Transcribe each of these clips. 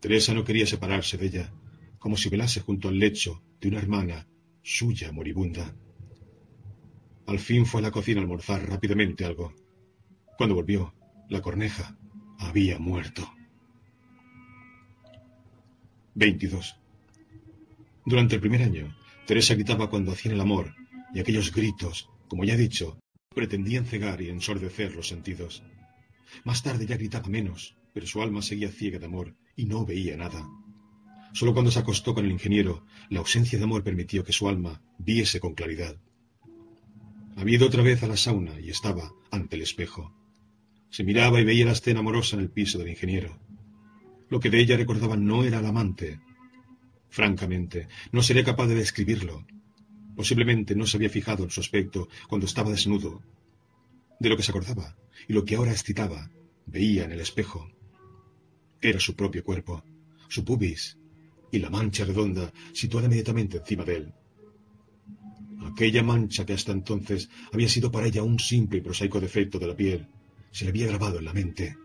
Teresa no quería separarse de ella, como si velase junto al lecho de una hermana suya moribunda. Al fin fue a la cocina a almorzar rápidamente algo. Cuando volvió, la corneja había muerto. 22. Durante el primer año, Teresa gritaba cuando hacían el amor, y aquellos gritos, como ya he dicho, pretendían cegar y ensordecer los sentidos. Más tarde ya gritaba menos, pero su alma seguía ciega de amor y no veía nada. Solo cuando se acostó con el ingeniero, la ausencia de amor permitió que su alma viese con claridad. Había ido otra vez a la sauna y estaba ante el espejo. Se miraba y veía la escena amorosa en el piso del ingeniero. Lo que de ella recordaba no era el amante. Francamente, no sería capaz de describirlo. Posiblemente no se había fijado en su aspecto cuando estaba desnudo. De lo que se acordaba y lo que ahora excitaba, veía en el espejo. Era su propio cuerpo, su pubis y la mancha redonda situada inmediatamente encima de él. Aquella mancha que hasta entonces había sido para ella un simple y prosaico defecto de la piel, se le había grabado en la mente.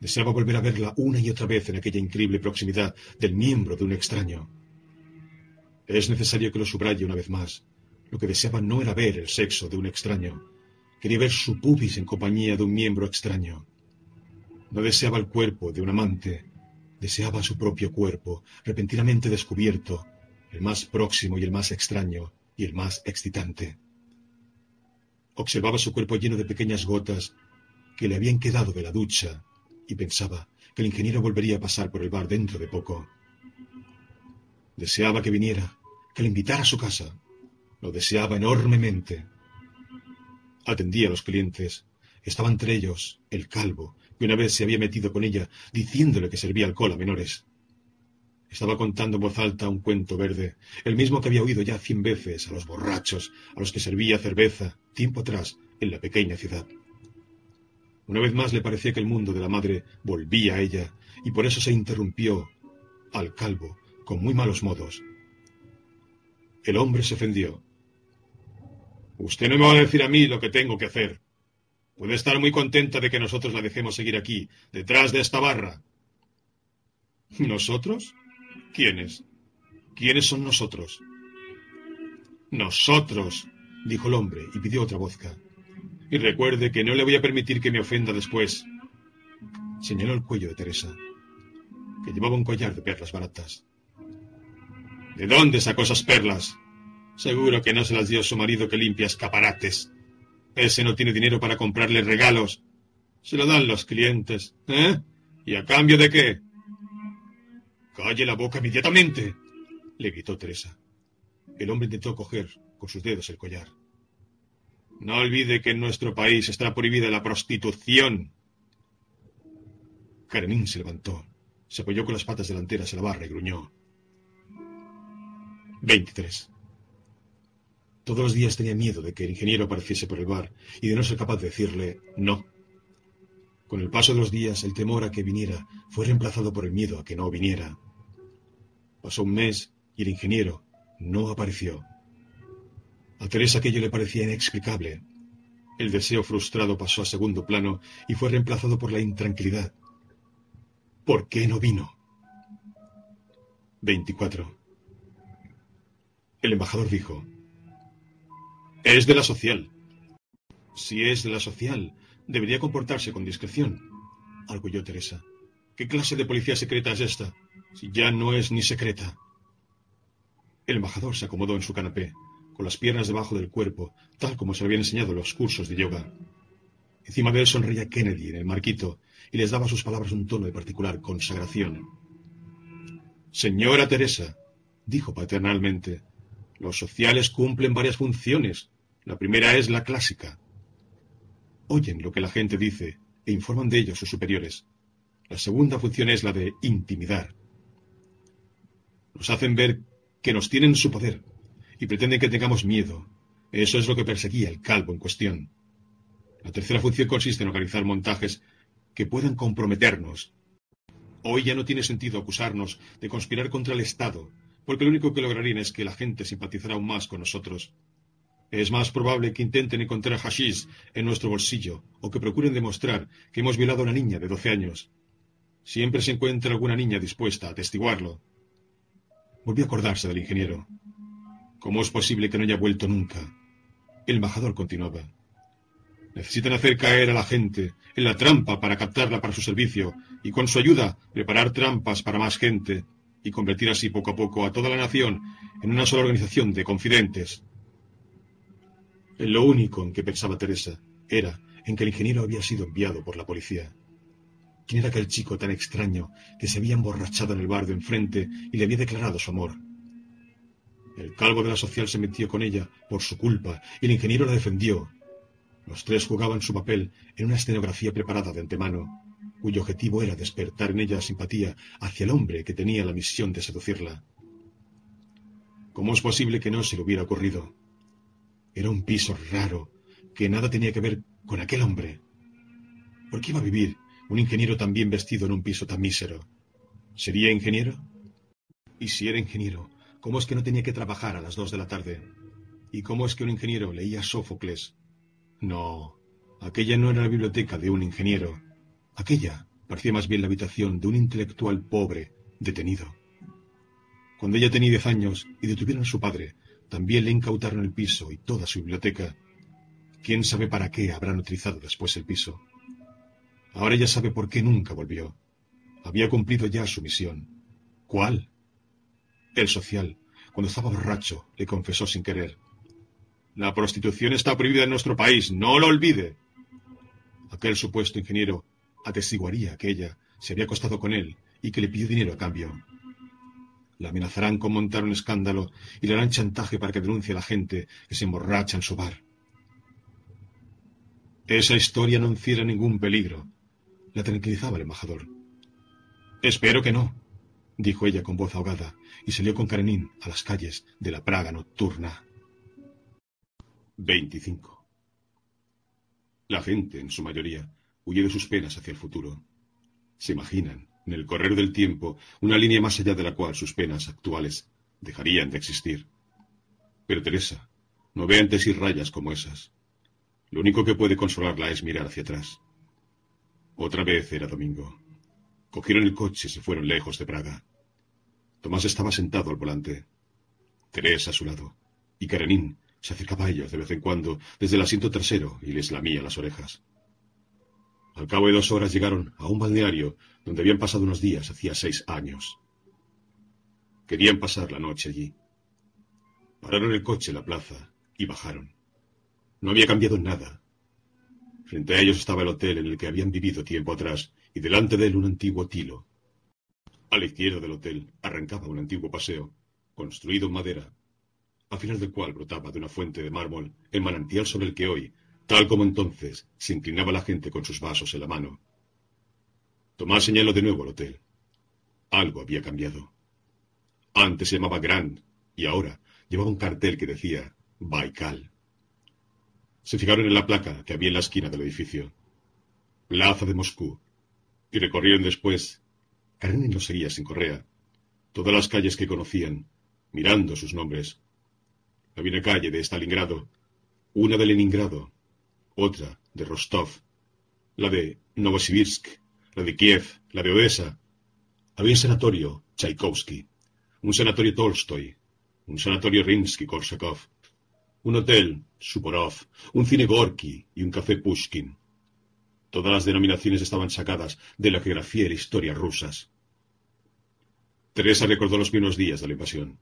Deseaba volver a verla una y otra vez en aquella increíble proximidad del miembro de un extraño. Es necesario que lo subraye una vez más. Lo que deseaba no era ver el sexo de un extraño. Quería ver su pubis en compañía de un miembro extraño. No deseaba el cuerpo de un amante. Deseaba su propio cuerpo, repentinamente descubierto, el más próximo y el más extraño y el más excitante. Observaba su cuerpo lleno de pequeñas gotas que le habían quedado de la ducha y pensaba que el ingeniero volvería a pasar por el bar dentro de poco. Deseaba que viniera, que le invitara a su casa. Lo deseaba enormemente. Atendía a los clientes. Estaba entre ellos el calvo, que una vez se había metido con ella diciéndole que servía alcohol a menores. Estaba contando en voz alta un cuento verde, el mismo que había oído ya cien veces a los borrachos, a los que servía cerveza, tiempo atrás, en la pequeña ciudad. Una vez más le parecía que el mundo de la madre volvía a ella, y por eso se interrumpió al calvo, con muy malos modos. El hombre se ofendió. Usted no me va a decir a mí lo que tengo que hacer. Puede estar muy contenta de que nosotros la dejemos seguir aquí, detrás de esta barra. ¿Nosotros? ¿Quiénes? ¿Quiénes son nosotros? Nosotros, dijo el hombre y pidió otra vodka. Y recuerde que no le voy a permitir que me ofenda después. Señaló el cuello de Teresa, que llevaba un collar de perlas baratas. ¿De dónde sacó esas perlas? Seguro que no se las dio su marido que limpia escaparates. Ese no tiene dinero para comprarle regalos. Se lo dan los clientes. ¿Eh? ¿Y a cambio de qué? Calle la boca inmediatamente. le gritó Teresa. El hombre intentó coger con sus dedos el collar. No olvide que en nuestro país está prohibida la prostitución. Karenin se levantó, se apoyó con las patas delanteras en la barra y gruñó. 23. Todos los días tenía miedo de que el ingeniero apareciese por el bar y de no ser capaz de decirle no. Con el paso de los días, el temor a que viniera fue reemplazado por el miedo a que no viniera. Pasó un mes y el ingeniero no apareció. A Teresa aquello le parecía inexplicable. El deseo frustrado pasó a segundo plano y fue reemplazado por la intranquilidad. ¿Por qué no vino? 24. El embajador dijo, es de la social. Si es de la social, debería comportarse con discreción, arguyó Teresa. ¿Qué clase de policía secreta es esta? Si ya no es ni secreta. El embajador se acomodó en su canapé, con las piernas debajo del cuerpo, tal como se le habían enseñado los cursos de yoga. Encima de él sonreía Kennedy en el marquito y les daba a sus palabras un tono de particular consagración. Señora Teresa, dijo paternalmente, los sociales cumplen varias funciones. La primera es la clásica. Oyen lo que la gente dice e informan de ello sus superiores. La segunda función es la de intimidar. Nos hacen ver que nos tienen su poder y pretenden que tengamos miedo. Eso es lo que perseguía el calvo en cuestión. La tercera función consiste en organizar montajes que puedan comprometernos. Hoy ya no tiene sentido acusarnos de conspirar contra el Estado, porque lo único que lograrían es que la gente simpatizará aún más con nosotros. Es más probable que intenten encontrar hashish en nuestro bolsillo o que procuren demostrar que hemos violado a una niña de doce años. Siempre se encuentra alguna niña dispuesta a atestiguarlo. Volvió a acordarse del ingeniero. ¿Cómo es posible que no haya vuelto nunca? El embajador continuaba. Necesitan hacer caer a la gente en la trampa para captarla para su servicio y con su ayuda preparar trampas para más gente y convertir así poco a poco a toda la nación en una sola organización de confidentes. Lo único en que pensaba Teresa era en que el ingeniero había sido enviado por la policía. ¿Quién era aquel chico tan extraño que se había emborrachado en el bar de enfrente y le había declarado su amor? El calvo de la social se metió con ella por su culpa y el ingeniero la defendió, los tres jugaban su papel en una escenografía preparada de antemano, cuyo objetivo era despertar en ella simpatía hacia el hombre que tenía la misión de seducirla. ¿Cómo es posible que no se le hubiera ocurrido? Era un piso raro, que nada tenía que ver con aquel hombre. ¿Por qué iba a vivir un ingeniero tan bien vestido en un piso tan mísero? ¿Sería ingeniero? Y si era ingeniero, ¿cómo es que no tenía que trabajar a las dos de la tarde? ¿Y cómo es que un ingeniero leía Sófocles no, aquella no era la biblioteca de un ingeniero. Aquella parecía más bien la habitación de un intelectual pobre, detenido. Cuando ella tenía diez años y detuvieron a su padre, también le incautaron el piso y toda su biblioteca. ¿Quién sabe para qué habrán utilizado después el piso? Ahora ella sabe por qué nunca volvió. Había cumplido ya su misión. ¿Cuál? El social, cuando estaba borracho, le confesó sin querer. La prostitución está prohibida en nuestro país, no lo olvide. Aquel supuesto ingeniero atestiguaría que ella se había acostado con él y que le pidió dinero a cambio. La amenazarán con montar un escándalo y le harán chantaje para que denuncie a la gente que se emborracha en su bar. Esa historia no encierra ningún peligro, la tranquilizaba el embajador. Espero que no, dijo ella con voz ahogada, y salió con Karenin a las calles de la Praga nocturna. 25. La gente, en su mayoría, huye de sus penas hacia el futuro. Se imaginan, en el correr del tiempo, una línea más allá de la cual sus penas actuales dejarían de existir. Pero Teresa no ve ante sí rayas como esas. Lo único que puede consolarla es mirar hacia atrás. Otra vez era domingo. Cogieron el coche y se fueron lejos de Praga. Tomás estaba sentado al volante. Teresa a su lado. Y Karenin se acercaba a ellos de vez en cuando desde el asiento trasero y les lamía las orejas. Al cabo de dos horas llegaron a un balneario donde habían pasado unos días hacía seis años. Querían pasar la noche allí. Pararon el coche en la plaza y bajaron. No había cambiado nada. Frente a ellos estaba el hotel en el que habían vivido tiempo atrás y delante de él un antiguo tilo. A la izquierda del hotel arrancaba un antiguo paseo, construido en madera, al final del cual brotaba de una fuente de mármol el manantial sobre el que hoy, tal como entonces, se inclinaba la gente con sus vasos en la mano. Tomás señaló de nuevo al hotel. Algo había cambiado. Antes se llamaba Grand y ahora llevaba un cartel que decía Baikal. Se fijaron en la placa que había en la esquina del edificio. Plaza de Moscú. Y recorrieron después. Karenin lo seguía sin correa. Todas las calles que conocían, mirando sus nombres, había una calle de Stalingrado, una de Leningrado, otra de Rostov, la de Novosibirsk, la de Kiev, la de Odessa. Había un sanatorio Tchaikovsky, un sanatorio Tolstoy, un sanatorio Rinsky-Korsakov, un hotel Suborov, un cine Gorky y un café Pushkin. Todas las denominaciones estaban sacadas de la geografía y la historia rusas. Teresa recordó los primeros días de la invasión.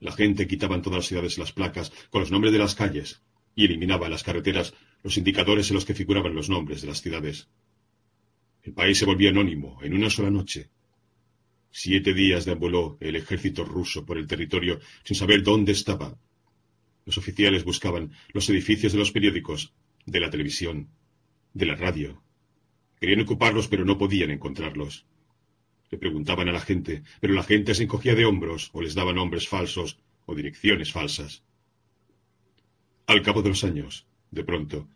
La gente quitaba en todas las ciudades las placas con los nombres de las calles y eliminaba en las carreteras los indicadores en los que figuraban los nombres de las ciudades. El país se volvió anónimo en una sola noche. Siete días deambuló el ejército ruso por el territorio sin saber dónde estaba. Los oficiales buscaban los edificios de los periódicos, de la televisión, de la radio. Querían ocuparlos pero no podían encontrarlos. Le preguntaban a la gente, pero la gente se encogía de hombros o les daban nombres falsos o direcciones falsas. Al cabo de los años, de pronto,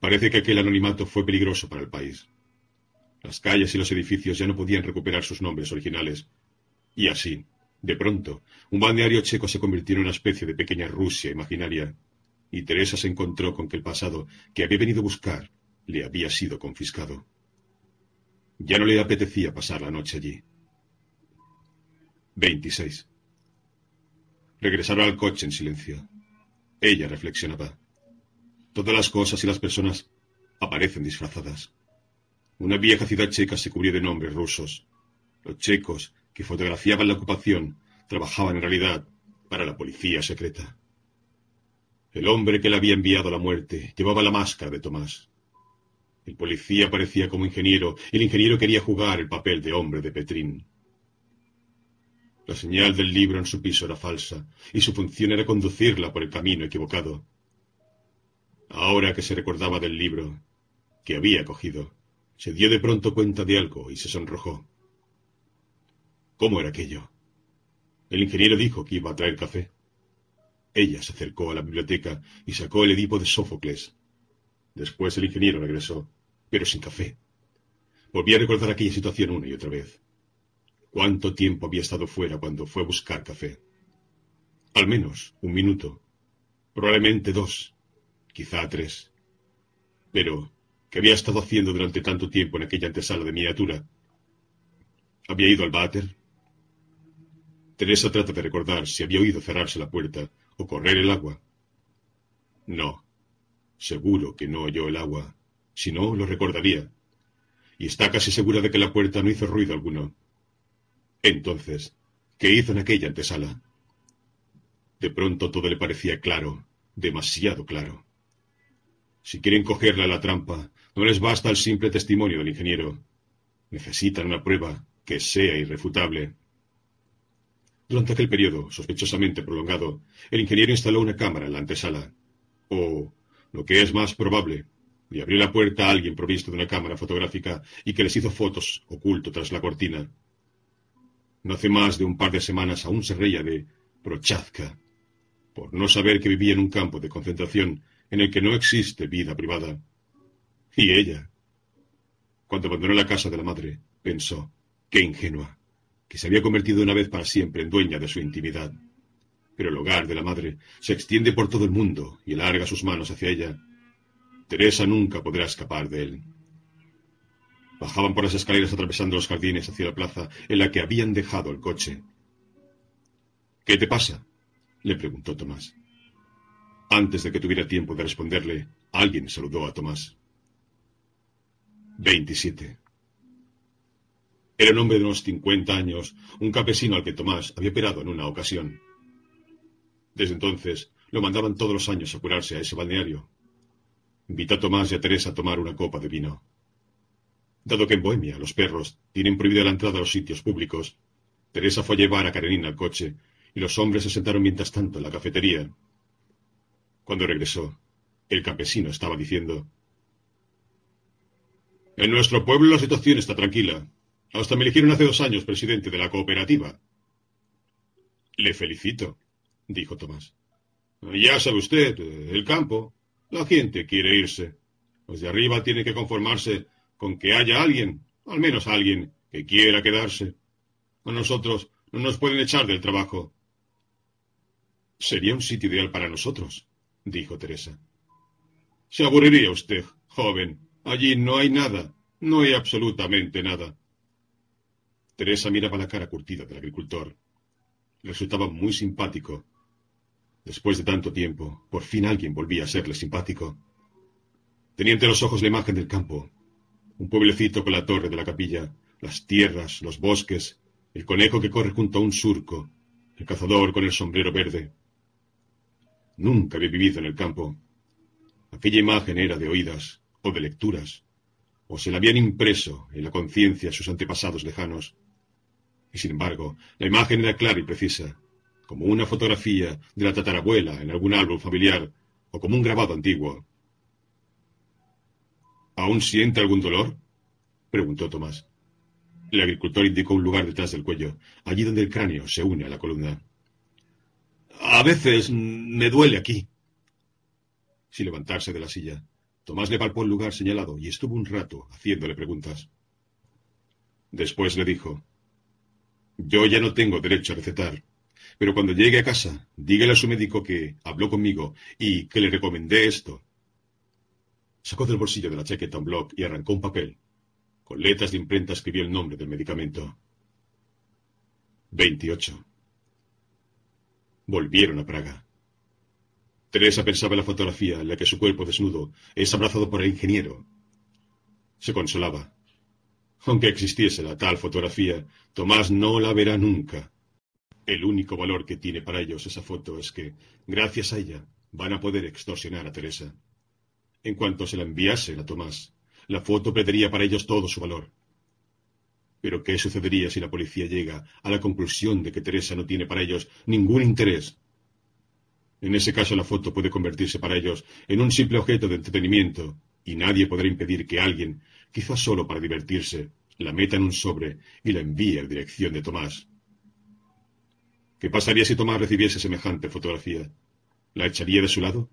parece que aquel anonimato fue peligroso para el país. Las calles y los edificios ya no podían recuperar sus nombres originales. Y así, de pronto, un balneario checo se convirtió en una especie de pequeña Rusia imaginaria, y Teresa se encontró con que el pasado que había venido a buscar le había sido confiscado. Ya no le apetecía pasar la noche allí. 26. Regresaron al coche en silencio. Ella reflexionaba. Todas las cosas y las personas aparecen disfrazadas. Una vieja ciudad checa se cubrió de nombres rusos. Los checos que fotografiaban la ocupación trabajaban en realidad para la policía secreta. El hombre que le había enviado a la muerte llevaba la máscara de Tomás. El policía parecía como ingeniero, y el ingeniero quería jugar el papel de hombre de Petrín. La señal del libro en su piso era falsa, y su función era conducirla por el camino equivocado. Ahora que se recordaba del libro que había cogido, se dio de pronto cuenta de algo y se sonrojó. ¿Cómo era aquello? El ingeniero dijo que iba a traer café. Ella se acercó a la biblioteca y sacó el Edipo de Sófocles. Después el ingeniero regresó, pero sin café. Volví a recordar aquella situación una y otra vez. ¿Cuánto tiempo había estado fuera cuando fue a buscar café? Al menos un minuto. Probablemente dos. Quizá tres. Pero, ¿qué había estado haciendo durante tanto tiempo en aquella antesala de miniatura? ¿Había ido al váter? Teresa trata de recordar si había oído cerrarse la puerta o correr el agua. No, seguro que no oyó el agua, si no lo recordaría, y está casi segura de que la puerta no hizo ruido alguno. Entonces, ¿qué hizo en aquella antesala? De pronto todo le parecía claro, demasiado claro. Si quieren cogerla a la trampa, no les basta el simple testimonio del ingeniero. Necesitan una prueba que sea irrefutable. Durante aquel periodo, sospechosamente prolongado, el ingeniero instaló una cámara en la antesala. O, lo que es más probable, le abrió la puerta a alguien provisto de una cámara fotográfica y que les hizo fotos oculto tras la cortina. No hace más de un par de semanas aún se reía de Prochazka, por no saber que vivía en un campo de concentración en el que no existe vida privada. Y ella, cuando abandonó la casa de la madre, pensó, qué ingenua que se había convertido una vez para siempre en dueña de su intimidad. Pero el hogar de la madre se extiende por todo el mundo y alarga sus manos hacia ella. Teresa nunca podrá escapar de él. Bajaban por las escaleras atravesando los jardines hacia la plaza en la que habían dejado el coche. ¿Qué te pasa? le preguntó Tomás. Antes de que tuviera tiempo de responderle, alguien saludó a Tomás. 27. Era un hombre de unos cincuenta años, un campesino al que Tomás había operado en una ocasión. Desde entonces lo mandaban todos los años a curarse a ese balneario. Invitó a Tomás y a Teresa a tomar una copa de vino. Dado que en Bohemia los perros tienen prohibida la entrada a los sitios públicos, Teresa fue a llevar a Karenina al coche y los hombres se sentaron mientras tanto en la cafetería. Cuando regresó, el campesino estaba diciendo En nuestro pueblo la situación está tranquila. Hasta me eligieron hace dos años presidente de la cooperativa. Le felicito, dijo Tomás. Ya sabe usted, el campo. La gente quiere irse. Los de arriba tienen que conformarse con que haya alguien, al menos alguien, que quiera quedarse. A nosotros no nos pueden echar del trabajo. Sería un sitio ideal para nosotros, dijo Teresa. Se aburriría usted, joven. Allí no hay nada, no hay absolutamente nada. Teresa miraba la cara curtida del agricultor. Resultaba muy simpático. Después de tanto tiempo, por fin alguien volvía a serle simpático. Tenía entre los ojos la imagen del campo, un pueblecito con la torre de la capilla, las tierras, los bosques, el conejo que corre junto a un surco, el cazador con el sombrero verde. Nunca había vivido en el campo. Aquella imagen era de oídas o de lecturas, o se la habían impreso en la conciencia sus antepasados lejanos. Y sin embargo, la imagen era clara y precisa, como una fotografía de la tatarabuela en algún álbum familiar o como un grabado antiguo. ¿Aún siente algún dolor? preguntó Tomás. El agricultor indicó un lugar detrás del cuello, allí donde el cráneo se une a la columna. A veces me duele aquí. Sin levantarse de la silla, Tomás le palpó el lugar señalado y estuvo un rato haciéndole preguntas. Después le dijo yo ya no tengo derecho a recetar. Pero cuando llegue a casa, dígale a su médico que habló conmigo y que le recomendé esto. Sacó del bolsillo de la chaqueta un bloc y arrancó un papel. Con letras de imprenta escribió el nombre del medicamento. 28. Volvieron a Praga. Teresa pensaba en la fotografía en la que su cuerpo desnudo es abrazado por el ingeniero. Se consolaba. Aunque existiese la tal fotografía, Tomás no la verá nunca. El único valor que tiene para ellos esa foto es que, gracias a ella, van a poder extorsionar a Teresa. En cuanto se la enviase a Tomás, la foto perdería para ellos todo su valor. Pero ¿qué sucedería si la policía llega a la conclusión de que Teresa no tiene para ellos ningún interés? En ese caso la foto puede convertirse para ellos en un simple objeto de entretenimiento y nadie podrá impedir que alguien, quizás solo para divertirse, la meta en un sobre y la envíe en dirección de Tomás. ¿Qué pasaría si Tomás recibiese semejante fotografía? ¿La echaría de su lado?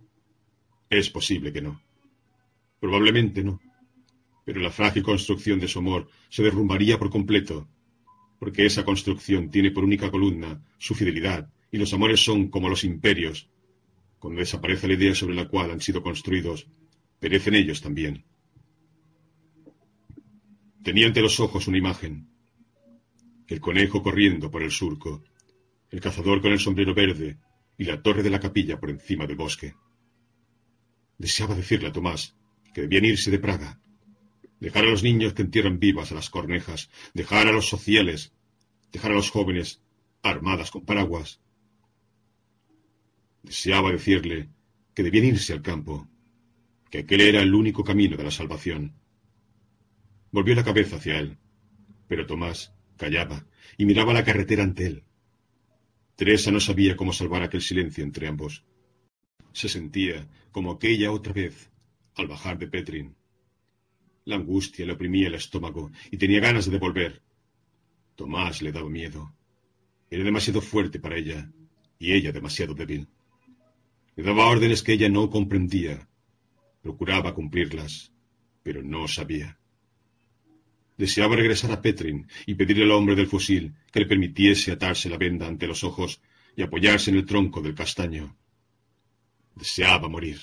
Es posible que no. Probablemente no. Pero la frágil construcción de su amor se derrumbaría por completo, porque esa construcción tiene por única columna su fidelidad, y los amores son como los imperios. Cuando desaparece la idea sobre la cual han sido construidos, perecen ellos también. Tenía ante los ojos una imagen. El conejo corriendo por el surco, el cazador con el sombrero verde y la torre de la capilla por encima del bosque. Deseaba decirle a Tomás que debían irse de Praga, dejar a los niños que entierran vivas a las cornejas, dejar a los sociales, dejar a los jóvenes armadas con paraguas. Deseaba decirle que debían irse al campo, que aquel era el único camino de la salvación. Volvió la cabeza hacia él, pero Tomás callaba y miraba la carretera ante él. Teresa no sabía cómo salvar aquel silencio entre ambos. Se sentía como aquella otra vez, al bajar de Petrin. La angustia le oprimía el estómago y tenía ganas de devolver. Tomás le daba miedo. Era demasiado fuerte para ella y ella demasiado débil. Le daba órdenes que ella no comprendía. Procuraba cumplirlas, pero no sabía. Deseaba regresar a Petrin y pedirle al hombre del fusil que le permitiese atarse la venda ante los ojos y apoyarse en el tronco del castaño. Deseaba morir.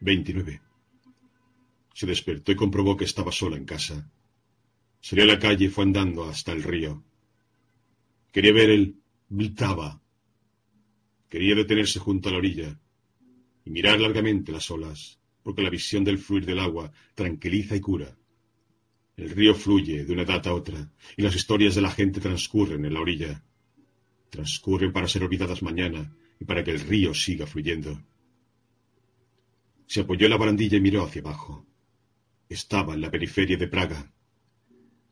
29. Se despertó y comprobó que estaba sola en casa. Salió a la calle y fue andando hasta el río. Quería ver el Vltava. Quería detenerse junto a la orilla y mirar largamente las olas, porque la visión del fluir del agua tranquiliza y cura. El río fluye de una edad a otra, y las historias de la gente transcurren en la orilla. Transcurren para ser olvidadas mañana y para que el río siga fluyendo. Se apoyó en la barandilla y miró hacia abajo. Estaba en la periferia de Praga.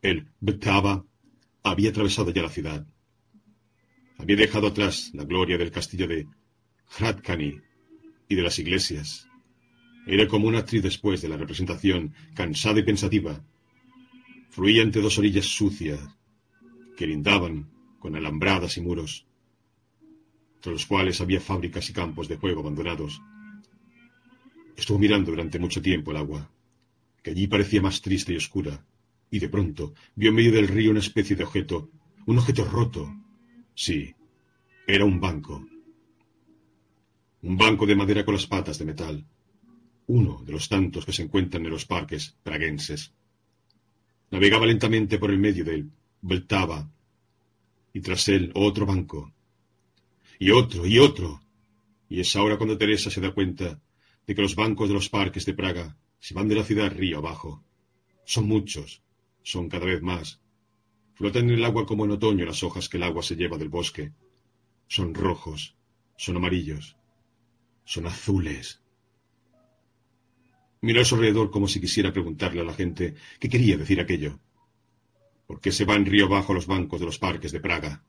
El Btava había atravesado ya la ciudad. Había dejado atrás la gloria del castillo de Hradkani y de las iglesias. Era como una actriz después de la representación, cansada y pensativa, fluía entre dos orillas sucias que lindaban con alambradas y muros, entre los cuales había fábricas y campos de juego abandonados. Estuvo mirando durante mucho tiempo el agua, que allí parecía más triste y oscura, y de pronto vio en medio del río una especie de objeto, un objeto roto. Sí, era un banco. Un banco de madera con las patas de metal, uno de los tantos que se encuentran en los parques praguenses. Navegaba lentamente por el medio del Vltava, y tras él otro banco, y otro, y otro. Y es ahora cuando Teresa se da cuenta de que los bancos de los parques de Praga se van de la ciudad río abajo. Son muchos, son cada vez más. Flotan en el agua como en otoño las hojas que el agua se lleva del bosque. Son rojos, son amarillos, son azules, Miró a su alrededor como si quisiera preguntarle a la gente qué quería decir aquello. ¿Por qué se van río abajo los bancos de los parques de Praga?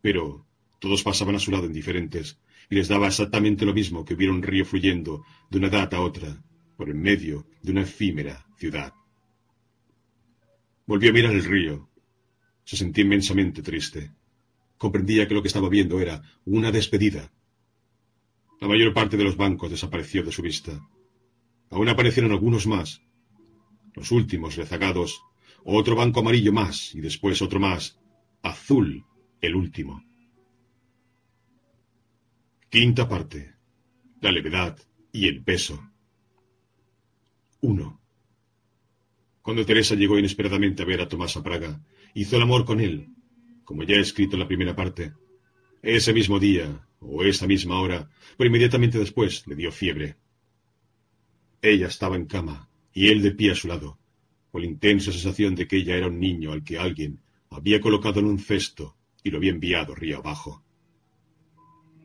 Pero todos pasaban a su lado indiferentes, y les daba exactamente lo mismo que hubiera un río fluyendo de una edad a otra, por en medio de una efímera ciudad. Volvió a mirar el río. Se sentía inmensamente triste. Comprendía que lo que estaba viendo era una despedida. La mayor parte de los bancos desapareció de su vista. Aún aparecieron algunos más. Los últimos rezagados. Otro banco amarillo más y después otro más. Azul, el último. Quinta parte. La levedad y el peso. Uno. Cuando Teresa llegó inesperadamente a ver a Tomás a Praga, hizo el amor con él, como ya he escrito en la primera parte. Ese mismo día, o esa misma hora, pero inmediatamente después, le dio fiebre. Ella estaba en cama, y él de pie a su lado, con la intensa sensación de que ella era un niño al que alguien había colocado en un cesto y lo había enviado río abajo.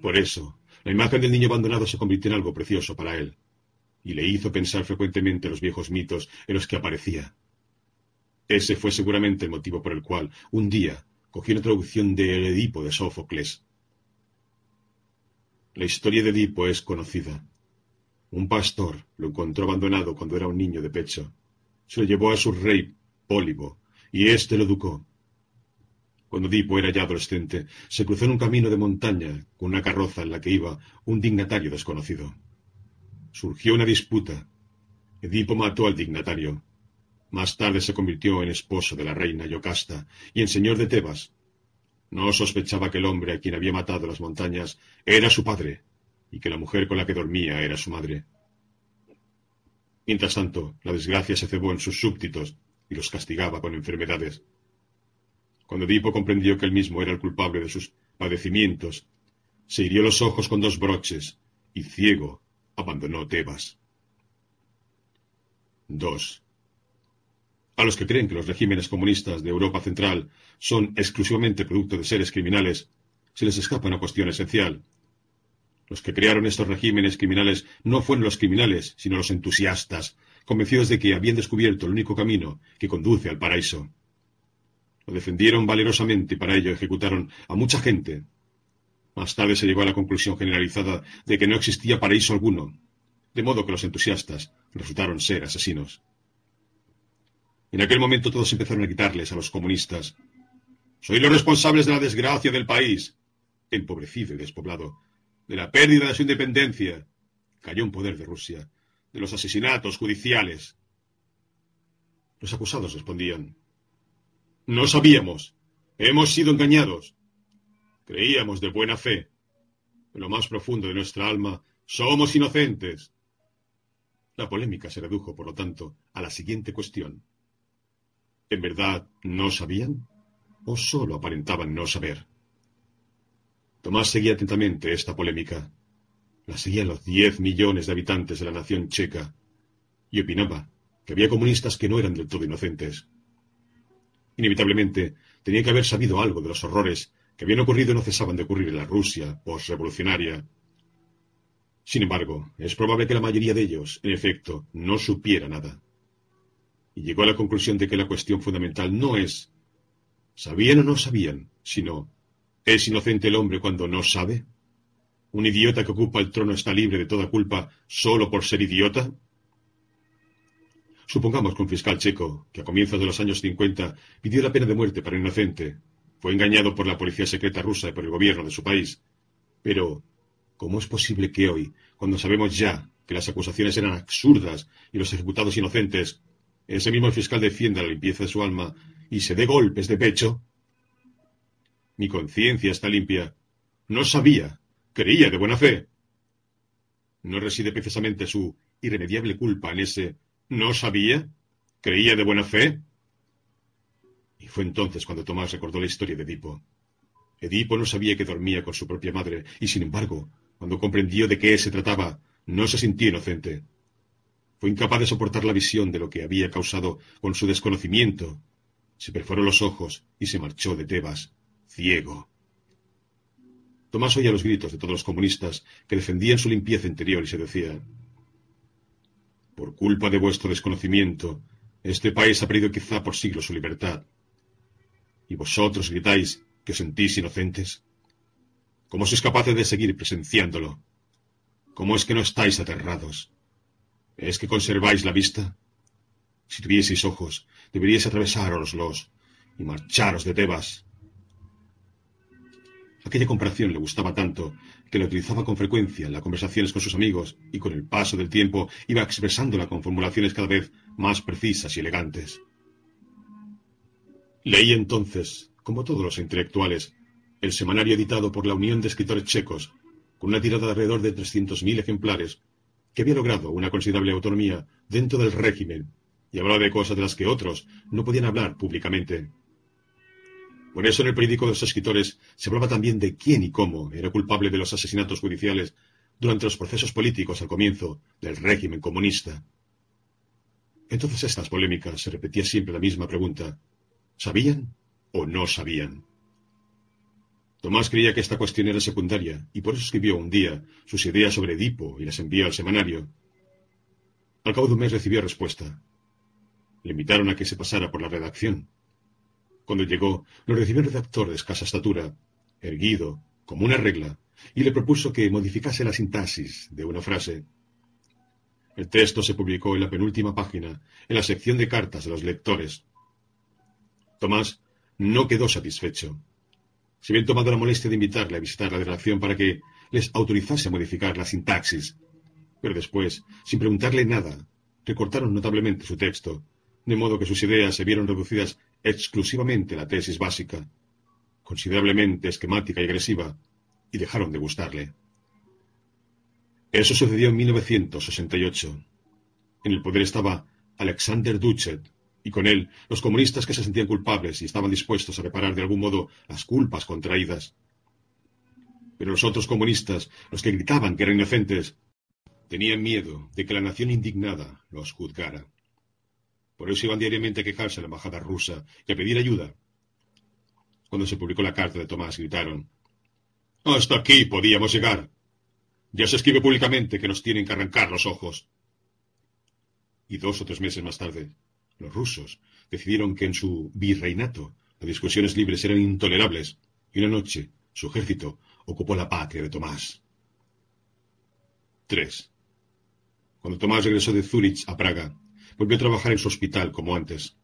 Por eso, la imagen del niño abandonado se convirtió en algo precioso para él, y le hizo pensar frecuentemente en los viejos mitos en los que aparecía. Ese fue seguramente el motivo por el cual, un día, cogió una traducción de El Edipo de Sófocles. La historia de Edipo es conocida. Un pastor lo encontró abandonado cuando era un niño de pecho. Se lo llevó a su rey, Pólibo, y éste lo educó. Cuando Edipo era ya adolescente, se cruzó en un camino de montaña con una carroza en la que iba un dignatario desconocido. Surgió una disputa. Edipo mató al dignatario. Más tarde se convirtió en esposo de la reina Yocasta y en señor de Tebas. No sospechaba que el hombre a quien había matado las montañas era su padre y que la mujer con la que dormía era su madre. Mientras tanto, la desgracia se cebó en sus súbditos y los castigaba con enfermedades. Cuando Edipo comprendió que él mismo era el culpable de sus padecimientos, se hirió los ojos con dos broches y, ciego, abandonó Tebas. 2. A los que creen que los regímenes comunistas de Europa Central son exclusivamente producto de seres criminales, se les escapa una cuestión esencial. Los que crearon estos regímenes criminales no fueron los criminales, sino los entusiastas, convencidos de que habían descubierto el único camino que conduce al paraíso. Lo defendieron valerosamente y para ello ejecutaron a mucha gente. Más tarde se llegó a la conclusión generalizada de que no existía paraíso alguno, de modo que los entusiastas resultaron ser asesinos. En aquel momento todos empezaron a quitarles a los comunistas. Soy los responsables de la desgracia del país, empobrecido y despoblado, de la pérdida de su independencia, cayó en poder de Rusia, de los asesinatos judiciales. Los acusados respondían, no sabíamos. Hemos sido engañados. Creíamos de buena fe. En lo más profundo de nuestra alma, somos inocentes. La polémica se redujo, por lo tanto, a la siguiente cuestión. ¿En verdad no sabían? ¿O sólo aparentaban no saber? Tomás seguía atentamente esta polémica. La seguían los diez millones de habitantes de la nación checa. Y opinaba que había comunistas que no eran del todo inocentes. Inevitablemente, tenía que haber sabido algo de los horrores que habían ocurrido no cesaban de ocurrir en la Rusia postrevolucionaria. Sin embargo, es probable que la mayoría de ellos, en efecto, no supiera nada. Y llegó a la conclusión de que la cuestión fundamental no es ¿sabían o no sabían? sino ¿es inocente el hombre cuando no sabe? ¿Un idiota que ocupa el trono está libre de toda culpa solo por ser idiota? Supongamos que un fiscal checo, que a comienzos de los años 50 pidió la pena de muerte para un inocente, fue engañado por la policía secreta rusa y por el gobierno de su país. Pero, ¿cómo es posible que hoy, cuando sabemos ya que las acusaciones eran absurdas y los ejecutados inocentes, ese mismo fiscal defienda la limpieza de su alma y se dé golpes de pecho? Mi conciencia está limpia. No sabía. Creía de buena fe. ¿No reside precisamente su irremediable culpa en ese ¿No sabía? ¿Creía de buena fe? Y fue entonces cuando Tomás recordó la historia de Edipo. Edipo no sabía que dormía con su propia madre, y sin embargo, cuando comprendió de qué se trataba, no se sintió inocente. Fue incapaz de soportar la visión de lo que había causado con su desconocimiento. Se perforó los ojos y se marchó de Tebas, ciego. Tomás oía los gritos de todos los comunistas que defendían su limpieza interior y se decía por culpa de vuestro desconocimiento, este país ha perdido quizá por siglos su libertad. ¿Y vosotros gritáis que sentís inocentes? ¿Cómo sois capaces de seguir presenciándolo? ¿Cómo es que no estáis aterrados? ¿Es que conserváis la vista? Si tuvieseis ojos, deberíais atravesároslos y marcharos de Tebas. Aquella comparación le gustaba tanto que la utilizaba con frecuencia en las conversaciones con sus amigos y con el paso del tiempo iba expresándola con formulaciones cada vez más precisas y elegantes. Leí entonces, como todos los intelectuales, el semanario editado por la Unión de Escritores Checos, con una tirada de alrededor de 300.000 ejemplares, que había logrado una considerable autonomía dentro del régimen y hablaba de cosas de las que otros no podían hablar públicamente. Por eso en el periódico de los escritores se hablaba también de quién y cómo era culpable de los asesinatos judiciales durante los procesos políticos al comienzo del régimen comunista. En todas estas polémicas se repetía siempre la misma pregunta. ¿Sabían o no sabían? Tomás creía que esta cuestión era secundaria y por eso escribió un día sus ideas sobre Edipo y las envió al semanario. Al cabo de un mes recibió respuesta. Le invitaron a que se pasara por la redacción. Cuando llegó, lo recibió un redactor de escasa estatura, erguido, como una regla, y le propuso que modificase la sintaxis de una frase. El texto se publicó en la penúltima página, en la sección de cartas de los lectores. Tomás no quedó satisfecho. Se habían tomado la molestia de invitarle a visitar la redacción para que les autorizase a modificar la sintaxis. Pero después, sin preguntarle nada, recortaron notablemente su texto, de modo que sus ideas se vieron reducidas exclusivamente a la tesis básica, considerablemente esquemática y agresiva, y dejaron de gustarle. Eso sucedió en 1968. En el poder estaba Alexander Duchet, y con él los comunistas que se sentían culpables y estaban dispuestos a reparar de algún modo las culpas contraídas. Pero los otros comunistas, los que gritaban que eran inocentes, tenían miedo de que la nación indignada los juzgara. Por eso iban diariamente a quejarse a la embajada rusa y a pedir ayuda. Cuando se publicó la carta de Tomás, gritaron Hasta aquí podíamos llegar. Ya se escribe públicamente que nos tienen que arrancar los ojos. Y dos o tres meses más tarde, los rusos decidieron que en su virreinato las discusiones libres eran intolerables, y una noche su ejército ocupó la patria de Tomás. 3. Cuando Tomás regresó de Zúrich a Praga, volvió a trabajar en su hospital como antes,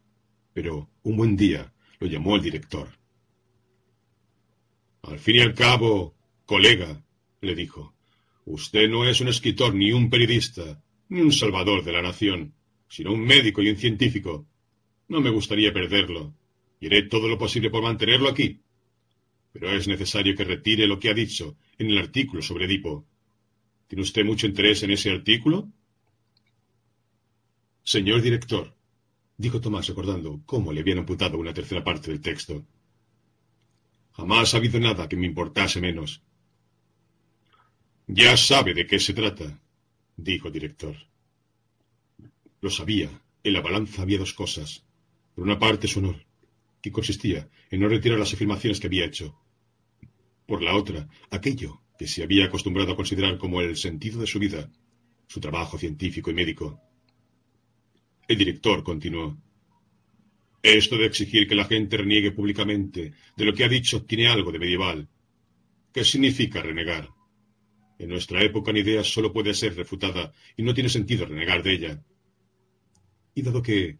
pero un buen día lo llamó el director. Al fin y al cabo, colega, le dijo, usted no es un escritor ni un periodista, ni un salvador de la nación sino un médico y un científico. No me gustaría perderlo, y haré todo lo posible por mantenerlo aquí. Pero es necesario que retire lo que ha dicho en el artículo sobre Edipo. ¿Tiene usted mucho interés en ese artículo? Señor director, dijo Tomás recordando cómo le habían amputado una tercera parte del texto. Jamás ha habido nada que me importase menos. Ya sabe de qué se trata, dijo el director. Lo sabía. En la balanza había dos cosas. Por una parte su honor, que consistía en no retirar las afirmaciones que había hecho. Por la otra, aquello que se había acostumbrado a considerar como el sentido de su vida, su trabajo científico y médico. El director continuó. Esto de exigir que la gente reniegue públicamente de lo que ha dicho tiene algo de medieval. ¿Qué significa renegar? En nuestra época una idea solo puede ser refutada y no tiene sentido renegar de ella. Y dado que,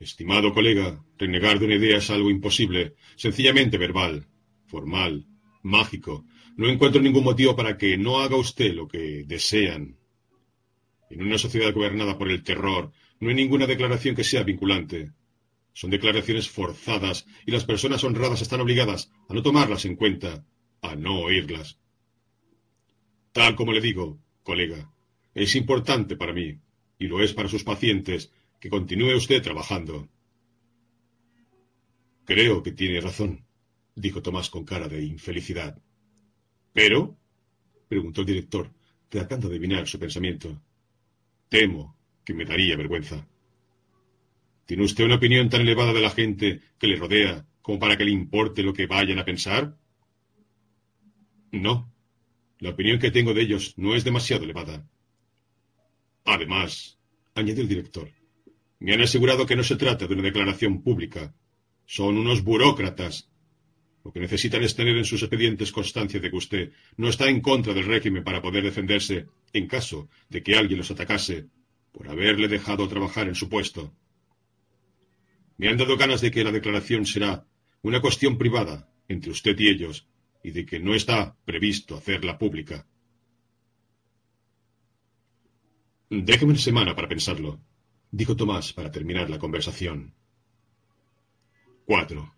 estimado colega, renegar de una idea es algo imposible, sencillamente verbal, formal, mágico, no encuentro ningún motivo para que no haga usted lo que desean. En una sociedad gobernada por el terror, no hay ninguna declaración que sea vinculante. Son declaraciones forzadas y las personas honradas están obligadas a no tomarlas en cuenta, a no oírlas. Tal como le digo, colega, es importante para mí, y lo es para sus pacientes, que continúe usted trabajando. Creo que tiene razón, dijo Tomás con cara de infelicidad. ¿Pero? preguntó el director, tratando de adivinar su pensamiento. Temo que me daría vergüenza. ¿Tiene usted una opinión tan elevada de la gente que le rodea como para que le importe lo que vayan a pensar? No. La opinión que tengo de ellos no es demasiado elevada. Además, añadió el director, me han asegurado que no se trata de una declaración pública. Son unos burócratas. Lo que necesitan es tener en sus expedientes constancia de que usted no está en contra del régimen para poder defenderse en caso de que alguien los atacase por haberle dejado trabajar en su puesto. Me han dado ganas de que la declaración será una cuestión privada entre usted y ellos y de que no está previsto hacerla pública. Déjeme una semana para pensarlo dijo Tomás para terminar la conversación. 4.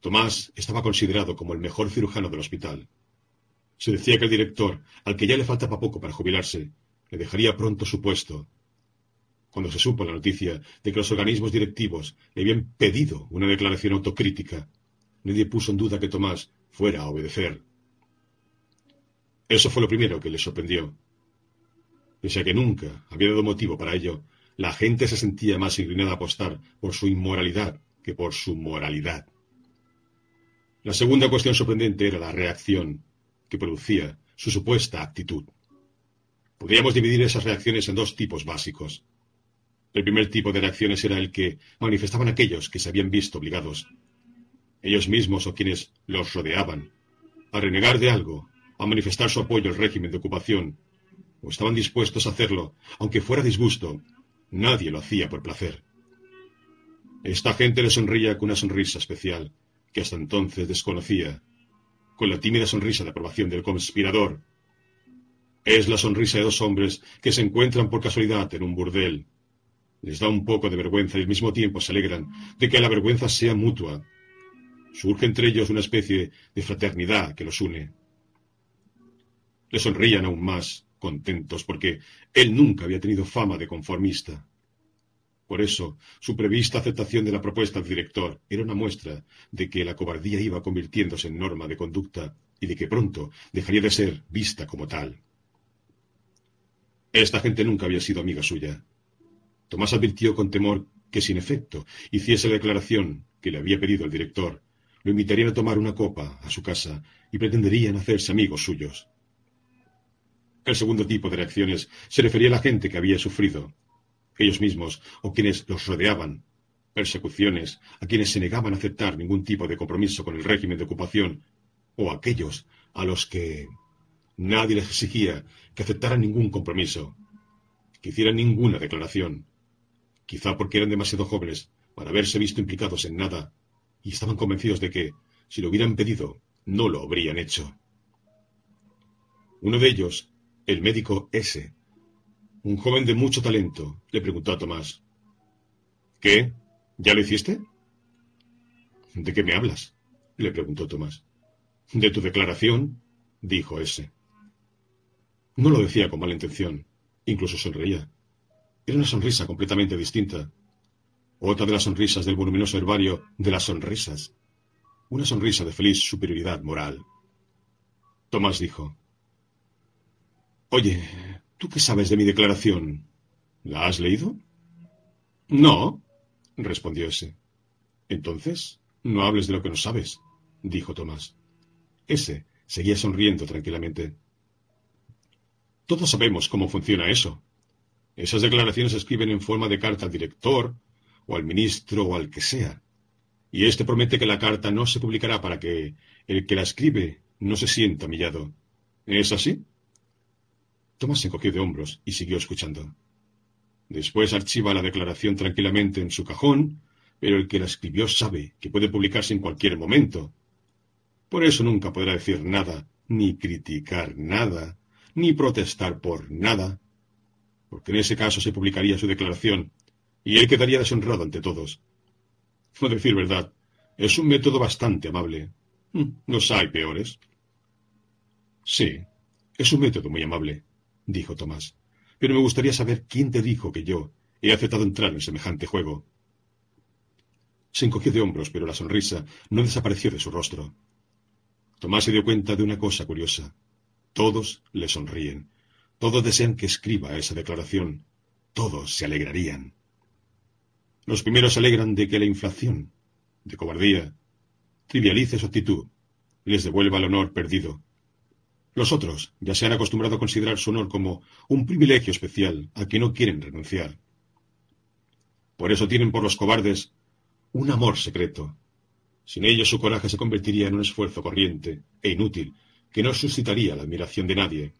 Tomás estaba considerado como el mejor cirujano del hospital. Se decía que el director, al que ya le faltaba poco para jubilarse, le dejaría pronto su puesto. Cuando se supo la noticia de que los organismos directivos le habían pedido una declaración autocrítica, nadie puso en duda que Tomás fuera a obedecer. Eso fue lo primero que le sorprendió. Pese a que nunca había dado motivo para ello, la gente se sentía más inclinada a apostar por su inmoralidad que por su moralidad. La segunda cuestión sorprendente era la reacción que producía su supuesta actitud. Podríamos dividir esas reacciones en dos tipos básicos. El primer tipo de reacciones era el que manifestaban aquellos que se habían visto obligados, ellos mismos o quienes los rodeaban, a renegar de algo, a manifestar su apoyo al régimen de ocupación, o estaban dispuestos a hacerlo, aunque fuera disgusto, nadie lo hacía por placer. Esta gente le sonría con una sonrisa especial, que hasta entonces desconocía, con la tímida sonrisa de aprobación del conspirador. Es la sonrisa de dos hombres que se encuentran por casualidad en un burdel. Les da un poco de vergüenza y al mismo tiempo se alegran de que la vergüenza sea mutua. Surge entre ellos una especie de fraternidad que los une. Le sonrían aún más, contentos, porque él nunca había tenido fama de conformista. Por eso, su prevista aceptación de la propuesta del director era una muestra de que la cobardía iba convirtiéndose en norma de conducta y de que pronto dejaría de ser vista como tal. Esta gente nunca había sido amiga suya. Tomás advirtió con temor que, sin efecto, hiciese la declaración que le había pedido el director, lo invitarían a tomar una copa a su casa y pretenderían hacerse amigos suyos. El segundo tipo de reacciones se refería a la gente que había sufrido, ellos mismos o quienes los rodeaban, persecuciones, a quienes se negaban a aceptar ningún tipo de compromiso con el régimen de ocupación, o aquellos a los que nadie les exigía que aceptaran ningún compromiso, que hicieran ninguna declaración, quizá porque eran demasiado jóvenes para haberse visto implicados en nada, y estaban convencidos de que, si lo hubieran pedido, no lo habrían hecho. Uno de ellos, el médico S., un joven de mucho talento, le preguntó a Tomás. ¿Qué? ¿Ya lo hiciste? ¿De qué me hablas? le preguntó Tomás. De tu declaración, dijo ese. No lo decía con mala intención, incluso sonreía. Era una sonrisa completamente distinta. Otra de las sonrisas del voluminoso herbario de las sonrisas. Una sonrisa de feliz superioridad moral. Tomás dijo, Oye, ¿Tú qué sabes de mi declaración? ¿La has leído? No, respondió ese. Entonces, no hables de lo que no sabes, dijo Tomás. Ese seguía sonriendo tranquilamente. Todos sabemos cómo funciona eso. Esas declaraciones se escriben en forma de carta al director, o al ministro, o al que sea. Y éste promete que la carta no se publicará para que el que la escribe no se sienta humillado. ¿Es así? Tomás se encogió de hombros y siguió escuchando. Después archiva la declaración tranquilamente en su cajón, pero el que la escribió sabe que puede publicarse en cualquier momento. Por eso nunca podrá decir nada, ni criticar nada, ni protestar por nada, porque en ese caso se publicaría su declaración y él quedaría deshonrado ante todos. No decir verdad, es un método bastante amable. Mm, los hay peores. Sí, es un método muy amable, dijo Tomás. Pero me gustaría saber quién te dijo que yo he aceptado entrar en semejante juego. Se encogió de hombros, pero la sonrisa no desapareció de su rostro. Tomás se dio cuenta de una cosa curiosa. Todos le sonríen. Todos desean que escriba esa declaración. Todos se alegrarían. Los primeros se alegran de que la inflación, de cobardía, trivialice su actitud, les devuelva el honor perdido, los otros ya se han acostumbrado a considerar su honor como un privilegio especial al que no quieren renunciar. Por eso tienen por los cobardes un amor secreto. Sin ellos su coraje se convertiría en un esfuerzo corriente e inútil que no suscitaría la admiración de nadie.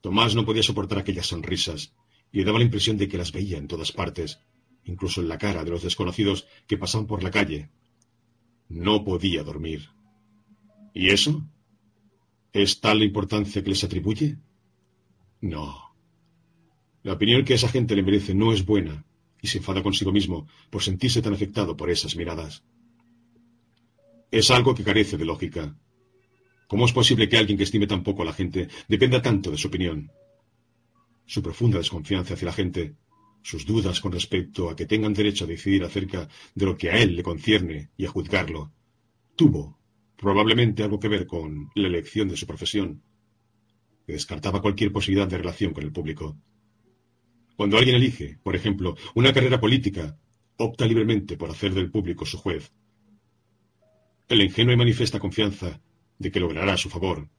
Tomás no podía soportar aquellas sonrisas y le daba la impresión de que las veía en todas partes, incluso en la cara de los desconocidos que pasaban por la calle. No podía dormir. ¿Y eso? ¿Es tal la importancia que les atribuye? No. La opinión que esa gente le merece no es buena y se enfada consigo mismo por sentirse tan afectado por esas miradas. Es algo que carece de lógica. ¿Cómo es posible que alguien que estime tan poco a la gente dependa tanto de su opinión? Su profunda desconfianza hacia la gente sus dudas con respecto a que tengan derecho a decidir acerca de lo que a él le concierne y a juzgarlo, tuvo probablemente algo que ver con la elección de su profesión, que descartaba cualquier posibilidad de relación con el público. Cuando alguien elige, por ejemplo, una carrera política, opta libremente por hacer del público su juez. El ingenuo y manifiesta confianza de que logrará su favor.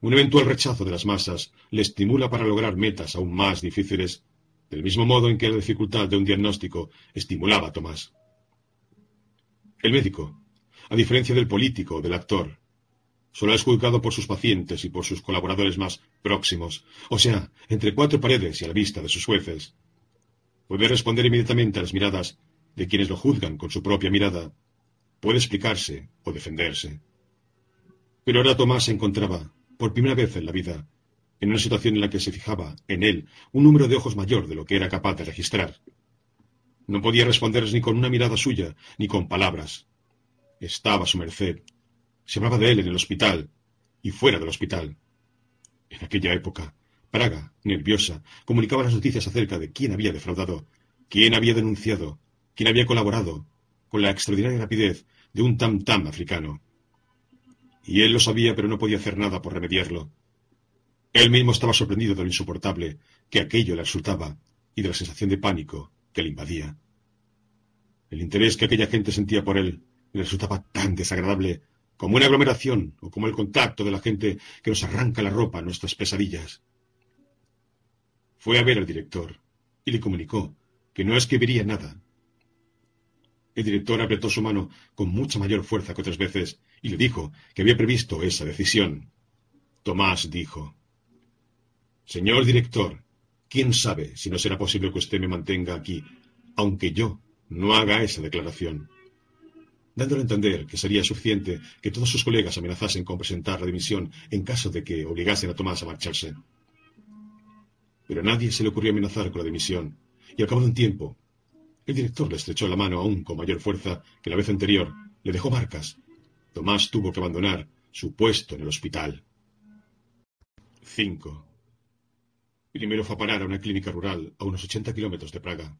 Un eventual rechazo de las masas le estimula para lograr metas aún más difíciles del mismo modo en que la dificultad de un diagnóstico estimulaba a Tomás. El médico, a diferencia del político del actor, solo es juzgado por sus pacientes y por sus colaboradores más próximos, o sea, entre cuatro paredes y a la vista de sus jueces. Puede responder inmediatamente a las miradas de quienes lo juzgan con su propia mirada, puede explicarse o defenderse. Pero ahora Tomás se encontraba, por primera vez en la vida, en una situación en la que se fijaba en él un número de ojos mayor de lo que era capaz de registrar. No podía responderles ni con una mirada suya, ni con palabras. Estaba a su merced. Se hablaba de él en el hospital y fuera del hospital. En aquella época, Praga, nerviosa, comunicaba las noticias acerca de quién había defraudado, quién había denunciado, quién había colaborado, con la extraordinaria rapidez de un tam-tam africano. Y él lo sabía, pero no podía hacer nada por remediarlo. Él mismo estaba sorprendido de lo insoportable que aquello le resultaba y de la sensación de pánico que le invadía. El interés que aquella gente sentía por él resultaba tan desagradable como una aglomeración o como el contacto de la gente que nos arranca la ropa a nuestras pesadillas. Fue a ver al director y le comunicó que no escribiría nada. El director apretó su mano con mucha mayor fuerza que otras veces y le dijo que había previsto esa decisión. Tomás dijo Señor director, quién sabe si no será posible que usted me mantenga aquí, aunque yo no haga esa declaración. Dándole a entender que sería suficiente que todos sus colegas amenazasen con presentar la dimisión en caso de que obligasen a Tomás a marcharse. Pero a nadie se le ocurrió amenazar con la dimisión, y al cabo de un tiempo, el director le estrechó la mano aún con mayor fuerza que la vez anterior, le dejó marcas. Tomás tuvo que abandonar su puesto en el hospital. 5. Primero fue a parar a una clínica rural a unos 80 kilómetros de Praga.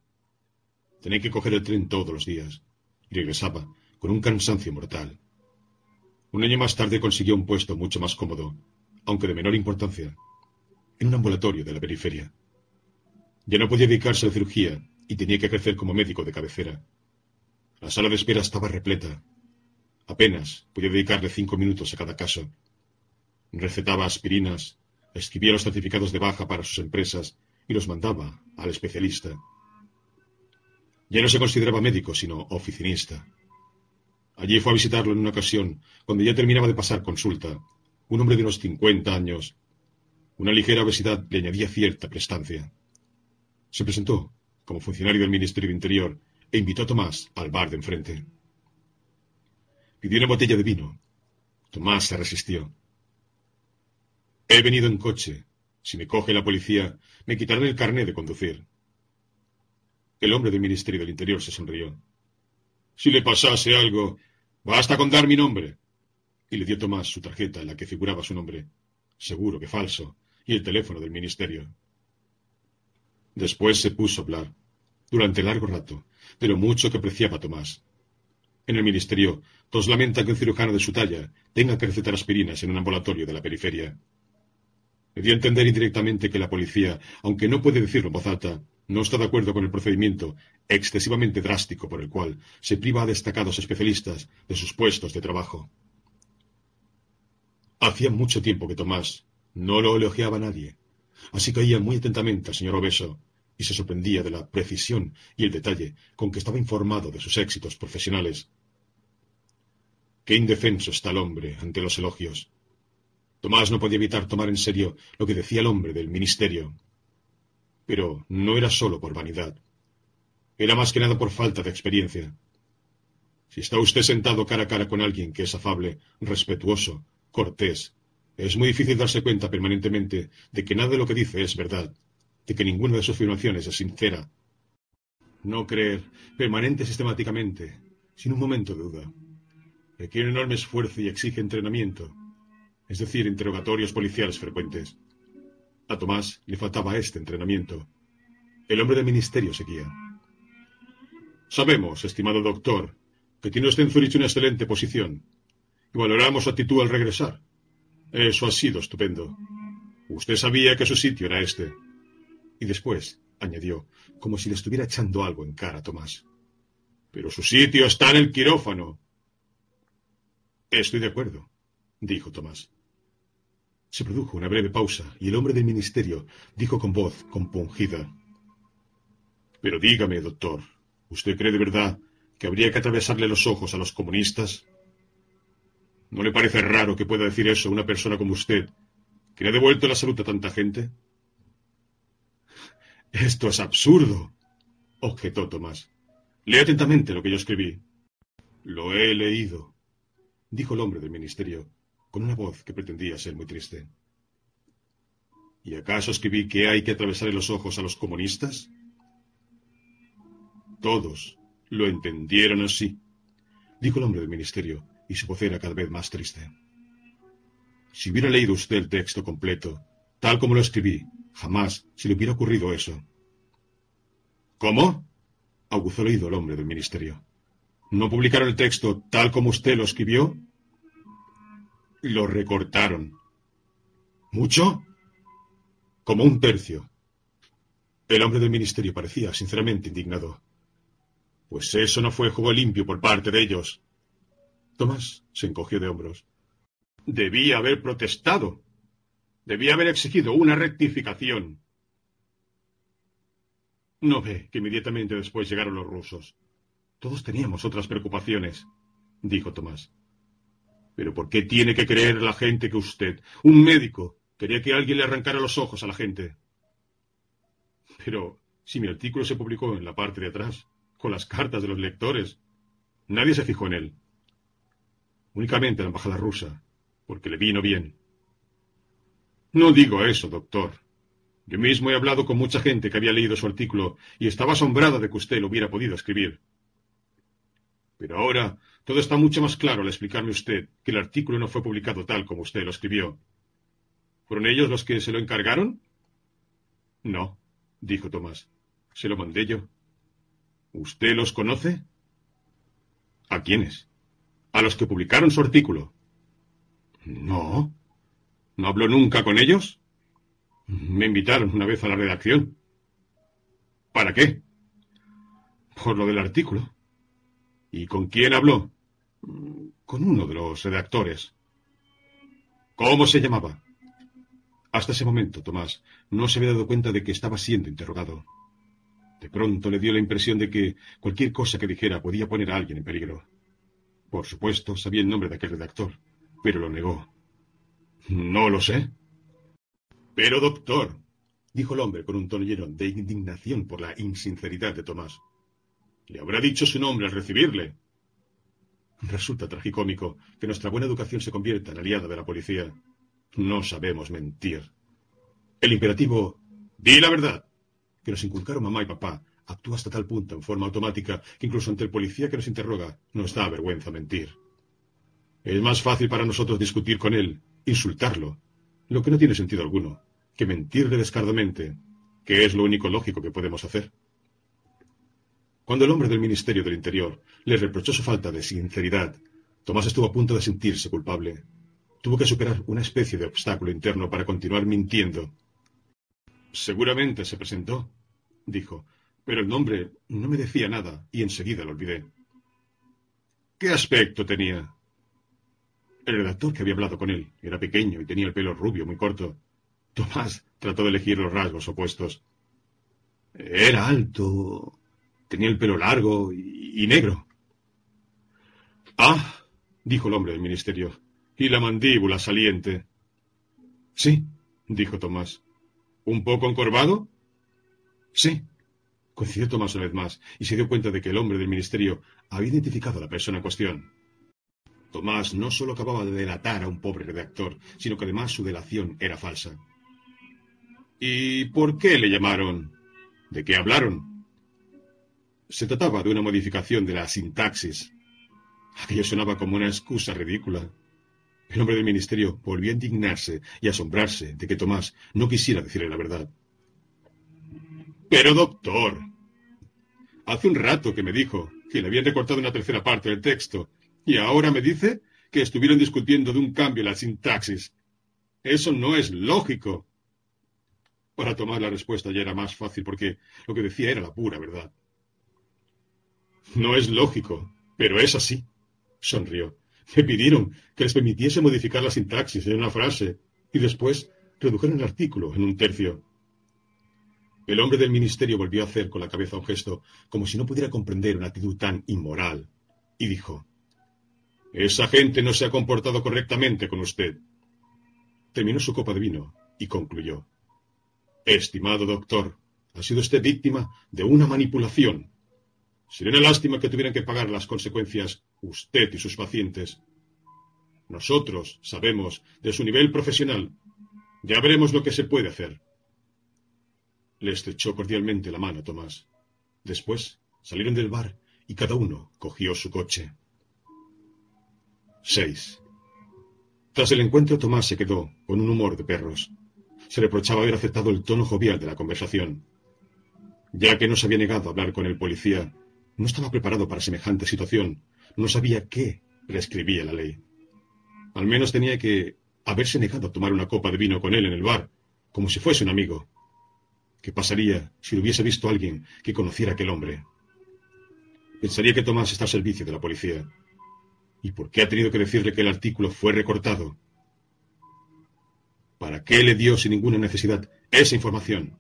Tenía que coger el tren todos los días y regresaba con un cansancio mortal. Un año más tarde consiguió un puesto mucho más cómodo, aunque de menor importancia, en un ambulatorio de la periferia. Ya no podía dedicarse a la cirugía y tenía que crecer como médico de cabecera. La sala de espera estaba repleta. Apenas podía dedicarle cinco minutos a cada caso. Recetaba aspirinas, escribía los certificados de baja para sus empresas y los mandaba al especialista. Ya no se consideraba médico, sino oficinista. Allí fue a visitarlo en una ocasión, cuando ya terminaba de pasar consulta, un hombre de unos cincuenta años. Una ligera obesidad le añadía cierta prestancia. Se presentó como funcionario del Ministerio de Interior e invitó a Tomás al bar de enfrente. Pidió una botella de vino. Tomás se resistió. He venido en coche. Si me coge la policía, me quitarán el carné de conducir. El hombre del Ministerio del Interior se sonrió. Si le pasase algo, basta con dar mi nombre. Y le dio Tomás su tarjeta en la que figuraba su nombre, seguro que falso, y el teléfono del Ministerio. Después se puso a hablar, durante largo rato, de lo mucho que apreciaba Tomás. En el Ministerio, todos lamentan que un cirujano de su talla tenga que recetar aspirinas en un ambulatorio de la periferia. Me dio a entender indirectamente que la policía, aunque no puede decirlo en voz alta, no está de acuerdo con el procedimiento excesivamente drástico por el cual se priva a destacados especialistas de sus puestos de trabajo. Hacía mucho tiempo que Tomás no lo elogiaba a nadie, así que oía muy atentamente al señor Obeso y se sorprendía de la precisión y el detalle con que estaba informado de sus éxitos profesionales. Qué indefenso está el hombre ante los elogios. Tomás no podía evitar tomar en serio lo que decía el hombre del ministerio. Pero no era solo por vanidad. Era más que nada por falta de experiencia. Si está usted sentado cara a cara con alguien que es afable, respetuoso, cortés, es muy difícil darse cuenta permanentemente de que nada de lo que dice es verdad, de que ninguna de sus afirmaciones es sincera. No creer, permanente sistemáticamente, sin un momento de duda. Requiere enorme esfuerzo y exige entrenamiento es decir, interrogatorios policiales frecuentes. A Tomás le faltaba este entrenamiento. El hombre del ministerio seguía. Sabemos, estimado doctor, que tiene usted en Zurich una excelente posición y valoramos su actitud al regresar. Eso ha sido estupendo. Usted sabía que su sitio era este. Y después, añadió, como si le estuviera echando algo en cara a Tomás. Pero su sitio está en el quirófano. Estoy de acuerdo, dijo Tomás. Se produjo una breve pausa y el hombre del ministerio dijo con voz compungida. Pero dígame, doctor, ¿usted cree de verdad que habría que atravesarle los ojos a los comunistas? ¿No le parece raro que pueda decir eso una persona como usted, que le ha devuelto la salud a tanta gente? Esto es absurdo, objetó Tomás. Lea atentamente lo que yo escribí. Lo he leído, dijo el hombre del ministerio, con una voz que pretendía ser muy triste. ¿Y acaso escribí que hay que atravesar los ojos a los comunistas? Todos lo entendieron así, dijo el hombre del ministerio, y su voz era cada vez más triste. Si hubiera leído usted el texto completo, tal como lo escribí, Jamás se le hubiera ocurrido eso. ¿Cómo? aguzó el oído el hombre del ministerio. ¿No publicaron el texto tal como usted lo escribió? Lo recortaron. ¿Mucho? Como un tercio. El hombre del ministerio parecía sinceramente indignado. Pues eso no fue juego limpio por parte de ellos. Tomás se encogió de hombros. Debía haber protestado. Debía haber exigido una rectificación. No ve que inmediatamente después llegaron los rusos. Todos teníamos otras preocupaciones, dijo Tomás. Pero ¿por qué tiene que creer la gente que usted, un médico, quería que alguien le arrancara los ojos a la gente? Pero si mi artículo se publicó en la parte de atrás, con las cartas de los lectores, nadie se fijó en él. Únicamente la embajada rusa, porque le vino bien. No digo eso, doctor. Yo mismo he hablado con mucha gente que había leído su artículo y estaba asombrada de que usted lo hubiera podido escribir. Pero ahora todo está mucho más claro al explicarme usted que el artículo no fue publicado tal como usted lo escribió. ¿Fueron ellos los que se lo encargaron? No, dijo Tomás. Se lo mandé yo. ¿Usted los conoce? ¿A quiénes? A los que publicaron su artículo. No, ¿No habló nunca con ellos? Me invitaron una vez a la redacción. ¿Para qué? Por lo del artículo. ¿Y con quién habló? Con uno de los redactores. ¿Cómo se llamaba? Hasta ese momento, Tomás no se había dado cuenta de que estaba siendo interrogado. De pronto le dio la impresión de que cualquier cosa que dijera podía poner a alguien en peligro. Por supuesto, sabía el nombre de aquel redactor, pero lo negó. No lo sé. Pero, doctor, dijo el hombre con un tono lleno de indignación por la insinceridad de Tomás, le habrá dicho su nombre al recibirle. Resulta tragicómico que nuestra buena educación se convierta en aliada de la policía. No sabemos mentir. El imperativo, di la verdad, que nos inculcaron mamá y papá, actúa hasta tal punto en forma automática que incluso ante el policía que nos interroga nos da vergüenza mentir. Es más fácil para nosotros discutir con él insultarlo, lo que no tiene sentido alguno, que mentirle descardamente, que es lo único lógico que podemos hacer. Cuando el hombre del Ministerio del Interior le reprochó su falta de sinceridad, Tomás estuvo a punto de sentirse culpable. Tuvo que superar una especie de obstáculo interno para continuar mintiendo. Seguramente se presentó, dijo, pero el nombre no me decía nada y enseguida lo olvidé. ¿Qué aspecto tenía? El redactor que había hablado con él era pequeño y tenía el pelo rubio muy corto. Tomás trató de elegir los rasgos opuestos. Era alto, tenía el pelo largo y, negro. Ah, dijo el hombre del ministerio, y la mandíbula saliente. Sí, dijo Tomás. ¿Un poco encorvado? Sí, coincidió Tomás una vez más, y se dio cuenta de que el hombre del ministerio había identificado a la persona en cuestión. Tomás no solo acababa de delatar a un pobre redactor, sino que además su delación era falsa. ¿Y por qué le llamaron? ¿De qué hablaron? Se trataba de una modificación de la sintaxis. Aquello sonaba como una excusa ridícula. El hombre del ministerio volvió a indignarse y asombrarse de que Tomás no quisiera decirle la verdad. Pero, doctor, hace un rato que me dijo que le habían recortado una tercera parte del texto y ahora me dice que estuvieron discutiendo de un cambio en la sintaxis. Eso no es lógico. Para tomar la respuesta ya era más fácil porque lo que decía era la pura verdad. No es lógico, pero es así, sonrió. Me pidieron que les permitiese modificar la sintaxis en una frase y después redujeron el artículo en un tercio. El hombre del ministerio volvió a hacer con la cabeza un gesto como si no pudiera comprender una actitud tan inmoral y dijo, Esa gente no se ha comportado correctamente con usted. Terminó su copa de vino y concluyó, Estimado doctor, ha sido usted víctima de una manipulación. Sería una lástima que tuvieran que pagar las consecuencias usted y sus pacientes. Nosotros sabemos de su nivel profesional. Ya veremos lo que se puede hacer. Le estrechó cordialmente la mano a Tomás. Después salieron del bar y cada uno cogió su coche. 6. Tras el encuentro, Tomás se quedó con un humor de perros. Se reprochaba haber aceptado el tono jovial de la conversación. Ya que no se había negado a hablar con el policía, no estaba preparado para semejante situación. No sabía qué prescribía la ley. Al menos tenía que haberse negado a tomar una copa de vino con él en el bar, como si fuese un amigo. ¿Qué pasaría si lo hubiese visto alguien que conociera a aquel hombre? Pensaría que Tomás está al servicio de la policía. ¿Y por qué ha tenido que decirle que el artículo fue recortado? ¿Para qué le dio sin ninguna necesidad esa información?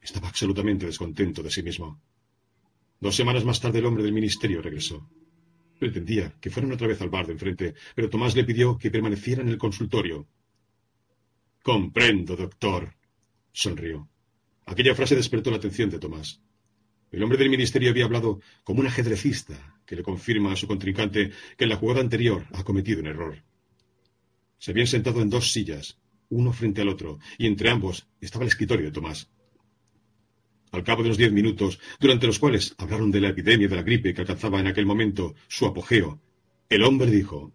Estaba absolutamente descontento de sí mismo. Dos semanas más tarde el hombre del ministerio regresó. Pretendía que fueran otra vez al bar de enfrente, pero Tomás le pidió que permaneciera en el consultorio. Comprendo, doctor, sonrió. Aquella frase despertó la atención de Tomás. El hombre del ministerio había hablado como un ajedrecista que le confirma a su contrincante que en la jugada anterior ha cometido un error. Se habían sentado en dos sillas, uno frente al otro, y entre ambos estaba el escritorio de Tomás. Al cabo de los diez minutos, durante los cuales hablaron de la epidemia de la gripe que alcanzaba en aquel momento su apogeo, el hombre dijo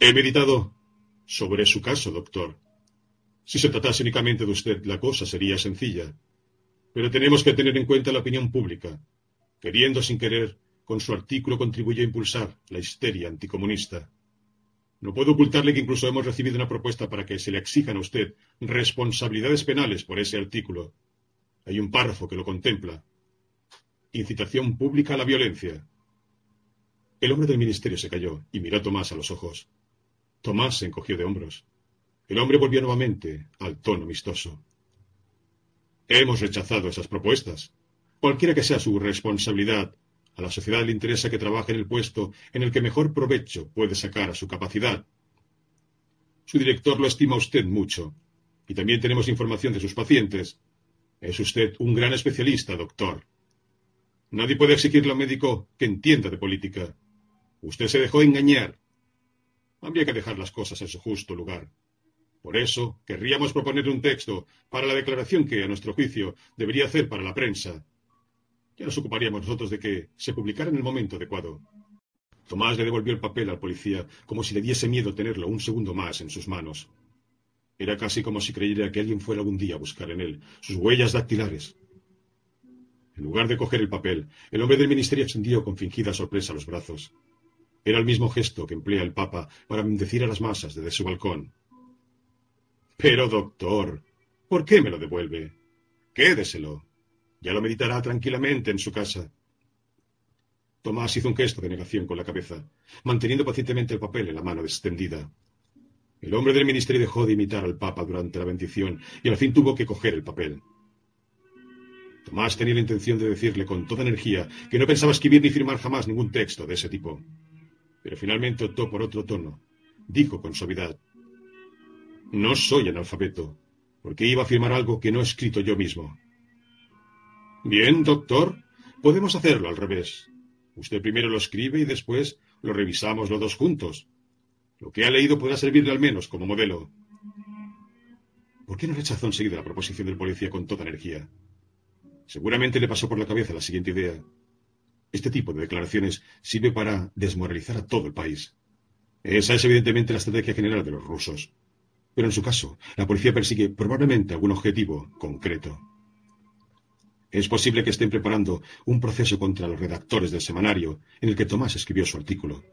He meditado sobre su caso, doctor. Si se tratase únicamente de usted, la cosa sería sencilla. Pero tenemos que tener en cuenta la opinión pública. Queriendo sin querer, con su artículo contribuye a impulsar la histeria anticomunista. No puedo ocultarle que incluso hemos recibido una propuesta para que se le exijan a usted responsabilidades penales por ese artículo. Hay un párrafo que lo contempla. Incitación pública a la violencia. El hombre del ministerio se calló y miró a Tomás a los ojos. Tomás se encogió de hombros. El hombre volvió nuevamente al tono amistoso. Hemos rechazado esas propuestas. Cualquiera que sea su responsabilidad, a la sociedad le interesa que trabaje en el puesto en el que mejor provecho puede sacar a su capacidad. Su director lo estima usted mucho, y también tenemos información de sus pacientes. Es usted un gran especialista, doctor. Nadie puede exigirle a un médico que entienda de política. Usted se dejó engañar. Habría que dejar las cosas en su justo lugar. Por eso, querríamos proponer un texto para la declaración que, a nuestro juicio, debería hacer para la prensa. Ya nos ocuparíamos nosotros de que se publicara en el momento adecuado. Tomás le devolvió el papel al policía como si le diese miedo tenerlo un segundo más en sus manos. Era casi como si creyera que alguien fuera algún día a buscar en él sus huellas dactilares. En lugar de coger el papel, el hombre del ministerio extendió con fingida sorpresa los brazos. Era el mismo gesto que emplea el Papa para bendecir a las masas desde su balcón. Pero, doctor, ¿por qué me lo devuelve? Quédeselo. Ya lo meditará tranquilamente en su casa. Tomás hizo un gesto de negación con la cabeza, manteniendo pacientemente el papel en la mano extendida. El hombre del ministerio dejó de imitar al Papa durante la bendición y al fin tuvo que coger el papel. Tomás tenía la intención de decirle con toda energía que no pensaba escribir ni firmar jamás ningún texto de ese tipo. Pero finalmente optó por otro tono. Dijo con suavidad, No soy analfabeto, porque iba a firmar algo que no he escrito yo mismo. Bien, doctor, podemos hacerlo al revés. Usted primero lo escribe y después lo revisamos los dos juntos. Lo que ha leído podrá servirle al menos como modelo. ¿Por qué no rechazó enseguida la proposición del policía con toda energía? Seguramente le pasó por la cabeza la siguiente idea. Este tipo de declaraciones sirve para desmoralizar a todo el país. Esa es evidentemente la estrategia general de los rusos. Pero en su caso, la policía persigue probablemente algún objetivo concreto. Es posible que estén preparando un proceso contra los redactores del semanario en el que Tomás escribió su artículo.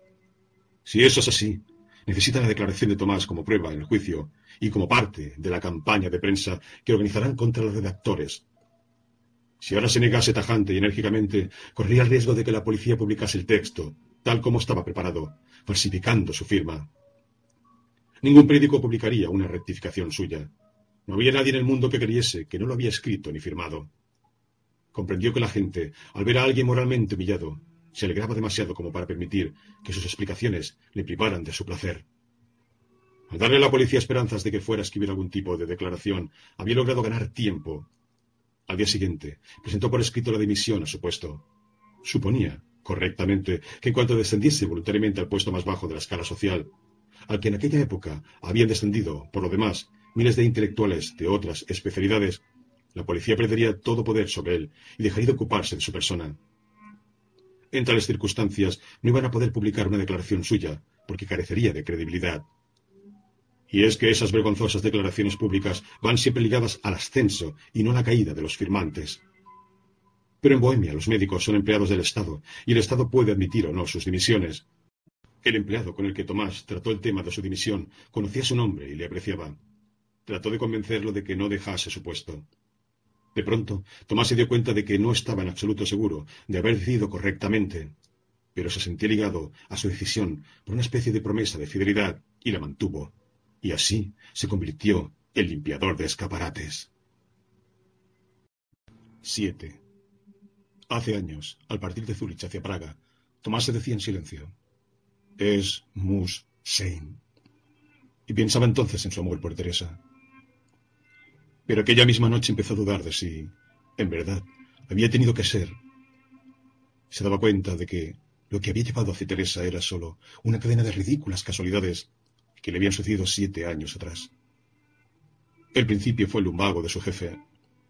Si eso es así, necesita la declaración de Tomás como prueba en el juicio y como parte de la campaña de prensa que organizarán contra los redactores. Si ahora se negase tajante y enérgicamente, corría el riesgo de que la policía publicase el texto, tal como estaba preparado, falsificando su firma. Ningún periódico publicaría una rectificación suya. No había nadie en el mundo que creyese que no lo había escrito ni firmado. Comprendió que la gente, al ver a alguien moralmente humillado, se alegraba demasiado como para permitir que sus explicaciones le privaran de su placer. Al darle a la policía esperanzas de que fuera a escribir algún tipo de declaración, había logrado ganar tiempo. Al día siguiente, presentó por escrito la dimisión a su puesto. Suponía, correctamente, que en cuanto descendiese voluntariamente al puesto más bajo de la escala social, al que en aquella época habían descendido, por lo demás, miles de intelectuales de otras especialidades, la policía perdería todo poder sobre él y dejaría de ocuparse de su persona. En tales circunstancias no iban a poder publicar una declaración suya, porque carecería de credibilidad. Y es que esas vergonzosas declaraciones públicas van siempre ligadas al ascenso y no a la caída de los firmantes. Pero en Bohemia los médicos son empleados del Estado, y el Estado puede admitir o no sus dimisiones. El empleado con el que Tomás trató el tema de su dimisión conocía su nombre y le apreciaba. Trató de convencerlo de que no dejase su puesto. De pronto, Tomás se dio cuenta de que no estaba en absoluto seguro de haber decidido correctamente, pero se sentía ligado a su decisión por una especie de promesa de fidelidad y la mantuvo, y así se convirtió en limpiador de escaparates. 7. Hace años, al partir de Zúrich hacia Praga, Tomás se decía en silencio, es Mus Sein. Y pensaba entonces en su amor por Teresa. Pero aquella misma noche empezó a dudar de si, en verdad, había tenido que ser. Se daba cuenta de que lo que había llevado hacia Teresa era solo una cadena de ridículas casualidades que le habían sucedido siete años atrás. El principio fue el lumbago de su jefe,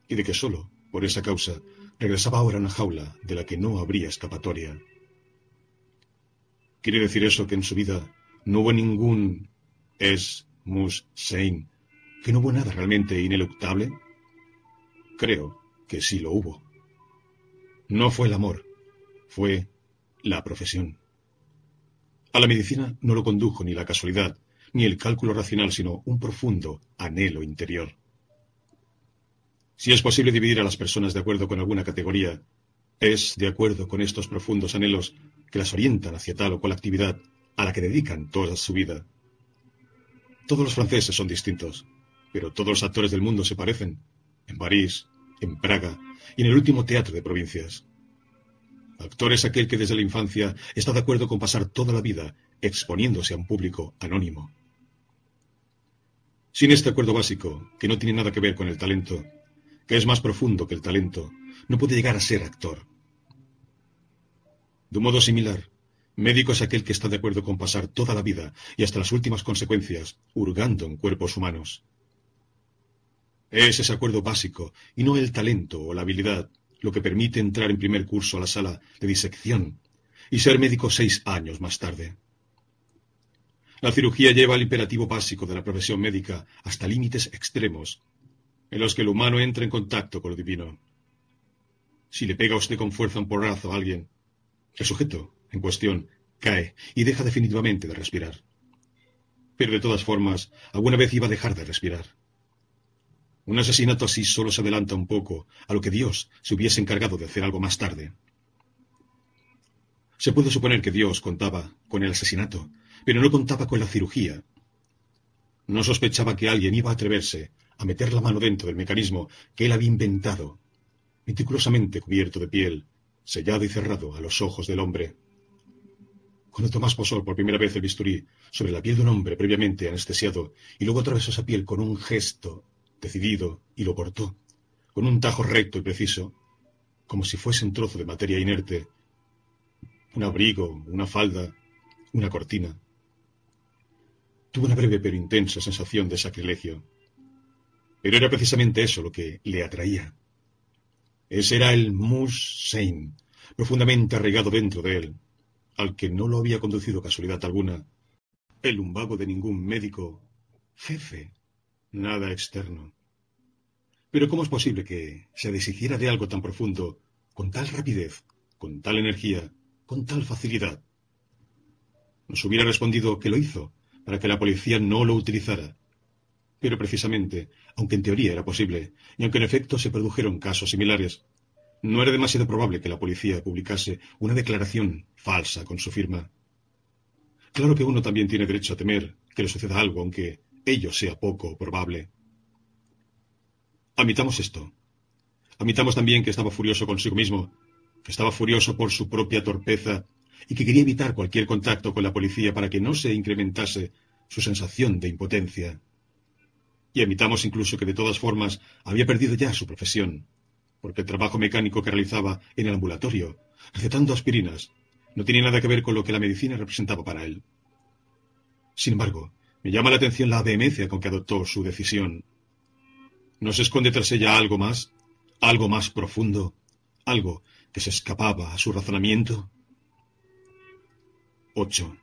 y de que solo, por esa causa, regresaba ahora a una jaula de la que no habría escapatoria. ¿Quiere decir eso que en su vida no hubo ningún es mus sein que no hubo nada realmente ineluctable? Creo que sí lo hubo. No fue el amor, fue la profesión. A la medicina no lo condujo ni la casualidad, ni el cálculo racional, sino un profundo anhelo interior. Si es posible dividir a las personas de acuerdo con alguna categoría, es de acuerdo con estos profundos anhelos que las orientan hacia tal o cual actividad a la que dedican toda su vida. Todos los franceses son distintos, pero todos los actores del mundo se parecen, en París, en Praga y en el último teatro de provincias. Actor es aquel que desde la infancia está de acuerdo con pasar toda la vida exponiéndose a un público anónimo. Sin este acuerdo básico, que no tiene nada que ver con el talento, que es más profundo que el talento, no puede llegar a ser actor. De un modo similar, médico es aquel que está de acuerdo con pasar toda la vida y hasta las últimas consecuencias hurgando en cuerpos humanos. Es ese acuerdo básico y no el talento o la habilidad lo que permite entrar en primer curso a la sala de disección y ser médico seis años más tarde. La cirugía lleva el imperativo básico de la profesión médica hasta límites extremos, en los que el humano entra en contacto con lo divino. Si le pega a usted con fuerza un porrazo a alguien, el sujeto en cuestión cae y deja definitivamente de respirar. Pero de todas formas, alguna vez iba a dejar de respirar. Un asesinato así solo se adelanta un poco a lo que Dios se hubiese encargado de hacer algo más tarde. Se puede suponer que Dios contaba con el asesinato, pero no contaba con la cirugía. No sospechaba que alguien iba a atreverse a meter la mano dentro del mecanismo que él había inventado, meticulosamente cubierto de piel, sellado y cerrado a los ojos del hombre. Cuando Tomás posó por primera vez el bisturí sobre la piel de un hombre previamente anestesiado y luego atravesó esa piel con un gesto decidido, y lo cortó, con un tajo recto y preciso, como si fuese un trozo de materia inerte, un abrigo, una falda, una cortina. Tuvo una breve pero intensa sensación de sacrilegio. Pero era precisamente eso lo que le atraía. Ese era el Mus Sein, profundamente arraigado dentro de él, al que no lo había conducido casualidad alguna, el lumbago de ningún médico, jefe, nada externo. Pero ¿cómo es posible que se deshiciera de algo tan profundo, con tal rapidez, con tal energía, con tal facilidad? Nos hubiera respondido que lo hizo, para que la policía no lo utilizara. Pero precisamente, aunque en teoría era posible, y aunque en efecto se produjeron casos similares, no era demasiado probable que la policía publicase una declaración falsa con su firma. Claro que uno también tiene derecho a temer que le suceda algo, aunque ello sea poco probable. Admitamos esto. Admitamos también que estaba furioso consigo mismo, que estaba furioso por su propia torpeza y que quería evitar cualquier contacto con la policía para que no se incrementase su sensación de impotencia. Y admitamos incluso que de todas formas había perdido ya su profesión, porque el trabajo mecánico que realizaba en el ambulatorio, recetando aspirinas, no tenía nada que ver con lo que la medicina representaba para él. Sin embargo, me llama la atención la vehemencia con que adoptó su decisión. ¿No se esconde tras ella algo más? ¿Algo más profundo? ¿Algo que se escapaba a su razonamiento? 8.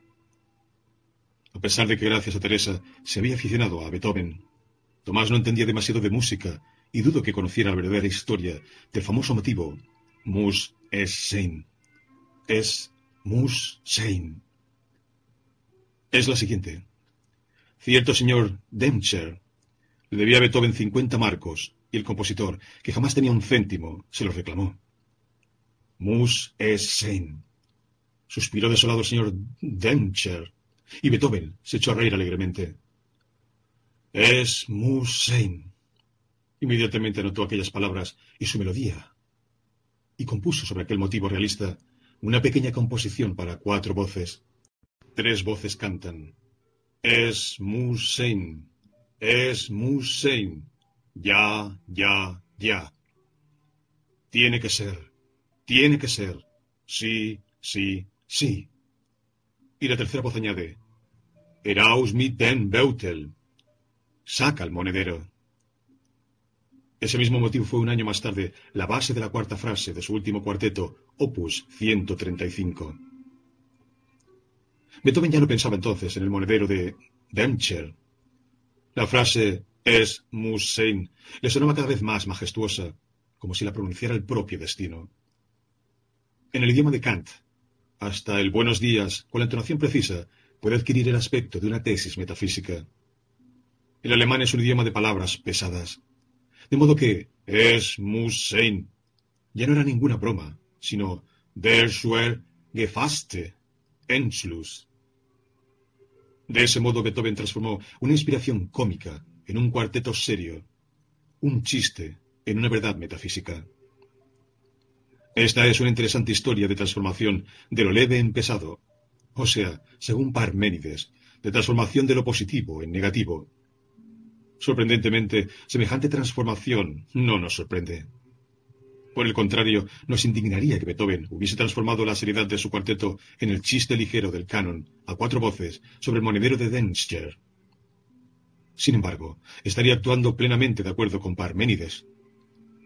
A pesar de que gracias a Teresa se había aficionado a Beethoven, Tomás no entendía demasiado de música y dudo que conociera la verdadera historia del famoso motivo Mus es Sein. Es Mus Sein. Es la siguiente. Cierto señor Demcher le debía a Beethoven 50 marcos y el compositor, que jamás tenía un céntimo, se los reclamó. Mus es Sein. Suspiró desolado el señor Demcher y Beethoven se echó a reír alegremente. Es Mus Sein. Inmediatamente anotó aquellas palabras y su melodía y compuso sobre aquel motivo realista una pequeña composición para cuatro voces. Tres voces cantan. Es Musein, es Musein, ya, ya, ya. Tiene que ser, tiene que ser, sí, sí, sí. Y la tercera voz añade, Eraus mit den Beutel, saca el monedero. Ese mismo motivo fue un año más tarde la base de la cuarta frase de su último cuarteto, Opus 135. Beethoven ya no pensaba entonces en el monedero de Demcher. La frase es Musein le sonaba cada vez más majestuosa, como si la pronunciara el propio destino. En el idioma de Kant, hasta el buenos días, con la entonación precisa, puede adquirir el aspecto de una tesis metafísica. El alemán es un idioma de palabras pesadas. De modo que es Musein ya no era ninguna broma, sino der schwer gefasste Entschluss. De ese modo Beethoven transformó una inspiración cómica en un cuarteto serio, un chiste en una verdad metafísica. Esta es una interesante historia de transformación de lo leve en pesado, o sea, según Parménides, de transformación de lo positivo en negativo, Sorprendentemente, semejante transformación no nos sorprende. Por el contrario, nos indignaría que Beethoven hubiese transformado la seriedad de su cuarteto en el chiste ligero del canon, a cuatro voces, sobre el monedero de Denscher. Sin embargo, estaría actuando plenamente de acuerdo con Parménides.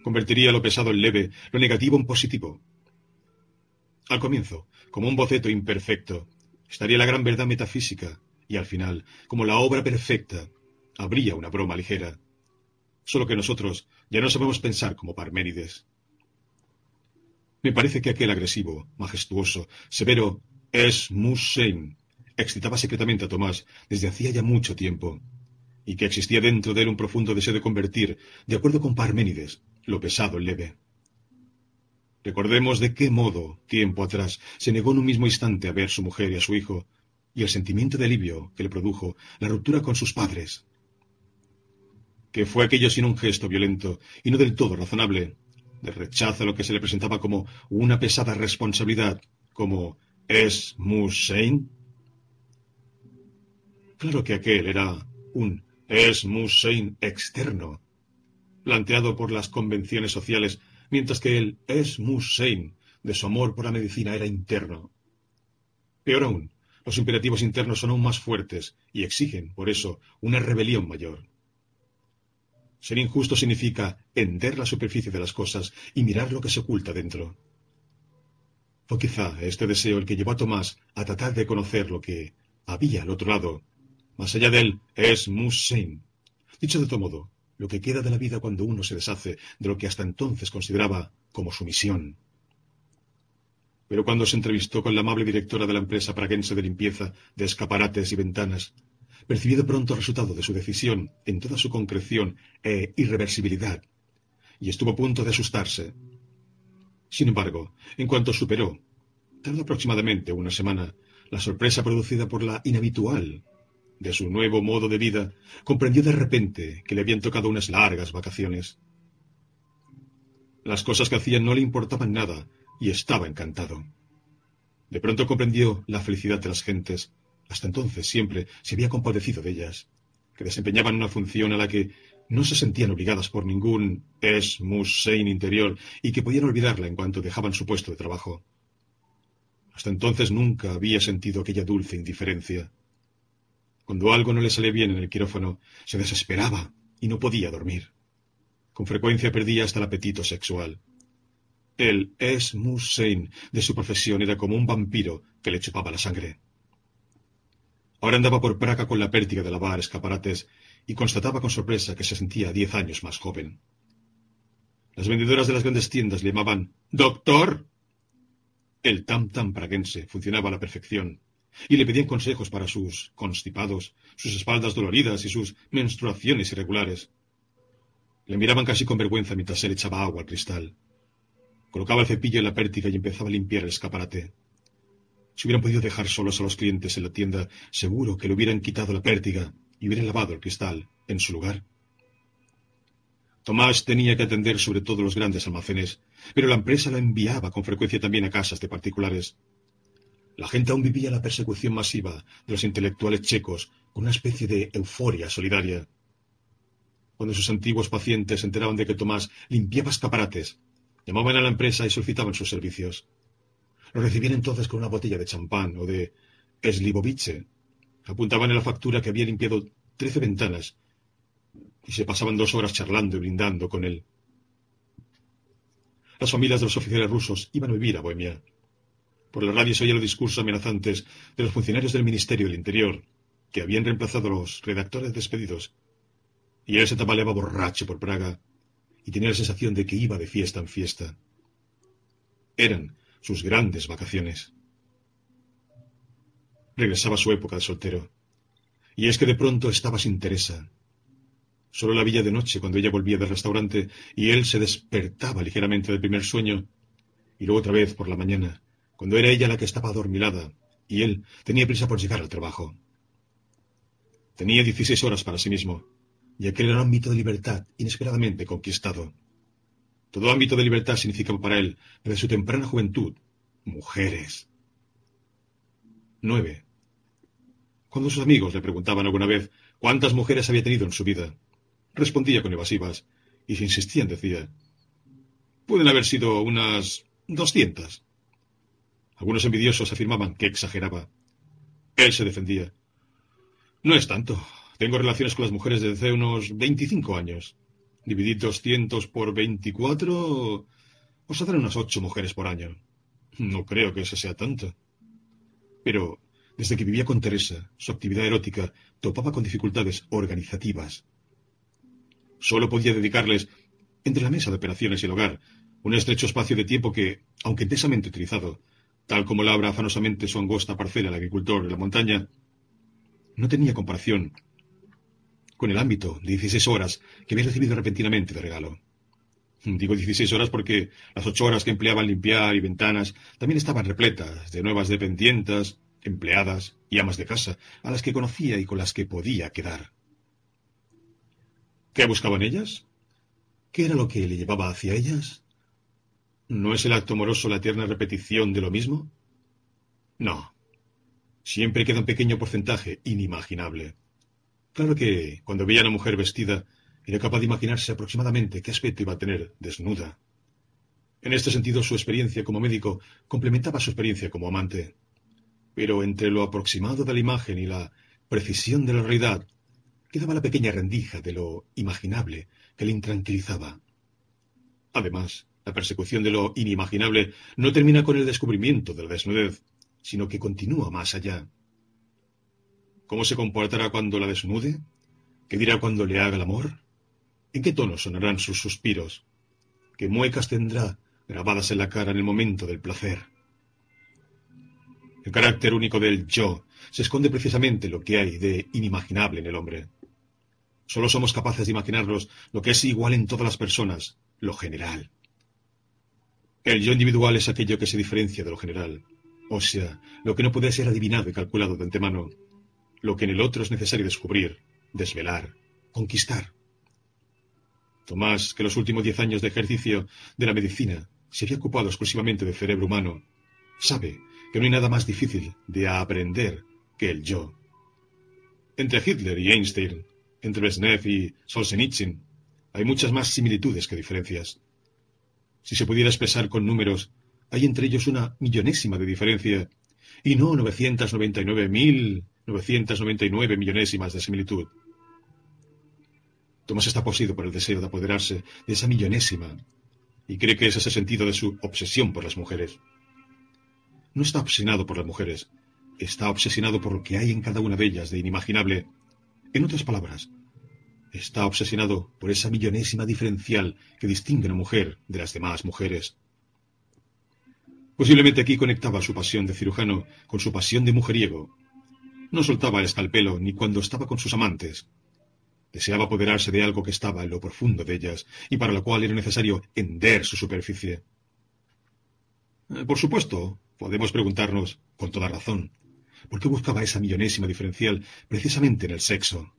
Convertiría lo pesado en leve, lo negativo en positivo. Al comienzo, como un boceto imperfecto, estaría la gran verdad metafísica, y al final, como la obra perfecta, habría una broma ligera. Solo que nosotros ya no sabemos pensar como Parménides. Me parece que aquel agresivo, majestuoso, severo es Musein excitaba secretamente a Tomás desde hacía ya mucho tiempo, y que existía dentro de él un profundo deseo de convertir, de acuerdo con Parménides, lo pesado en leve. Recordemos de qué modo, tiempo atrás, se negó en un mismo instante a ver su mujer y a su hijo, y el sentimiento de alivio que le produjo la ruptura con sus padres, que fue aquello sin un gesto violento y no del todo razonable, de rechazo a lo que se le presentaba como una pesada responsabilidad, como ¿es Musein? Claro que aquel era un es Musein externo, planteado por las convenciones sociales, mientras que el es Musein de su amor por la medicina era interno. Peor aún, los imperativos internos son aún más fuertes y exigen, por eso, una rebelión mayor. Ser injusto significa hender la superficie de las cosas y mirar lo que se oculta dentro. O quizá este deseo el que llevó a Tomás a tratar de conocer lo que había al otro lado, más allá de él, es Musein. Dicho de otro modo, lo que queda de la vida cuando uno se deshace de lo que hasta entonces consideraba como su misión. Pero cuando se entrevistó con la amable directora de la empresa praguense de limpieza de escaparates y ventanas, percibió de pronto el resultado de su decisión en toda su concreción e irreversibilidad, y estuvo a punto de asustarse. Sin embargo, en cuanto superó, tardó aproximadamente una semana, la sorpresa producida por la inhabitual de su nuevo modo de vida, comprendió de repente que le habían tocado unas largas vacaciones. Las cosas que hacía no le importaban nada y estaba encantado. De pronto comprendió la felicidad de las gentes. Hasta entonces siempre se había compadecido de ellas, que desempeñaban una función a la que no se sentían obligadas por ningún es mus interior y que podían olvidarla en cuanto dejaban su puesto de trabajo. Hasta entonces nunca había sentido aquella dulce indiferencia. Cuando algo no le salía bien en el quirófano, se desesperaba y no podía dormir. Con frecuencia perdía hasta el apetito sexual. El es Musein de su profesión era como un vampiro que le chupaba la sangre. Ahora andaba por Praga con la pértiga de lavar escaparates y constataba con sorpresa que se sentía diez años más joven. Las vendedoras de las grandes tiendas le llamaban ¡Doctor! El tam-tam praguense funcionaba a la perfección y le pedían consejos para sus constipados, sus espaldas doloridas y sus menstruaciones irregulares. Le miraban casi con vergüenza mientras él echaba agua al cristal. Colocaba el cepillo en la pértiga y empezaba a limpiar el escaparate. Si hubieran podido dejar solos a los clientes en la tienda, seguro que le hubieran quitado la pértiga y hubieran lavado el cristal en su lugar. Tomás tenía que atender sobre todo los grandes almacenes, pero la empresa la enviaba con frecuencia también a casas de particulares. La gente aún vivía la persecución masiva de los intelectuales checos con una especie de euforia solidaria. Cuando sus antiguos pacientes se enteraban de que Tomás limpiaba escaparates, llamaban a la empresa y solicitaban sus servicios. Lo recibían entonces con una botella de champán o de Slivovice. Apuntaban en la factura que había limpiado trece ventanas y se pasaban dos horas charlando y brindando con él. Las familias de los oficiales rusos iban a vivir a Bohemia. Por la radio se oían los discursos amenazantes de los funcionarios del Ministerio del Interior, que habían reemplazado a los redactores despedidos. Y él se tambaleaba borracho por Praga y tenía la sensación de que iba de fiesta en fiesta. Eran sus grandes vacaciones. Regresaba a su época de soltero. Y es que de pronto estaba sin Teresa. Solo la villa de noche cuando ella volvía del restaurante y él se despertaba ligeramente del primer sueño, y luego otra vez por la mañana, cuando era ella la que estaba adormilada, y él tenía prisa por llegar al trabajo. Tenía dieciséis horas para sí mismo, y aquel era un ámbito de libertad inesperadamente conquistado. Todo ámbito de libertad significaba para él, desde su temprana juventud, mujeres. Nueve. Cuando sus amigos le preguntaban alguna vez cuántas mujeres había tenido en su vida, respondía con evasivas, y si insistían decía, pueden haber sido unas doscientas. Algunos envidiosos afirmaban que exageraba. Él se defendía. No es tanto. Tengo relaciones con las mujeres desde hace unos veinticinco años. Dividid doscientos por veinticuatro, os saldrán unas ocho mujeres por año. No creo que eso sea tanto. Pero desde que vivía con Teresa, su actividad erótica topaba con dificultades organizativas. Solo podía dedicarles, entre la mesa de operaciones y el hogar, un estrecho espacio de tiempo que, aunque intensamente utilizado, tal como labra afanosamente su angosta parcela el agricultor de la montaña, no tenía comparación con el ámbito de 16 horas que había recibido repentinamente de regalo. Digo 16 horas porque las ocho horas que empleaba en limpiar y ventanas también estaban repletas de nuevas dependientas, empleadas y amas de casa, a las que conocía y con las que podía quedar. ¿Qué buscaban ellas? ¿Qué era lo que le llevaba hacia ellas? ¿No es el acto amoroso la eterna repetición de lo mismo? No. Siempre queda un pequeño porcentaje inimaginable. Claro que, cuando veía a una mujer vestida, era capaz de imaginarse aproximadamente qué aspecto iba a tener desnuda. En este sentido, su experiencia como médico complementaba su experiencia como amante. Pero entre lo aproximado de la imagen y la precisión de la realidad, quedaba la pequeña rendija de lo imaginable que le intranquilizaba. Además, la persecución de lo inimaginable no termina con el descubrimiento de la desnudez, sino que continúa más allá. ¿Cómo se comportará cuando la desnude? ¿Qué dirá cuando le haga el amor? ¿En qué tono sonarán sus suspiros? ¿Qué muecas tendrá grabadas en la cara en el momento del placer? El carácter único del yo se esconde precisamente lo que hay de inimaginable en el hombre. Solo somos capaces de imaginarnos lo que es igual en todas las personas, lo general. El yo individual es aquello que se diferencia de lo general, o sea, lo que no puede ser adivinado y calculado de antemano, lo que en el otro es necesario descubrir, desvelar, conquistar. Tomás, que los últimos diez años de ejercicio de la medicina se había ocupado exclusivamente del cerebro humano, sabe que no hay nada más difícil de aprender que el yo. Entre Hitler y Einstein, entre Brezhnev y Solzhenitsyn, hay muchas más similitudes que diferencias. Si se pudiera expresar con números, hay entre ellos una millonésima de diferencia, y no 999.999 millonésimas de similitud. Tomás está poseído por el deseo de apoderarse de esa millonésima, y cree que ese es el sentido de su obsesión por las mujeres no está obsesionado por las mujeres, está obsesionado por lo que hay en cada una de ellas de inimaginable. En otras palabras, está obsesionado por esa millonésima diferencial que distingue a una mujer de las demás mujeres. Posiblemente aquí conectaba su pasión de cirujano con su pasión de mujeriego. No soltaba el escalpelo ni cuando estaba con sus amantes. Deseaba apoderarse de algo que estaba en lo profundo de ellas y para lo cual era necesario hender su superficie. Eh, por supuesto, Podemos preguntarnos, con toda razón, ¿por qué buscaba esa millonésima diferencial precisamente en el sexo?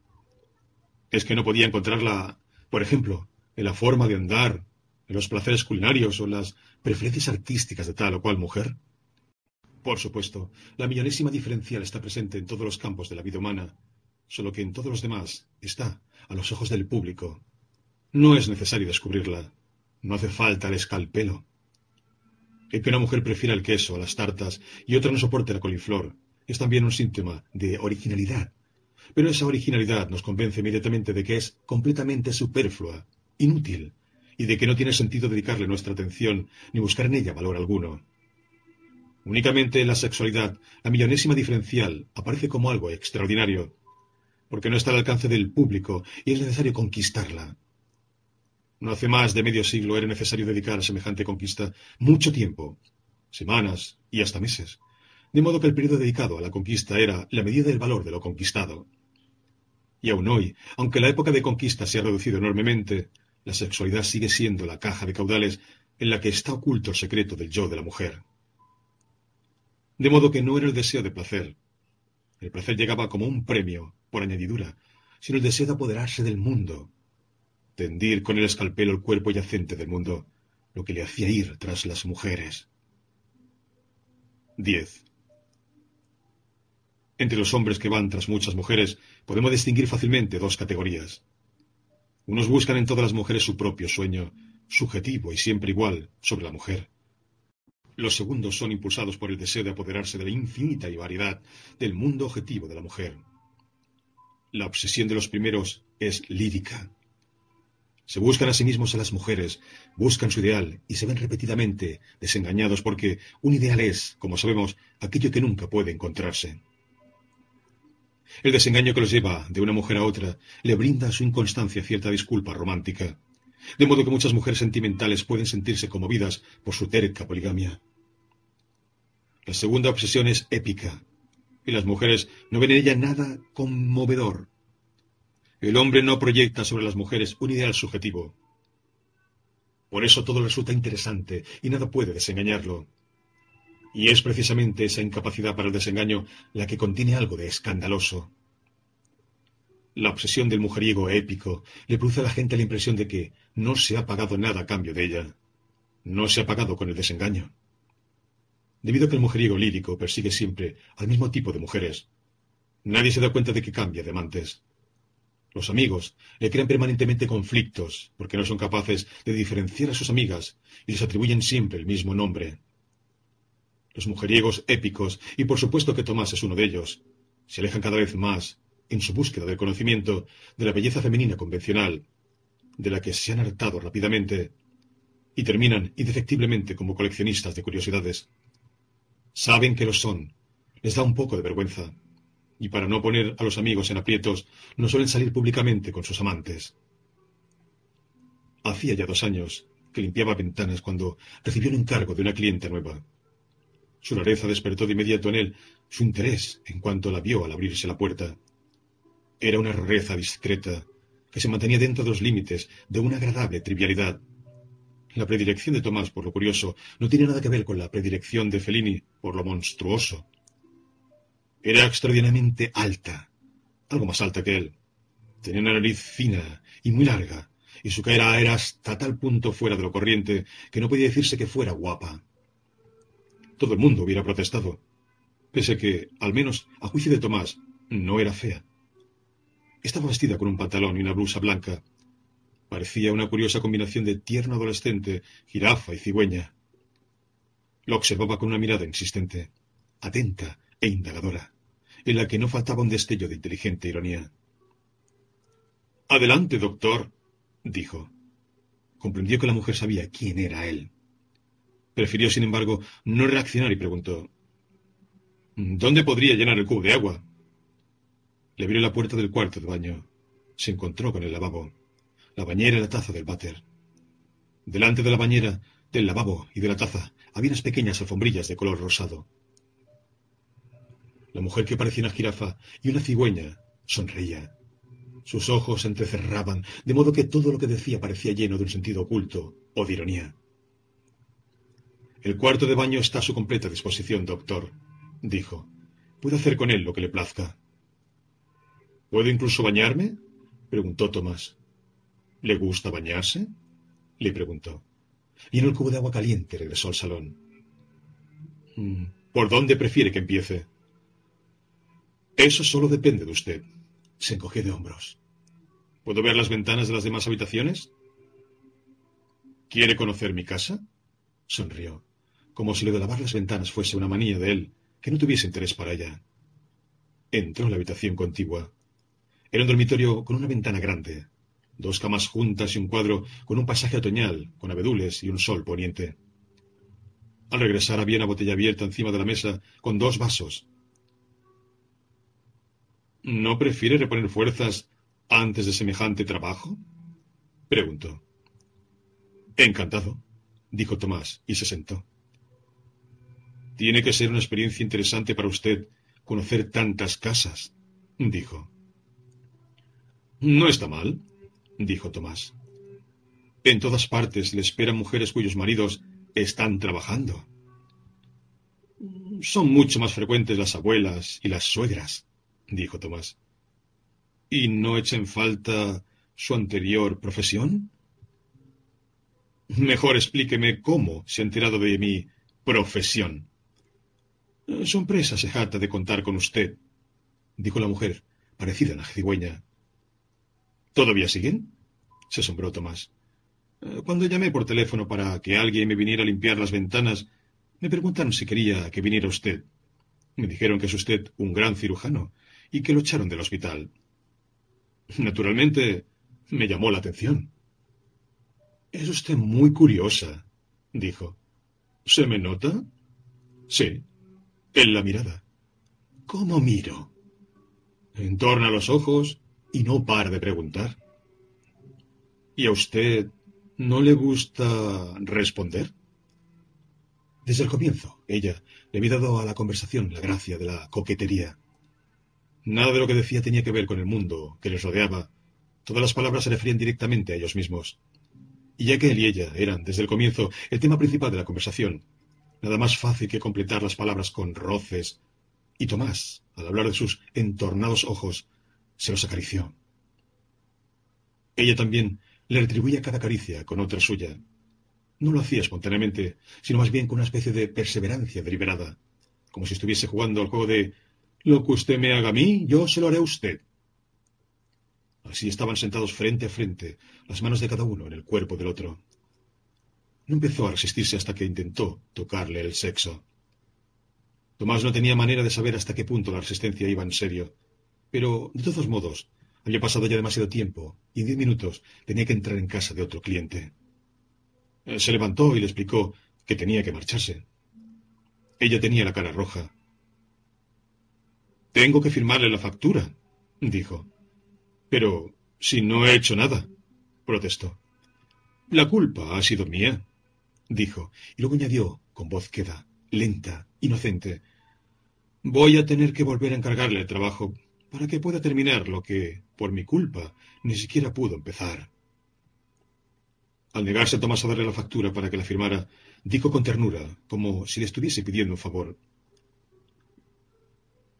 ¿Es que no podía encontrarla, por ejemplo, en la forma de andar, en los placeres culinarios o las preferencias artísticas de tal o cual mujer? Por supuesto, la millonésima diferencial está presente en todos los campos de la vida humana, solo que en todos los demás está a los ojos del público. No es necesario descubrirla. No hace falta el escalpelo. El que una mujer prefiera el queso a las tartas y otra no soporte la coliflor es también un síntoma de originalidad. Pero esa originalidad nos convence inmediatamente de que es completamente superflua, inútil, y de que no tiene sentido dedicarle nuestra atención ni buscar en ella valor alguno. Únicamente en la sexualidad, la millonésima diferencial aparece como algo extraordinario, porque no está al alcance del público y es necesario conquistarla. No hace más de medio siglo era necesario dedicar a semejante conquista mucho tiempo, semanas y hasta meses, de modo que el periodo dedicado a la conquista era la medida del valor de lo conquistado. Y aún hoy, aunque la época de conquista se ha reducido enormemente, la sexualidad sigue siendo la caja de caudales en la que está oculto el secreto del yo de la mujer. De modo que no era el deseo de placer. El placer llegaba como un premio, por añadidura, sino el deseo de apoderarse del mundo, tendir con el escalpelo el cuerpo yacente del mundo, lo que le hacía ir tras las mujeres. 10. Entre los hombres que van tras muchas mujeres podemos distinguir fácilmente dos categorías. Unos buscan en todas las mujeres su propio sueño, subjetivo y siempre igual, sobre la mujer. Los segundos son impulsados por el deseo de apoderarse de la infinita y variedad del mundo objetivo de la mujer. La obsesión de los primeros es lírica, se buscan a sí mismos a las mujeres, buscan su ideal y se ven repetidamente desengañados porque un ideal es, como sabemos, aquello que nunca puede encontrarse. El desengaño que los lleva de una mujer a otra le brinda a su inconstancia cierta disculpa romántica, de modo que muchas mujeres sentimentales pueden sentirse conmovidas por su terca poligamia. La segunda obsesión es épica, y las mujeres no ven en ella nada conmovedor, el hombre no proyecta sobre las mujeres un ideal subjetivo. Por eso todo resulta interesante y nada puede desengañarlo. Y es precisamente esa incapacidad para el desengaño la que contiene algo de escandaloso. La obsesión del mujeriego épico le produce a la gente la impresión de que no se ha pagado nada a cambio de ella. No se ha pagado con el desengaño. Debido a que el mujeriego lírico persigue siempre al mismo tipo de mujeres, nadie se da cuenta de que cambia de amantes. Los amigos le crean permanentemente conflictos porque no son capaces de diferenciar a sus amigas y les atribuyen siempre el mismo nombre. Los mujeriegos épicos, y por supuesto que Tomás es uno de ellos, se alejan cada vez más en su búsqueda del conocimiento de la belleza femenina convencional, de la que se han hartado rápidamente, y terminan indefectiblemente como coleccionistas de curiosidades. Saben que lo son, les da un poco de vergüenza, y para no poner a los amigos en aprietos, no suelen salir públicamente con sus amantes. Hacía ya dos años que limpiaba ventanas cuando recibió un encargo de una clienta nueva. Su rareza despertó de inmediato en él su interés en cuanto la vio al abrirse la puerta. Era una rareza discreta que se mantenía dentro de los límites de una agradable trivialidad. La predilección de Tomás por lo curioso no tiene nada que ver con la predilección de Fellini por lo monstruoso. Era extraordinariamente alta, algo más alta que él. Tenía una nariz fina y muy larga, y su cara era hasta tal punto fuera de lo corriente que no podía decirse que fuera guapa. Todo el mundo hubiera protestado, pese que, al menos a juicio de Tomás, no era fea. Estaba vestida con un pantalón y una blusa blanca. Parecía una curiosa combinación de tierno adolescente, jirafa y cigüeña. Lo observaba con una mirada insistente, atenta e indagadora, en la que no faltaba un destello de inteligente ironía. Adelante, doctor, dijo. Comprendió que la mujer sabía quién era él. Prefirió, sin embargo, no reaccionar y preguntó ¿Dónde podría llenar el cubo de agua? Le abrió la puerta del cuarto de baño. Se encontró con el lavabo, la bañera y la taza del váter. Delante de la bañera, del lavabo y de la taza había unas pequeñas alfombrillas de color rosado. La mujer que parecía una jirafa y una cigüeña sonreía. Sus ojos se entrecerraban, de modo que todo lo que decía parecía lleno de un sentido oculto o de ironía. El cuarto de baño está a su completa disposición, doctor, dijo. Puede hacer con él lo que le plazca. ¿Puedo incluso bañarme? preguntó Tomás. ¿Le gusta bañarse? le preguntó. Y en el cubo de agua caliente regresó al salón. Mm, ¿Por dónde prefiere que empiece? Eso solo depende de usted. Se encogió de hombros. ¿Puedo ver las ventanas de las demás habitaciones? ¿Quiere conocer mi casa? Sonrió, como si lo de lavar las ventanas fuese una manía de él, que no tuviese interés para ella. Entró en la habitación contigua. Era un dormitorio con una ventana grande, dos camas juntas y un cuadro con un pasaje otoñal, con abedules y un sol poniente. Al regresar había una botella abierta encima de la mesa con dos vasos, ¿No prefiere reponer fuerzas antes de semejante trabajo? preguntó. Encantado, dijo Tomás, y se sentó. Tiene que ser una experiencia interesante para usted conocer tantas casas, dijo. No está mal, dijo Tomás. En todas partes le esperan mujeres cuyos maridos están trabajando. Son mucho más frecuentes las abuelas y las suegras dijo Tomás. ¿Y no echen falta su anterior profesión? Mejor explíqueme cómo se ha enterado de mi profesión. Su empresa se jata de contar con usted, dijo la mujer, parecida a la cigüeña. ¿Todavía siguen? se asombró Tomás. Cuando llamé por teléfono para que alguien me viniera a limpiar las ventanas, me preguntaron si quería que viniera usted. Me dijeron que es usted un gran cirujano y que lo echaron del hospital. Naturalmente, me llamó la atención. Es usted muy curiosa, dijo. ¿Se me nota? Sí, en la mirada. ¿Cómo miro? Entorna los ojos y no para de preguntar. ¿Y a usted no le gusta responder? Desde el comienzo, ella le había dado a la conversación la gracia de la coquetería. Nada de lo que decía tenía que ver con el mundo que les rodeaba. Todas las palabras se referían directamente a ellos mismos. Y ya que él y ella eran, desde el comienzo, el tema principal de la conversación, nada más fácil que completar las palabras con roces. Y Tomás, al hablar de sus entornados ojos, se los acarició. Ella también le retribuía cada caricia con otra suya. No lo hacía espontáneamente, sino más bien con una especie de perseverancia deliberada, como si estuviese jugando al juego de lo que usted me haga a mí, yo se lo haré a usted. Así estaban sentados frente a frente, las manos de cada uno en el cuerpo del otro. No empezó a resistirse hasta que intentó tocarle el sexo. Tomás no tenía manera de saber hasta qué punto la resistencia iba en serio, pero, de todos modos, había pasado ya demasiado tiempo y en diez minutos tenía que entrar en casa de otro cliente. Eh, se levantó y le explicó que tenía que marcharse. Ella tenía la cara roja tengo que firmarle la factura, dijo. Pero si no he hecho nada, protestó. La culpa ha sido mía, dijo, y luego añadió, con voz queda, lenta, inocente. Voy a tener que volver a encargarle el trabajo para que pueda terminar lo que, por mi culpa, ni siquiera pudo empezar. Al negarse Tomás a darle la factura para que la firmara, dijo con ternura, como si le estuviese pidiendo un favor.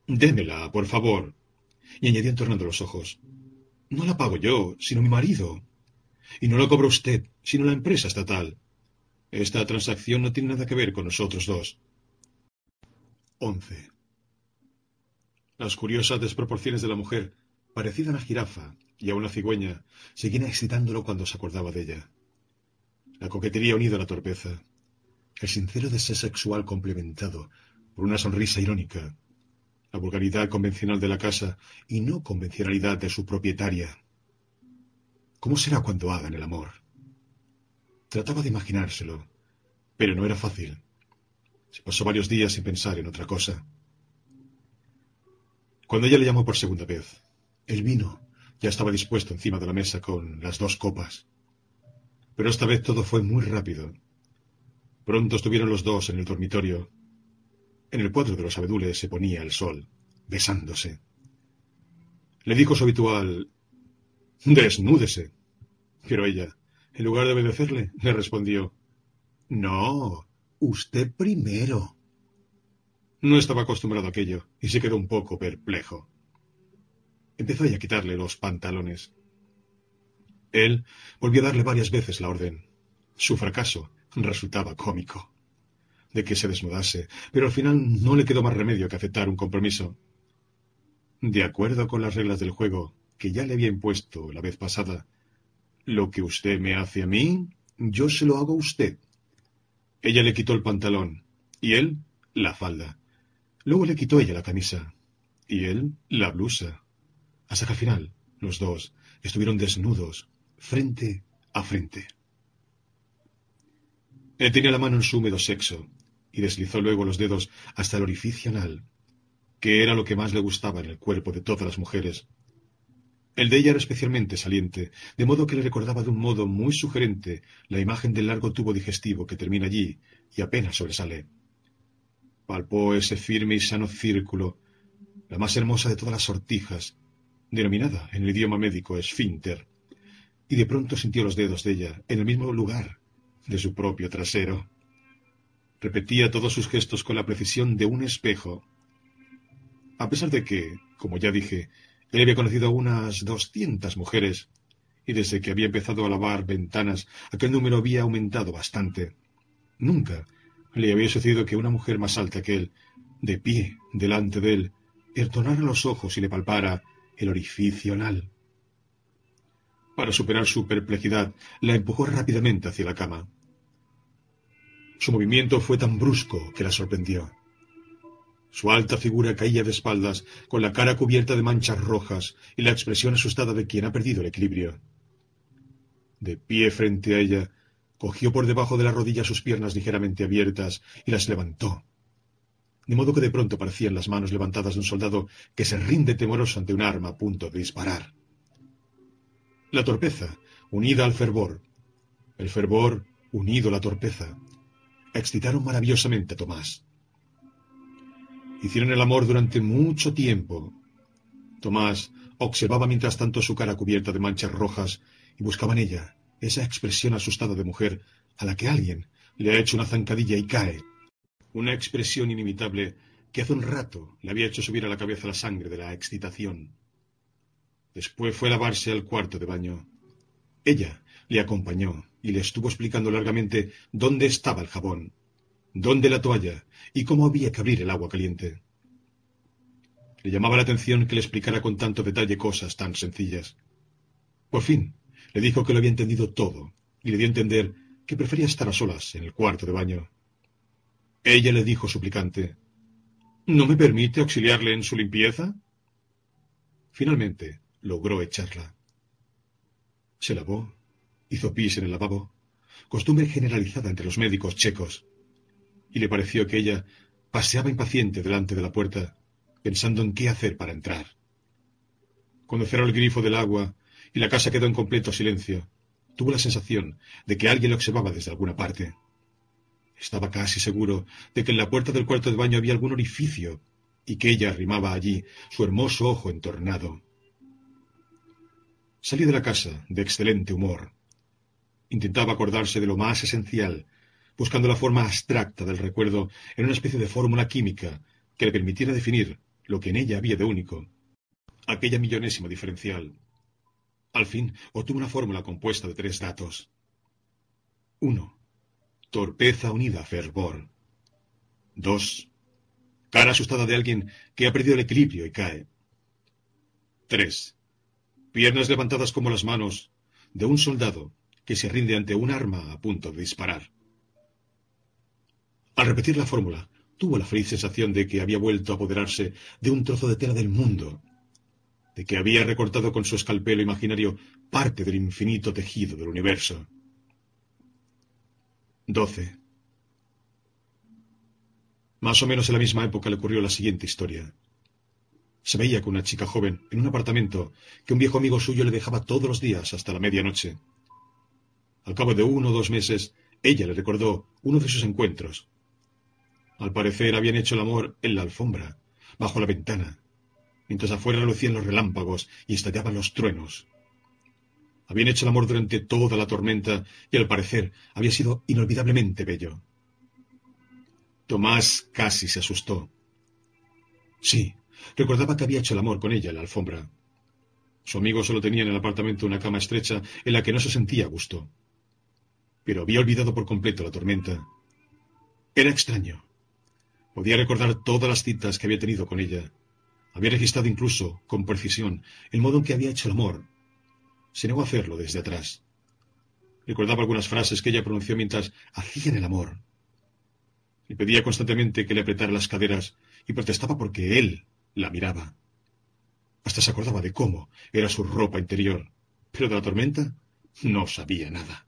Démela, por favor. Y añadió entornando los ojos. No la pago yo, sino mi marido. Y no la cobra usted, sino la empresa estatal. Esta transacción no tiene nada que ver con nosotros dos. 11. Las curiosas desproporciones de la mujer, parecida a una jirafa y a una cigüeña, seguían excitándolo cuando se acordaba de ella. La coquetería unida a la torpeza, el sincero deseo sexual complementado por una sonrisa irónica, la vulgaridad convencional de la casa y no convencionalidad de su propietaria. ¿Cómo será cuando hagan el amor? Trataba de imaginárselo, pero no era fácil. Se pasó varios días sin pensar en otra cosa. Cuando ella le llamó por segunda vez, el vino ya estaba dispuesto encima de la mesa con las dos copas. Pero esta vez todo fue muy rápido. Pronto estuvieron los dos en el dormitorio, en el cuadro de los abedules se ponía el sol, besándose. Le dijo su habitual Desnúdese. Pero ella, en lugar de obedecerle, le respondió No, usted primero. No estaba acostumbrado a aquello y se quedó un poco perplejo. Empezó a quitarle los pantalones. Él volvió a darle varias veces la orden. Su fracaso resultaba cómico de que se desnudase, pero al final no le quedó más remedio que aceptar un compromiso. De acuerdo con las reglas del juego que ya le había impuesto la vez pasada, lo que usted me hace a mí, yo se lo hago a usted. Ella le quitó el pantalón y él la falda. Luego le quitó ella la camisa y él la blusa. Hasta que al final los dos estuvieron desnudos, frente a frente. Él tenía la mano en su húmedo sexo y deslizó luego los dedos hasta el orificio anal, que era lo que más le gustaba en el cuerpo de todas las mujeres. El de ella era especialmente saliente, de modo que le recordaba de un modo muy sugerente la imagen del largo tubo digestivo que termina allí y apenas sobresale. Palpó ese firme y sano círculo, la más hermosa de todas las sortijas, denominada en el idioma médico esfínter, y de pronto sintió los dedos de ella en el mismo lugar de su propio trasero. Repetía todos sus gestos con la precisión de un espejo. A pesar de que, como ya dije, él había conocido a unas doscientas mujeres, y desde que había empezado a lavar ventanas, aquel número había aumentado bastante. Nunca le había sucedido que una mujer más alta que él, de pie delante de él, entonara los ojos y le palpara el orificio anal. Para superar su perplejidad, la empujó rápidamente hacia la cama. Su movimiento fue tan brusco que la sorprendió. Su alta figura caía de espaldas, con la cara cubierta de manchas rojas y la expresión asustada de quien ha perdido el equilibrio. De pie frente a ella, cogió por debajo de la rodilla sus piernas ligeramente abiertas y las levantó. De modo que de pronto parecían las manos levantadas de un soldado que se rinde temoroso ante un arma a punto de disparar. La torpeza, unida al fervor. El fervor, unido a la torpeza excitaron maravillosamente a Tomás. Hicieron el amor durante mucho tiempo. Tomás observaba mientras tanto su cara cubierta de manchas rojas y buscaba en ella esa expresión asustada de mujer a la que alguien le ha hecho una zancadilla y cae. Una expresión inimitable que hace un rato le había hecho subir a la cabeza la sangre de la excitación. Después fue a lavarse al cuarto de baño. Ella le acompañó y le estuvo explicando largamente dónde estaba el jabón, dónde la toalla y cómo había que abrir el agua caliente. Le llamaba la atención que le explicara con tanto detalle cosas tan sencillas. Por fin, le dijo que lo había entendido todo y le dio a entender que prefería estar a solas en el cuarto de baño. Ella le dijo suplicante, ¿No me permite auxiliarle en su limpieza? Finalmente logró echarla. Se lavó Hizo pis en el lavabo, costumbre generalizada entre los médicos checos, y le pareció que ella paseaba impaciente delante de la puerta, pensando en qué hacer para entrar. Cuando cerró el grifo del agua y la casa quedó en completo silencio, tuvo la sensación de que alguien lo observaba desde alguna parte. Estaba casi seguro de que en la puerta del cuarto de baño había algún orificio y que ella arrimaba allí su hermoso ojo entornado. Salió de la casa de excelente humor. Intentaba acordarse de lo más esencial, buscando la forma abstracta del recuerdo en una especie de fórmula química que le permitiera definir lo que en ella había de único, aquella millonésima diferencial. Al fin obtuvo una fórmula compuesta de tres datos. Uno, Torpeza unida a fervor. Dos, Cara asustada de alguien que ha perdido el equilibrio y cae. Tres, Piernas levantadas como las manos de un soldado que se rinde ante un arma a punto de disparar. Al repetir la fórmula, tuvo la feliz sensación de que había vuelto a apoderarse de un trozo de tela del mundo, de que había recortado con su escalpelo imaginario parte del infinito tejido del universo. 12. Más o menos en la misma época le ocurrió la siguiente historia. Se veía con una chica joven en un apartamento que un viejo amigo suyo le dejaba todos los días hasta la medianoche. Al cabo de uno o dos meses, ella le recordó uno de sus encuentros, al parecer habían hecho el amor en la alfombra, bajo la ventana, mientras afuera lucían los relámpagos y estallaban los truenos. Habían hecho el amor durante toda la tormenta y al parecer había sido inolvidablemente bello. Tomás casi se asustó. Sí, recordaba que había hecho el amor con ella en la alfombra. Su amigo solo tenía en el apartamento una cama estrecha en la que no se sentía a gusto. Pero había olvidado por completo la tormenta. Era extraño. Podía recordar todas las citas que había tenido con ella. Había registrado incluso, con precisión, el modo en que había hecho el amor. Se negó a hacerlo desde atrás. Recordaba algunas frases que ella pronunció mientras hacían el amor. Le pedía constantemente que le apretara las caderas y protestaba porque él la miraba. Hasta se acordaba de cómo era su ropa interior, pero de la tormenta no sabía nada.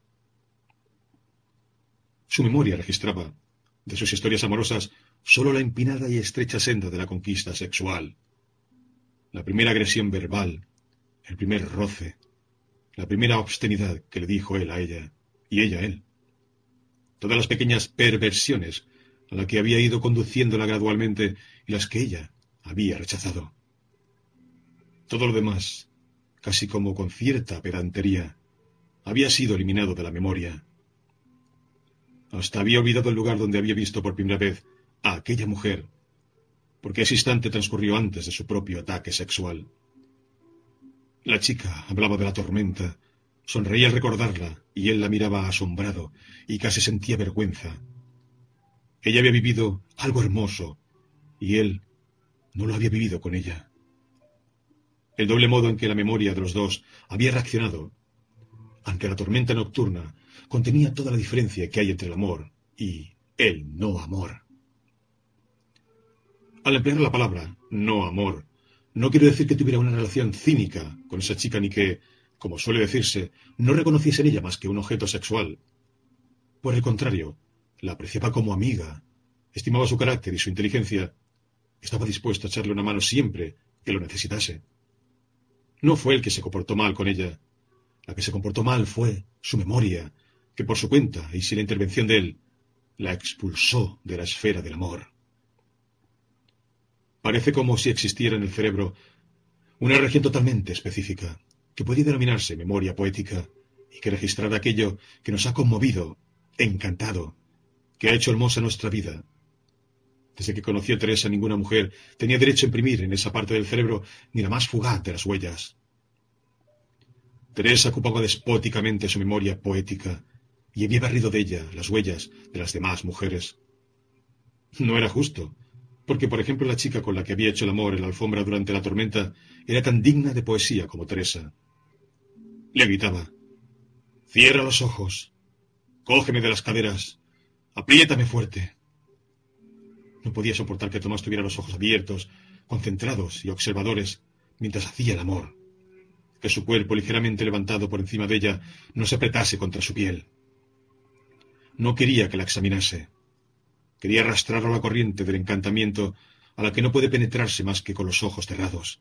Su memoria registraba, de sus historias amorosas, solo la empinada y estrecha senda de la conquista sexual. La primera agresión verbal, el primer roce, la primera obscenidad que le dijo él a ella, y ella a él. Todas las pequeñas perversiones a las que había ido conduciéndola gradualmente y las que ella había rechazado. Todo lo demás, casi como con cierta pedantería, había sido eliminado de la memoria. Hasta había olvidado el lugar donde había visto por primera vez a aquella mujer, porque ese instante transcurrió antes de su propio ataque sexual. La chica hablaba de la tormenta, sonreía al recordarla, y él la miraba asombrado y casi sentía vergüenza. Ella había vivido algo hermoso, y él no lo había vivido con ella. El doble modo en que la memoria de los dos había reaccionado ante la tormenta nocturna contenía toda la diferencia que hay entre el amor y el no amor. Al emplear la palabra no amor, no quiero decir que tuviera una relación cínica con esa chica ni que, como suele decirse, no reconociese en ella más que un objeto sexual. Por el contrario, la apreciaba como amiga, estimaba su carácter y su inteligencia, estaba dispuesto a echarle una mano siempre que lo necesitase. No fue el que se comportó mal con ella. La que se comportó mal fue su memoria, que por su cuenta y sin la intervención de él, la expulsó de la esfera del amor. Parece como si existiera en el cerebro una región totalmente específica, que puede denominarse memoria poética, y que registrará aquello que nos ha conmovido, encantado, que ha hecho hermosa nuestra vida. Desde que conoció Teresa, ninguna mujer tenía derecho a imprimir en esa parte del cerebro ni la más fugaz de las huellas. Teresa ocupaba despóticamente su memoria poética y había barrido de ella las huellas de las demás mujeres. No era justo, porque, por ejemplo, la chica con la que había hecho el amor en la alfombra durante la tormenta era tan digna de poesía como Teresa. Le gritaba, Cierra los ojos, cógeme de las caderas, apriétame fuerte. No podía soportar que Tomás tuviera los ojos abiertos, concentrados y observadores mientras hacía el amor, que su cuerpo ligeramente levantado por encima de ella no se apretase contra su piel. No quería que la examinase. Quería arrastrar a la corriente del encantamiento a la que no puede penetrarse más que con los ojos cerrados.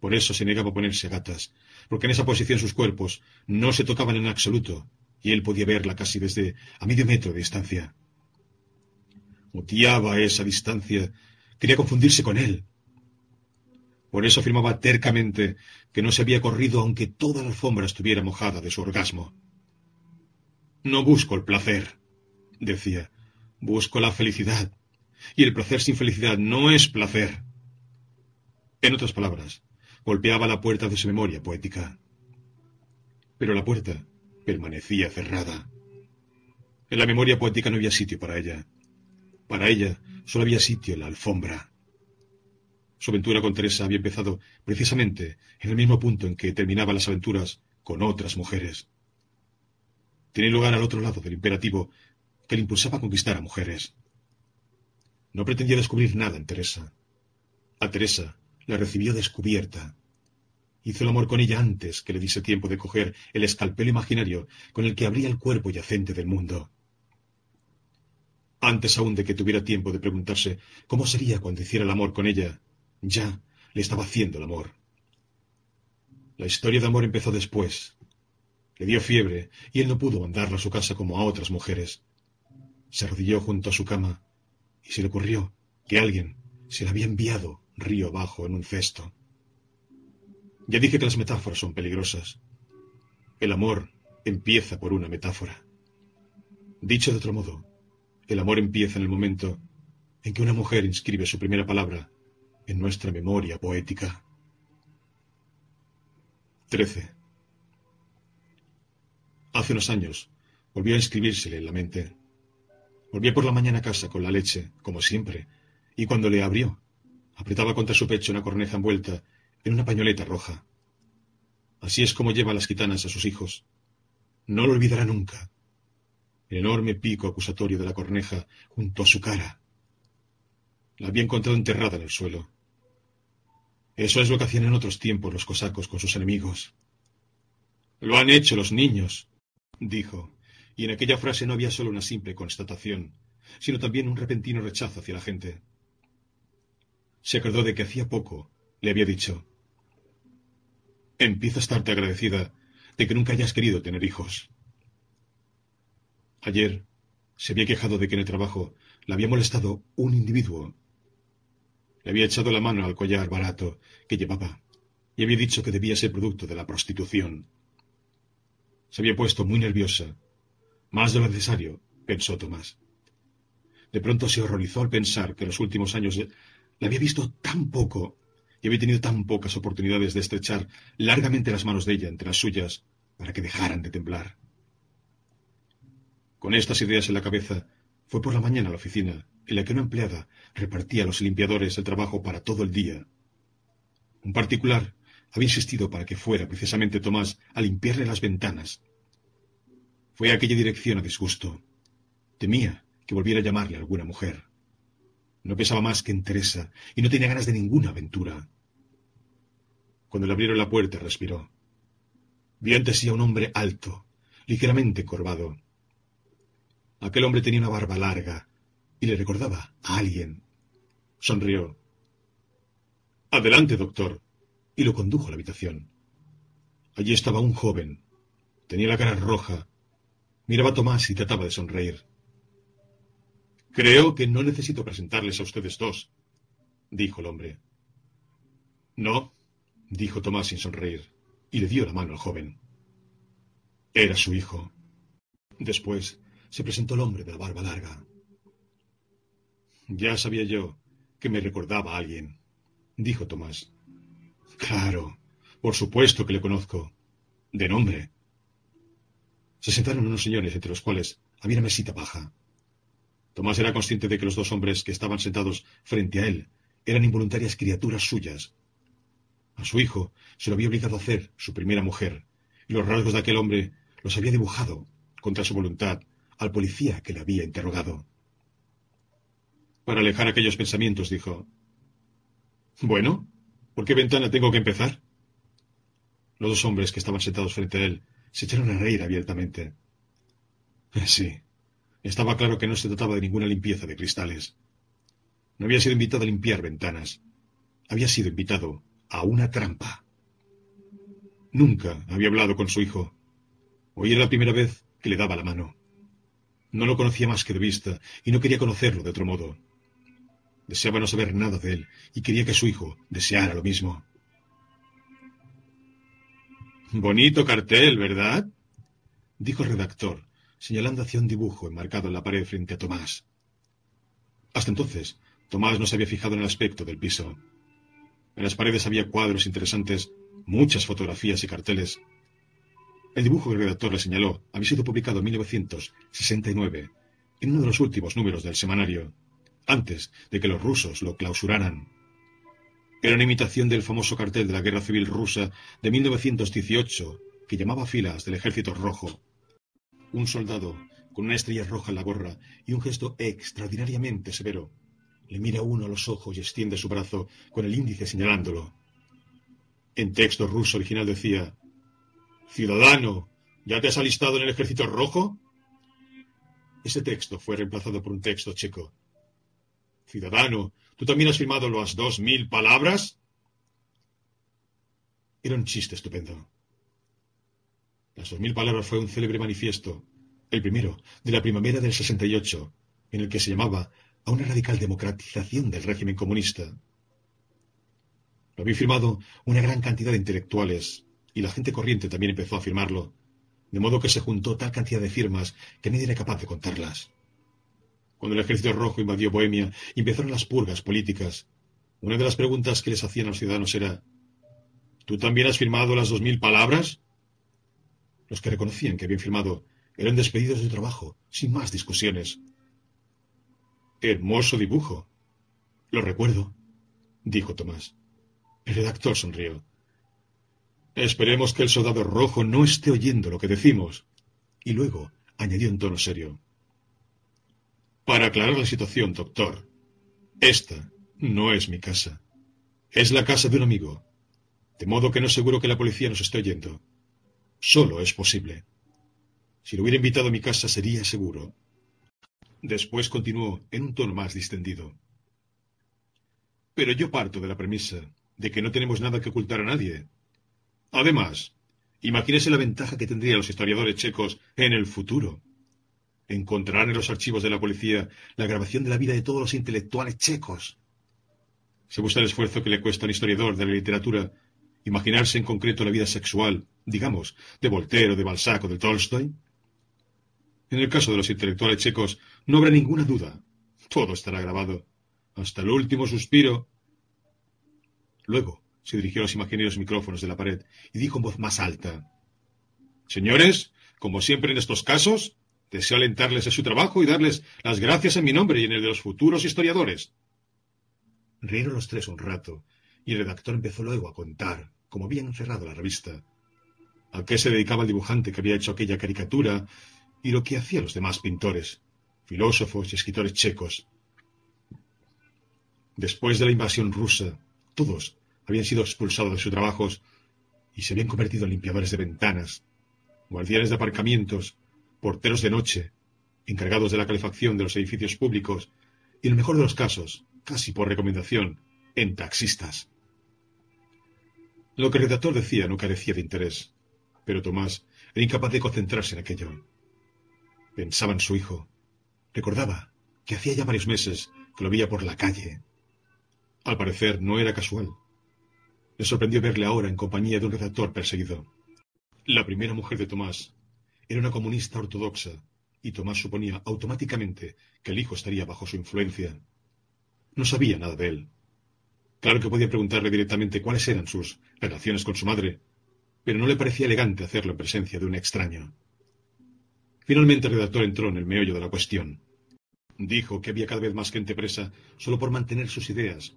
Por eso se negaba a ponerse gatas, porque en esa posición sus cuerpos no se tocaban en absoluto, y él podía verla casi desde a medio metro de distancia. Odiaba esa distancia, quería confundirse con él. Por eso afirmaba tercamente que no se había corrido aunque toda la alfombra estuviera mojada de su orgasmo. No busco el placer, decía, busco la felicidad, y el placer sin felicidad no es placer. En otras palabras, golpeaba la puerta de su memoria poética. Pero la puerta permanecía cerrada. En la memoria poética no había sitio para ella. Para ella solo había sitio en la alfombra. Su aventura con Teresa había empezado precisamente en el mismo punto en que terminaban las aventuras con otras mujeres. Tenía lugar al otro lado del imperativo que le impulsaba a conquistar a mujeres. No pretendía descubrir nada en Teresa. A Teresa la recibió descubierta. Hizo el amor con ella antes que le diese tiempo de coger el escalpelo imaginario con el que abría el cuerpo yacente del mundo. Antes aún de que tuviera tiempo de preguntarse cómo sería cuando hiciera el amor con ella, ya le estaba haciendo el amor. La historia de amor empezó después. Le dio fiebre y él no pudo mandarla a su casa como a otras mujeres. Se arrodilló junto a su cama y se le ocurrió que alguien se la había enviado río abajo en un cesto. Ya dije que las metáforas son peligrosas. El amor empieza por una metáfora. Dicho de otro modo, el amor empieza en el momento en que una mujer inscribe su primera palabra en nuestra memoria poética. 13. Hace unos años volvió a inscribírsele en la mente. Volvió por la mañana a casa con la leche, como siempre, y cuando le abrió, apretaba contra su pecho una corneja envuelta en una pañoleta roja. Así es como lleva las gitanas a sus hijos. No lo olvidará nunca. El enorme pico acusatorio de la corneja junto a su cara. La había encontrado enterrada en el suelo. Eso es lo que hacían en otros tiempos los cosacos con sus enemigos. Lo han hecho los niños, dijo, y en aquella frase no había solo una simple constatación, sino también un repentino rechazo hacia la gente. Se acordó de que hacía poco le había dicho Empiezo a estarte agradecida de que nunca hayas querido tener hijos. Ayer se había quejado de que en el trabajo le había molestado un individuo. Le había echado la mano al collar barato que llevaba y había dicho que debía ser producto de la prostitución. Se había puesto muy nerviosa. Más de lo necesario, pensó Tomás. De pronto se horrorizó al pensar que en los últimos años le había visto tan poco y había tenido tan pocas oportunidades de estrechar largamente las manos de ella entre las suyas para que dejaran de temblar. Con estas ideas en la cabeza, fue por la mañana a la oficina, en la que una empleada repartía a los limpiadores el trabajo para todo el día. Un particular había insistido para que fuera precisamente Tomás a limpiarle las ventanas. Fue a aquella dirección a disgusto. Temía que volviera a llamarle alguna mujer. No pensaba más que en Teresa y no tenía ganas de ninguna aventura. Cuando le abrieron la puerta, respiró. Vio ante sí a un hombre alto, ligeramente encorvado. Aquel hombre tenía una barba larga y le recordaba a alguien. Sonrió. Adelante, doctor. Y lo condujo a la habitación. Allí estaba un joven. Tenía la cara roja. Miraba Tomás y trataba de sonreír. Creo que no necesito presentarles a ustedes dos, dijo el hombre. No, dijo Tomás sin sonreír, y le dio la mano al joven. Era su hijo. Después se presentó el hombre de la barba larga. Ya sabía yo que me recordaba a alguien, dijo Tomás. Claro, por supuesto que le conozco. De nombre. Se sentaron unos señores entre los cuales había una mesita baja. Tomás era consciente de que los dos hombres que estaban sentados frente a él eran involuntarias criaturas suyas. A su hijo se lo había obligado a hacer su primera mujer, y los rasgos de aquel hombre los había dibujado, contra su voluntad, al policía que le había interrogado. Para alejar aquellos pensamientos, dijo Bueno, ¿por qué ventana tengo que empezar? Los dos hombres que estaban sentados frente a él se echaron a reír abiertamente. Sí, estaba claro que no se trataba de ninguna limpieza de cristales. No había sido invitado a limpiar ventanas. Había sido invitado a una trampa. Nunca había hablado con su hijo. Hoy era la primera vez que le daba la mano. No lo conocía más que de vista y no quería conocerlo de otro modo. Deseaba no saber nada de él y quería que su hijo deseara lo mismo. Bonito cartel, ¿verdad? dijo el redactor, señalando hacia un dibujo enmarcado en la pared frente a Tomás. Hasta entonces, Tomás no se había fijado en el aspecto del piso. En las paredes había cuadros interesantes, muchas fotografías y carteles. El dibujo que el redactor le señaló había sido publicado en 1969, en uno de los últimos números del semanario, antes de que los rusos lo clausuraran. Era una imitación del famoso cartel de la Guerra Civil Rusa de 1918, que llamaba filas del Ejército Rojo. Un soldado, con una estrella roja en la gorra y un gesto extraordinariamente severo, le mira uno a los ojos y extiende su brazo con el índice señalándolo. En texto ruso original decía, Ciudadano, ¿ya te has alistado en el ejército rojo? Ese texto fue reemplazado por un texto checo. Ciudadano, ¿tú también has firmado las dos mil palabras? Era un chiste estupendo. Las dos mil palabras fue un célebre manifiesto, el primero, de la primavera del 68, en el que se llamaba a una radical democratización del régimen comunista. Lo había firmado una gran cantidad de intelectuales, y la gente corriente también empezó a firmarlo, de modo que se juntó tal cantidad de firmas que nadie era capaz de contarlas. Cuando el ejército rojo invadió Bohemia y empezaron las purgas políticas, una de las preguntas que les hacían a los ciudadanos era ¿Tú también has firmado las dos mil palabras? Los que reconocían que habían firmado eran despedidos de trabajo, sin más discusiones. Hermoso dibujo. Lo recuerdo, dijo Tomás. El redactor sonrió. Esperemos que el soldado rojo no esté oyendo lo que decimos. Y luego añadió en tono serio. Para aclarar la situación, doctor, esta no es mi casa. Es la casa de un amigo. De modo que no seguro que la policía nos esté oyendo. Solo es posible. Si lo hubiera invitado a mi casa sería seguro. Después continuó en un tono más distendido. Pero yo parto de la premisa de que no tenemos nada que ocultar a nadie. Además, imagínese la ventaja que tendrían los historiadores checos en el futuro. Encontrarán en los archivos de la policía la grabación de la vida de todos los intelectuales checos. ¿Se gusta el esfuerzo que le cuesta a un historiador de la literatura imaginarse en concreto la vida sexual, digamos, de Voltaire de Balzac o de Tolstoy? En el caso de los intelectuales checos, no habrá ninguna duda. Todo estará grabado. Hasta el último suspiro. Luego se dirigió a los imaginarios micrófonos de la pared y dijo en voz más alta. Señores, como siempre en estos casos, deseo alentarles en su trabajo y darles las gracias en mi nombre y en el de los futuros historiadores. Rieron los tres un rato, y el redactor empezó luego a contar, como habían cerrado la revista, a qué se dedicaba el dibujante que había hecho aquella caricatura y lo que hacían los demás pintores, filósofos y escritores checos. Después de la invasión rusa, todos habían sido expulsados de sus trabajos y se habían convertido en limpiadores de ventanas, guardianes de aparcamientos, porteros de noche, encargados de la calefacción de los edificios públicos y, en el mejor de los casos, casi por recomendación, en taxistas. Lo que el redactor decía no carecía de interés, pero Tomás era incapaz de concentrarse en aquello. Pensaba en su hijo. Recordaba que hacía ya varios meses que lo veía por la calle. Al parecer no era casual. Le sorprendió verle ahora en compañía de un redactor perseguido. La primera mujer de Tomás era una comunista ortodoxa, y Tomás suponía automáticamente que el hijo estaría bajo su influencia. No sabía nada de él. Claro que podía preguntarle directamente cuáles eran sus relaciones con su madre, pero no le parecía elegante hacerlo en presencia de un extraño. Finalmente el redactor entró en el meollo de la cuestión. Dijo que había cada vez más gente presa solo por mantener sus ideas,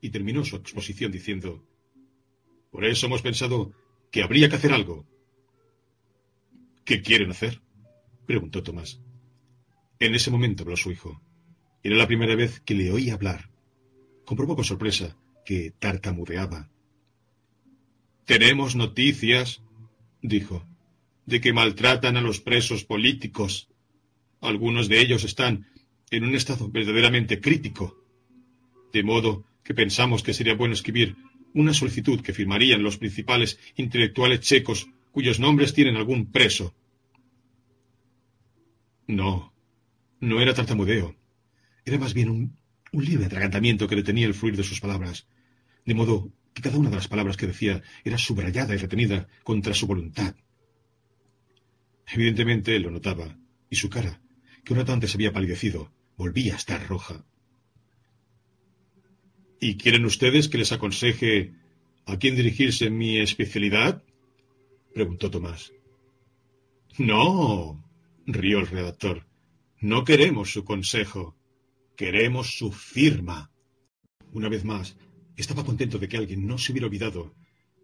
y terminó su exposición diciendo Por eso hemos pensado que habría que hacer algo. ¿Qué quieren hacer? preguntó Tomás. En ese momento habló su hijo. Era la primera vez que le oía hablar. Comprobó con sorpresa que tartamudeaba. Tenemos noticias, dijo de que maltratan a los presos políticos. Algunos de ellos están en un estado verdaderamente crítico. De modo que pensamos que sería bueno escribir una solicitud que firmarían los principales intelectuales checos cuyos nombres tienen algún preso. No, no era tartamudeo. Era más bien un, un libre atragantamiento que detenía el fluir de sus palabras, de modo que cada una de las palabras que decía era subrayada y retenida contra su voluntad. Evidentemente él lo notaba, y su cara, que un rato antes había palidecido, volvía a estar roja. ¿Y quieren ustedes que les aconseje a quién dirigirse en mi especialidad? Preguntó Tomás. No, rió el redactor. No queremos su consejo. Queremos su firma. Una vez más, estaba contento de que alguien no se hubiera olvidado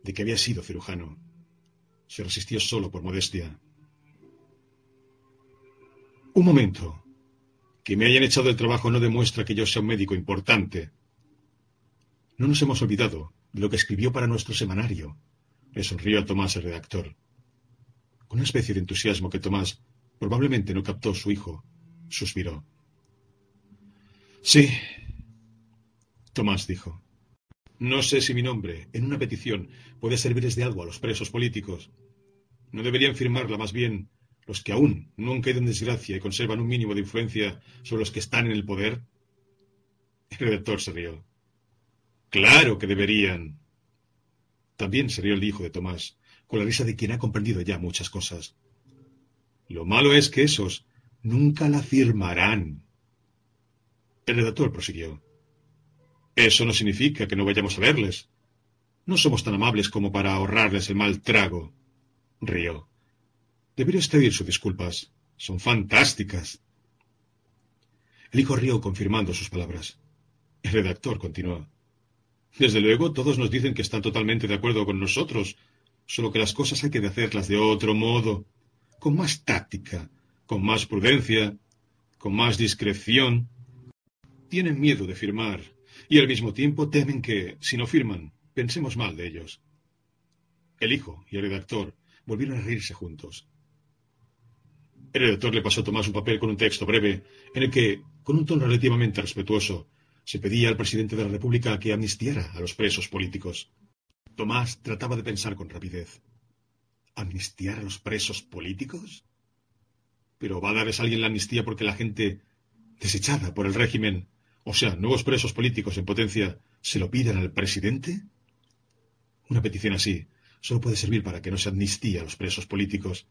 de que había sido cirujano. Se resistió solo por modestia. Un momento. Que me hayan echado el trabajo no demuestra que yo sea un médico importante. No nos hemos olvidado de lo que escribió para nuestro semanario. Le sonrió a Tomás el redactor. Con una especie de entusiasmo que Tomás probablemente no captó su hijo, suspiró. Sí, Tomás dijo. No sé si mi nombre, en una petición, puede servirles de algo a los presos políticos. No deberían firmarla más bien los que aún no han caído en desgracia y conservan un mínimo de influencia sobre los que están en el poder. El redactor se rió. Claro que deberían. También se rió el hijo de Tomás, con la risa de quien ha comprendido ya muchas cosas. Lo malo es que esos nunca la firmarán. El redactor prosiguió. Eso no significa que no vayamos a verles. No somos tan amables como para ahorrarles el mal trago. Río. Debería usted sus disculpas. Son fantásticas. El hijo rió confirmando sus palabras. El redactor continuó. Desde luego, todos nos dicen que están totalmente de acuerdo con nosotros, solo que las cosas hay que hacerlas de otro modo, con más táctica, con más prudencia, con más discreción. Tienen miedo de firmar y al mismo tiempo temen que, si no firman, pensemos mal de ellos. El hijo y el redactor volvieron a reírse juntos. El redactor le pasó a Tomás un papel con un texto breve, en el que, con un tono relativamente respetuoso, se pedía al presidente de la República que amnistiara a los presos políticos. Tomás trataba de pensar con rapidez. ¿Amnistiar a los presos políticos? ¿Pero va a darles alguien la amnistía porque la gente desechada por el régimen, o sea, nuevos presos políticos en potencia, se lo piden al presidente? Una petición así solo puede servir para que no se amnistíe a los presos políticos,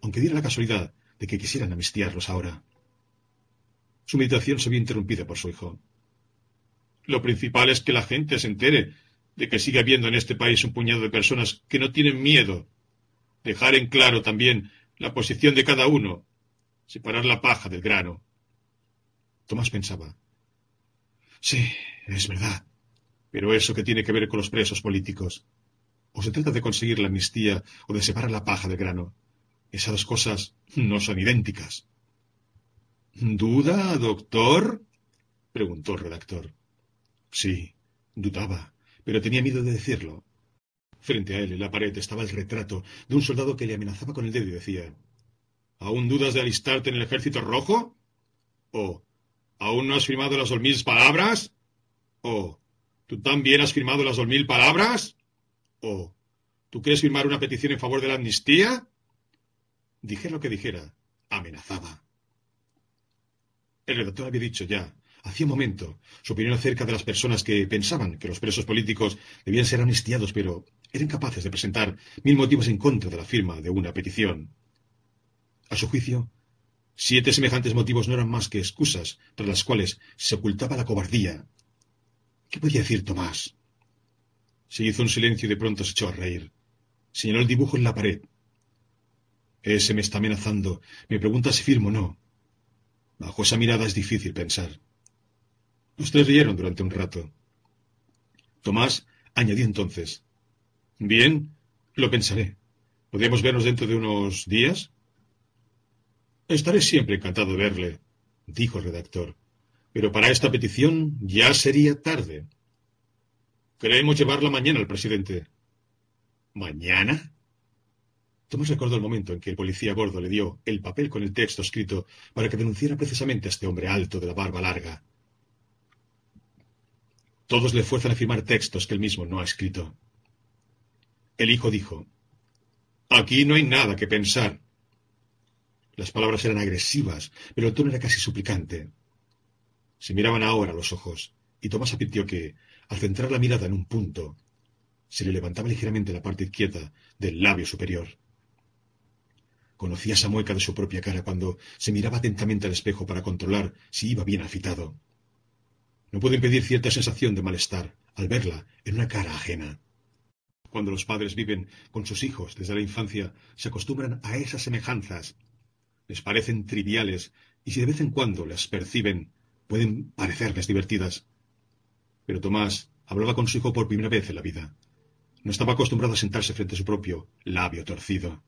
aunque diera la casualidad de que quisieran amnistiarlos ahora. Su meditación se vio interrumpida por su hijo. Lo principal es que la gente se entere de que sigue habiendo en este país un puñado de personas que no tienen miedo. Dejar en claro también la posición de cada uno. Separar la paja del grano. Tomás pensaba. Sí, es verdad. Pero eso que tiene que ver con los presos políticos. O se trata de conseguir la amnistía o de separar la paja del grano. Esas dos cosas no son idénticas. ¿Duda, doctor? preguntó el redactor. Sí, dudaba, pero tenía miedo de decirlo. Frente a él, en la pared, estaba el retrato de un soldado que le amenazaba con el dedo y decía ¿Aún dudas de alistarte en el ejército rojo? ¿O ¿Aún no has firmado las dos mil palabras? ¿O ¿Tú también has firmado las dos mil palabras? ¿O ¿Tú quieres firmar una petición en favor de la amnistía? Dijera lo que dijera, amenazaba. El redactor había dicho ya hacía un momento su opinión acerca de las personas que pensaban que los presos políticos debían ser amnistiados, pero eran capaces de presentar mil motivos en contra de la firma de una petición. A su juicio, siete semejantes motivos no eran más que excusas tras las cuales se ocultaba la cobardía. ¿Qué podía decir Tomás? Se hizo un silencio y de pronto se echó a reír. Señaló el dibujo en la pared. Ese me está amenazando. Me pregunta si firmo o no. Bajo esa mirada es difícil pensar. Ustedes rieron durante un rato. Tomás añadió entonces. Bien, lo pensaré. ¿Podríamos vernos dentro de unos días? Estaré siempre encantado de verle, dijo el redactor. Pero para esta petición ya sería tarde. Queremos llevarla mañana al presidente. ¿Mañana? Tomás recordó el momento en que el policía gordo le dio el papel con el texto escrito para que denunciara precisamente a este hombre alto de la barba larga. Todos le fuerzan a firmar textos que él mismo no ha escrito. El hijo dijo, Aquí no hay nada que pensar. Las palabras eran agresivas, pero el tono era casi suplicante. Se miraban ahora los ojos, y Tomás advirtió que, al centrar la mirada en un punto, se le levantaba ligeramente la parte izquierda del labio superior. Conocía esa mueca de su propia cara cuando se miraba atentamente al espejo para controlar si iba bien afitado. No pudo impedir cierta sensación de malestar al verla en una cara ajena. Cuando los padres viven con sus hijos desde la infancia, se acostumbran a esas semejanzas. Les parecen triviales y si de vez en cuando las perciben, pueden parecerles divertidas. Pero Tomás hablaba con su hijo por primera vez en la vida. No estaba acostumbrado a sentarse frente a su propio labio torcido.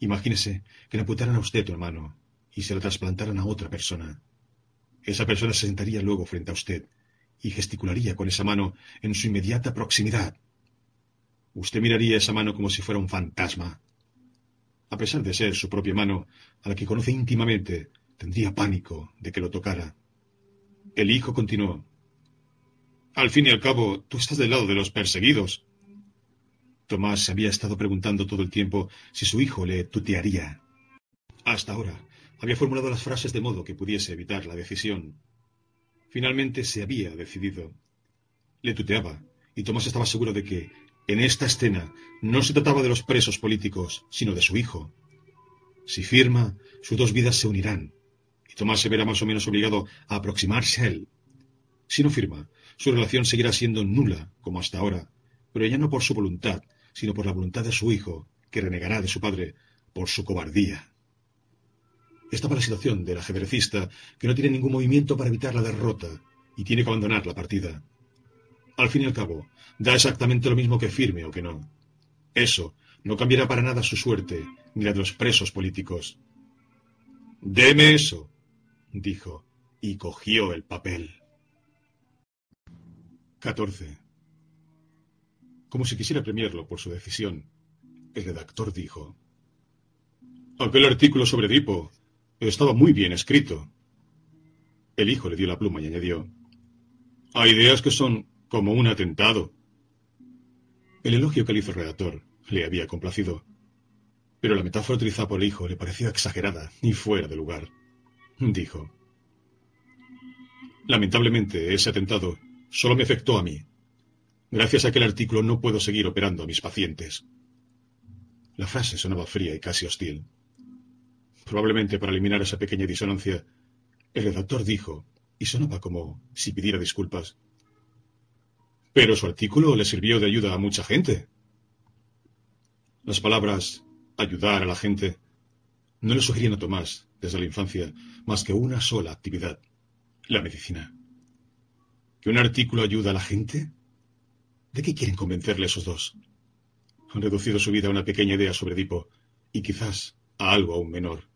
Imagínese que le amputaran a usted tu hermano y se lo trasplantaran a otra persona. Esa persona se sentaría luego frente a usted y gesticularía con esa mano en su inmediata proximidad. Usted miraría esa mano como si fuera un fantasma. A pesar de ser su propia mano, a la que conoce íntimamente, tendría pánico de que lo tocara. El hijo continuó. Al fin y al cabo, tú estás del lado de los perseguidos. Tomás se había estado preguntando todo el tiempo si su hijo le tutearía. Hasta ahora había formulado las frases de modo que pudiese evitar la decisión. Finalmente se había decidido. Le tuteaba, y Tomás estaba seguro de que, en esta escena, no se trataba de los presos políticos, sino de su hijo. Si firma, sus dos vidas se unirán, y Tomás se verá más o menos obligado a aproximarse a él. Si no firma, su relación seguirá siendo nula, como hasta ahora, pero ya no por su voluntad, sino por la voluntad de su hijo, que renegará de su padre por su cobardía. Estaba la situación del ajedrecista, que no tiene ningún movimiento para evitar la derrota y tiene que abandonar la partida. Al fin y al cabo, da exactamente lo mismo que firme o que no. Eso no cambiará para nada su suerte, ni la de los presos políticos. Deme eso, dijo, y cogió el papel. 14. Como si quisiera premiarlo por su decisión, el redactor dijo: Aquel artículo sobre Edipo estaba muy bien escrito. El hijo le dio la pluma y añadió: Hay ideas que son como un atentado. El elogio que le hizo el redactor le había complacido, pero la metáfora utilizada por el hijo le pareció exagerada y fuera de lugar. Dijo: Lamentablemente, ese atentado solo me afectó a mí. Gracias a aquel artículo no puedo seguir operando a mis pacientes. La frase sonaba fría y casi hostil. Probablemente para eliminar esa pequeña disonancia, el redactor dijo, y sonaba como si pidiera disculpas. Pero su artículo le sirvió de ayuda a mucha gente. Las palabras ayudar a la gente no le sugerían a Tomás, desde la infancia, más que una sola actividad, la medicina. ¿Que un artículo ayuda a la gente? ¿De qué quieren convencerle esos dos? Han reducido su vida a una pequeña idea sobre Edipo y quizás a algo aún menor.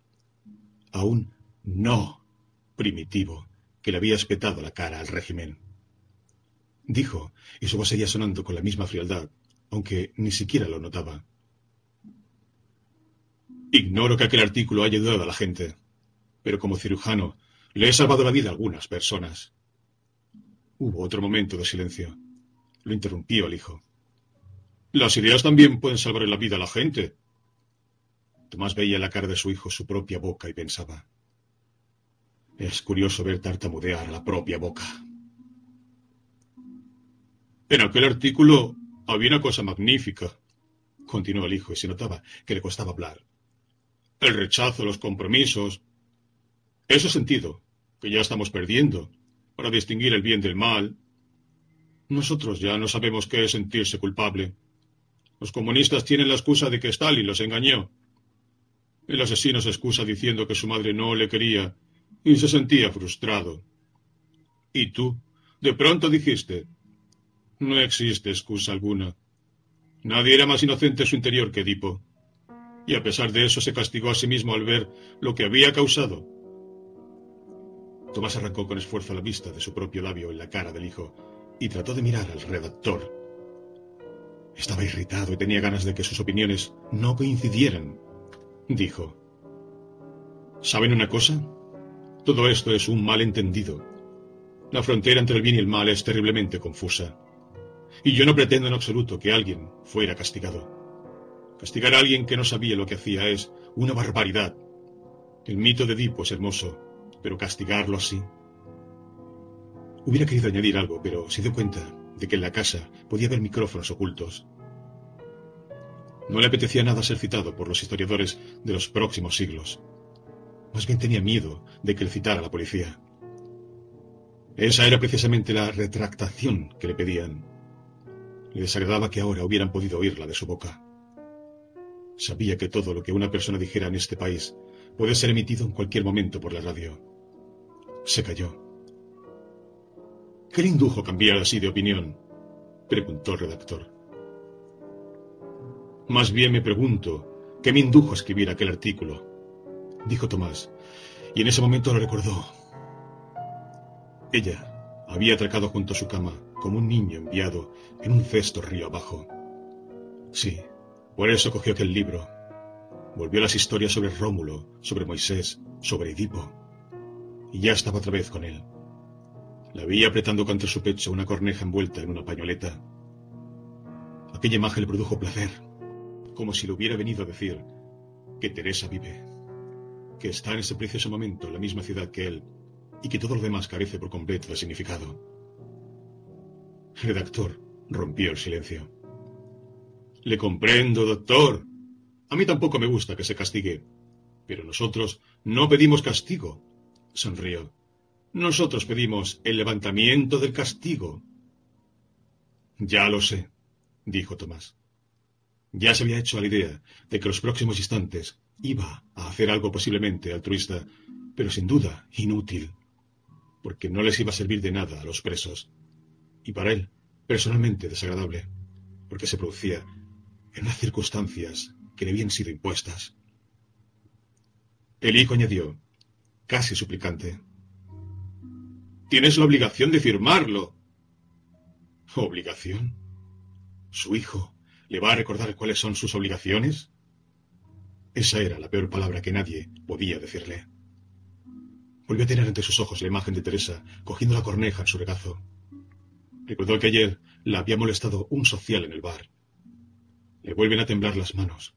A un no primitivo que le había espetado la cara al régimen. Dijo, y su voz seguía sonando con la misma frialdad, aunque ni siquiera lo notaba. Ignoro que aquel artículo haya ayudado a la gente, pero como cirujano le he salvado la vida a algunas personas. Hubo otro momento de silencio. Lo interrumpió el hijo. Las ideas también pueden salvar la vida a la gente. Tomás veía la cara de su hijo su propia boca y pensaba. Es curioso ver tartamudear a la propia boca. En aquel artículo había una cosa magnífica, continuó el hijo, y se notaba que le costaba hablar. El rechazo, los compromisos. Ese sentido, que ya estamos perdiendo, para distinguir el bien del mal, nosotros ya no sabemos qué es sentirse culpable. Los comunistas tienen la excusa de que Stalin los engañó. El asesino se excusa diciendo que su madre no le quería y se sentía frustrado. Y tú, de pronto dijiste, no existe excusa alguna. Nadie era más inocente en su interior que Edipo. Y a pesar de eso se castigó a sí mismo al ver lo que había causado. Tomás arrancó con esfuerzo la vista de su propio labio en la cara del hijo y trató de mirar al redactor. Estaba irritado y tenía ganas de que sus opiniones no coincidieran. Dijo, ¿Saben una cosa? Todo esto es un malentendido. La frontera entre el bien y el mal es terriblemente confusa. Y yo no pretendo en absoluto que alguien fuera castigado. Castigar a alguien que no sabía lo que hacía es una barbaridad. El mito de Edipo es hermoso, pero castigarlo así. Hubiera querido añadir algo, pero se dio cuenta de que en la casa podía haber micrófonos ocultos. No le apetecía nada ser citado por los historiadores de los próximos siglos. Más bien tenía miedo de que le citara la policía. Esa era precisamente la retractación que le pedían. Le desagradaba que ahora hubieran podido oírla de su boca. Sabía que todo lo que una persona dijera en este país puede ser emitido en cualquier momento por la radio. Se calló. ¿Qué le indujo cambiar así de opinión? preguntó el redactor. Más bien me pregunto, ¿qué me indujo a escribir aquel artículo? dijo Tomás, y en ese momento lo recordó. Ella había atracado junto a su cama como un niño enviado en un cesto río abajo. Sí, por eso cogió aquel libro. Volvió las historias sobre Rómulo, sobre Moisés, sobre Edipo. Y ya estaba otra vez con él. La veía apretando contra su pecho una corneja envuelta en una pañoleta. Aquella imagen le produjo placer, como si le hubiera venido a decir que Teresa vive, que está en ese precioso momento en la misma ciudad que él y que todo lo demás carece por completo de significado. El redactor rompió el silencio. Le comprendo, doctor. A mí tampoco me gusta que se castigue. Pero nosotros no pedimos castigo. Sonrió. Nosotros pedimos el levantamiento del castigo. Ya lo sé, dijo Tomás. Ya se había hecho a la idea de que los próximos instantes iba a hacer algo posiblemente altruista, pero sin duda inútil, porque no les iba a servir de nada a los presos, y para él personalmente desagradable, porque se producía en unas circunstancias que le habían sido impuestas. El hijo añadió, casi suplicante, Tienes la obligación de firmarlo. ¿Obligación? ¿Su hijo le va a recordar cuáles son sus obligaciones? Esa era la peor palabra que nadie podía decirle. Volvió a tener ante sus ojos la imagen de Teresa cogiendo la corneja en su regazo. Recordó que ayer la había molestado un social en el bar. Le vuelven a temblar las manos.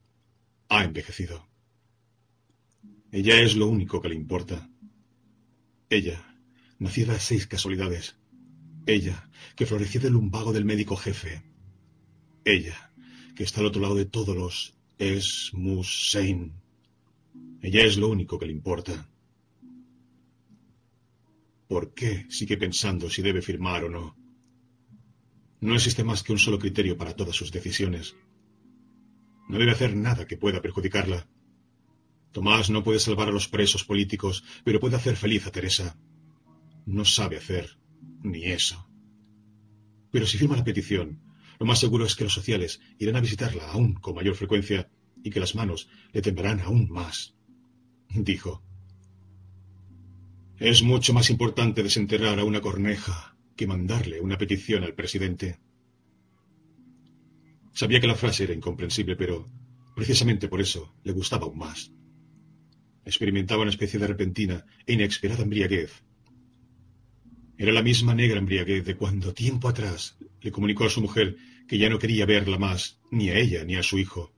Ha envejecido. Ella es lo único que le importa. Ella nacida de seis casualidades. Ella, que floreció del lumbago del médico jefe. Ella, que está al otro lado de todos los es Musein. Ella es lo único que le importa. ¿Por qué sigue pensando si debe firmar o no? No existe más que un solo criterio para todas sus decisiones. No debe hacer nada que pueda perjudicarla. Tomás no puede salvar a los presos políticos, pero puede hacer feliz a Teresa no sabe hacer ni eso. Pero si firma la petición, lo más seguro es que los sociales irán a visitarla aún con mayor frecuencia y que las manos le temblarán aún más. Dijo. Es mucho más importante desenterrar a una corneja que mandarle una petición al presidente. Sabía que la frase era incomprensible, pero precisamente por eso le gustaba aún más. Experimentaba una especie de repentina e inesperada embriaguez era la misma negra embriaguez de cuando tiempo atrás le comunicó a su mujer que ya no quería verla más, ni a ella ni a su hijo.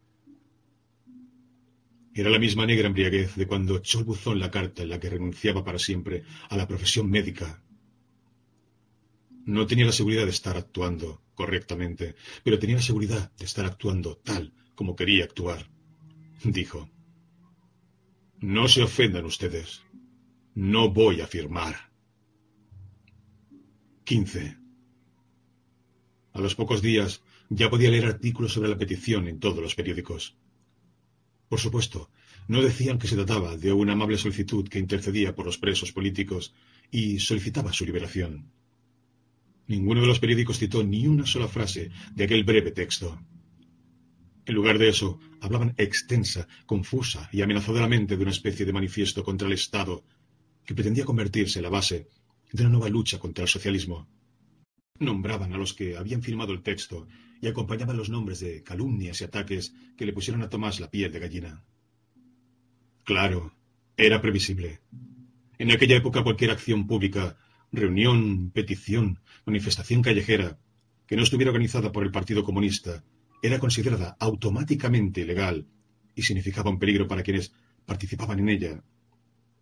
Era la misma negra embriaguez de cuando echó el buzón la carta en la que renunciaba para siempre a la profesión médica. No tenía la seguridad de estar actuando correctamente, pero tenía la seguridad de estar actuando tal como quería actuar. Dijo, No se ofendan ustedes. No voy a firmar. 15. A los pocos días ya podía leer artículos sobre la petición en todos los periódicos. Por supuesto, no decían que se trataba de una amable solicitud que intercedía por los presos políticos y solicitaba su liberación. Ninguno de los periódicos citó ni una sola frase de aquel breve texto. En lugar de eso, hablaban extensa, confusa y amenazadoramente de una especie de manifiesto contra el Estado que pretendía convertirse en la base de una nueva lucha contra el socialismo. Nombraban a los que habían firmado el texto y acompañaban los nombres de calumnias y ataques que le pusieron a Tomás la piel de gallina. Claro, era previsible. En aquella época cualquier acción pública reunión, petición, manifestación callejera, que no estuviera organizada por el Partido Comunista, era considerada automáticamente ilegal y significaba un peligro para quienes participaban en ella.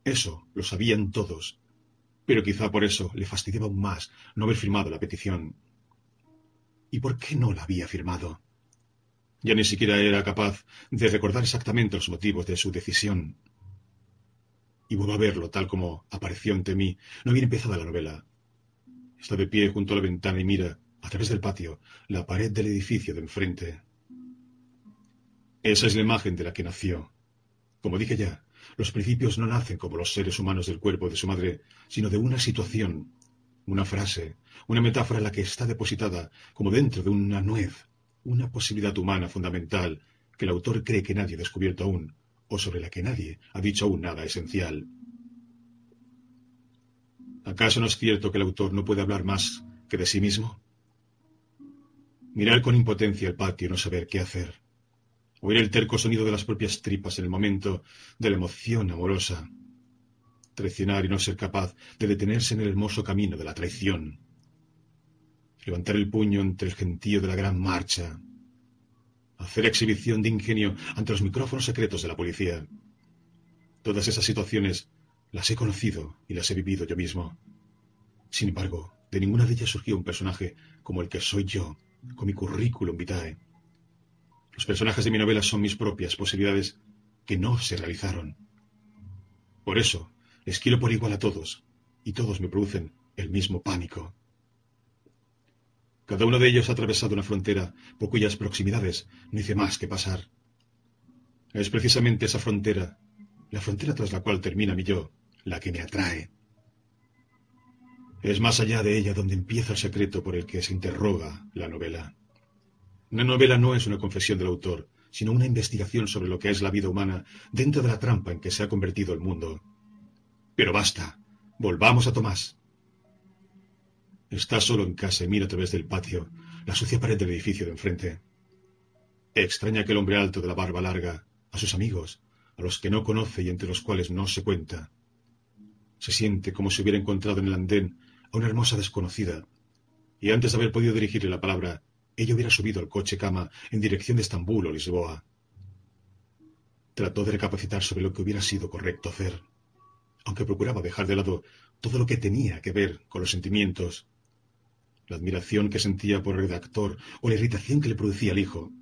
Eso lo sabían todos, pero quizá por eso le fastidiaba aún más no haber firmado la petición. ¿Y por qué no la había firmado? Ya ni siquiera era capaz de recordar exactamente los motivos de su decisión. Y vuelvo a verlo tal como apareció ante mí. No había empezado la novela. Está de pie junto a la ventana y mira, a través del patio, la pared del edificio de enfrente. Esa es la imagen de la que nació. Como dije ya, los principios no nacen como los seres humanos del cuerpo de su madre, sino de una situación, una frase, una metáfora en la que está depositada, como dentro de una nuez, una posibilidad humana fundamental que el autor cree que nadie ha descubierto aún, o sobre la que nadie ha dicho aún nada esencial. ¿Acaso no es cierto que el autor no puede hablar más que de sí mismo? Mirar con impotencia el patio y no saber qué hacer. Oír el terco sonido de las propias tripas en el momento de la emoción amorosa. Traicionar y no ser capaz de detenerse en el hermoso camino de la traición levantar el puño entre el gentío de la gran marcha, hacer exhibición de ingenio ante los micrófonos secretos de la policía. Todas esas situaciones las he conocido y las he vivido yo mismo. Sin embargo, de ninguna de ellas surgió un personaje como el que soy yo, con mi currículum vitae. Los personajes de mi novela son mis propias posibilidades que no se realizaron. Por eso, les quiero por igual a todos, y todos me producen el mismo pánico. Cada uno de ellos ha atravesado una frontera por cuyas proximidades no hice más que pasar. Es precisamente esa frontera, la frontera tras la cual termina mi yo, la que me atrae. Es más allá de ella donde empieza el secreto por el que se interroga la novela. Una novela no es una confesión del autor, sino una investigación sobre lo que es la vida humana dentro de la trampa en que se ha convertido el mundo. Pero basta, volvamos a Tomás. Está solo en casa y mira a través del patio la sucia pared del edificio de enfrente. Extraña aquel hombre alto de la barba larga, a sus amigos, a los que no conoce y entre los cuales no se cuenta. Se siente como si hubiera encontrado en el andén a una hermosa desconocida, y antes de haber podido dirigirle la palabra, ella hubiera subido al coche cama en dirección de Estambul o Lisboa. Trató de recapacitar sobre lo que hubiera sido correcto hacer, aunque procuraba dejar de lado todo lo que tenía que ver con los sentimientos la admiración que sentía por el redactor o la irritación que le producía el hijo.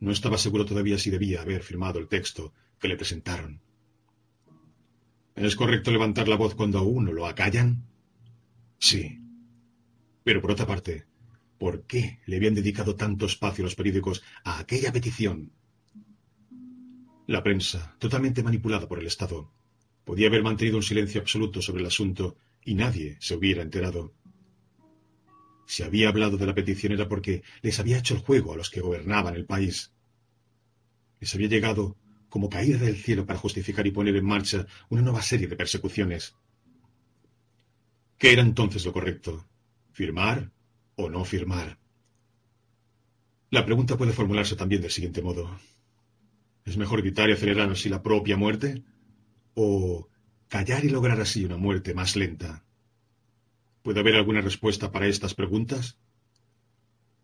No estaba seguro todavía si debía haber firmado el texto que le presentaron. ¿Es correcto levantar la voz cuando a uno lo acallan? Sí. Pero por otra parte, ¿por qué le habían dedicado tanto espacio los periódicos a aquella petición? La prensa, totalmente manipulada por el Estado, podía haber mantenido un silencio absoluto sobre el asunto y nadie se hubiera enterado. Si había hablado de la petición era porque les había hecho el juego a los que gobernaban el país. Les había llegado como caída del cielo para justificar y poner en marcha una nueva serie de persecuciones. ¿Qué era entonces lo correcto? ¿Firmar o no firmar? La pregunta puede formularse también del siguiente modo. ¿Es mejor evitar y acelerar así la propia muerte? ¿O callar y lograr así una muerte más lenta? ¿Puede haber alguna respuesta para estas preguntas?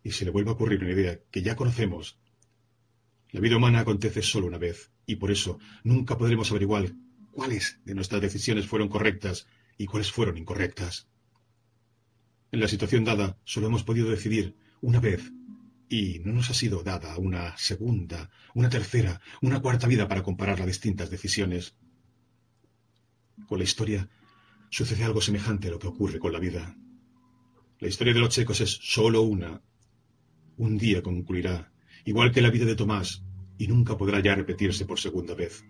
Y se le vuelve a ocurrir una idea que ya conocemos. La vida humana acontece solo una vez, y por eso nunca podremos averiguar cuáles de nuestras decisiones fueron correctas y cuáles fueron incorrectas. En la situación dada solo hemos podido decidir una vez y no nos ha sido dada una segunda, una tercera, una cuarta vida para comparar las distintas decisiones. Con la historia sucede algo semejante a lo que ocurre con la vida. La historia de los checos es sólo una. Un día concluirá, igual que la vida de Tomás, y nunca podrá ya repetirse por segunda vez.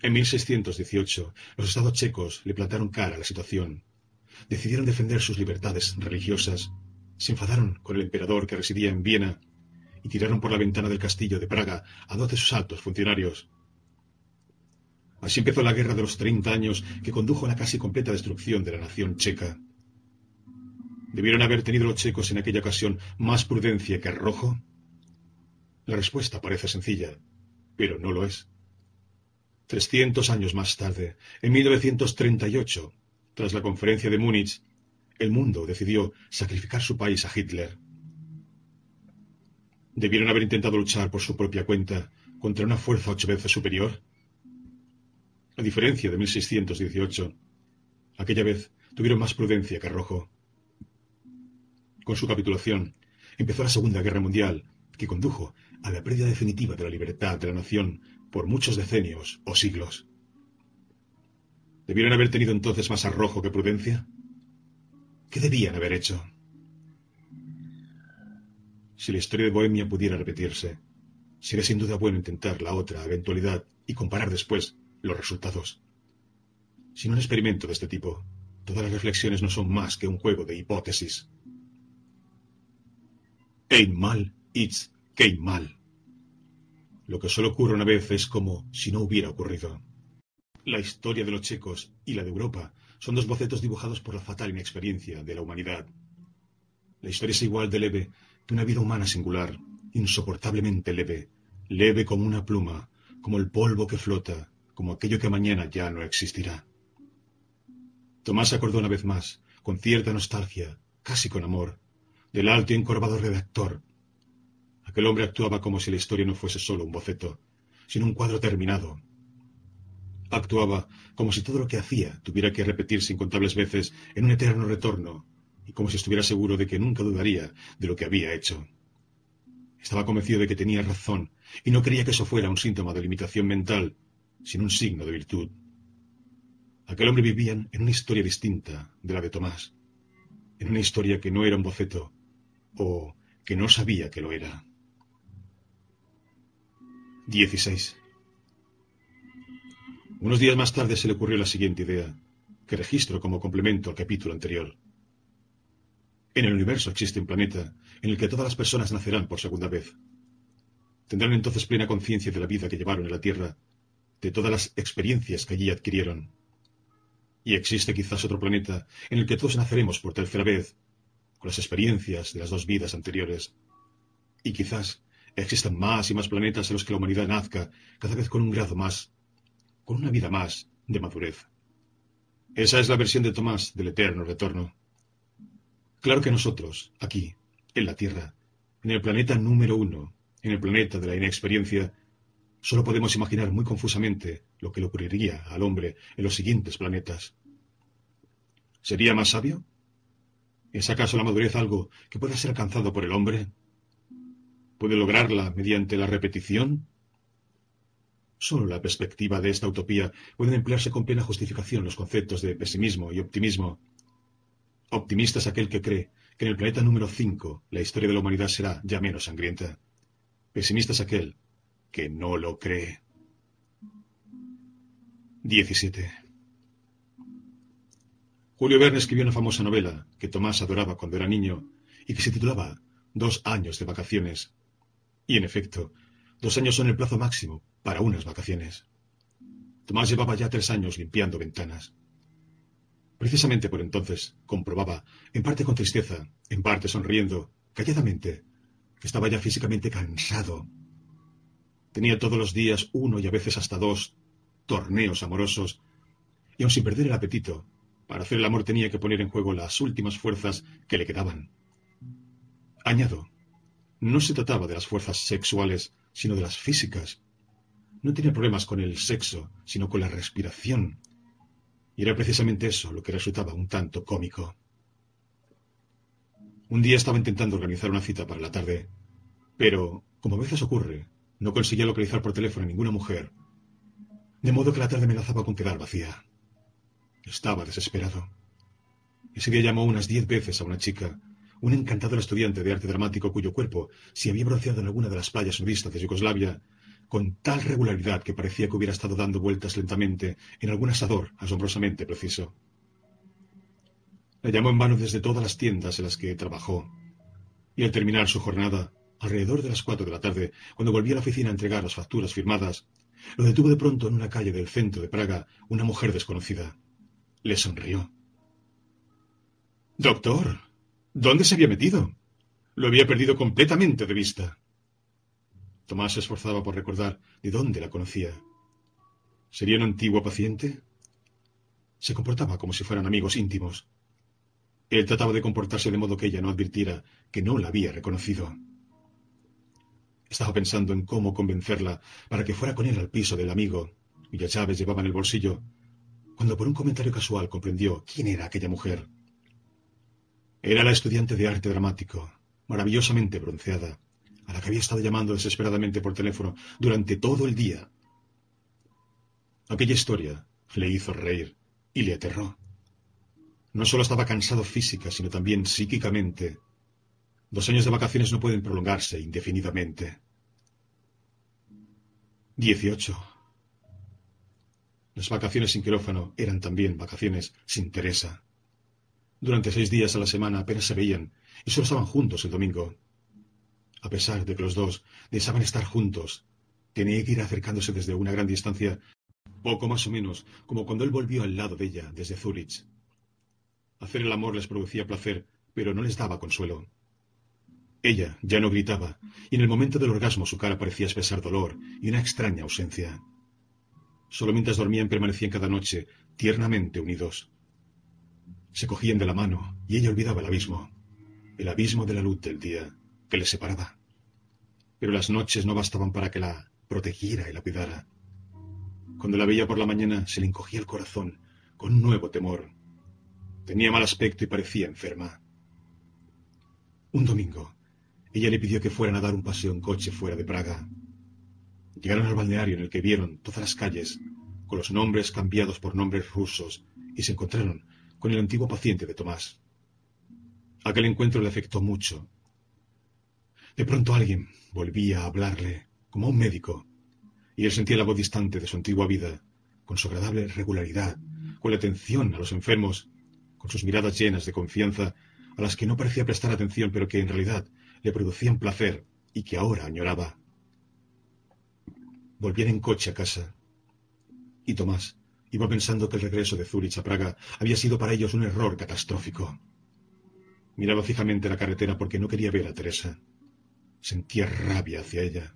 En 1618, los estados checos le plantaron cara a la situación. Decidieron defender sus libertades religiosas, se enfadaron con el emperador que residía en Viena y tiraron por la ventana del castillo de Praga a dos de sus altos funcionarios, Así empezó la guerra de los treinta años que condujo a la casi completa destrucción de la nación checa. ¿Debieron haber tenido los checos en aquella ocasión más prudencia que arrojo? La respuesta parece sencilla, pero no lo es. Trescientos años más tarde, en 1938, Tras la conferencia de Múnich, el mundo decidió sacrificar su país a Hitler. ¿Debieron haber intentado luchar por su propia cuenta contra una fuerza ocho veces superior? A diferencia de 1618, aquella vez tuvieron más prudencia que arrojo. Con su capitulación, empezó la Segunda Guerra Mundial, que condujo a la pérdida definitiva de la libertad de la nación por muchos decenios o siglos. ¿Debieron haber tenido entonces más arrojo que prudencia? ¿Qué debían haber hecho? Si la historia de Bohemia pudiera repetirse, sería sin duda bueno intentar la otra eventualidad y comparar después los resultados. Sin un experimento de este tipo, todas las reflexiones no son más que un juego de hipótesis. Ein mal, it's kein mal. Lo que solo ocurre una vez es como si no hubiera ocurrido. La historia de los checos y la de Europa son dos bocetos dibujados por la fatal inexperiencia de la humanidad. La historia es igual de leve que una vida humana singular, insoportablemente leve, leve como una pluma, como el polvo que flota, como aquello que mañana ya no existirá. Tomás acordó una vez más, con cierta nostalgia, casi con amor, del alto y encorvado redactor. Aquel hombre actuaba como si la historia no fuese solo un boceto, sino un cuadro terminado, Actuaba como si todo lo que hacía tuviera que repetirse incontables veces en un eterno retorno, y como si estuviera seguro de que nunca dudaría de lo que había hecho. Estaba convencido de que tenía razón, y no creía que eso fuera un síntoma de limitación mental, sino un signo de virtud. Aquel hombre vivía en una historia distinta de la de Tomás, en una historia que no era un boceto, o que no sabía que lo era. 16. Unos días más tarde se le ocurrió la siguiente idea, que registro como complemento al capítulo anterior. En el universo existe un planeta en el que todas las personas nacerán por segunda vez. Tendrán entonces plena conciencia de la vida que llevaron en la Tierra, de todas las experiencias que allí adquirieron. Y existe quizás otro planeta en el que todos naceremos por tercera vez, con las experiencias de las dos vidas anteriores. Y quizás existan más y más planetas en los que la humanidad nazca cada vez con un grado más con una vida más de madurez. Esa es la versión de Tomás del eterno retorno. Claro que nosotros, aquí, en la Tierra, en el planeta número uno, en el planeta de la inexperiencia, solo podemos imaginar muy confusamente lo que le ocurriría al hombre en los siguientes planetas. ¿Sería más sabio? ¿Es acaso la madurez algo que pueda ser alcanzado por el hombre? ¿Puede lograrla mediante la repetición Solo la perspectiva de esta utopía pueden emplearse con plena justificación los conceptos de pesimismo y optimismo. Optimista es aquel que cree que en el planeta número 5 la historia de la humanidad será ya menos sangrienta. Pesimista es aquel que no lo cree. 17. Julio Verne escribió una famosa novela que Tomás adoraba cuando era niño y que se titulaba Dos años de vacaciones. Y en efecto, Dos años son el plazo máximo para unas vacaciones. Tomás llevaba ya tres años limpiando ventanas. Precisamente por entonces comprobaba, en parte con tristeza, en parte sonriendo, calladamente, que estaba ya físicamente cansado. Tenía todos los días uno y a veces hasta dos torneos amorosos, y aun sin perder el apetito, para hacer el amor tenía que poner en juego las últimas fuerzas que le quedaban. Añado, no se trataba de las fuerzas sexuales sino de las físicas. No tenía problemas con el sexo, sino con la respiración. Y era precisamente eso lo que resultaba un tanto cómico. Un día estaba intentando organizar una cita para la tarde, pero, como a veces ocurre, no conseguía localizar por teléfono a ninguna mujer, de modo que la tarde me lanzaba con quedar vacía. Estaba desesperado. Ese día llamó unas diez veces a una chica, un encantador estudiante de arte dramático cuyo cuerpo se había bronceado en alguna de las playas nudistas de Yugoslavia con tal regularidad que parecía que hubiera estado dando vueltas lentamente en algún asador asombrosamente preciso. La llamó en vano desde todas las tiendas en las que trabajó, y al terminar su jornada, alrededor de las cuatro de la tarde, cuando volvió a la oficina a entregar las facturas firmadas, lo detuvo de pronto en una calle del centro de Praga una mujer desconocida. Le sonrió. Doctor, ¿Dónde se había metido? Lo había perdido completamente de vista. Tomás se esforzaba por recordar de dónde la conocía. ¿Sería un antiguo paciente? Se comportaba como si fueran amigos íntimos. Él trataba de comportarse de modo que ella no advirtiera que no la había reconocido. Estaba pensando en cómo convencerla para que fuera con él al piso del amigo, cuya llaves llevaba en el bolsillo, cuando por un comentario casual comprendió quién era aquella mujer. Era la estudiante de arte dramático, maravillosamente bronceada, a la que había estado llamando desesperadamente por teléfono durante todo el día. Aquella historia le hizo reír y le aterró. No solo estaba cansado física, sino también psíquicamente. Dos años de vacaciones no pueden prolongarse indefinidamente. 18. Las vacaciones sin quirófano eran también vacaciones sin Teresa. Durante seis días a la semana apenas se veían y solo estaban juntos el domingo. A pesar de que los dos deseaban estar juntos, tenía que ir acercándose desde una gran distancia, poco más o menos como cuando él volvió al lado de ella desde Zúrich. Hacer el amor les producía placer, pero no les daba consuelo. Ella ya no gritaba, y en el momento del orgasmo su cara parecía expresar dolor y una extraña ausencia. Solo mientras dormían permanecían cada noche tiernamente unidos. Se cogían de la mano y ella olvidaba el abismo, el abismo de la luz del día que les separaba. Pero las noches no bastaban para que la protegiera y la cuidara. Cuando la veía por la mañana se le encogía el corazón con un nuevo temor. Tenía mal aspecto y parecía enferma. Un domingo, ella le pidió que fueran a dar un paseo en coche fuera de Praga. Llegaron al balneario en el que vieron todas las calles, con los nombres cambiados por nombres rusos, y se encontraron con el antiguo paciente de Tomás. Aquel encuentro le afectó mucho. De pronto alguien volvía a hablarle, como un médico, y él sentía la voz distante de su antigua vida, con su agradable regularidad, con la atención a los enfermos, con sus miradas llenas de confianza, a las que no parecía prestar atención, pero que en realidad le producían placer y que ahora añoraba. Volvían en coche a casa. Y Tomás iba pensando que el regreso de Zúrich a Praga había sido para ellos un error catastrófico. Miraba fijamente la carretera porque no quería ver a Teresa. Sentía rabia hacia ella.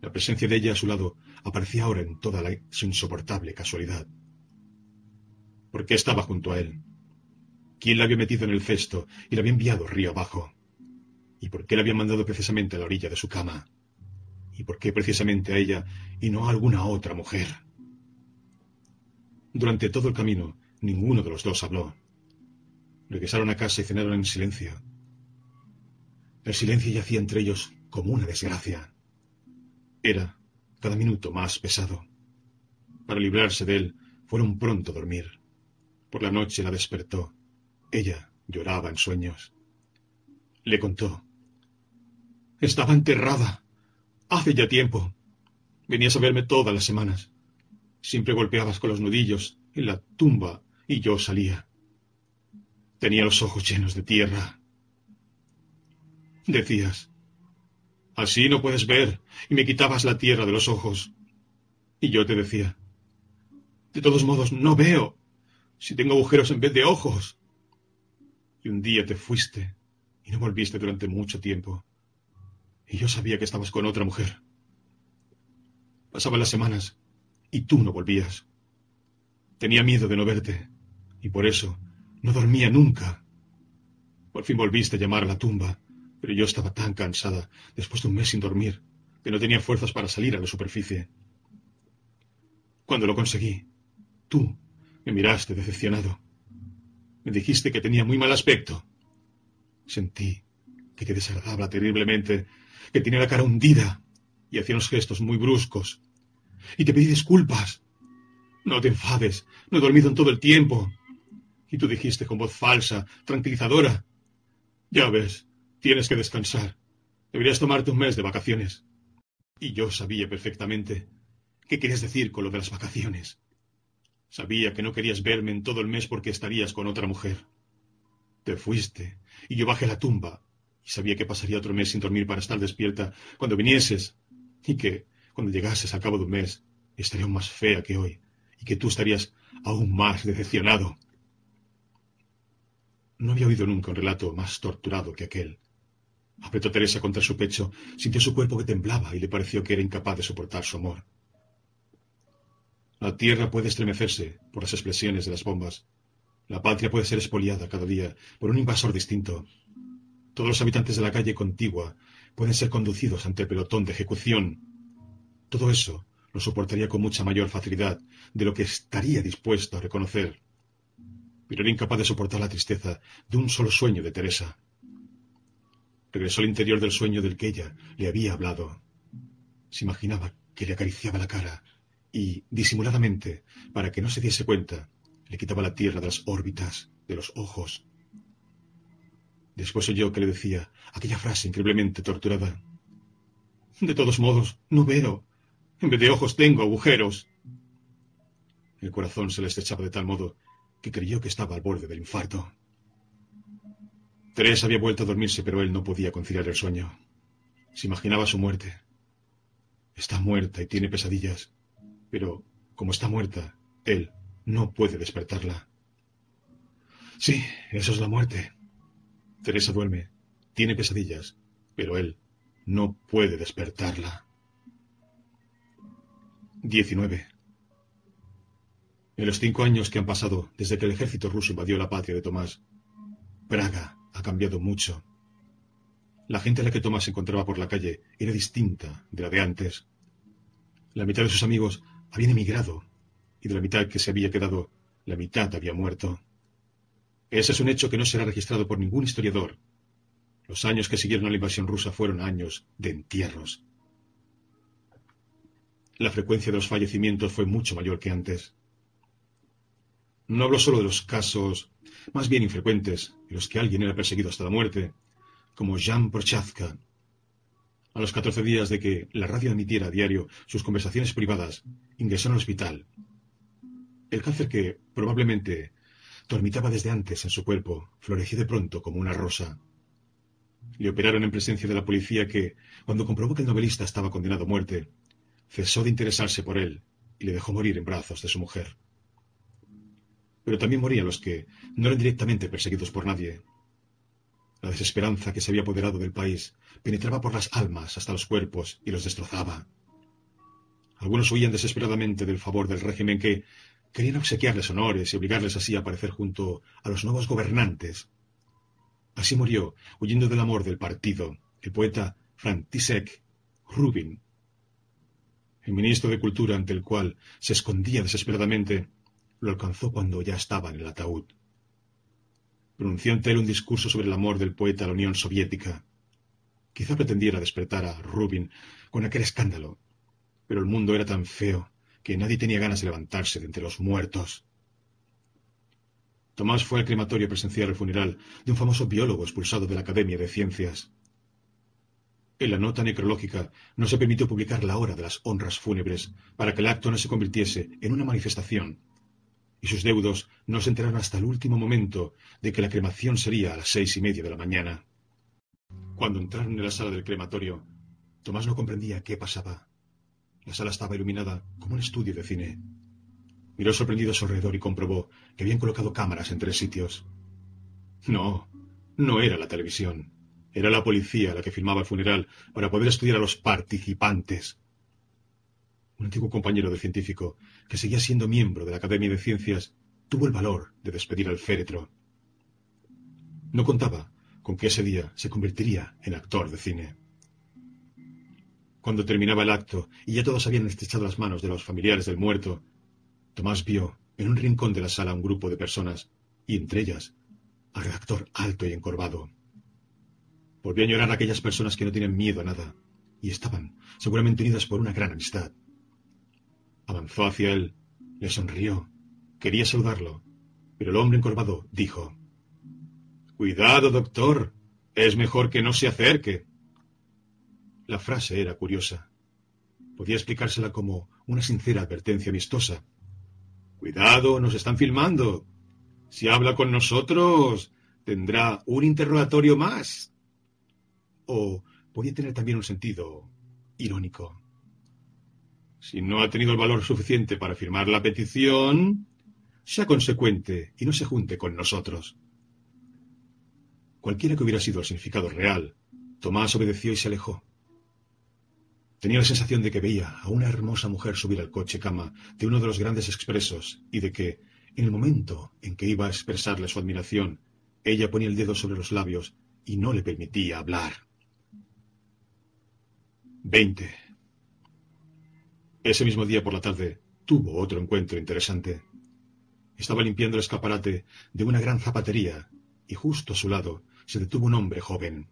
La presencia de ella a su lado aparecía ahora en toda la, su insoportable casualidad. ¿Por qué estaba junto a él? ¿Quién la había metido en el cesto y la había enviado río abajo? ¿Y por qué la había mandado precisamente a la orilla de su cama? ¿Y por qué precisamente a ella y no a alguna otra mujer? Durante todo el camino, ninguno de los dos habló. Regresaron a casa y cenaron en silencio. El silencio yacía entre ellos como una desgracia. Era cada minuto más pesado. Para librarse de él, fueron pronto a dormir. Por la noche la despertó. Ella lloraba en sueños. Le contó. Estaba enterrada. Hace ya tiempo. Venías a verme todas las semanas. Siempre golpeabas con los nudillos en la tumba y yo salía. Tenía los ojos llenos de tierra. Decías, así no puedes ver, y me quitabas la tierra de los ojos. Y yo te decía, de todos modos, no veo, si tengo agujeros en vez de ojos. Y un día te fuiste y no volviste durante mucho tiempo. Y yo sabía que estabas con otra mujer. Pasaban las semanas y tú no volvías. Tenía miedo de no verte y por eso no dormía nunca. Por fin volviste a llamar a la tumba, pero yo estaba tan cansada después de un mes sin dormir que no tenía fuerzas para salir a la superficie. Cuando lo conseguí, tú me miraste decepcionado. Me dijiste que tenía muy mal aspecto. Sentí que te desagradaba terriblemente, que tenía la cara hundida y hacía unos gestos muy bruscos. Y te pedí disculpas. No te enfades, no he dormido en todo el tiempo. Y tú dijiste con voz falsa, tranquilizadora. Ya ves, tienes que descansar. Deberías tomarte un mes de vacaciones. Y yo sabía perfectamente qué querías decir con lo de las vacaciones. Sabía que no querías verme en todo el mes porque estarías con otra mujer. Te fuiste, y yo bajé a la tumba, y sabía que pasaría otro mes sin dormir para estar despierta cuando vinieses, y que, cuando llegases al cabo de un mes, estaría aún más fea que hoy, y que tú estarías aún más decepcionado. No había oído nunca un relato más torturado que aquel. Apretó Teresa contra su pecho, sintió su cuerpo que temblaba y le pareció que era incapaz de soportar su amor. La tierra puede estremecerse por las explosiones de las bombas. La patria puede ser expoliada cada día por un invasor distinto. Todos los habitantes de la calle contigua pueden ser conducidos ante el pelotón de ejecución. Todo eso lo soportaría con mucha mayor facilidad de lo que estaría dispuesto a reconocer. Pero era incapaz de soportar la tristeza de un solo sueño de Teresa. Regresó al interior del sueño del que ella le había hablado. Se imaginaba que le acariciaba la cara y, disimuladamente, para que no se diese cuenta, le quitaba la tierra de las órbitas, de los ojos. Después oyó que le decía aquella frase increíblemente torturada. De todos modos, no veo. En vez de ojos tengo agujeros. El corazón se le estrechaba de tal modo que creyó que estaba al borde del infarto. Teresa había vuelto a dormirse, pero él no podía conciliar el sueño. Se imaginaba su muerte. Está muerta y tiene pesadillas, pero como está muerta, él no puede despertarla. Sí, eso es la muerte. Teresa duerme, tiene pesadillas, pero él no puede despertarla. 19. En los cinco años que han pasado desde que el ejército ruso invadió la patria de Tomás, Praga ha cambiado mucho. La gente a la que Tomás se encontraba por la calle era distinta de la de antes. La mitad de sus amigos habían emigrado y de la mitad que se había quedado, la mitad había muerto. Ese es un hecho que no será registrado por ningún historiador. Los años que siguieron a la invasión rusa fueron años de entierros. La frecuencia de los fallecimientos fue mucho mayor que antes. No hablo solo de los casos más bien infrecuentes en los que alguien era perseguido hasta la muerte, como Jean Prochazka. A los catorce días de que la radio emitiera a diario sus conversaciones privadas, ingresó en el hospital. El cáncer que, probablemente, dormitaba desde antes en su cuerpo, floreció de pronto como una rosa. Le operaron en presencia de la policía que, cuando comprobó que el novelista estaba condenado a muerte, cesó de interesarse por él y le dejó morir en brazos de su mujer pero también morían los que no eran directamente perseguidos por nadie. La desesperanza que se había apoderado del país penetraba por las almas hasta los cuerpos y los destrozaba. Algunos huían desesperadamente del favor del régimen que querían obsequiarles honores y obligarles así a aparecer junto a los nuevos gobernantes. Así murió, huyendo del amor del partido, el poeta František Rubin. El ministro de Cultura ante el cual se escondía desesperadamente lo alcanzó cuando ya estaba en el ataúd. Pronunció ante él un discurso sobre el amor del poeta a la Unión Soviética. Quizá pretendiera despertar a Rubin con aquel escándalo, pero el mundo era tan feo que nadie tenía ganas de levantarse de entre los muertos. Tomás fue al crematorio a presenciar el funeral de un famoso biólogo expulsado de la Academia de Ciencias. En la nota necrológica no se permitió publicar la hora de las honras fúnebres para que el acto no se convirtiese en una manifestación y sus deudos no se enteraron hasta el último momento de que la cremación sería a las seis y media de la mañana. Cuando entraron en la sala del crematorio, Tomás no comprendía qué pasaba. La sala estaba iluminada como un estudio de cine. Miró sorprendido a su alrededor y comprobó que habían colocado cámaras en tres sitios. No, no era la televisión. Era la policía la que filmaba el funeral para poder estudiar a los participantes un antiguo compañero del científico, que seguía siendo miembro de la Academia de Ciencias, tuvo el valor de despedir al féretro. No contaba con que ese día se convertiría en actor de cine. Cuando terminaba el acto y ya todos habían estrechado las manos de los familiares del muerto, Tomás vio en un rincón de la sala un grupo de personas, y entre ellas al redactor alto y encorvado. Volvió a llorar a aquellas personas que no tienen miedo a nada, y estaban seguramente unidas por una gran amistad. Avanzó hacia él, le sonrió, quería saludarlo, pero el hombre encorvado dijo Cuidado, doctor, es mejor que no se acerque. La frase era curiosa. Podía explicársela como una sincera advertencia amistosa. Cuidado, nos están filmando. Si habla con nosotros, tendrá un interrogatorio más. O podía tener también un sentido irónico. Si no ha tenido el valor suficiente para firmar la petición, sea consecuente y no se junte con nosotros. Cualquiera que hubiera sido el significado real, Tomás obedeció y se alejó. Tenía la sensación de que veía a una hermosa mujer subir al coche cama de uno de los grandes expresos y de que, en el momento en que iba a expresarle su admiración, ella ponía el dedo sobre los labios y no le permitía hablar. 20. Ese mismo día por la tarde tuvo otro encuentro interesante. Estaba limpiando el escaparate de una gran zapatería y justo a su lado se detuvo un hombre joven.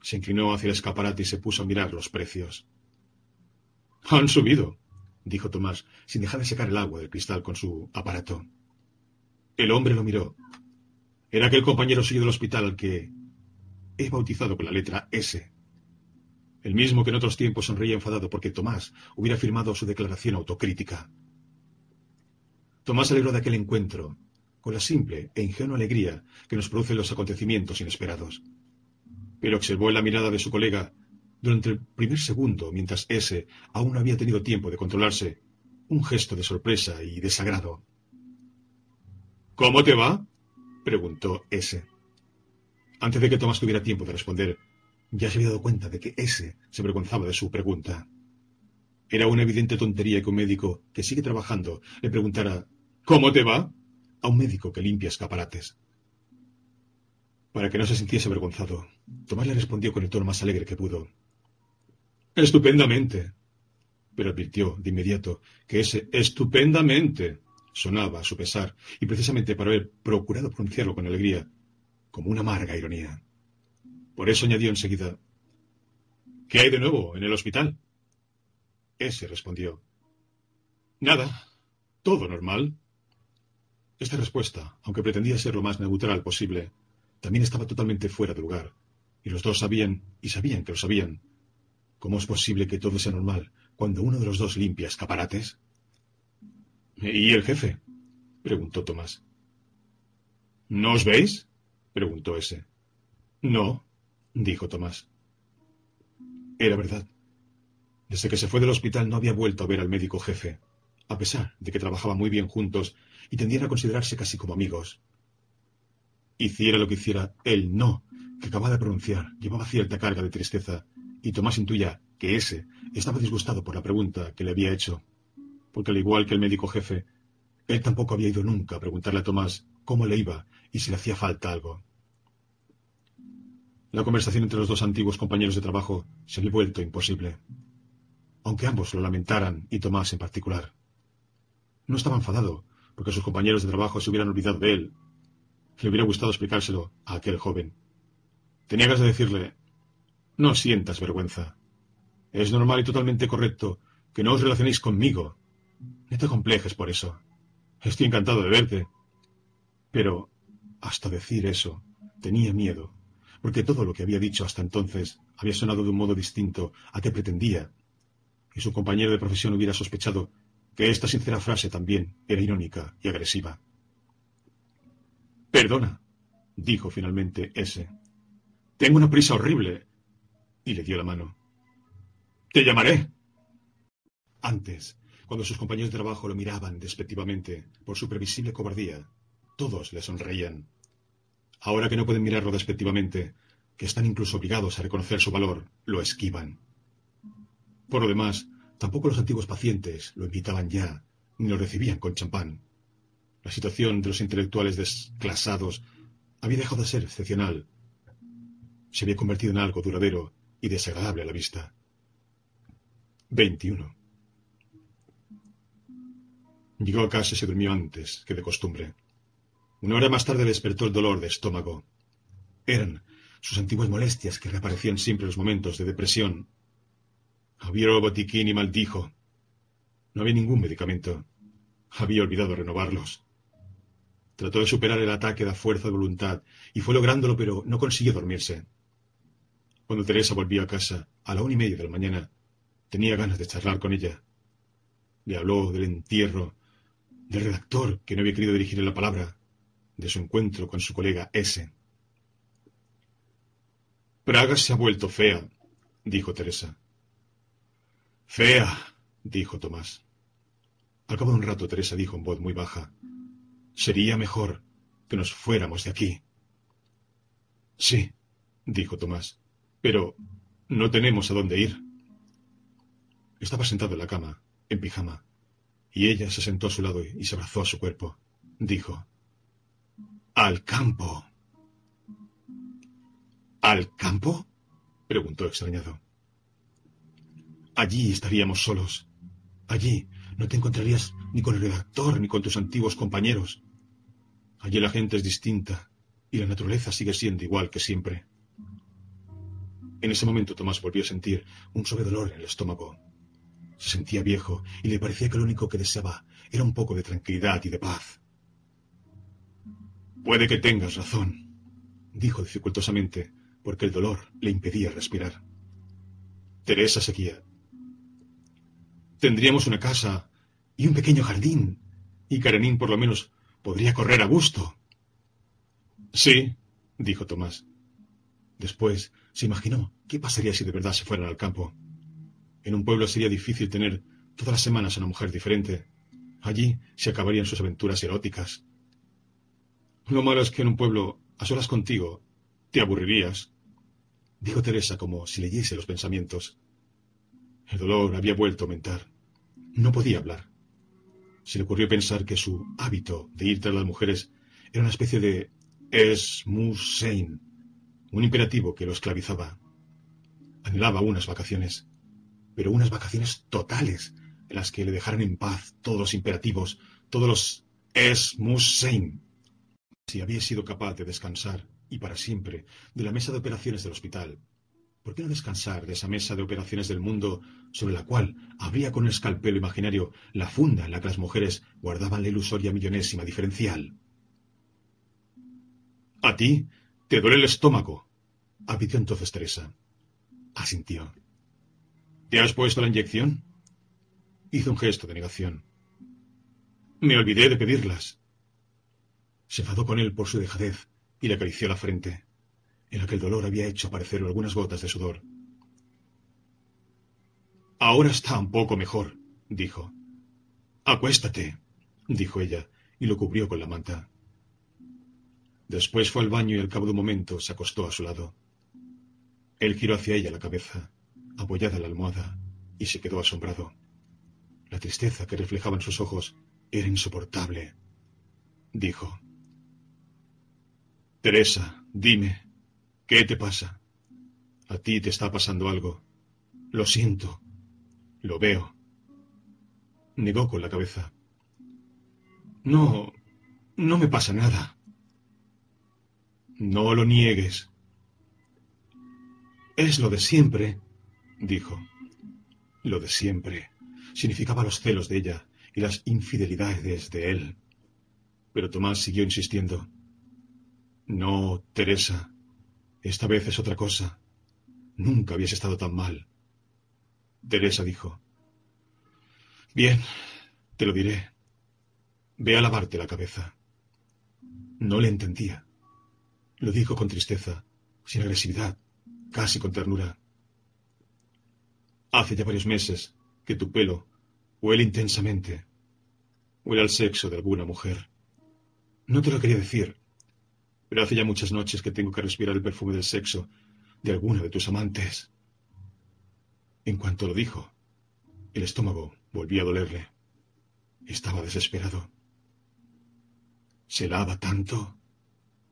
Se inclinó hacia el escaparate y se puso a mirar los precios. Han subido, dijo Tomás, sin dejar de secar el agua del cristal con su aparato. El hombre lo miró. Era aquel compañero suyo del hospital al que he bautizado con la letra S. El mismo que en otros tiempos sonreía enfadado porque Tomás hubiera firmado su declaración autocrítica. Tomás se alegró de aquel encuentro, con la simple e ingenua alegría que nos producen los acontecimientos inesperados pero observó en la mirada de su colega durante el primer segundo, mientras ese aún no había tenido tiempo de controlarse, un gesto de sorpresa y desagrado. ¿Cómo te va? preguntó ese. Antes de que Tomás tuviera tiempo de responder, ya se había dado cuenta de que ese se avergonzaba de su pregunta. Era una evidente tontería que un médico que sigue trabajando le preguntara ¿Cómo te va? a un médico que limpia escaparates. Para que no se sintiese avergonzado, Tomás le respondió con el tono más alegre que pudo. Estupendamente. Pero advirtió de inmediato que ese estupendamente sonaba a su pesar, y precisamente para haber procurado pronunciarlo con alegría, como una amarga ironía. Por eso añadió enseguida ¿Qué hay de nuevo en el hospital? Ese respondió Nada, todo normal. Esta respuesta, aunque pretendía ser lo más neutral posible, también estaba totalmente fuera de lugar, y los dos sabían, y sabían que lo sabían. ¿Cómo es posible que todo sea normal cuando uno de los dos limpia escaparates? ¿Y el jefe? preguntó Tomás. ¿No os veis? preguntó ese. No, dijo Tomás. Era verdad. Desde que se fue del hospital no había vuelto a ver al médico jefe, a pesar de que trabajaban muy bien juntos y tendían a considerarse casi como amigos. Hiciera lo que hiciera, el no que acababa de pronunciar llevaba cierta carga de tristeza, y Tomás intuía que ese estaba disgustado por la pregunta que le había hecho, porque al igual que el médico jefe, él tampoco había ido nunca a preguntarle a Tomás cómo le iba y si le hacía falta algo. La conversación entre los dos antiguos compañeros de trabajo se había vuelto imposible, aunque ambos lo lamentaran, y Tomás en particular. No estaba enfadado, porque sus compañeros de trabajo se hubieran olvidado de él le hubiera gustado explicárselo a aquel joven. Tenía ganas de decirle, no sientas vergüenza. Es normal y totalmente correcto que no os relacionéis conmigo. No te complejes por eso. Estoy encantado de verte. Pero, hasta decir eso, tenía miedo, porque todo lo que había dicho hasta entonces había sonado de un modo distinto a que pretendía, y su compañero de profesión hubiera sospechado que esta sincera frase también era irónica y agresiva. Perdona, dijo finalmente ese. Tengo una prisa horrible. Y le dio la mano. Te llamaré. Antes, cuando sus compañeros de trabajo lo miraban despectivamente por su previsible cobardía, todos le sonreían. Ahora que no pueden mirarlo despectivamente, que están incluso obligados a reconocer su valor, lo esquivan. Por lo demás, tampoco los antiguos pacientes lo invitaban ya, ni lo recibían con champán. La situación de los intelectuales desclasados había dejado de ser excepcional. Se había convertido en algo duradero y desagradable a la vista. 21. Llegó a casa y se durmió antes que de costumbre. Una hora más tarde despertó el dolor de estómago. Eran sus antiguas molestias que reaparecían siempre en los momentos de depresión. Abrió botiquín y maldijo. No había ningún medicamento. Había olvidado renovarlos. Trató de superar el ataque de fuerza de voluntad y fue lográndolo, pero no consiguió dormirse. Cuando Teresa volvió a casa, a la una y media de la mañana, tenía ganas de charlar con ella. Le habló del entierro, del redactor que no había querido dirigirle la palabra, de su encuentro con su colega S. Praga se ha vuelto fea, dijo Teresa. Fea, dijo Tomás. Al cabo de un rato, Teresa dijo en voz muy baja, Sería mejor que nos fuéramos de aquí. Sí, dijo Tomás, pero no tenemos a dónde ir. Estaba sentado en la cama, en pijama, y ella se sentó a su lado y se abrazó a su cuerpo. Dijo, Al campo. ¿Al campo? preguntó extrañado. Allí estaríamos solos. Allí no te encontrarías ni con el redactor ni con tus antiguos compañeros. Allí la gente es distinta y la naturaleza sigue siendo igual que siempre. En ese momento Tomás volvió a sentir un suave dolor en el estómago. Se sentía viejo y le parecía que lo único que deseaba era un poco de tranquilidad y de paz. Puede que tengas razón, dijo dificultosamente, porque el dolor le impedía respirar. Teresa seguía. Tendríamos una casa y un pequeño jardín, y Karenín por lo menos podría correr a gusto. Sí, dijo Tomás. Después se imaginó qué pasaría si de verdad se fueran al campo. En un pueblo sería difícil tener todas las semanas a una mujer diferente. Allí se acabarían sus aventuras eróticas. Lo malo es que en un pueblo, a solas contigo, te aburrirías, dijo Teresa como si leyese los pensamientos. El dolor había vuelto a aumentar. No podía hablar. Se le ocurrió pensar que su hábito de ir tras las mujeres era una especie de es musein, un imperativo que lo esclavizaba. Anhelaba unas vacaciones, pero unas vacaciones totales, en las que le dejaran en paz todos los imperativos, todos los es musein. Si había sido capaz de descansar, y para siempre, de la mesa de operaciones del hospital, ¿Por qué no descansar de esa mesa de operaciones del mundo sobre la cual habría con el escalpelo imaginario la funda en la que las mujeres guardaban la ilusoria millonésima diferencial? A ti te duele el estómago, advirtió entonces Teresa. Asintió. ¿Te has puesto la inyección? Hizo un gesto de negación. Me olvidé de pedirlas. Se enfadó con él por su dejadez y le acarició la frente en la que el dolor había hecho aparecer algunas gotas de sudor. Ahora está un poco mejor, dijo. Acuéstate, dijo ella, y lo cubrió con la manta. Después fue al baño y al cabo de un momento se acostó a su lado. Él giró hacia ella la cabeza, apoyada en la almohada, y se quedó asombrado. La tristeza que reflejaba en sus ojos era insoportable. Dijo. Teresa, dime, ¿Qué te pasa? A ti te está pasando algo. Lo siento. Lo veo. Negó con la cabeza. No, no me pasa nada. No lo niegues. Es lo de siempre, dijo. Lo de siempre significaba los celos de ella y las infidelidades de él. Pero Tomás siguió insistiendo. No, Teresa, esta vez es otra cosa. Nunca habías estado tan mal. Teresa dijo. Bien, te lo diré. Ve a lavarte la cabeza. No le entendía. Lo dijo con tristeza, sin agresividad, casi con ternura. Hace ya varios meses que tu pelo huele intensamente. Huele al sexo de alguna mujer. No te lo quería decir, pero hace ya muchas noches que tengo que respirar el perfume del sexo de alguna de tus amantes. En cuanto lo dijo, el estómago volvió a dolerle. Estaba desesperado. Se lava tanto,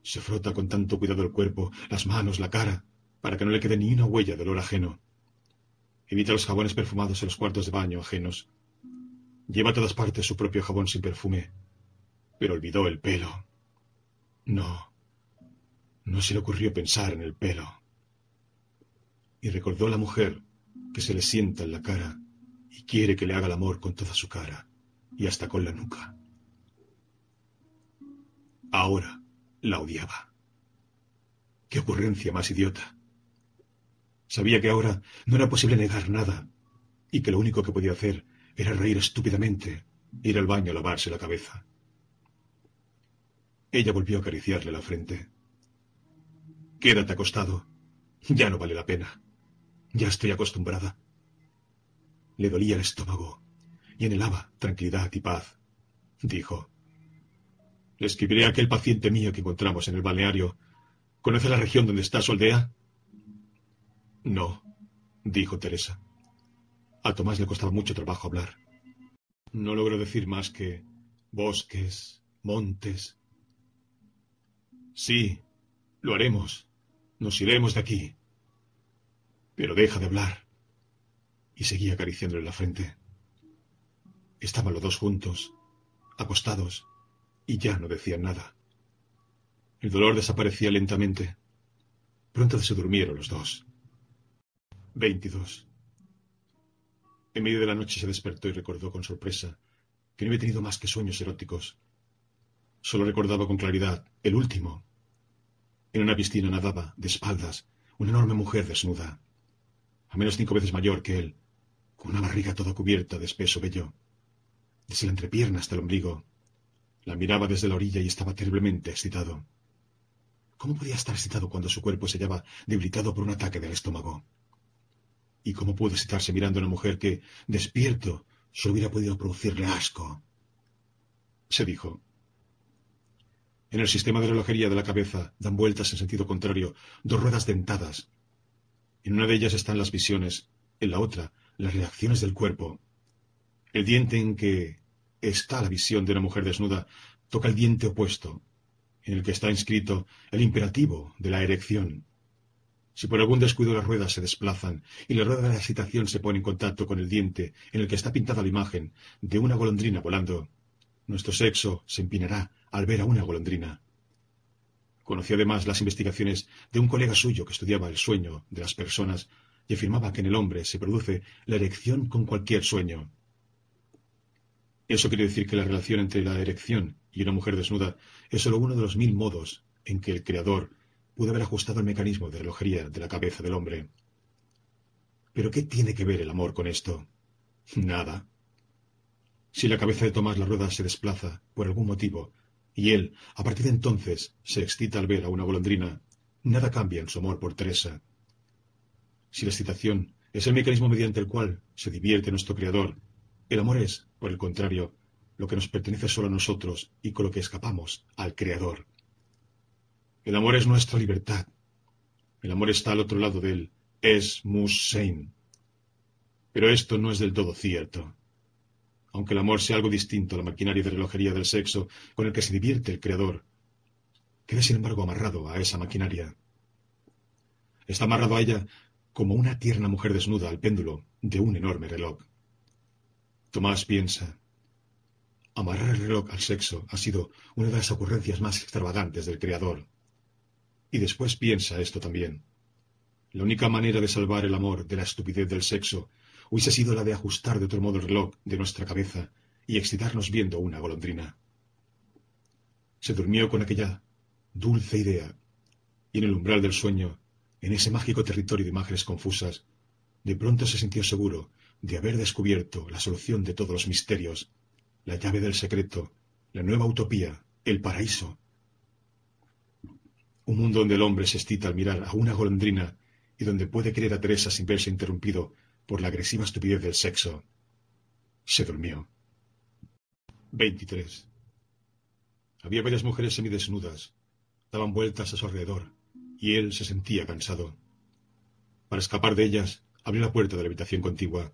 se frota con tanto cuidado el cuerpo, las manos, la cara, para que no le quede ni una huella de olor ajeno. Evita los jabones perfumados en los cuartos de baño ajenos. Lleva a todas partes su propio jabón sin perfume, pero olvidó el pelo. No, no se le ocurrió pensar en el pelo. Y recordó a la mujer que se le sienta en la cara y quiere que le haga el amor con toda su cara y hasta con la nuca. Ahora la odiaba. Qué ocurrencia más idiota. Sabía que ahora no era posible negar nada y que lo único que podía hacer era reír estúpidamente, ir al baño a lavarse la cabeza. Ella volvió a acariciarle la frente. Quédate acostado. Ya no vale la pena. Ya estoy acostumbrada. Le dolía el estómago y anhelaba tranquilidad y paz. Dijo. Le escribiré a aquel paciente mío que encontramos en el balneario. ¿Conoce la región donde está su aldea? No, dijo Teresa. A Tomás le costaba mucho trabajo hablar. No logró decir más que bosques, montes. Sí, lo haremos. Nos iremos de aquí. Pero deja de hablar. Y seguía acariciándole la frente. Estaban los dos juntos, acostados, y ya no decían nada. El dolor desaparecía lentamente. Pronto se durmieron los dos. 22. En medio de la noche se despertó y recordó con sorpresa que no había tenido más que sueños eróticos. Solo recordaba con claridad el último. En una piscina nadaba, de espaldas, una enorme mujer desnuda, a menos cinco veces mayor que él, con una barriga toda cubierta de espeso vello. Desde la entrepierna hasta el ombligo. La miraba desde la orilla y estaba terriblemente excitado. ¿Cómo podía estar excitado cuando su cuerpo se hallaba debilitado por un ataque del estómago? ¿Y cómo pudo excitarse mirando a una mujer que, despierto, solo hubiera podido producirle asco? Se dijo. En el sistema de relojería de la cabeza dan vueltas en sentido contrario dos ruedas dentadas. En una de ellas están las visiones, en la otra las reacciones del cuerpo. El diente en que está la visión de una mujer desnuda toca el diente opuesto, en el que está inscrito el imperativo de la erección. Si por algún descuido las ruedas se desplazan y la rueda de la excitación se pone en contacto con el diente en el que está pintada la imagen de una golondrina volando, nuestro sexo se empinará al ver a una golondrina. Conoció además las investigaciones de un colega suyo que estudiaba el sueño de las personas y afirmaba que en el hombre se produce la erección con cualquier sueño. Eso quiere decir que la relación entre la erección y una mujer desnuda es solo uno de los mil modos en que el Creador pudo haber ajustado el mecanismo de relojería de la cabeza del hombre. Pero ¿qué tiene que ver el amor con esto? Nada. Si la cabeza de Tomás la rueda se desplaza por algún motivo y él, a partir de entonces, se excita al ver a una golondrina, nada cambia en su amor por Teresa. Si la excitación es el mecanismo mediante el cual se divierte nuestro Creador, el amor es, por el contrario, lo que nos pertenece solo a nosotros y con lo que escapamos al Creador. El amor es nuestra libertad. El amor está al otro lado del es mus sein. Pero esto no es del todo cierto. Aunque el amor sea algo distinto a la maquinaria de relojería del sexo con el que se divierte el Creador, queda sin embargo amarrado a esa maquinaria. Está amarrado a ella como una tierna mujer desnuda al péndulo de un enorme reloj. Tomás piensa, Amarrar el reloj al sexo ha sido una de las ocurrencias más extravagantes del Creador. Y después piensa esto también. La única manera de salvar el amor de la estupidez del sexo hubiese sido la de ajustar de otro modo el reloj de nuestra cabeza y excitarnos viendo una golondrina. Se durmió con aquella dulce idea, y en el umbral del sueño, en ese mágico territorio de imágenes confusas, de pronto se sintió seguro de haber descubierto la solución de todos los misterios la llave del secreto, la nueva utopía, el paraíso. Un mundo donde el hombre se excita al mirar a una golondrina y donde puede querer a Teresa sin verse interrumpido por la agresiva estupidez del sexo. Se durmió. 23. Había varias mujeres semidesnudas. Daban vueltas a su alrededor, y él se sentía cansado. Para escapar de ellas, abrió la puerta de la habitación contigua.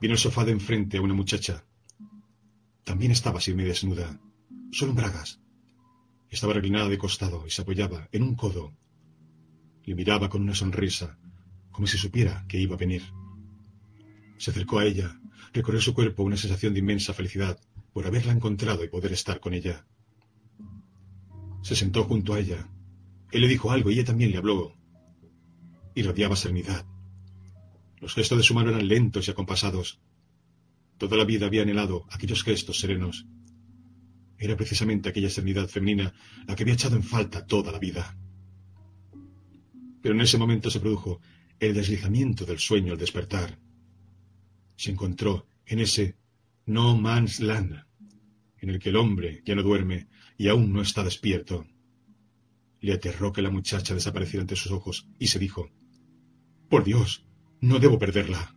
Vino el sofá de enfrente a una muchacha, también estaba medio desnuda, solo en bragas. Estaba reclinada de costado y se apoyaba en un codo. Le miraba con una sonrisa, como si supiera que iba a venir. Se acercó a ella, recorrió su cuerpo una sensación de inmensa felicidad por haberla encontrado y poder estar con ella. Se sentó junto a ella. Él le dijo algo y ella también le habló. Irradiaba serenidad. Los gestos de su mano eran lentos y acompasados, Toda la vida había anhelado aquellos gestos serenos. Era precisamente aquella serenidad femenina la que había echado en falta toda la vida. Pero en ese momento se produjo el deslizamiento del sueño al despertar. Se encontró en ese no man's land, en el que el hombre ya no duerme y aún no está despierto. Le aterró que la muchacha desapareciera ante sus ojos y se dijo, Por Dios, no debo perderla.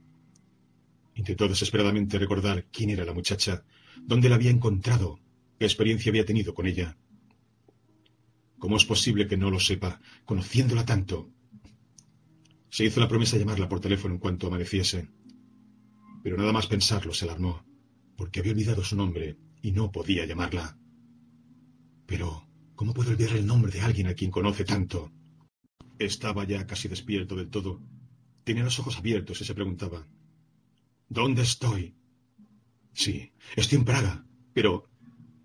Intentó desesperadamente recordar quién era la muchacha, dónde la había encontrado, qué experiencia había tenido con ella. ¿Cómo es posible que no lo sepa, conociéndola tanto? Se hizo la promesa de llamarla por teléfono en cuanto amaneciese. Pero nada más pensarlo se alarmó, porque había olvidado su nombre y no podía llamarla. Pero, ¿cómo puede olvidar el nombre de alguien a quien conoce tanto? Estaba ya casi despierto del todo. Tenía los ojos abiertos y se preguntaba, ¿Dónde estoy? Sí, estoy en Praga, pero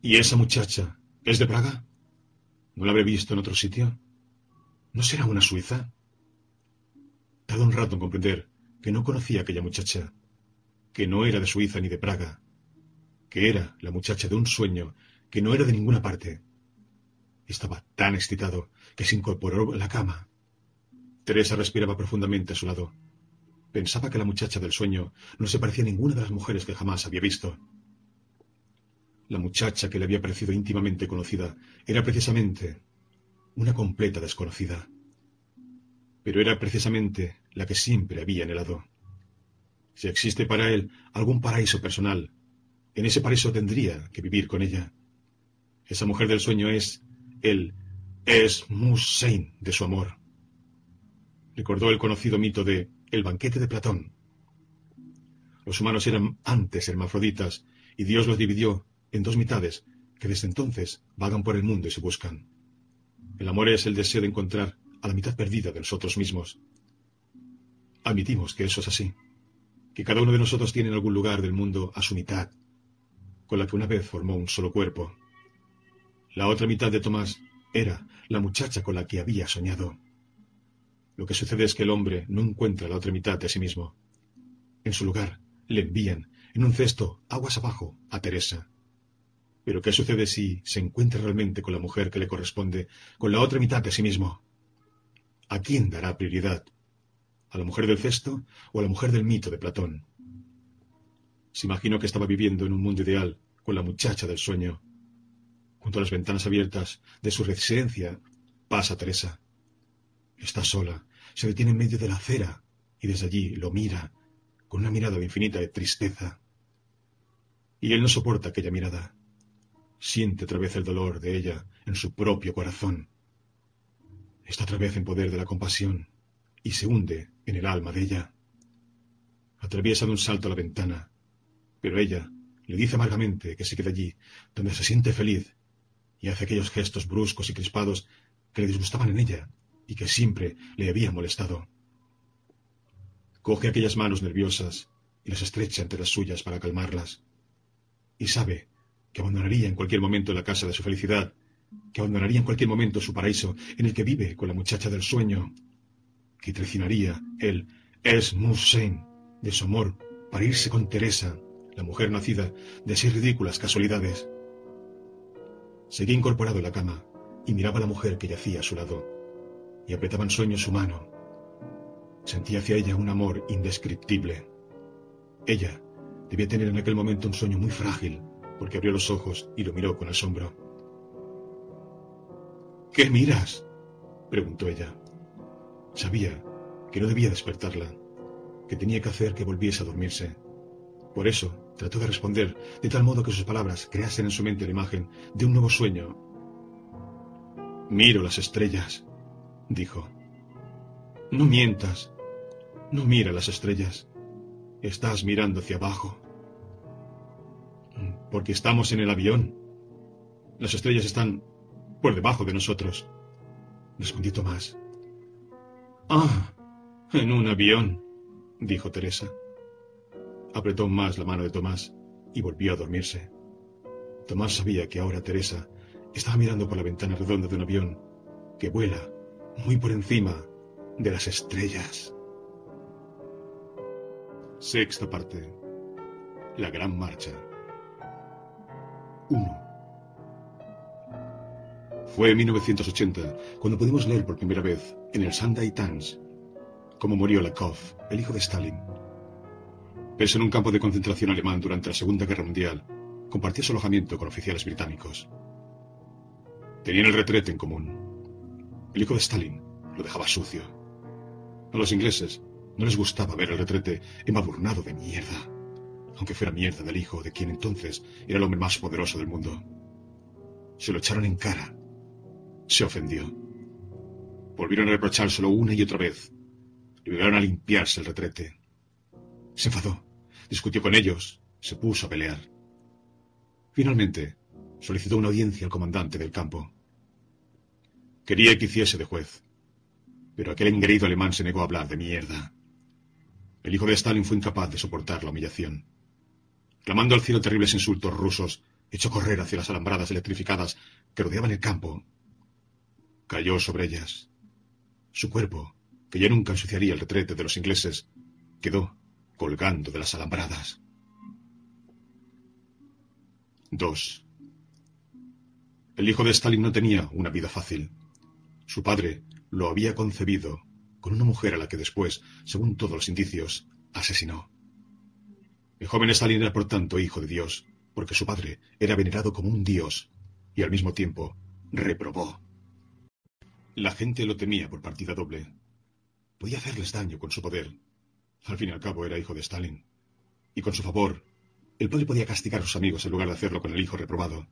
¿y esa muchacha es de Praga? ¿No la habré visto en otro sitio? ¿No será una suiza? Un rato en comprender que no conocía a aquella muchacha, que no era de Suiza ni de Praga, que era la muchacha de un sueño que no era de ninguna parte. Estaba tan excitado que se incorporó a la cama. Teresa respiraba profundamente a su lado. Pensaba que la muchacha del sueño no se parecía a ninguna de las mujeres que jamás había visto. La muchacha que le había parecido íntimamente conocida era precisamente una completa desconocida. Pero era precisamente la que siempre había anhelado. Si existe para él algún paraíso personal, en ese paraíso tendría que vivir con ella. Esa mujer del sueño es el es Musein de su amor. Recordó el conocido mito de el banquete de Platón. Los humanos eran antes hermafroditas y Dios los dividió en dos mitades que desde entonces vagan por el mundo y se buscan. El amor es el deseo de encontrar a la mitad perdida de nosotros mismos. Admitimos que eso es así, que cada uno de nosotros tiene en algún lugar del mundo a su mitad, con la que una vez formó un solo cuerpo. La otra mitad de Tomás era la muchacha con la que había soñado. Lo que sucede es que el hombre no encuentra la otra mitad de sí mismo. En su lugar, le envían, en un cesto, aguas abajo, a Teresa. Pero ¿qué sucede si se encuentra realmente con la mujer que le corresponde, con la otra mitad de sí mismo? ¿A quién dará prioridad? ¿A la mujer del cesto o a la mujer del mito de Platón? Se imaginó que estaba viviendo en un mundo ideal con la muchacha del sueño. Junto a las ventanas abiertas de su residencia pasa Teresa. Está sola, se detiene en medio de la acera y desde allí lo mira con una mirada de infinita tristeza. Y él no soporta aquella mirada. Siente otra vez el dolor de ella en su propio corazón. Está otra vez en poder de la compasión y se hunde en el alma de ella. Atraviesa de un salto a la ventana, pero ella le dice amargamente que se quede allí, donde se siente feliz, y hace aquellos gestos bruscos y crispados que le disgustaban en ella y que siempre le habían molestado. Coge aquellas manos nerviosas y las estrecha entre las suyas para calmarlas, y sabe que abandonaría en cualquier momento la casa de su felicidad, que abandonaría en cualquier momento su paraíso en el que vive con la muchacha del sueño, que traicionaría el Es de su amor para irse con Teresa, la mujer nacida de seis ridículas casualidades. Seguía incorporado en la cama y miraba a la mujer que yacía a su lado, y apretaba en sueño su mano. Sentía hacia ella un amor indescriptible. Ella debía tener en aquel momento un sueño muy frágil, porque abrió los ojos y lo miró con asombro. ¿Qué miras? preguntó ella. Sabía que no debía despertarla, que tenía que hacer que volviese a dormirse. Por eso trató de responder de tal modo que sus palabras creasen en su mente la imagen de un nuevo sueño. Miro las estrellas, dijo. No mientas. No mira las estrellas. Estás mirando hacia abajo. Porque estamos en el avión. Las estrellas están por debajo de nosotros. Respondió Tomás. Ah, en un avión, dijo Teresa. Apretó más la mano de Tomás y volvió a dormirse. Tomás sabía que ahora Teresa estaba mirando por la ventana redonda de un avión que vuela muy por encima de las estrellas. Sexta parte. La Gran Marcha. 1. Fue en 1980 cuando pudimos leer por primera vez en el Sunday Times cómo murió Lakov, el hijo de Stalin. Preso en un campo de concentración alemán durante la Segunda Guerra Mundial, compartía su alojamiento con oficiales británicos. Tenían el retrete en común. El hijo de Stalin lo dejaba sucio. A los ingleses no les gustaba ver el retrete embadurnado de mierda, aunque fuera mierda del hijo de quien entonces era el hombre más poderoso del mundo. Se lo echaron en cara se ofendió. Volvieron a reprochárselo una y otra vez. Le obligaron a limpiarse el retrete. Se enfadó. discutió con ellos, se puso a pelear. Finalmente, solicitó una audiencia al comandante del campo. Quería que hiciese de juez, pero aquel engreído alemán se negó a hablar de mierda. El hijo de Stalin fue incapaz de soportar la humillación. Clamando al cielo terribles insultos rusos, echó correr hacia las alambradas electrificadas que rodeaban el campo. Cayó sobre ellas. Su cuerpo, que ya nunca ensuciaría el retrete de los ingleses, quedó colgando de las alambradas. 2. El hijo de Stalin no tenía una vida fácil. Su padre lo había concebido con una mujer a la que después, según todos los indicios, asesinó. El joven Stalin era por tanto hijo de Dios, porque su padre era venerado como un dios y al mismo tiempo reprobó. La gente lo temía por partida doble. Podía hacerles daño con su poder. Al fin y al cabo era hijo de Stalin. Y con su favor el padre podía castigar a sus amigos en lugar de hacerlo con el hijo reprobado.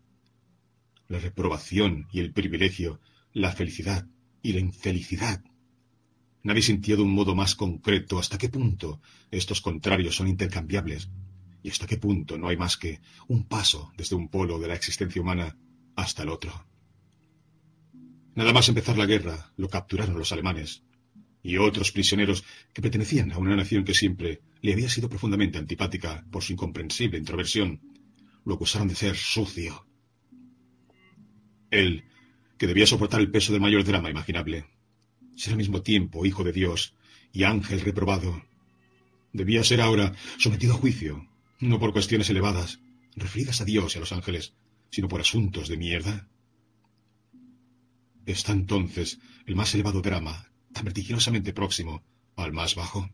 La reprobación y el privilegio, la felicidad y la infelicidad. Nadie sintió de un modo más concreto hasta qué punto estos contrarios son intercambiables y hasta qué punto no hay más que un paso desde un polo de la existencia humana hasta el otro. Nada más empezar la guerra, lo capturaron los alemanes y otros prisioneros que pertenecían a una nación que siempre le había sido profundamente antipática por su incomprensible introversión, lo acusaron de ser sucio. Él, que debía soportar el peso del mayor drama imaginable, ser al mismo tiempo hijo de Dios y ángel reprobado, debía ser ahora sometido a juicio, no por cuestiones elevadas, referidas a Dios y a los ángeles, sino por asuntos de mierda. Está entonces el más elevado drama tan vertiginosamente próximo al más bajo.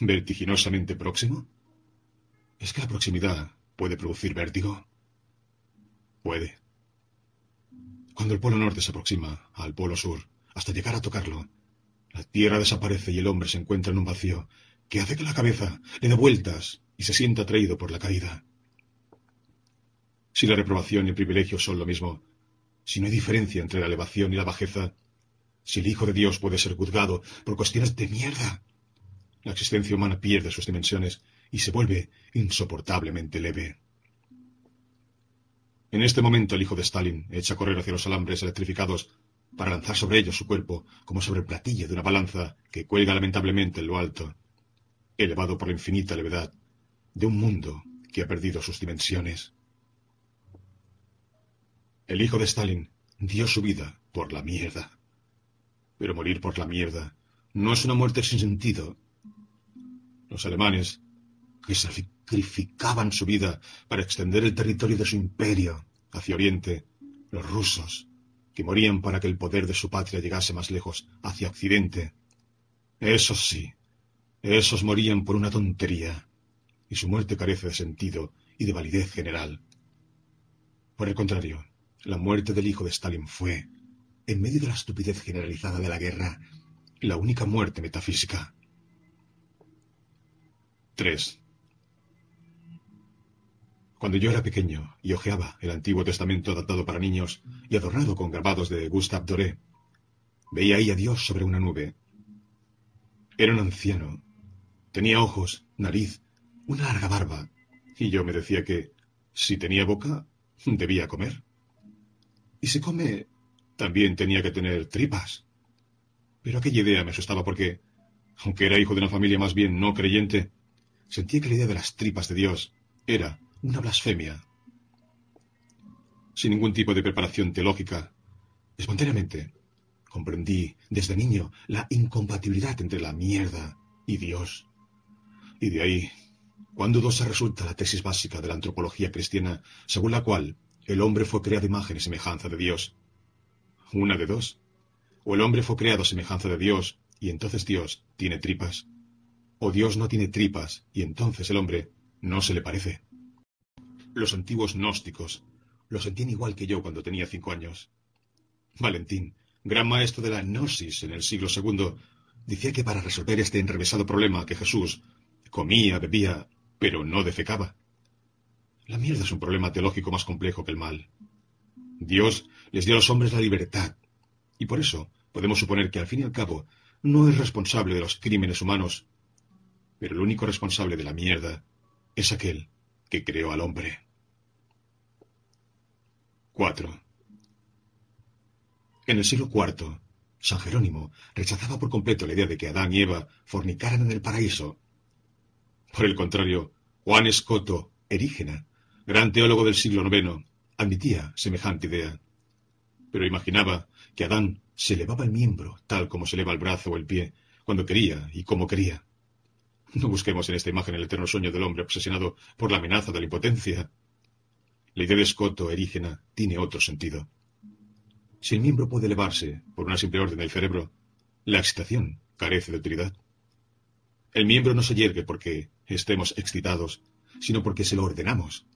¿Vertiginosamente próximo? ¿Es que la proximidad puede producir vértigo? Puede. Cuando el polo norte se aproxima al polo sur, hasta llegar a tocarlo, la tierra desaparece y el hombre se encuentra en un vacío que hace que la cabeza le dé vueltas y se sienta atraído por la caída. Si la reprobación y el privilegio son lo mismo, si no hay diferencia entre la elevación y la bajeza, si el Hijo de Dios puede ser juzgado por cuestiones de mierda, la existencia humana pierde sus dimensiones y se vuelve insoportablemente leve. En este momento el hijo de Stalin echa a correr hacia los alambres electrificados para lanzar sobre ellos su cuerpo como sobre el platillo de una balanza que cuelga lamentablemente en lo alto, elevado por la infinita levedad de un mundo que ha perdido sus dimensiones. El hijo de Stalin dio su vida por la mierda. Pero morir por la mierda no es una muerte sin sentido. Los alemanes, que sacrificaban su vida para extender el territorio de su imperio hacia Oriente, los rusos, que morían para que el poder de su patria llegase más lejos, hacia Occidente. Esos sí, esos morían por una tontería, y su muerte carece de sentido y de validez general. Por el contrario, la muerte del hijo de Stalin fue, en medio de la estupidez generalizada de la guerra, la única muerte metafísica. 3. Cuando yo era pequeño y hojeaba el Antiguo Testamento adaptado para niños y adornado con grabados de Gustave Doré, veía ahí a Dios sobre una nube. Era un anciano. Tenía ojos, nariz, una larga barba, y yo me decía que, si tenía boca, debía comer. Y si come también tenía que tener tripas. Pero aquella idea me asustaba porque, aunque era hijo de una familia más bien no creyente, sentía que la idea de las tripas de Dios era una blasfemia. Sin ningún tipo de preparación teológica, espontáneamente comprendí desde niño la incompatibilidad entre la mierda y Dios. Y de ahí, cuán dudosa resulta la tesis básica de la antropología cristiana, según la cual el hombre fue creado imagen y semejanza de Dios, una de dos. O el hombre fue creado semejanza de Dios, y entonces Dios tiene tripas. O Dios no tiene tripas, y entonces el hombre no se le parece. Los antiguos gnósticos lo sentían igual que yo cuando tenía cinco años. Valentín, gran maestro de la gnosis en el siglo II, decía que para resolver este enrevesado problema que Jesús comía, bebía, pero no defecaba. La mierda es un problema teológico más complejo que el mal. Dios les dio a los hombres la libertad, y por eso podemos suponer que al fin y al cabo no es responsable de los crímenes humanos, Pero el único responsable de la mierda es aquel que creó al hombre. 4. En el siglo IV, San Jerónimo rechazaba por completo la idea de que Adán y Eva fornicaran en el paraíso. Por el contrario, Juan Escoto, Erígena, gran teólogo del siglo IX, admitía semejante idea. Pero imaginaba que Adán se elevaba el miembro, tal como se eleva el brazo o el pie, cuando quería y como quería. No busquemos en esta imagen el eterno sueño del hombre obsesionado por la amenaza de la impotencia. La idea de Escoto Erígena tiene otro sentido. Si el miembro puede elevarse por una simple orden del cerebro, la excitación carece de utilidad. El miembro no se yergue porque estemos excitados, sino porque se lo ordenamos.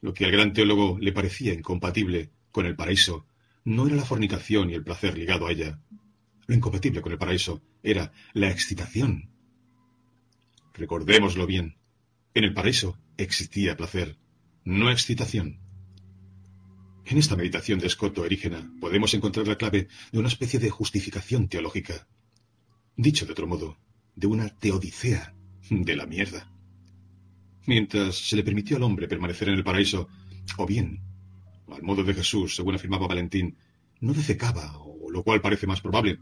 Lo que al gran teólogo le parecía incompatible con el paraíso no era la fornicación y el placer ligado a ella. Lo incompatible con el paraíso era la excitación. Recordémoslo bien. En el paraíso existía placer, no excitación. En esta meditación de Escoto Erígena podemos encontrar la clave de una especie de justificación teológica. Dicho de otro modo, de una teodicea de la mierda. Mientras se le permitió al hombre permanecer en el paraíso, o bien, al modo de Jesús, según afirmaba Valentín, no defecaba, o lo cual parece más probable,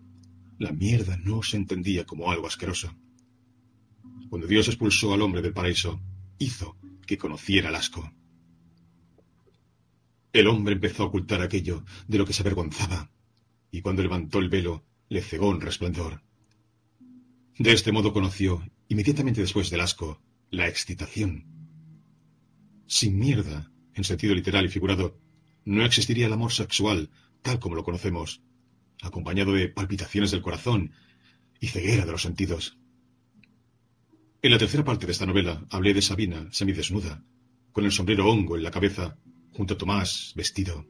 la mierda no se entendía como algo asqueroso. Cuando Dios expulsó al hombre del paraíso, hizo que conociera el asco. El hombre empezó a ocultar aquello de lo que se avergonzaba, y cuando levantó el velo, le cegó un resplandor. De este modo conoció, inmediatamente después del asco, la excitación. Sin mierda, en sentido literal y figurado, no existiría el amor sexual tal como lo conocemos, acompañado de palpitaciones del corazón y ceguera de los sentidos. En la tercera parte de esta novela hablé de Sabina semidesnuda, con el sombrero hongo en la cabeza junto a Tomás, vestido.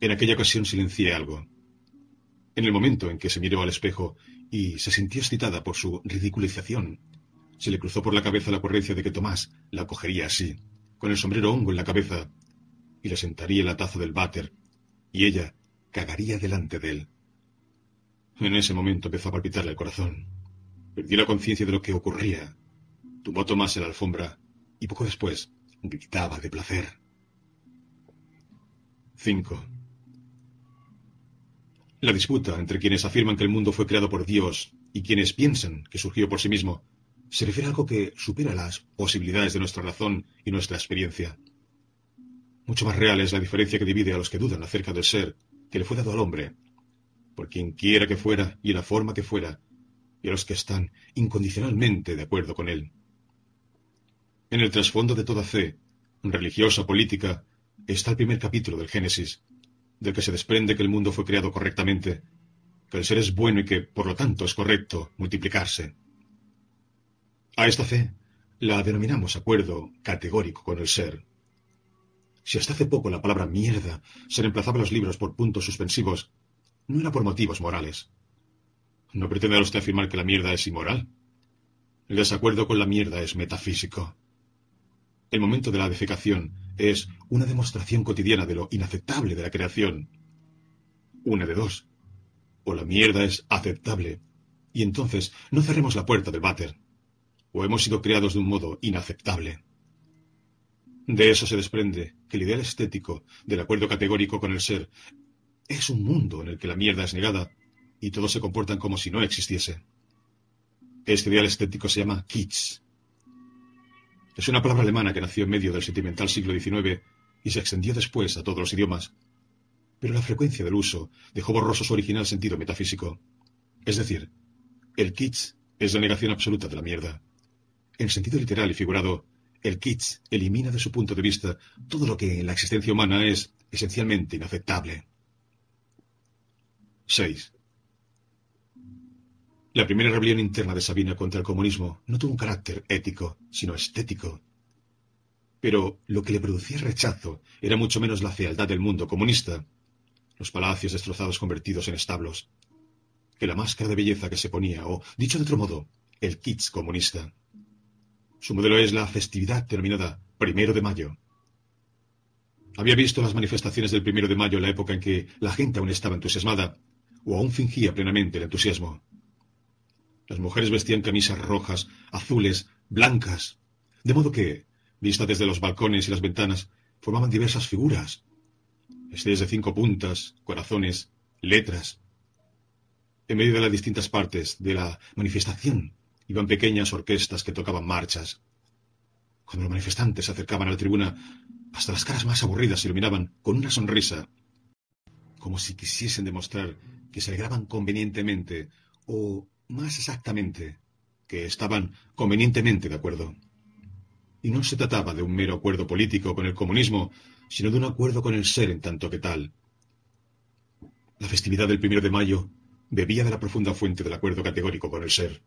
En aquella ocasión silencié algo. En el momento en que se miró al espejo y se sintió excitada por su ridiculización, se le cruzó por la cabeza la ocurrencia de que Tomás la cogería así, con el sombrero hongo en la cabeza, y le sentaría en la taza del váter, y ella cagaría delante de él. En ese momento empezó a palpitarle el corazón. Perdió la conciencia de lo que ocurría. Tumbó Tomás en la alfombra y poco después gritaba de placer. 5. La disputa entre quienes afirman que el mundo fue creado por Dios y quienes piensan que surgió por sí mismo se refiere a algo que supera las posibilidades de nuestra razón y nuestra experiencia. Mucho más real es la diferencia que divide a los que dudan acerca del ser que le fue dado al hombre, por quien quiera que fuera y en la forma que fuera, y a los que están incondicionalmente de acuerdo con él. En el trasfondo de toda fe, religiosa, política, está el primer capítulo del Génesis, del que se desprende que el mundo fue creado correctamente, que el ser es bueno y que, por lo tanto, es correcto multiplicarse. A esta fe la denominamos acuerdo categórico con el ser. Si hasta hace poco la palabra mierda se reemplazaba en los libros por puntos suspensivos, no era por motivos morales. ¿No pretende usted afirmar que la mierda es inmoral? El desacuerdo con la mierda es metafísico. El momento de la defecación es una demostración cotidiana de lo inaceptable de la creación. Una de dos. O la mierda es aceptable, y entonces no cerremos la puerta del váter. O hemos sido creados de un modo inaceptable. De eso se desprende que el ideal estético del acuerdo categórico con el ser es un mundo en el que la mierda es negada y todos se comportan como si no existiese. Este ideal estético se llama Kitsch, es una palabra alemana que nació en medio del sentimental siglo XIX y se extendió después a todos los idiomas. Pero la frecuencia del uso dejó borroso su original sentido metafísico. Es decir, el kitsch es la negación absoluta de la mierda. En sentido literal y figurado, el kitsch elimina de su punto de vista todo lo que en la existencia humana es esencialmente inaceptable. 6. La primera rebelión interna de Sabina contra el comunismo no tuvo un carácter ético, sino estético. Pero lo que le producía rechazo era mucho menos la fealdad del mundo comunista, los palacios destrozados convertidos en establos, que la máscara de belleza que se ponía, o, dicho de otro modo, el kitsch comunista. Su modelo es la festividad denominada Primero de Mayo. Había visto las manifestaciones del Primero de Mayo en la época en que la gente aún estaba entusiasmada, o aún fingía plenamente el entusiasmo. Las mujeres vestían camisas rojas, azules, blancas, de modo que, vista desde los balcones y las ventanas, formaban diversas figuras. Estrellas de cinco puntas, corazones, letras. En medio de las distintas partes de la manifestación iban pequeñas orquestas que tocaban marchas. Cuando los manifestantes se acercaban a la tribuna, hasta las caras más aburridas se iluminaban con una sonrisa, como si quisiesen demostrar que se alegraban convenientemente, o más exactamente, que estaban convenientemente de acuerdo. Y no se trataba de un mero acuerdo político con el comunismo, sino de un acuerdo con el ser en tanto que tal. La festividad del primero de mayo bebía de la profunda fuente del acuerdo categórico con el ser.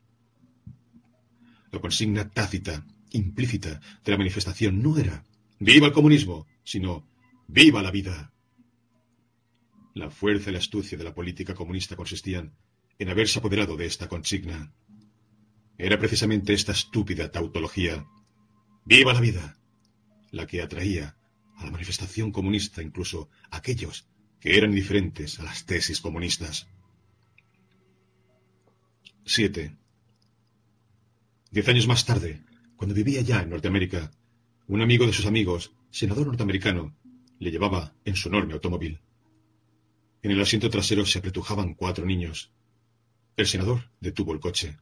La consigna tácita, implícita de la manifestación no era ¡Viva el comunismo! sino ¡Viva la vida! La fuerza y la astucia de la política comunista consistían en haberse apoderado de esta consigna. Era precisamente esta estúpida tautología ¡Viva la vida! la que atraía a la manifestación comunista incluso a aquellos que eran indiferentes a las tesis comunistas. 7. Diez años más tarde, cuando vivía ya en Norteamérica, un amigo de sus amigos, senador norteamericano, le llevaba en su enorme automóvil. En el asiento trasero se apretujaban cuatro niños. El senador detuvo el coche.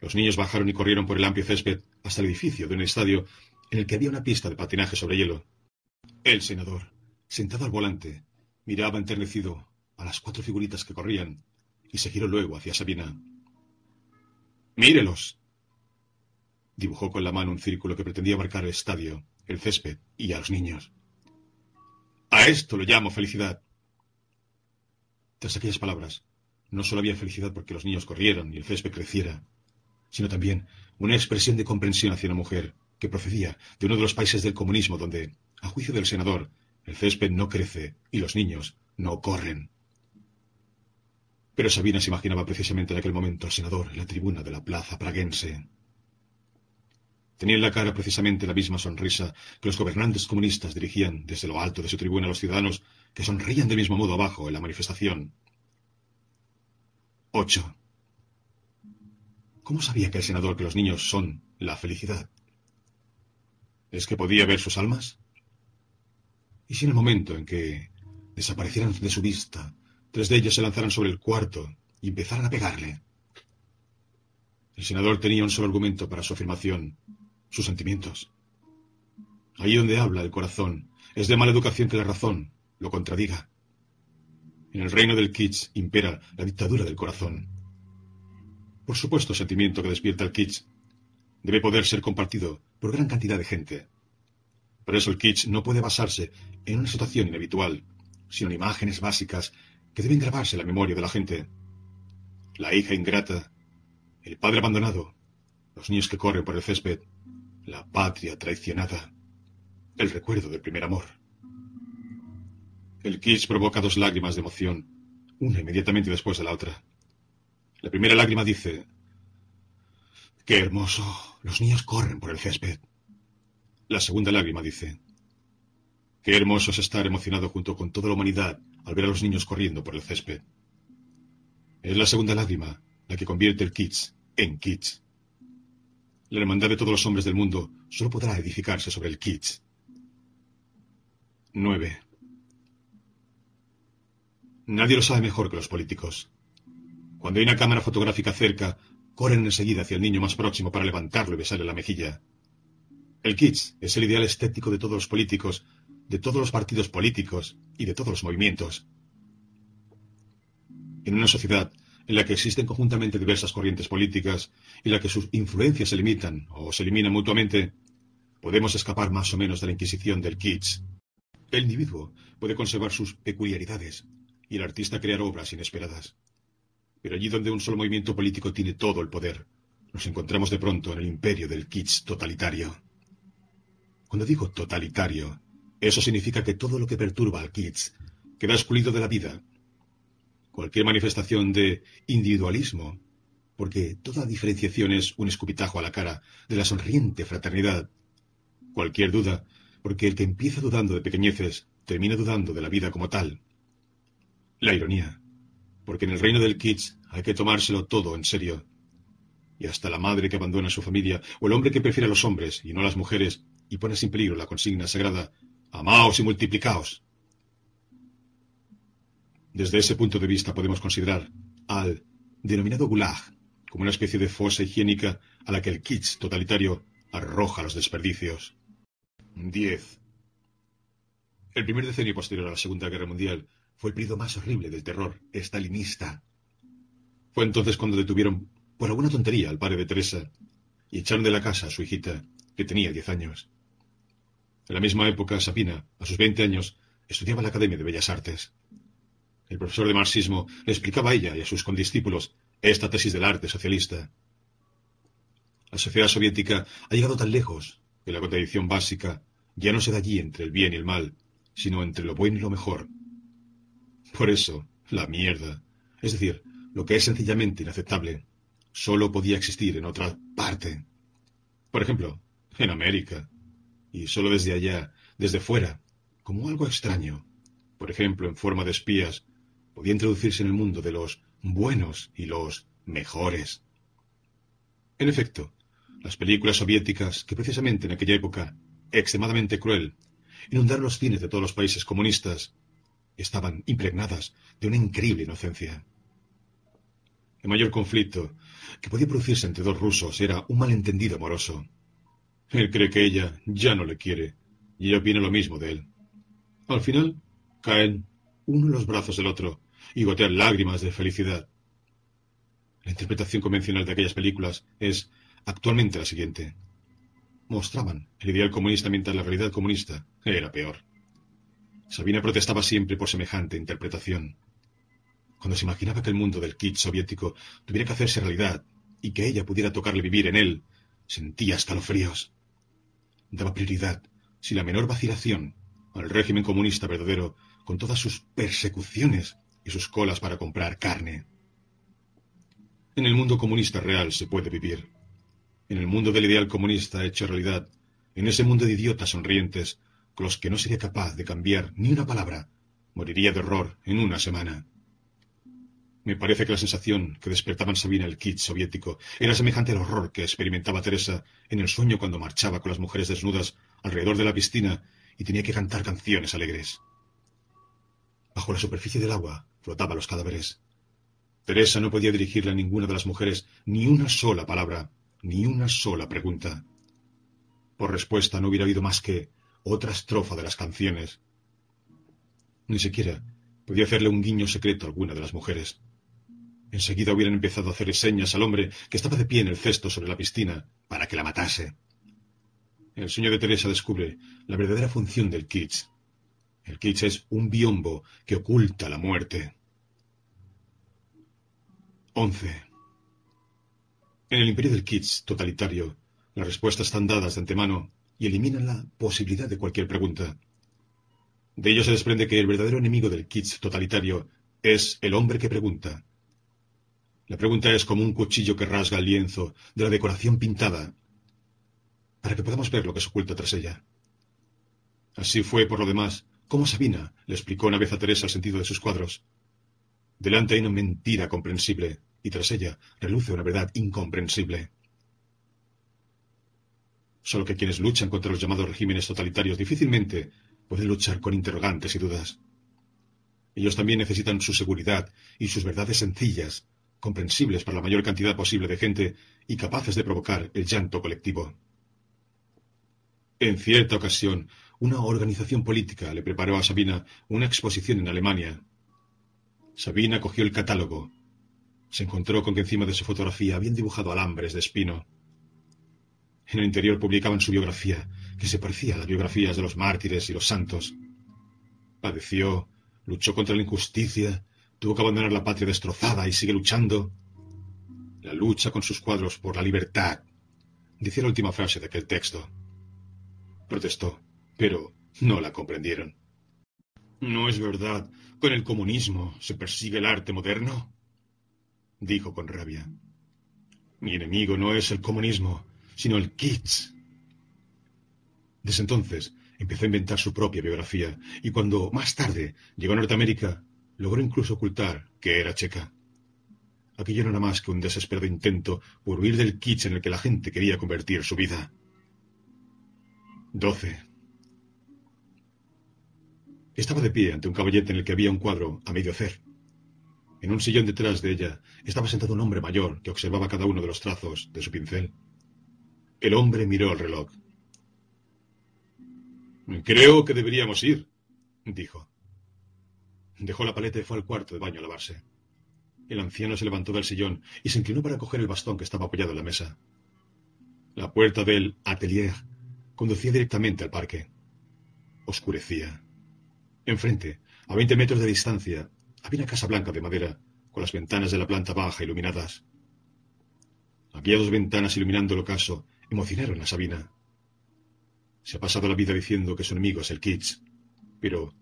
Los niños bajaron y corrieron por el amplio césped hasta el edificio de un estadio en el que había una pista de patinaje sobre hielo. El senador, sentado al volante, miraba enternecido a las cuatro figuritas que corrían y se giró luego hacia Sabina. Mírelos. Dibujó con la mano un círculo que pretendía marcar el estadio, el césped y a los niños. A esto lo llamo felicidad. Tras aquellas palabras, no solo había felicidad porque los niños corrieron y el césped creciera, sino también una expresión de comprensión hacia una mujer que procedía de uno de los países del comunismo donde, a juicio del senador, el césped no crece y los niños no corren. Pero Sabina se imaginaba precisamente en aquel momento al senador en la tribuna de la plaza praguense. Tenía en la cara precisamente la misma sonrisa que los gobernantes comunistas dirigían desde lo alto de su tribuna a los ciudadanos que sonreían del mismo modo abajo en la manifestación. 8. ¿Cómo sabía que el senador que los niños son la felicidad? ¿Es que podía ver sus almas? ¿Y si en el momento en que desaparecieran de su vista Tres de ellas se lanzaron sobre el cuarto y empezaron a pegarle. El senador tenía un solo argumento para su afirmación, sus sentimientos. Ahí donde habla el corazón, es de mala educación que la razón lo contradiga. En el reino del kitsch impera la dictadura del corazón. Por supuesto, el sentimiento que despierta el kitsch debe poder ser compartido por gran cantidad de gente. Por eso el kitsch no puede basarse en una situación inhabitual, sino en imágenes básicas que deben grabarse en la memoria de la gente. La hija ingrata, el padre abandonado, los niños que corren por el césped, la patria traicionada, el recuerdo del primer amor. El kitsch provoca dos lágrimas de emoción, una inmediatamente después de la otra. La primera lágrima dice, ¡Qué hermoso! Los niños corren por el césped. La segunda lágrima dice, ¡Qué hermoso es estar emocionado junto con toda la humanidad al ver a los niños corriendo por el césped. Es la segunda lágrima la que convierte el kitsch en kitsch. La hermandad de todos los hombres del mundo solo podrá edificarse sobre el kitsch. 9. Nadie lo sabe mejor que los políticos. Cuando hay una cámara fotográfica cerca, corren enseguida hacia el niño más próximo para levantarlo y besarle la mejilla. El kitsch es el ideal estético de todos los políticos de todos los partidos políticos y de todos los movimientos. En una sociedad en la que existen conjuntamente diversas corrientes políticas y en la que sus influencias se limitan o se eliminan mutuamente, podemos escapar más o menos de la inquisición del kitsch. El individuo puede conservar sus peculiaridades y el artista crear obras inesperadas. Pero allí donde un solo movimiento político tiene todo el poder, nos encontramos de pronto en el imperio del kitsch totalitario. Cuando digo totalitario, eso significa que todo lo que perturba al kitsch queda excluido de la vida. Cualquier manifestación de individualismo, porque toda diferenciación es un escupitajo a la cara de la sonriente fraternidad. Cualquier duda, porque el que empieza dudando de pequeñeces termina dudando de la vida como tal. La ironía, porque en el reino del kitsch hay que tomárselo todo en serio. y hasta la madre que abandona a su familia, o el hombre que prefiere a los hombres y no a las mujeres, y pone sin peligro la consigna sagrada, amaos y multiplicaos. Desde ese punto de vista podemos considerar al denominado gulag como una especie de fosa higiénica a la que el kitsch totalitario arroja los desperdicios. 10. El primer decenio posterior a la Segunda Guerra Mundial fue el periodo más horrible del terror estalinista. Fue entonces cuando detuvieron por alguna tontería al padre de Teresa y echaron de la casa a su hijita, que tenía diez años. En la misma época, Sabina, a sus veinte años, estudiaba en la Academia de Bellas Artes. El profesor de marxismo le explicaba a ella y a sus condiscípulos esta tesis del arte socialista. La sociedad soviética ha llegado tan lejos que la contradicción básica ya no se da allí entre el bien y el mal, sino entre lo bueno y lo mejor. Por eso, la mierda, es decir, lo que es sencillamente inaceptable, solo podía existir en otra parte. Por ejemplo, en América. Y solo desde allá, desde fuera, como algo extraño, por ejemplo, en forma de espías, podía introducirse en el mundo de los buenos y los mejores. En efecto, las películas soviéticas, que precisamente en aquella época, extremadamente cruel, inundaron los cines de todos los países comunistas, estaban impregnadas de una increíble inocencia. El mayor conflicto que podía producirse entre dos rusos era un malentendido amoroso. Él cree que ella ya no le quiere, y ella opina lo mismo de él. Al final, caen uno en los brazos del otro y gotean lágrimas de felicidad. La interpretación convencional de aquellas películas es actualmente la siguiente. Mostraban el ideal comunista mientras la realidad comunista era peor. Sabina protestaba siempre por semejante interpretación. Cuando se imaginaba que el mundo del kit soviético tuviera que hacerse realidad y que ella pudiera tocarle vivir en él, sentía escalofríos. Daba prioridad, sin la menor vacilación, al régimen comunista verdadero, con todas sus persecuciones y sus colas para comprar carne. En el mundo comunista real se puede vivir. En el mundo del ideal comunista hecho realidad, en ese mundo de idiotas sonrientes, con los que no sería capaz de cambiar ni una palabra, moriría de horror en una semana. Me parece que la sensación que despertaba en Sabina el kit soviético era semejante al horror que experimentaba Teresa en el sueño cuando marchaba con las mujeres desnudas alrededor de la piscina y tenía que cantar canciones alegres. Bajo la superficie del agua flotaban los cadáveres. Teresa no podía dirigirle a ninguna de las mujeres ni una sola palabra, ni una sola pregunta. Por respuesta no hubiera habido más que otra estrofa de las canciones. Ni siquiera podía hacerle un guiño secreto a alguna de las mujeres. Enseguida hubieran empezado a hacer señas al hombre que estaba de pie en el cesto sobre la piscina para que la matase. El sueño de Teresa descubre la verdadera función del kitsch. El kitsch es un biombo que oculta la muerte. 11. En el imperio del kitsch totalitario, las respuestas están dadas de antemano y eliminan la posibilidad de cualquier pregunta. De ello se desprende que el verdadero enemigo del kitsch totalitario es el hombre que pregunta, la pregunta es como un cuchillo que rasga el lienzo de la decoración pintada para que podamos ver lo que se oculta tras ella. Así fue, por lo demás, como Sabina le explicó una vez a Teresa el sentido de sus cuadros. Delante hay una mentira comprensible y tras ella reluce una verdad incomprensible. Solo que quienes luchan contra los llamados regímenes totalitarios difícilmente pueden luchar con interrogantes y dudas. Ellos también necesitan su seguridad y sus verdades sencillas comprensibles para la mayor cantidad posible de gente y capaces de provocar el llanto colectivo. En cierta ocasión, una organización política le preparó a Sabina una exposición en Alemania. Sabina cogió el catálogo. Se encontró con que encima de su fotografía habían dibujado alambres de espino. En el interior publicaban su biografía, que se parecía a las biografías de los mártires y los santos. Padeció, luchó contra la injusticia, Tuvo que abandonar la patria destrozada y sigue luchando. La lucha con sus cuadros por la libertad. Dice la última frase de aquel texto. Protestó, pero no la comprendieron. ¿No es verdad con el comunismo se persigue el arte moderno? Dijo con rabia. Mi enemigo no es el comunismo, sino el kitsch. Desde entonces empezó a inventar su propia biografía y cuando más tarde llegó a Norteamérica logró incluso ocultar que era checa. aquello no era más que un desesperado intento por huir del kitsch en el que la gente quería convertir su vida. 12. Estaba de pie ante un caballete en el que había un cuadro a medio hacer. En un sillón detrás de ella estaba sentado un hombre mayor que observaba cada uno de los trazos de su pincel. El hombre miró el reloj. Creo que deberíamos ir, dijo. Dejó la paleta y fue al cuarto de baño a lavarse. El anciano se levantó del sillón y se inclinó para coger el bastón que estaba apoyado en la mesa. La puerta del atelier conducía directamente al parque. Oscurecía. Enfrente, a veinte metros de distancia, había una casa blanca de madera, con las ventanas de la planta baja iluminadas. Había dos ventanas iluminando el ocaso emocionaron a Sabina. Se ha pasado la vida diciendo que su enemigo es el Kitsch, pero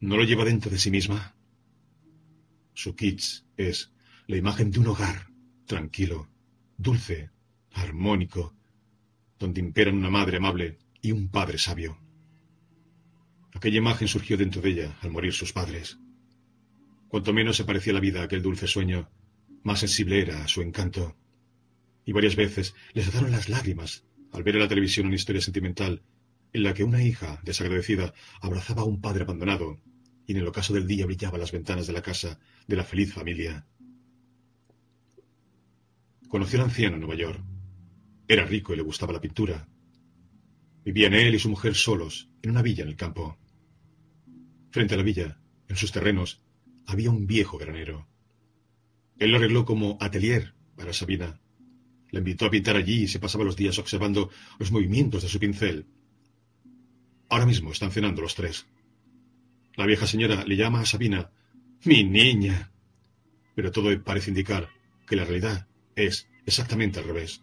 ¿no lo lleva dentro de sí misma? Su Kitsch es la imagen de un hogar tranquilo, dulce, armónico, donde imperan una madre amable y un padre sabio. Aquella imagen surgió dentro de ella al morir sus padres. Cuanto menos se parecía la vida a aquel dulce sueño, más sensible era a su encanto. Y varias veces les saltaron las lágrimas al ver en la televisión una historia sentimental en la que una hija desagradecida abrazaba a un padre abandonado y en el ocaso del día brillaban las ventanas de la casa de la feliz familia. Conoció al anciano en Nueva York. Era rico y le gustaba la pintura. Vivían él y su mujer solos en una villa en el campo. Frente a la villa, en sus terrenos, había un viejo granero. Él lo arregló como atelier para Sabina. La invitó a pintar allí y se pasaba los días observando los movimientos de su pincel. Ahora mismo están cenando los tres. La vieja señora le llama a Sabina mi niña. Pero todo parece indicar que la realidad es exactamente al revés.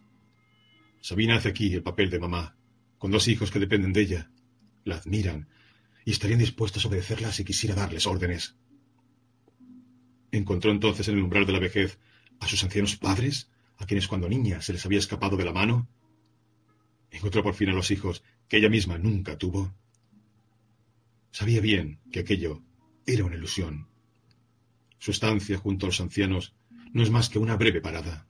Sabina hace aquí el papel de mamá, con dos hijos que dependen de ella. La admiran y estarían dispuestos a obedecerla si quisiera darles órdenes. Encontró entonces en el umbral de la vejez a sus ancianos padres, a quienes cuando niña se les había escapado de la mano. Encontró por fin a los hijos que ella misma nunca tuvo. Sabía bien que aquello era una ilusión. Su estancia junto a los ancianos no es más que una breve parada.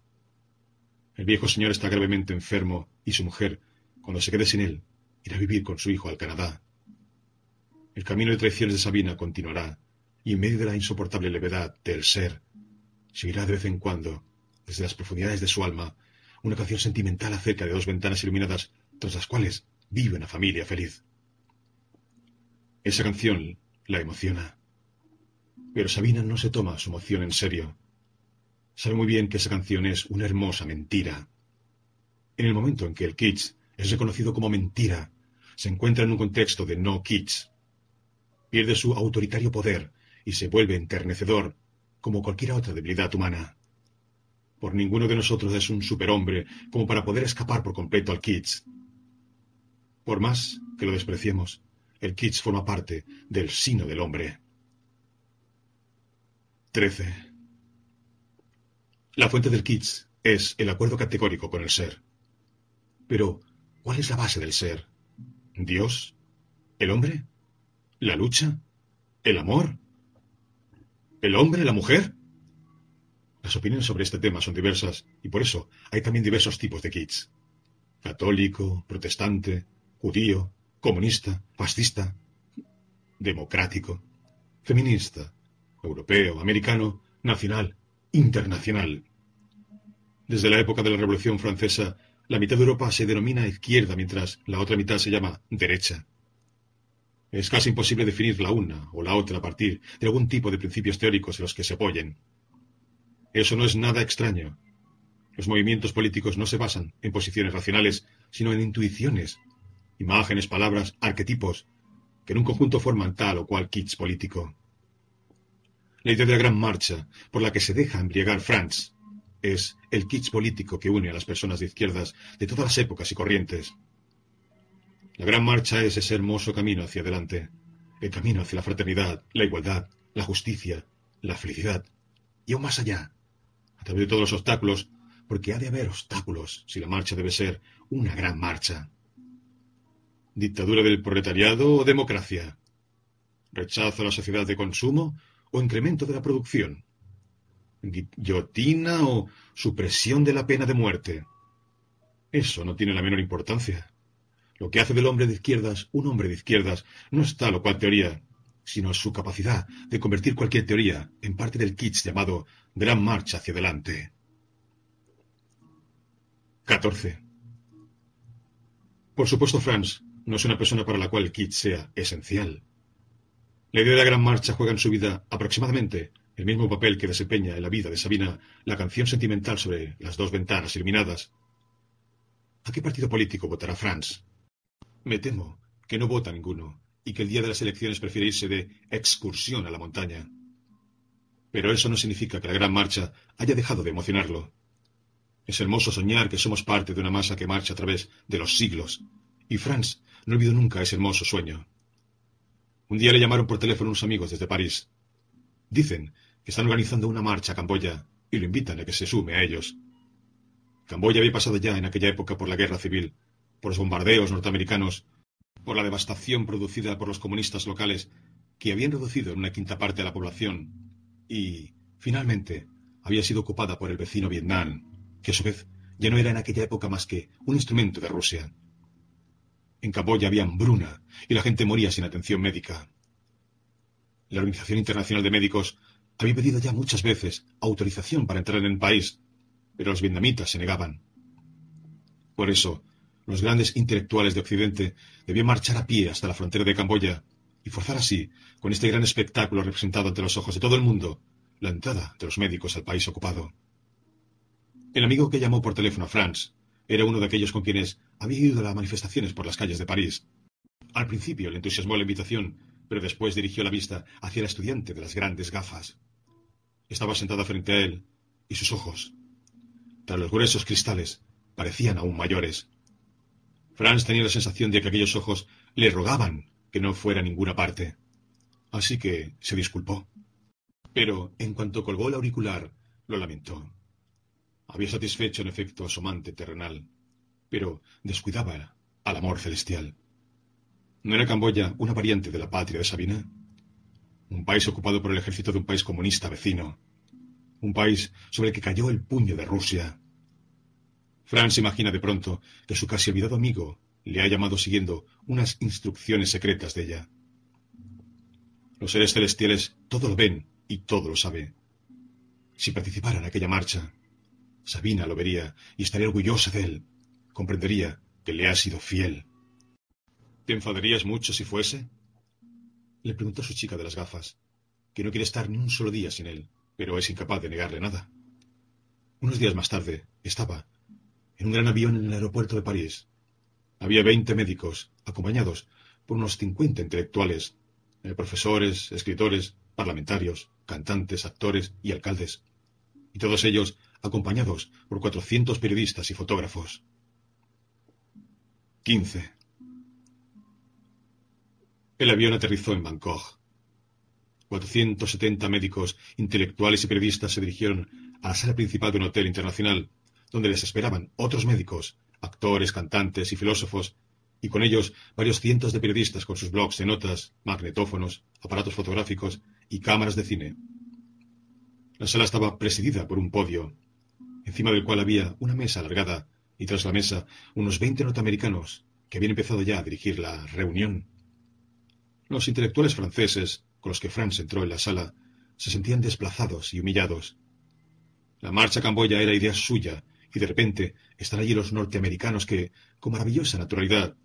El viejo señor está gravemente enfermo y su mujer, cuando se quede sin él, irá a vivir con su hijo al Canadá. El camino de traiciones de Sabina continuará, y en medio de la insoportable levedad del ser, seguirá de vez en cuando, desde las profundidades de su alma, una canción sentimental acerca de dos ventanas iluminadas tras las cuales vive una familia feliz. Esa canción la emociona. Pero Sabina no se toma su emoción en serio. Sabe muy bien que esa canción es una hermosa mentira. En el momento en que el kitsch es reconocido como mentira, se encuentra en un contexto de no kitsch. Pierde su autoritario poder y se vuelve enternecedor, como cualquier otra debilidad humana. Por ninguno de nosotros es un superhombre como para poder escapar por completo al kitsch. Por más que lo despreciemos, el kitsch forma parte del sino del hombre. 13. La fuente del kitsch es el acuerdo categórico con el ser. Pero, ¿cuál es la base del ser? ¿Dios? ¿El hombre? ¿La lucha? ¿El amor? ¿El hombre? ¿La mujer? Las opiniones sobre este tema son diversas y por eso hay también diversos tipos de kitsch. Católico, protestante, judío, comunista, fascista, democrático, feminista, europeo, americano, nacional, internacional. Desde la época de la Revolución Francesa, la mitad de Europa se denomina izquierda mientras la otra mitad se llama derecha. Es casi imposible definir la una o la otra a partir de algún tipo de principios teóricos en los que se apoyen. Eso no es nada extraño. Los movimientos políticos no se basan en posiciones racionales, sino en intuiciones imágenes, palabras, arquetipos, que en un conjunto forman tal o cual kitsch político. La idea de la gran marcha por la que se deja embriagar Franz es el kitsch político que une a las personas de izquierdas de todas las épocas y corrientes. La gran marcha es ese hermoso camino hacia adelante, el camino hacia la fraternidad, la igualdad, la justicia, la felicidad, y aún más allá, a través de todos los obstáculos, porque ha de haber obstáculos si la marcha debe ser una gran marcha. ¿Dictadura del proletariado o democracia? ¿Rechazo a la sociedad de consumo o incremento de la producción? guillotina o supresión de la pena de muerte. Eso no tiene la menor importancia. Lo que hace del hombre de izquierdas un hombre de izquierdas no está lo cual teoría, sino su capacidad de convertir cualquier teoría en parte del kitsch llamado Gran Marcha hacia adelante. 14. Por supuesto, Franz no es una persona para la cual el kitsch sea esencial. La idea de la Gran Marcha juega en su vida aproximadamente el mismo papel que desempeña en la vida de Sabina la canción sentimental sobre las dos ventanas iluminadas. ¿A qué partido político votará Franz? Me temo que no vota ninguno y que el día de las elecciones prefiere irse de excursión a la montaña. Pero eso no significa que la gran marcha haya dejado de emocionarlo. Es hermoso soñar que somos parte de una masa que marcha a través de los siglos, y Franz no olvidó nunca ese hermoso sueño. Un día le llamaron por teléfono unos amigos desde París. Dicen que están organizando una marcha a Camboya y lo invitan a que se sume a ellos. Camboya había pasado ya en aquella época por la guerra civil, por los bombardeos norteamericanos por la devastación producida por los comunistas locales, que habían reducido en una quinta parte a la población, y, finalmente, había sido ocupada por el vecino Vietnam, que a su vez ya no era en aquella época más que un instrumento de Rusia. En Camboya había hambruna y la gente moría sin atención médica. La Organización Internacional de Médicos había pedido ya muchas veces autorización para entrar en el país, pero los vietnamitas se negaban. Por eso, los grandes intelectuales de Occidente debían marchar a pie hasta la frontera de Camboya y forzar así, con este gran espectáculo representado ante los ojos de todo el mundo, la entrada de los médicos al país ocupado. El amigo que llamó por teléfono a Franz era uno de aquellos con quienes había ido a las manifestaciones por las calles de París. Al principio le entusiasmó la invitación, pero después dirigió la vista hacia el estudiante de las grandes gafas. Estaba sentado frente a él, y sus ojos, tras los gruesos cristales, parecían aún mayores. Franz tenía la sensación de que aquellos ojos le rogaban que no fuera a ninguna parte. Así que se disculpó. Pero en cuanto colgó el auricular, lo lamentó. Había satisfecho en efecto a su amante terrenal, pero descuidaba al amor celestial. ¿No era Camboya una variante de la patria de Sabina? Un país ocupado por el ejército de un país comunista vecino. Un país sobre el que cayó el puño de Rusia Franz imagina de pronto que su casi olvidado amigo le ha llamado siguiendo unas instrucciones secretas de ella. Los seres celestiales todo lo ven y todo lo sabe. Si participara en aquella marcha, Sabina lo vería y estaría orgullosa de él. Comprendería que le ha sido fiel. ¿Te enfadarías mucho si fuese? Le preguntó su chica de las gafas, que no quiere estar ni un solo día sin él, pero es incapaz de negarle nada. Unos días más tarde estaba, en un gran avión en el aeropuerto de París. Había veinte médicos, acompañados por unos cincuenta intelectuales, eh, profesores, escritores, parlamentarios, cantantes, actores y alcaldes, y todos ellos acompañados por cuatrocientos periodistas y fotógrafos. 15. El avión aterrizó en Bangkok. 470 médicos, intelectuales y periodistas se dirigieron a la sala principal de un hotel internacional donde les esperaban otros médicos, actores, cantantes y filósofos, y con ellos varios cientos de periodistas con sus blogs de notas, magnetófonos, aparatos fotográficos y cámaras de cine. La sala estaba presidida por un podio, encima del cual había una mesa alargada y tras la mesa unos veinte norteamericanos que habían empezado ya a dirigir la reunión. Los intelectuales franceses con los que Franz entró en la sala se sentían desplazados y humillados. La marcha Camboya era idea suya y de repente están allí los norteamericanos que, con maravillosa naturalidad,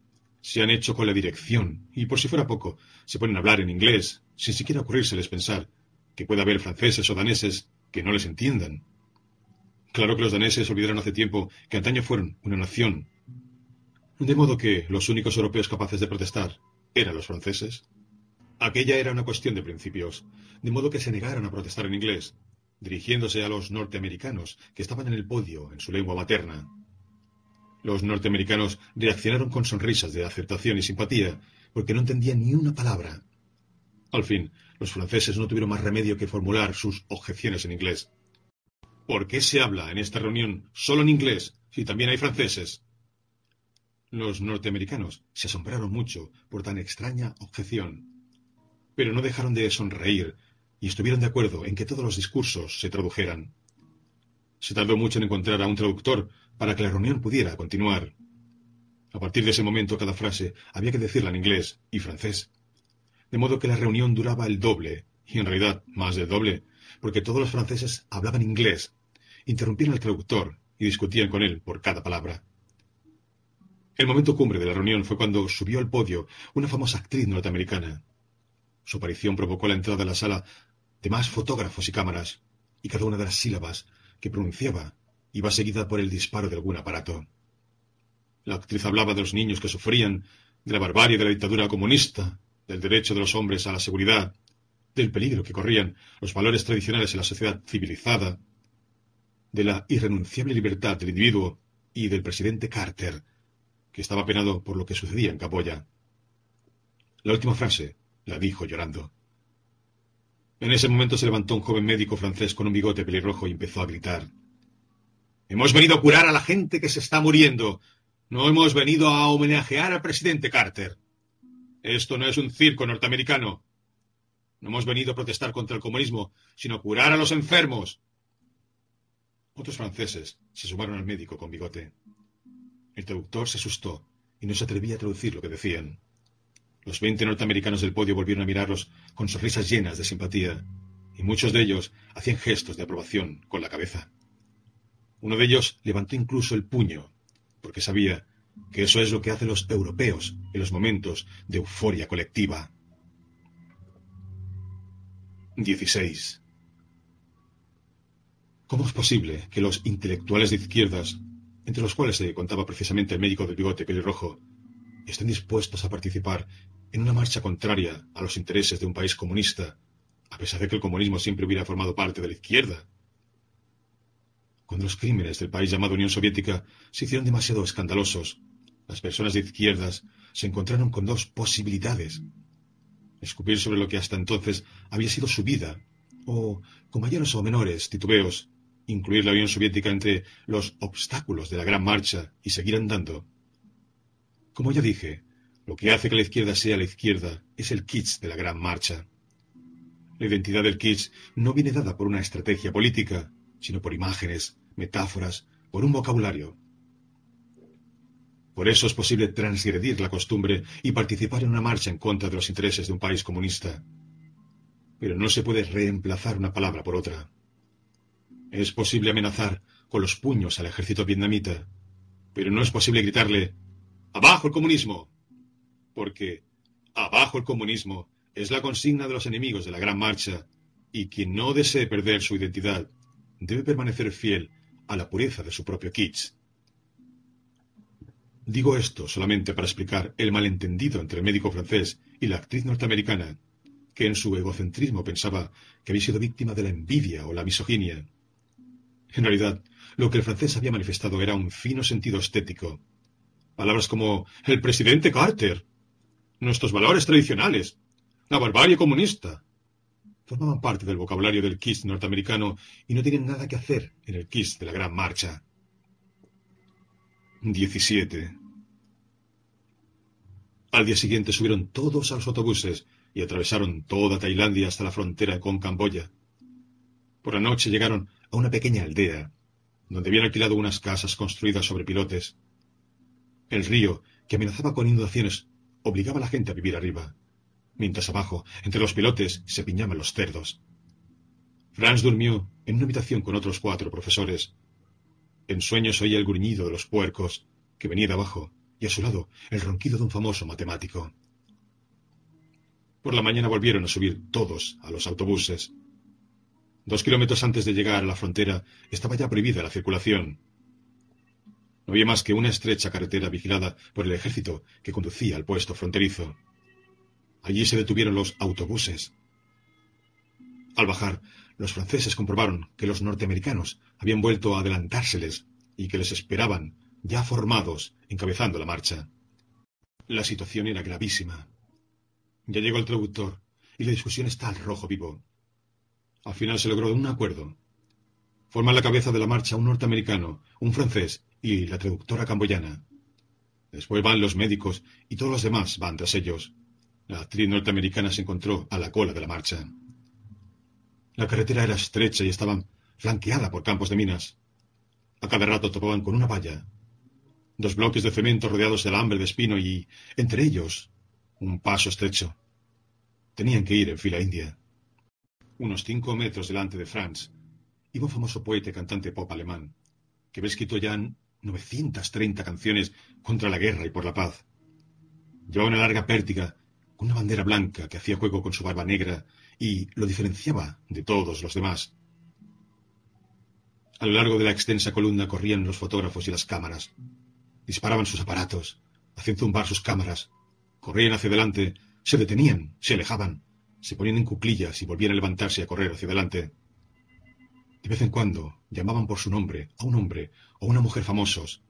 se han hecho con la dirección y, por si fuera poco, se ponen a hablar en inglés, sin siquiera ocurrírseles pensar que pueda haber franceses o daneses que no les entiendan. Claro que los daneses olvidaron hace tiempo que antaño fueron una nación, de modo que los únicos europeos capaces de protestar eran los franceses. Aquella era una cuestión de principios, de modo que se negaron a protestar en inglés, dirigiéndose a los norteamericanos que estaban en el podio en su lengua materna. Los norteamericanos reaccionaron con sonrisas de aceptación y simpatía, porque no entendían ni una palabra. Al fin, los franceses no tuvieron más remedio que formular sus objeciones en inglés. ¿Por qué se habla en esta reunión solo en inglés si también hay franceses? Los norteamericanos se asombraron mucho por tan extraña objeción, pero no dejaron de sonreír y estuvieron de acuerdo en que todos los discursos se tradujeran. Se tardó mucho en encontrar a un traductor para que la reunión pudiera continuar. A partir de ese momento cada frase había que decirla en inglés y francés. De modo que la reunión duraba el doble, y en realidad más del doble, porque todos los franceses hablaban inglés, interrumpían al traductor y discutían con él por cada palabra. El momento cumbre de la reunión fue cuando subió al podio una famosa actriz norteamericana. Su aparición provocó la entrada de la sala de más fotógrafos y cámaras, y cada una de las sílabas que pronunciaba iba seguida por el disparo de algún aparato. La actriz hablaba de los niños que sufrían, de la barbarie de la dictadura comunista, del derecho de los hombres a la seguridad, del peligro que corrían los valores tradicionales en la sociedad civilizada, de la irrenunciable libertad del individuo y del presidente Carter, que estaba penado por lo que sucedía en Capoya. La última frase la dijo llorando. En ese momento se levantó un joven médico francés con un bigote pelirrojo y empezó a gritar. Hemos venido a curar a la gente que se está muriendo. No hemos venido a homenajear al presidente Carter. Esto no es un circo norteamericano. No hemos venido a protestar contra el comunismo, sino a curar a los enfermos. Otros franceses se sumaron al médico con bigote. El traductor se asustó y no se atrevía a traducir lo que decían. Los veinte norteamericanos del podio volvieron a mirarlos con sonrisas llenas de simpatía, y muchos de ellos hacían gestos de aprobación con la cabeza. Uno de ellos levantó incluso el puño, porque sabía que eso es lo que hacen los europeos en los momentos de euforia colectiva. 16. ¿Cómo es posible que los intelectuales de izquierdas entre los cuales se contaba precisamente el médico del bigote pelirrojo, estén dispuestos a participar en una marcha contraria a los intereses de un país comunista, a pesar de que el comunismo siempre hubiera formado parte de la izquierda. Cuando los crímenes del país llamado Unión Soviética se hicieron demasiado escandalosos, las personas de izquierdas se encontraron con dos posibilidades. Escupir sobre lo que hasta entonces había sido su vida, o, con mayores o menores titubeos, incluir la Unión Soviética entre los obstáculos de la Gran Marcha y seguir andando. Como ya dije, lo que hace que la izquierda sea la izquierda es el kitsch de la Gran Marcha. La identidad del kitsch no viene dada por una estrategia política, sino por imágenes, metáforas, por un vocabulario. Por eso es posible transgredir la costumbre y participar en una marcha en contra de los intereses de un país comunista. Pero no se puede reemplazar una palabra por otra. Es posible amenazar con los puños al ejército vietnamita, pero no es posible gritarle ¡Abajo el comunismo! Porque ¡Abajo el comunismo! es la consigna de los enemigos de la Gran Marcha, y quien no desee perder su identidad debe permanecer fiel a la pureza de su propio kitsch. Digo esto solamente para explicar el malentendido entre el médico francés y la actriz norteamericana, que en su egocentrismo pensaba que había sido víctima de la envidia o la misoginia. En realidad, lo que el francés había manifestado era un fino sentido estético. Palabras como el presidente Carter, nuestros valores tradicionales, la barbarie comunista, formaban parte del vocabulario del Kiss norteamericano y no tienen nada que hacer en el Kiss de la Gran Marcha. 17. Al día siguiente subieron todos a los autobuses y atravesaron toda Tailandia hasta la frontera con Camboya. Por la noche llegaron a una pequeña aldea, donde habían alquilado unas casas construidas sobre pilotes. El río, que amenazaba con inundaciones, obligaba a la gente a vivir arriba, mientras abajo, entre los pilotes, se piñaban los cerdos. Franz durmió en una habitación con otros cuatro profesores. En sueños oía el gruñido de los puercos, que venía de abajo, y a su lado el ronquido de un famoso matemático. Por la mañana volvieron a subir todos a los autobuses. Dos kilómetros antes de llegar a la frontera estaba ya prohibida la circulación. No había más que una estrecha carretera vigilada por el ejército que conducía al puesto fronterizo. Allí se detuvieron los autobuses. Al bajar, los franceses comprobaron que los norteamericanos habían vuelto a adelantárseles y que les esperaban, ya formados, encabezando la marcha. La situación era gravísima. Ya llegó el traductor y la discusión está al rojo vivo. Al final se logró un acuerdo. Forman la cabeza de la marcha un norteamericano, un francés y la traductora camboyana. Después van los médicos y todos los demás van tras ellos. La actriz norteamericana se encontró a la cola de la marcha. La carretera era estrecha y estaba flanqueada por campos de minas. A cada rato topaban con una valla, dos bloques de cemento rodeados de alambre de espino y, entre ellos, un paso estrecho. Tenían que ir en fila india. Unos cinco metros delante de Franz iba un famoso poeta y cantante pop alemán, que había escrito ya 930 canciones contra la guerra y por la paz. Llevaba una larga pértiga con una bandera blanca que hacía juego con su barba negra y lo diferenciaba de todos los demás. A lo largo de la extensa columna corrían los fotógrafos y las cámaras. Disparaban sus aparatos, hacían zumbar sus cámaras, corrían hacia adelante, se detenían, se alejaban, se ponían en cuclillas y volvían a levantarse a correr hacia adelante. De vez en cuando llamaban por su nombre a un hombre o una mujer famosos,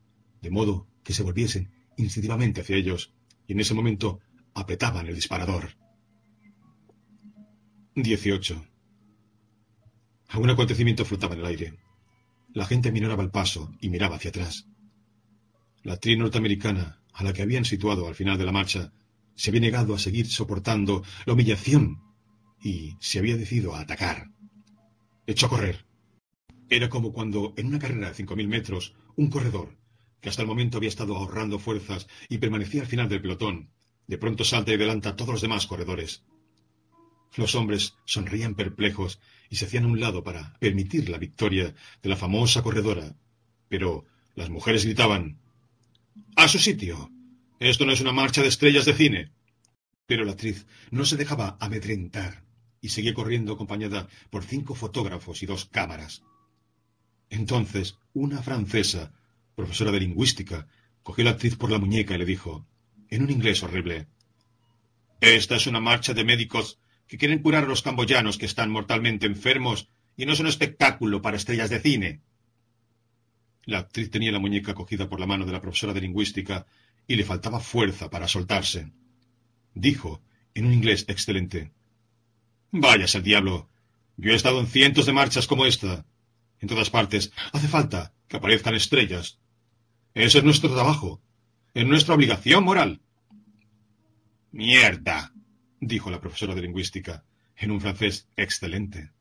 de modo que se volviesen instintivamente hacia ellos, y en ese momento apretaban el disparador. 18. Algún acontecimiento flotaba en el aire. La gente minoraba el paso y miraba hacia atrás. La actriz norteamericana, a la que habían situado al final de la marcha, se había negado a seguir soportando la humillación y se había decidido a atacar. Echó a correr. Era como cuando, en una carrera de cinco mil metros, un corredor, que hasta el momento había estado ahorrando fuerzas y permanecía al final del pelotón, de pronto salta y adelanta a todos los demás corredores. Los hombres sonrían perplejos y se hacían a un lado para permitir la victoria de la famosa corredora, pero las mujeres gritaban a su sitio. Esto no es una marcha de estrellas de cine. Pero la actriz no se dejaba amedrentar y seguía corriendo acompañada por cinco fotógrafos y dos cámaras. Entonces, una francesa, profesora de lingüística, cogió a la actriz por la muñeca y le dijo, en un inglés horrible, Esta es una marcha de médicos que quieren curar a los camboyanos que están mortalmente enfermos y no es un espectáculo para estrellas de cine. La actriz tenía la muñeca cogida por la mano de la profesora de lingüística y le faltaba fuerza para soltarse. Dijo, en un inglés excelente, Váyase al diablo. Yo he estado en cientos de marchas como esta. En todas partes hace falta que aparezcan estrellas. Ese es nuestro trabajo. Es nuestra obligación moral. Mierda, dijo la profesora de lingüística, en un francés excelente.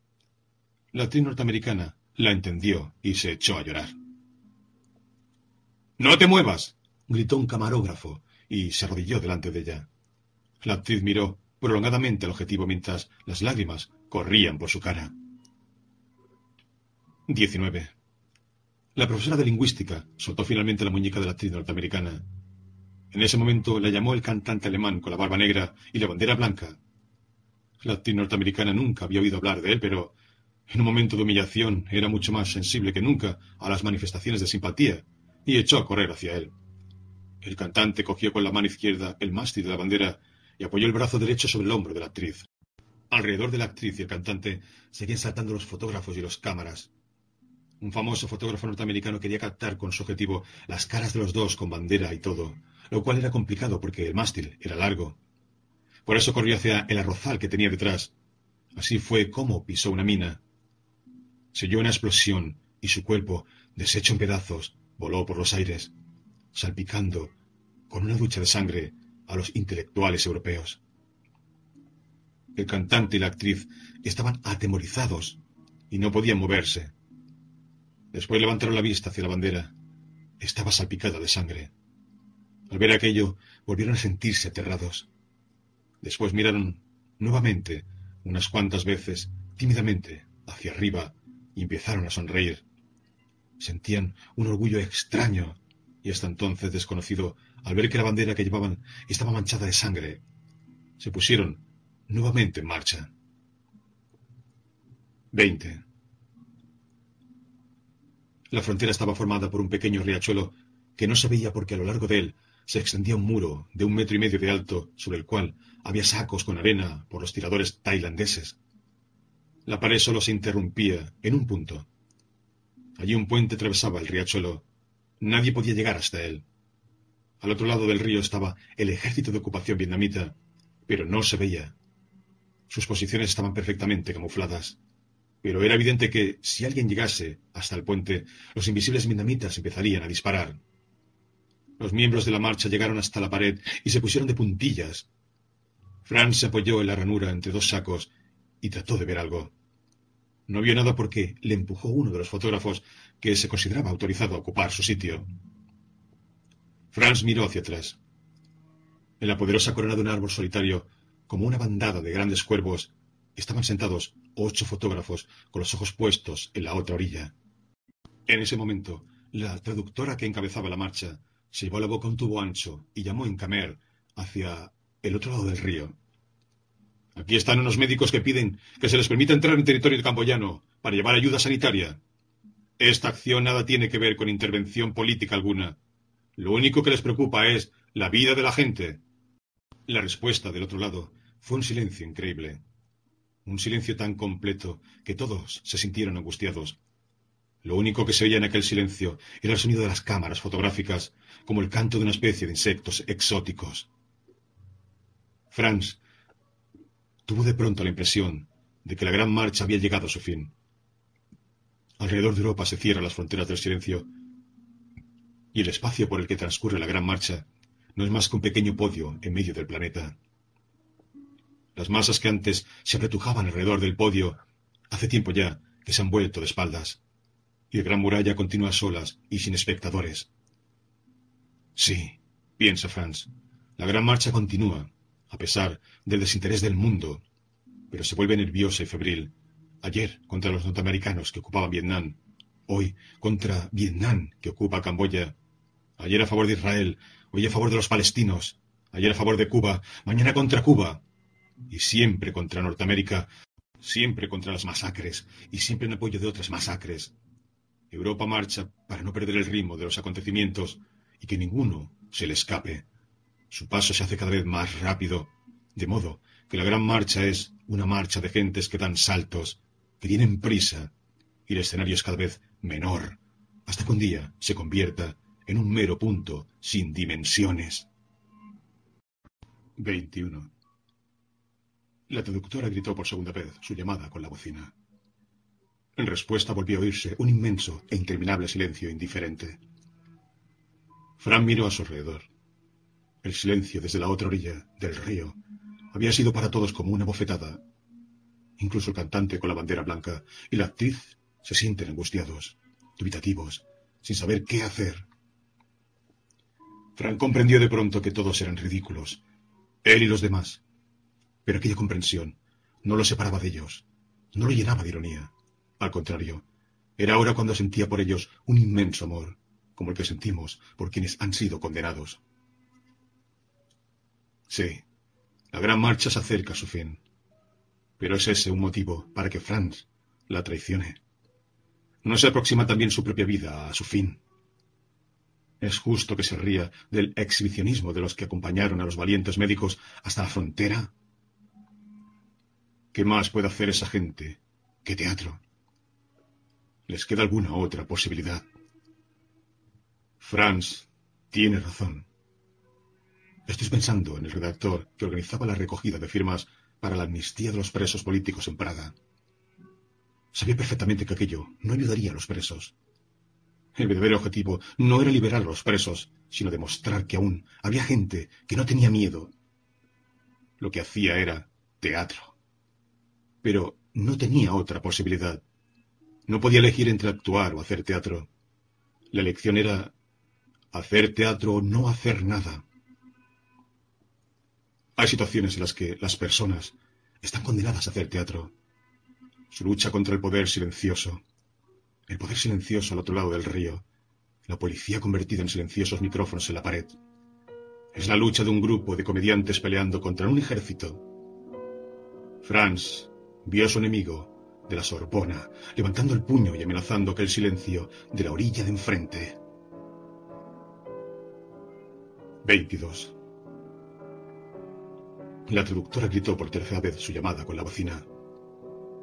La actriz norteamericana la entendió y se echó a llorar. No te muevas, gritó un camarógrafo y se arrodilló delante de ella. La actriz miró prolongadamente al objetivo mientras las lágrimas corrían por su cara. 19. La profesora de lingüística soltó finalmente la muñeca de la actriz norteamericana. En ese momento la llamó el cantante alemán con la barba negra y la bandera blanca. La actriz norteamericana nunca había oído hablar de él, pero en un momento de humillación era mucho más sensible que nunca a las manifestaciones de simpatía y echó a correr hacia él. El cantante cogió con la mano izquierda el mástil de la bandera y apoyó el brazo derecho sobre el hombro de la actriz. Alrededor de la actriz y el cantante seguían saltando los fotógrafos y los cámaras. Un famoso fotógrafo norteamericano quería captar con su objetivo las caras de los dos con bandera y todo, lo cual era complicado porque el mástil era largo. Por eso corrió hacia el arrozal que tenía detrás. Así fue como pisó una mina. Se oyó una explosión y su cuerpo, deshecho en pedazos, voló por los aires, salpicando con una ducha de sangre a los intelectuales europeos. El cantante y la actriz estaban atemorizados y no podían moverse. Después levantaron la vista hacia la bandera. Estaba salpicada de sangre. Al ver aquello, volvieron a sentirse aterrados. Después miraron nuevamente, unas cuantas veces, tímidamente, hacia arriba, y empezaron a sonreír. Sentían un orgullo extraño y hasta entonces desconocido al ver que la bandera que llevaban estaba manchada de sangre. Se pusieron nuevamente en marcha. 20. La frontera estaba formada por un pequeño riachuelo que no se veía porque a lo largo de él se extendía un muro de un metro y medio de alto sobre el cual había sacos con arena por los tiradores tailandeses. La pared solo se interrumpía en un punto, Allí un puente atravesaba el riachuelo. Nadie podía llegar hasta él. Al otro lado del río estaba el ejército de ocupación vietnamita, pero no se veía. Sus posiciones estaban perfectamente camufladas, pero era evidente que si alguien llegase hasta el puente, los invisibles vietnamitas empezarían a disparar. Los miembros de la marcha llegaron hasta la pared y se pusieron de puntillas. Franz se apoyó en la ranura entre dos sacos y trató de ver algo. No vio nada porque le empujó uno de los fotógrafos que se consideraba autorizado a ocupar su sitio. Franz miró hacia atrás. En la poderosa corona de un árbol solitario, como una bandada de grandes cuervos, estaban sentados ocho fotógrafos con los ojos puestos en la otra orilla. En ese momento, la traductora que encabezaba la marcha se llevó a la boca un tubo ancho y llamó en Camer hacia el otro lado del río. Aquí están unos médicos que piden que se les permita entrar en territorio camboyano para llevar ayuda sanitaria. Esta acción nada tiene que ver con intervención política alguna. Lo único que les preocupa es la vida de la gente. La respuesta del otro lado fue un silencio increíble. Un silencio tan completo que todos se sintieron angustiados. Lo único que se oía en aquel silencio era el sonido de las cámaras fotográficas, como el canto de una especie de insectos exóticos. Franz tuvo de pronto la impresión de que la gran marcha había llegado a su fin. Alrededor de Europa se cierran las fronteras del silencio y el espacio por el que transcurre la gran marcha no es más que un pequeño podio en medio del planeta. Las masas que antes se apretujaban alrededor del podio, hace tiempo ya que se han vuelto de espaldas, y la gran muralla continúa solas y sin espectadores. Sí, piensa Franz, la gran marcha continúa, a pesar del desinterés del mundo, pero se vuelve nerviosa y febril. Ayer contra los norteamericanos que ocupaban Vietnam, hoy contra Vietnam que ocupa Camboya, ayer a favor de Israel, hoy a favor de los palestinos, ayer a favor de Cuba, mañana contra Cuba, y siempre contra Norteamérica, siempre contra las masacres, y siempre en apoyo de otras masacres. Europa marcha para no perder el ritmo de los acontecimientos y que ninguno se le escape. Su paso se hace cada vez más rápido, de modo que la gran marcha es una marcha de gentes que dan saltos, que tienen prisa, y el escenario es cada vez menor, hasta que un día se convierta en un mero punto sin dimensiones. 21. La traductora gritó por segunda vez su llamada con la bocina. En respuesta volvió a oírse un inmenso e interminable silencio indiferente. Fran miró a su alrededor. El silencio desde la otra orilla del río había sido para todos como una bofetada. Incluso el cantante con la bandera blanca y la actriz se sienten angustiados, dubitativos, sin saber qué hacer. Fran comprendió de pronto que todos eran ridículos, él y los demás. Pero aquella comprensión no lo separaba de ellos, no lo llenaba de ironía. Al contrario, era ahora cuando sentía por ellos un inmenso amor, como el que sentimos por quienes han sido condenados. Sí, la gran marcha se acerca a su fin. Pero es ese un motivo para que Franz la traicione. ¿No se aproxima también su propia vida a su fin? ¿Es justo que se ría del exhibicionismo de los que acompañaron a los valientes médicos hasta la frontera? ¿Qué más puede hacer esa gente que teatro? ¿Les queda alguna otra posibilidad? Franz tiene razón. Estoy pensando en el redactor que organizaba la recogida de firmas para la amnistía de los presos políticos en Praga. Sabía perfectamente que aquello no ayudaría a los presos. El verdadero objetivo no era liberar a los presos, sino demostrar que aún había gente que no tenía miedo. Lo que hacía era teatro. Pero no tenía otra posibilidad. No podía elegir entre actuar o hacer teatro. La elección era hacer teatro o no hacer nada. Hay situaciones en las que las personas están condenadas a hacer teatro. Su lucha contra el poder silencioso, el poder silencioso al otro lado del río, la policía convertida en silenciosos micrófonos en la pared. Es la lucha de un grupo de comediantes peleando contra un ejército. Franz vio a su enemigo de la Sorbona levantando el puño y amenazando aquel silencio de la orilla de enfrente. 22. La traductora gritó por tercera vez su llamada con la bocina.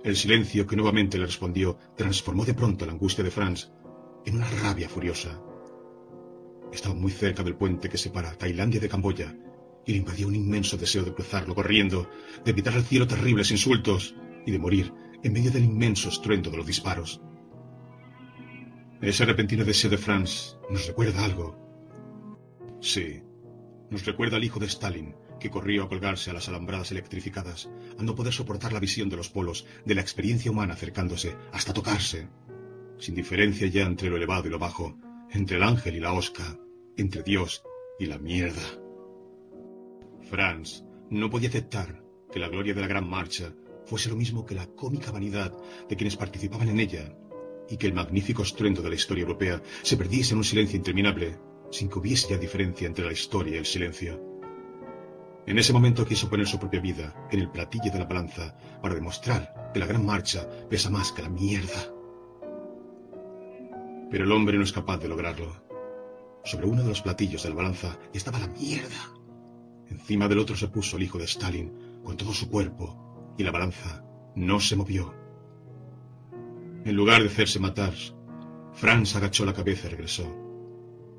El silencio que nuevamente le respondió transformó de pronto la angustia de Franz en una rabia furiosa. Estaba muy cerca del puente que separa Tailandia de Camboya y le invadió un inmenso deseo de cruzarlo corriendo, de gritar al cielo terribles insultos y de morir en medio del inmenso estruendo de los disparos. Ese repentino deseo de Franz nos recuerda algo. Sí, nos recuerda al hijo de Stalin, que corrió a colgarse a las alambradas electrificadas, a no poder soportar la visión de los polos, de la experiencia humana acercándose, hasta tocarse, sin diferencia ya entre lo elevado y lo bajo, entre el ángel y la osca, entre Dios y la mierda. Franz no podía aceptar que la gloria de la gran marcha fuese lo mismo que la cómica vanidad de quienes participaban en ella, y que el magnífico estruendo de la historia europea se perdiese en un silencio interminable, sin que hubiese ya diferencia entre la historia y el silencio. En ese momento quiso poner su propia vida en el platillo de la balanza para demostrar que la gran marcha pesa más que la mierda. Pero el hombre no es capaz de lograrlo. Sobre uno de los platillos de la balanza estaba la mierda. Encima del otro se puso el hijo de Stalin con todo su cuerpo y la balanza no se movió. En lugar de hacerse matar, Franz agachó la cabeza y regresó,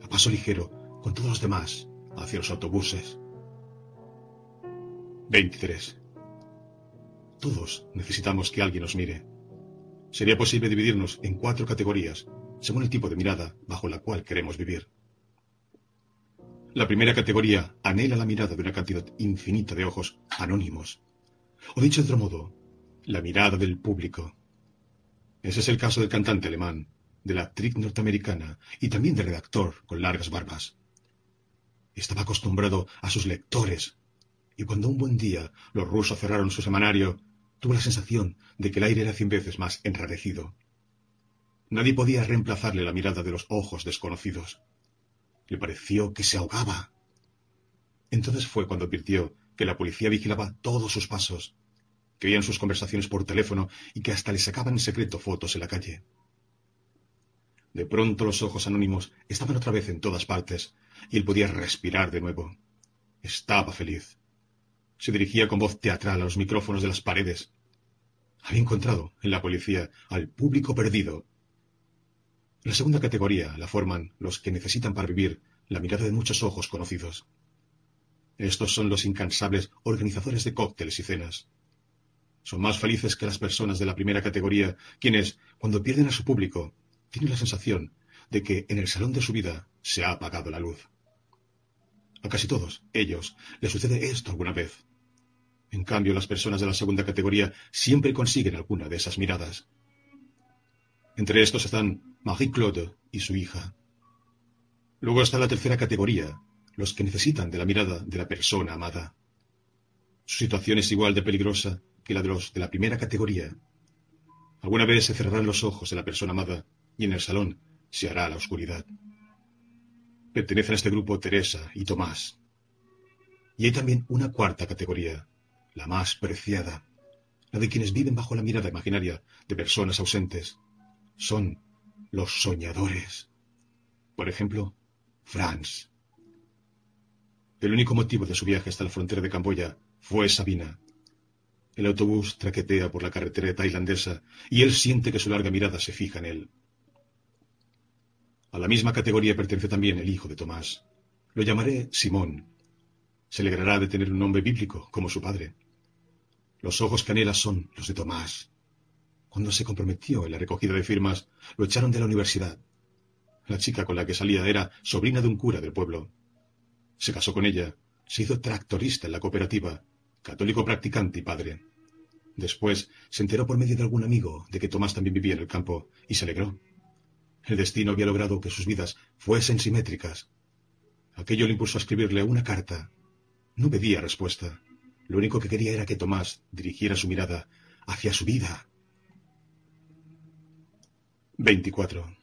a paso ligero, con todos los demás, hacia los autobuses. 23. Todos necesitamos que alguien nos mire. Sería posible dividirnos en cuatro categorías, según el tipo de mirada bajo la cual queremos vivir. La primera categoría anhela la mirada de una cantidad infinita de ojos anónimos. O dicho de otro modo, la mirada del público. Ese es el caso del cantante alemán, de la actriz norteamericana y también del redactor con largas barbas. Estaba acostumbrado a sus lectores, y cuando un buen día los rusos cerraron su semanario, tuvo la sensación de que el aire era cien veces más enrarecido. Nadie podía reemplazarle la mirada de los ojos desconocidos. Le pareció que se ahogaba. Entonces fue cuando advirtió que la policía vigilaba todos sus pasos que veían sus conversaciones por teléfono y que hasta le sacaban en secreto fotos en la calle. De pronto los ojos anónimos estaban otra vez en todas partes y él podía respirar de nuevo. Estaba feliz. Se dirigía con voz teatral a los micrófonos de las paredes. Había encontrado en la policía al público perdido. La segunda categoría la forman los que necesitan para vivir la mirada de muchos ojos conocidos. Estos son los incansables organizadores de cócteles y cenas. Son más felices que las personas de la primera categoría, quienes, cuando pierden a su público, tienen la sensación de que en el salón de su vida se ha apagado la luz. A casi todos ellos les sucede esto alguna vez. En cambio, las personas de la segunda categoría siempre consiguen alguna de esas miradas. Entre estos están Marie-Claude y su hija. Luego está la tercera categoría, los que necesitan de la mirada de la persona amada. Su situación es igual de peligrosa que la de los de la primera categoría. Alguna vez se cerrarán los ojos de la persona amada y en el salón se hará la oscuridad. Pertenecen a este grupo Teresa y Tomás. Y hay también una cuarta categoría, la más preciada, la de quienes viven bajo la mirada imaginaria de personas ausentes. Son los soñadores. Por ejemplo, Franz. El único motivo de su viaje hasta la frontera de Camboya fue Sabina, el autobús traquetea por la carretera tailandesa y él siente que su larga mirada se fija en él. A la misma categoría pertenece también el hijo de Tomás. Lo llamaré Simón. Se alegrará de tener un nombre bíblico como su padre. Los ojos canelas son los de Tomás. Cuando se comprometió en la recogida de firmas, lo echaron de la universidad. La chica con la que salía era sobrina de un cura del pueblo. Se casó con ella, se hizo tractorista en la cooperativa católico practicante y padre. Después se enteró por medio de algún amigo de que Tomás también vivía en el campo y se alegró. El destino había logrado que sus vidas fuesen simétricas. Aquello le impulsó a escribirle una carta. No pedía respuesta. Lo único que quería era que Tomás dirigiera su mirada hacia su vida. 24.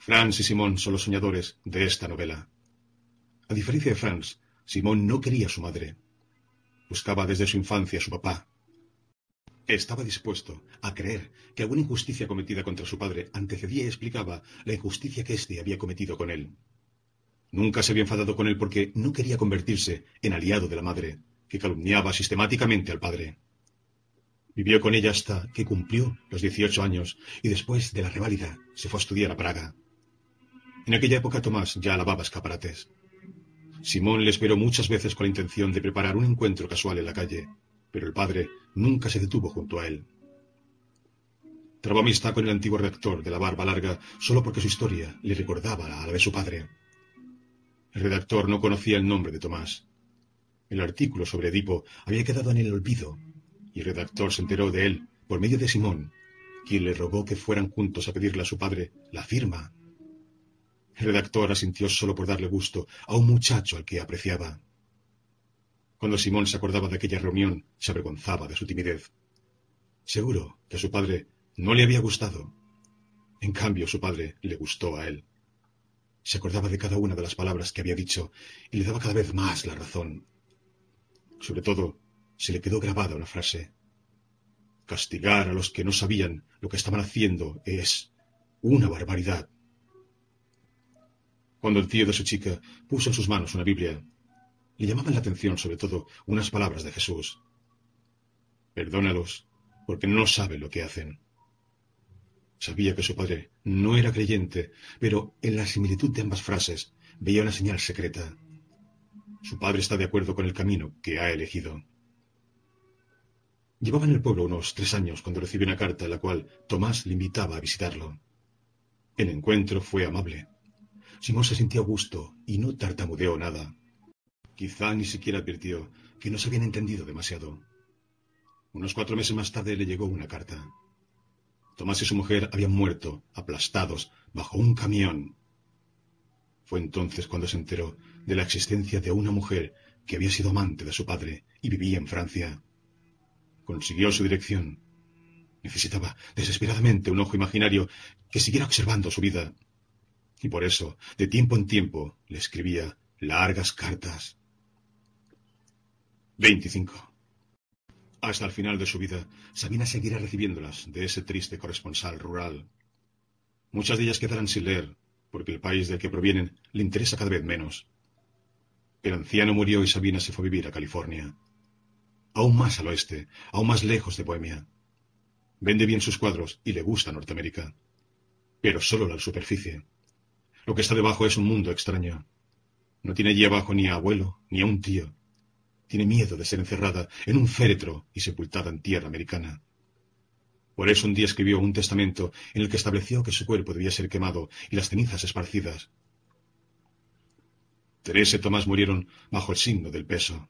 Franz y Simón son los soñadores de esta novela. A diferencia de Franz, Simón no quería a su madre. Buscaba desde su infancia a su papá. Estaba dispuesto a creer que alguna injusticia cometida contra su padre antecedía y explicaba la injusticia que éste había cometido con él. Nunca se había enfadado con él porque no quería convertirse en aliado de la madre, que calumniaba sistemáticamente al padre. Vivió con ella hasta que cumplió los 18 años y después de la reválida se fue a estudiar a Praga. En aquella época Tomás ya lavaba escaparates. Simón le esperó muchas veces con la intención de preparar un encuentro casual en la calle, pero el padre nunca se detuvo junto a él. Trabó amistad con el antiguo redactor de la barba larga solo porque su historia le recordaba a la de su padre. El redactor no conocía el nombre de Tomás. El artículo sobre Edipo había quedado en el olvido, y el redactor se enteró de él por medio de Simón, quien le rogó que fueran juntos a pedirle a su padre la firma. El redactor asintió solo por darle gusto a un muchacho al que apreciaba. Cuando Simón se acordaba de aquella reunión, se avergonzaba de su timidez. Seguro que a su padre no le había gustado. En cambio, su padre le gustó a él. Se acordaba de cada una de las palabras que había dicho y le daba cada vez más la razón. Sobre todo, se le quedó grabada una frase. Castigar a los que no sabían lo que estaban haciendo es una barbaridad. Cuando el tío de su chica puso en sus manos una Biblia, le llamaban la atención sobre todo unas palabras de Jesús. Perdónalos, porque no saben lo que hacen. Sabía que su padre no era creyente, pero en la similitud de ambas frases veía una señal secreta. Su padre está de acuerdo con el camino que ha elegido. Llevaba en el pueblo unos tres años cuando recibió una carta en la cual Tomás le invitaba a visitarlo. El encuentro fue amable. Simón se sintió a gusto y no tartamudeó nada. Quizá ni siquiera advirtió que no se habían entendido demasiado. Unos cuatro meses más tarde le llegó una carta. Tomás y su mujer habían muerto, aplastados, bajo un camión. Fue entonces cuando se enteró de la existencia de una mujer que había sido amante de su padre y vivía en Francia. Consiguió su dirección. Necesitaba desesperadamente un ojo imaginario que siguiera observando su vida. Y por eso, de tiempo en tiempo, le escribía largas cartas. 25. Hasta el final de su vida, Sabina seguirá recibiéndolas de ese triste corresponsal rural. Muchas de ellas quedarán sin leer, porque el país del que provienen le interesa cada vez menos. El anciano murió y Sabina se fue a vivir a California. Aún más al oeste, aún más lejos de Bohemia. Vende bien sus cuadros y le gusta Norteamérica. Pero solo la superficie. Lo que está debajo es un mundo extraño. No tiene allí abajo ni a abuelo, ni a un tío, tiene miedo de ser encerrada en un féretro y sepultada en tierra americana. Por eso un día escribió un testamento en el que estableció que su cuerpo debía ser quemado y las cenizas esparcidas. Teresa y Tomás murieron bajo el signo del peso.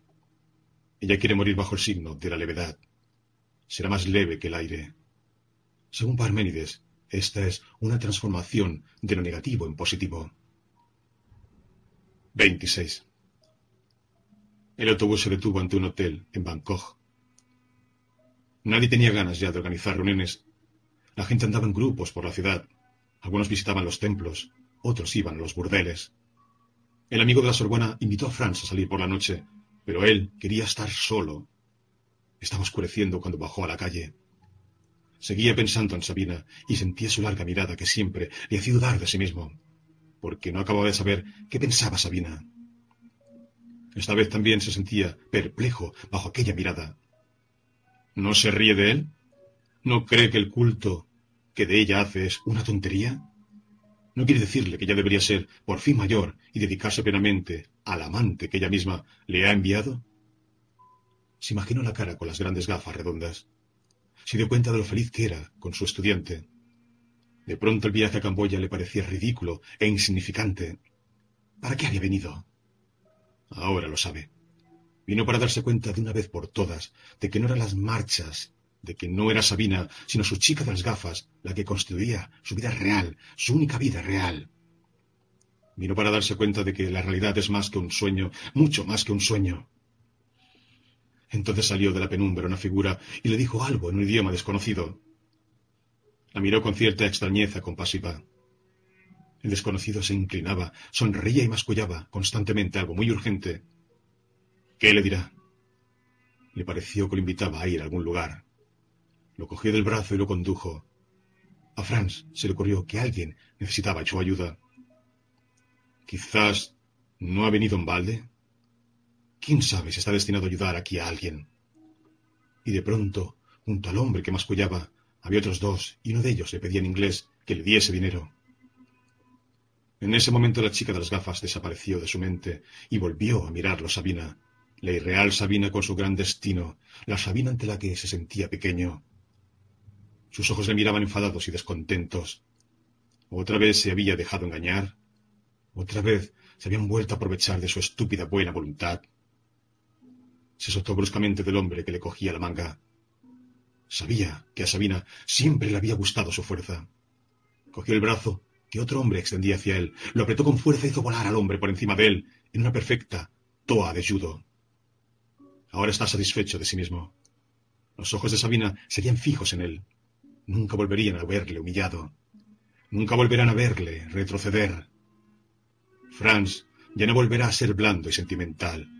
Ella quiere morir bajo el signo de la levedad. Será más leve que el aire. Según Parménides, esta es una transformación de lo negativo en positivo. 26. El autobús se detuvo ante un hotel en Bangkok. Nadie tenía ganas ya de organizar reuniones. La gente andaba en grupos por la ciudad. Algunos visitaban los templos, otros iban a los burdeles. El amigo de la Sorbona invitó a Franz a salir por la noche, pero él quería estar solo. Estaba oscureciendo cuando bajó a la calle. Seguía pensando en Sabina y sentía su larga mirada que siempre le hacía dudar de sí mismo, porque no acababa de saber qué pensaba Sabina. Esta vez también se sentía perplejo bajo aquella mirada. ¿No se ríe de él? ¿No cree que el culto que de ella hace es una tontería? ¿No quiere decirle que ya debería ser por fin mayor y dedicarse plenamente al amante que ella misma le ha enviado? Se imaginó la cara con las grandes gafas redondas. Se dio cuenta de lo feliz que era con su estudiante. De pronto el viaje a Camboya le parecía ridículo e insignificante. ¿Para qué había venido? Ahora lo sabe. Vino para darse cuenta de una vez por todas de que no eran las marchas, de que no era Sabina, sino su chica de las gafas, la que constituía su vida real, su única vida real. Vino para darse cuenta de que la realidad es más que un sueño, mucho más que un sueño. Entonces salió de la penumbra una figura y le dijo algo en un idioma desconocido. La miró con cierta extrañeza compasiva. El desconocido se inclinaba, sonreía y mascullaba constantemente algo muy urgente. ¿Qué le dirá? Le pareció que lo invitaba a ir a algún lugar. Lo cogió del brazo y lo condujo. A Franz se le ocurrió que alguien necesitaba su ayuda. Quizás no ha venido en balde. ¿Quién sabe si está destinado a ayudar aquí a alguien? Y de pronto, junto al hombre que mascullaba, había otros dos, y uno de ellos le pedía en inglés que le diese dinero. En ese momento la chica de las gafas desapareció de su mente y volvió a mirarlo Sabina, la irreal Sabina con su gran destino, la Sabina ante la que se sentía pequeño. Sus ojos le miraban enfadados y descontentos. Otra vez se había dejado engañar. Otra vez se habían vuelto a aprovechar de su estúpida buena voluntad. Se soltó bruscamente del hombre que le cogía la manga. Sabía que a Sabina siempre le había gustado su fuerza. Cogió el brazo que otro hombre extendía hacia él, lo apretó con fuerza y hizo volar al hombre por encima de él en una perfecta toa de judo. Ahora está satisfecho de sí mismo. Los ojos de Sabina serían fijos en él. Nunca volverían a verle humillado. Nunca volverán a verle retroceder. Franz ya no volverá a ser blando y sentimental.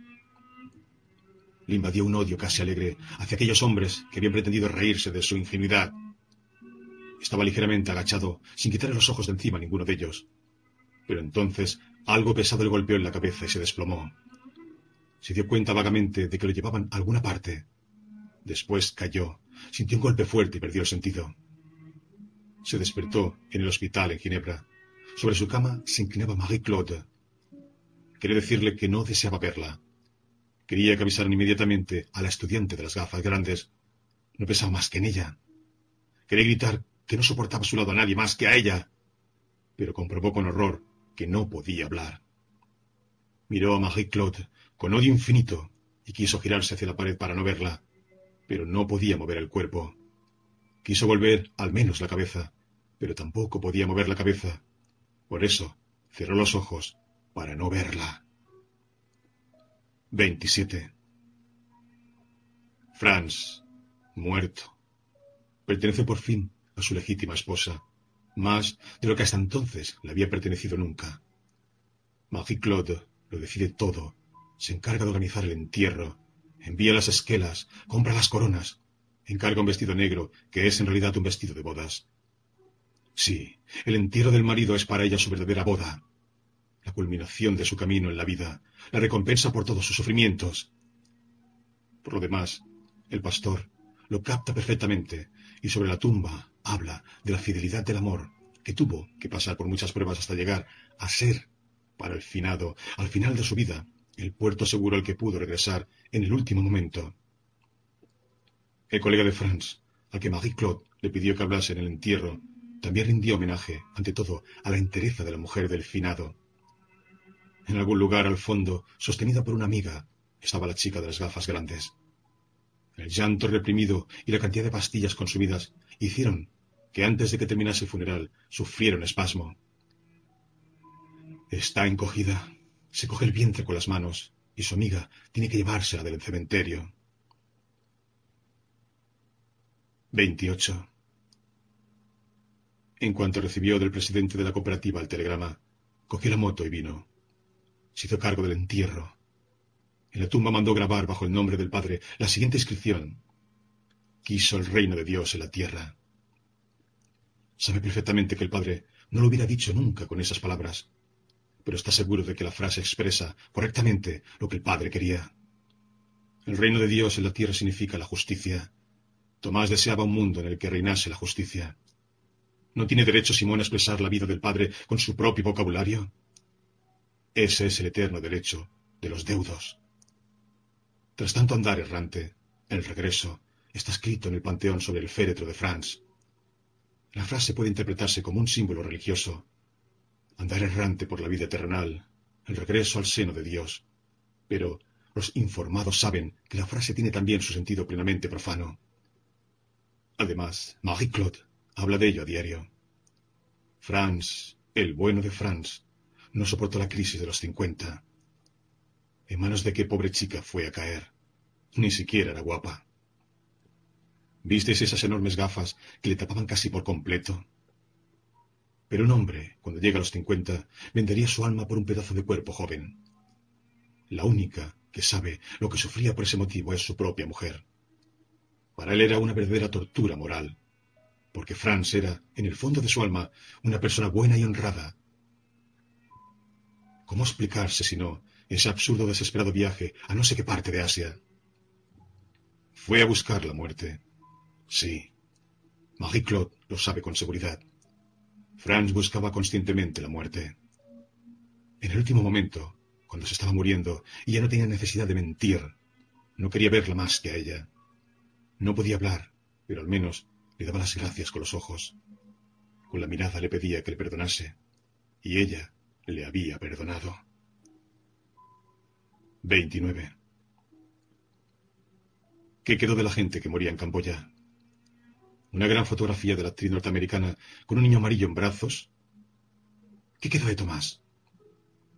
Le invadió un odio casi alegre hacia aquellos hombres que habían pretendido reírse de su ingenuidad. Estaba ligeramente agachado, sin quitarle los ojos de encima a ninguno de ellos. Pero entonces algo pesado le golpeó en la cabeza y se desplomó. Se dio cuenta vagamente de que lo llevaban a alguna parte. Después cayó, sintió un golpe fuerte y perdió el sentido. Se despertó en el hospital en Ginebra. Sobre su cama se inclinaba Marie-Claude. Quería decirle que no deseaba verla. Quería que avisaran inmediatamente a la estudiante de las gafas grandes. No pensaba más que en ella. Quería gritar que no soportaba a su lado a nadie más que a ella. Pero comprobó con horror que no podía hablar. Miró a Marie-Claude con odio infinito y quiso girarse hacia la pared para no verla, pero no podía mover el cuerpo. Quiso volver al menos la cabeza, pero tampoco podía mover la cabeza. Por eso cerró los ojos para no verla. 27. Franz, muerto. Pertenece por fin a su legítima esposa, más de lo que hasta entonces le había pertenecido nunca. Marie-Claude lo decide todo, se encarga de organizar el entierro, envía las esquelas, compra las coronas, encarga un vestido negro, que es en realidad un vestido de bodas. Sí, el entierro del marido es para ella su verdadera boda, la culminación de su camino en la vida, la recompensa por todos sus sufrimientos. Por lo demás, el pastor lo capta perfectamente y sobre la tumba habla de la fidelidad del amor que tuvo que pasar por muchas pruebas hasta llegar a ser, para el finado, al final de su vida, el puerto seguro al que pudo regresar en el último momento. El colega de Franz, al que Marie-Claude le pidió que hablase en el entierro, también rindió homenaje, ante todo, a la entereza de la mujer del finado. En algún lugar al fondo, sostenida por una amiga, estaba la chica de las gafas grandes. El llanto reprimido y la cantidad de pastillas consumidas hicieron que antes de que terminase el funeral sufriera un espasmo. Está encogida, se coge el vientre con las manos y su amiga tiene que llevársela del cementerio. 28. En cuanto recibió del presidente de la cooperativa el telegrama, cogió la moto y vino. Se hizo cargo del entierro. En la tumba mandó grabar bajo el nombre del padre la siguiente inscripción. Quiso el reino de Dios en la tierra. Sabe perfectamente que el padre no lo hubiera dicho nunca con esas palabras, pero está seguro de que la frase expresa correctamente lo que el padre quería. El reino de Dios en la tierra significa la justicia, Tomás deseaba un mundo en el que reinase la justicia. ¿No tiene derecho Simón a expresar la vida del Padre con su propio vocabulario? Ese es el eterno derecho de los deudos. Tras tanto andar errante, el regreso está escrito en el panteón sobre el féretro de Franz. La frase puede interpretarse como un símbolo religioso. Andar errante por la vida terrenal, el regreso al seno de Dios. Pero los informados saben que la frase tiene también su sentido plenamente profano. Además, Marie-Claude habla de ello a diario. Franz, el bueno de Franz, no soportó la crisis de los cincuenta. ¿En manos de qué pobre chica fue a caer? Ni siquiera era guapa. ¿Visteis esas enormes gafas que le tapaban casi por completo? Pero un hombre, cuando llega a los cincuenta, vendería su alma por un pedazo de cuerpo joven. La única que sabe lo que sufría por ese motivo es su propia mujer. Para él era una verdadera tortura moral, porque Franz era, en el fondo de su alma, una persona buena y honrada. ¿Cómo explicarse, si no, ese absurdo desesperado viaje a no sé qué parte de Asia? Fue a buscar la muerte. Sí. Marie-Claude lo sabe con seguridad. Franz buscaba conscientemente la muerte. En el último momento, cuando se estaba muriendo y ya no tenía necesidad de mentir, no quería verla más que a ella. No podía hablar, pero al menos le daba las gracias con los ojos. Con la mirada le pedía que le perdonase, y ella le había perdonado. 29. ¿Qué quedó de la gente que moría en Camboya? Una gran fotografía de la actriz norteamericana con un niño amarillo en brazos. ¿Qué quedó de Tomás?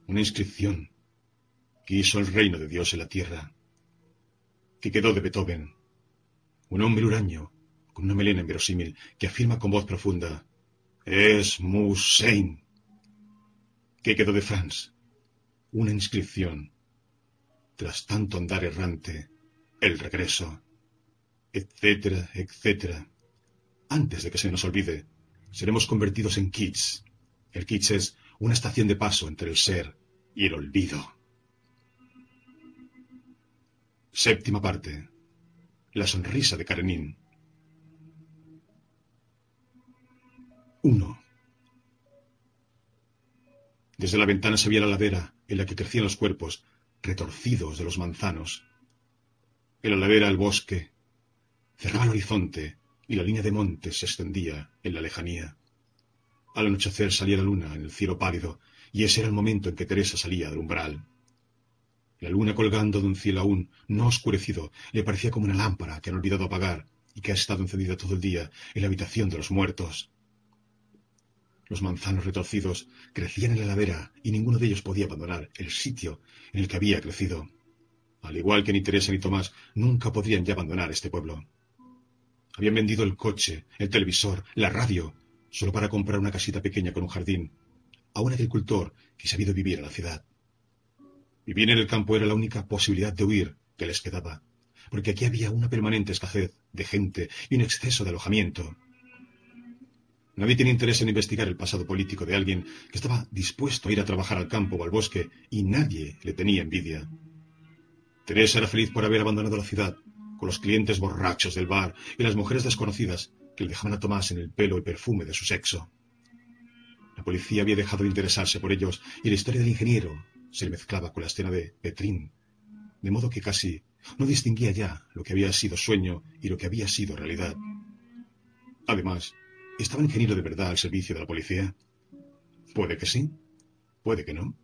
Una inscripción que hizo el reino de Dios en la tierra. ¿Qué quedó de Beethoven? Un hombre huraño, con una melena inverosímil, que afirma con voz profunda, es Musein. ¿Qué quedó de Franz? Una inscripción. Tras tanto andar errante, el regreso, etcétera, etcétera. Antes de que se nos olvide, seremos convertidos en kits. El kits es una estación de paso entre el ser y el olvido. Séptima parte. La sonrisa de Karenin. 1. Desde la ventana se veía la ladera en la que crecían los cuerpos retorcidos de los manzanos. En la ladera el bosque cerraba el horizonte y la línea de montes se extendía en la lejanía. Al anochecer salía la luna en el cielo pálido y ese era el momento en que Teresa salía del umbral. La luna colgando de un cielo aún no oscurecido le parecía como una lámpara que han olvidado apagar y que ha estado encendida todo el día en la habitación de los muertos. Los manzanos retorcidos crecían en la ladera y ninguno de ellos podía abandonar el sitio en el que había crecido. Al igual que ni Teresa ni Tomás nunca podrían ya abandonar este pueblo. Habían vendido el coche, el televisor, la radio, solo para comprar una casita pequeña con un jardín, a un agricultor que había vivir a la ciudad. Vivir en el campo era la única posibilidad de huir que les quedaba, porque aquí había una permanente escasez de gente y un exceso de alojamiento. Nadie tenía interés en investigar el pasado político de alguien que estaba dispuesto a ir a trabajar al campo o al bosque y nadie le tenía envidia. Teresa era feliz por haber abandonado la ciudad, con los clientes borrachos del bar y las mujeres desconocidas que le dejaban a Tomás en el pelo y perfume de su sexo. La policía había dejado de interesarse por ellos y la historia del ingeniero, se le mezclaba con la escena de Petrín, de modo que casi no distinguía ya lo que había sido sueño y lo que había sido realidad. Además, ¿estaba ingeniero de verdad al servicio de la policía? Puede que sí, puede que no.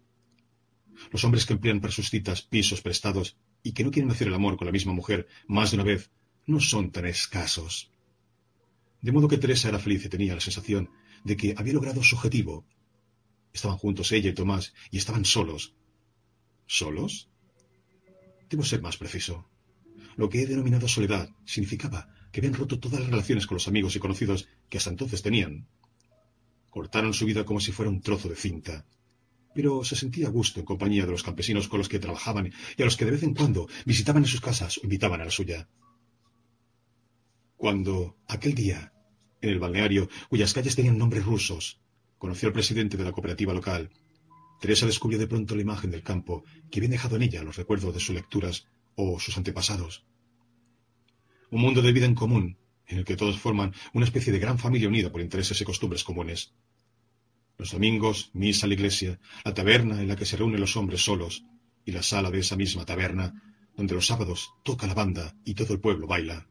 Los hombres que emplean para sus citas pisos prestados y que no quieren hacer el amor con la misma mujer más de una vez no son tan escasos. De modo que Teresa era feliz y tenía la sensación de que había logrado su objetivo. Estaban juntos ella y Tomás y estaban solos, ¿Solos? Debo ser más preciso. Lo que he denominado soledad significaba que habían roto todas las relaciones con los amigos y conocidos que hasta entonces tenían. Cortaron su vida como si fuera un trozo de cinta. Pero se sentía a gusto en compañía de los campesinos con los que trabajaban y a los que de vez en cuando visitaban en sus casas o invitaban a la suya. Cuando, aquel día, en el balneario, cuyas calles tenían nombres rusos, conoció al presidente de la cooperativa local, Teresa descubrió de pronto la imagen del campo que habían dejado en ella los recuerdos de sus lecturas o sus antepasados. Un mundo de vida en común, en el que todos forman una especie de gran familia unida por intereses y costumbres comunes. Los domingos, misa a la iglesia, la taberna en la que se reúnen los hombres solos, y la sala de esa misma taberna, donde los sábados toca la banda y todo el pueblo baila.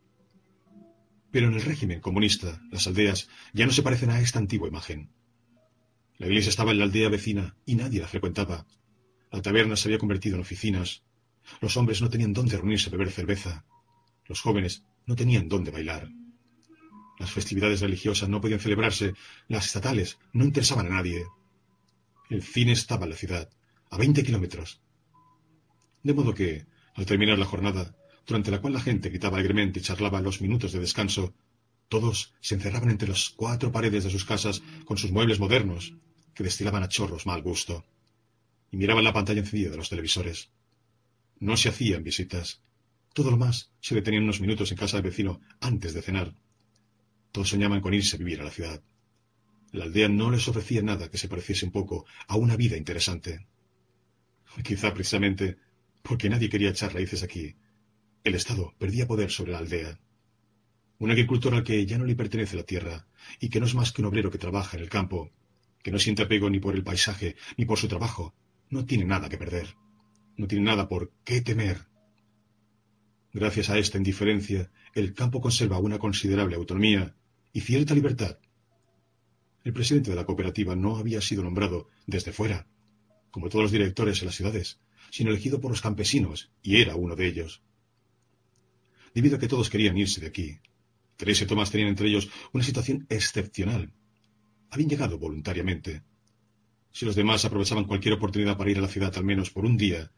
Pero en el régimen comunista, las aldeas ya no se parecen a esta antigua imagen. La iglesia estaba en la aldea vecina y nadie la frecuentaba. La taberna se había convertido en oficinas. Los hombres no tenían dónde reunirse a beber cerveza. Los jóvenes no tenían dónde bailar. Las festividades religiosas no podían celebrarse. Las estatales no interesaban a nadie. El cine estaba en la ciudad, a veinte kilómetros. De modo que, al terminar la jornada, durante la cual la gente gritaba alegremente y charlaba los minutos de descanso, todos se encerraban entre las cuatro paredes de sus casas con sus muebles modernos, que destilaban a chorros mal gusto, y miraban la pantalla encendida de los televisores. No se hacían visitas. Todo lo más se detenían unos minutos en casa del vecino antes de cenar. Todos soñaban con irse a vivir a la ciudad. La aldea no les ofrecía nada que se pareciese un poco a una vida interesante. Quizá precisamente porque nadie quería echar raíces aquí, el Estado perdía poder sobre la aldea. Un agricultor al que ya no le pertenece la tierra, y que no es más que un obrero que trabaja en el campo, que no siente apego ni por el paisaje ni por su trabajo, no tiene nada que perder, no tiene nada por qué temer. Gracias a esta indiferencia, el campo conserva una considerable autonomía y cierta libertad. El presidente de la cooperativa no había sido nombrado desde fuera, como todos los directores en las ciudades, sino elegido por los campesinos, y era uno de ellos. debido a que todos querían irse de aquí. Teresa y Tomás tenían entre ellos una situación excepcional. Habían llegado voluntariamente. Si los demás aprovechaban cualquier oportunidad para ir a la ciudad al menos por un día,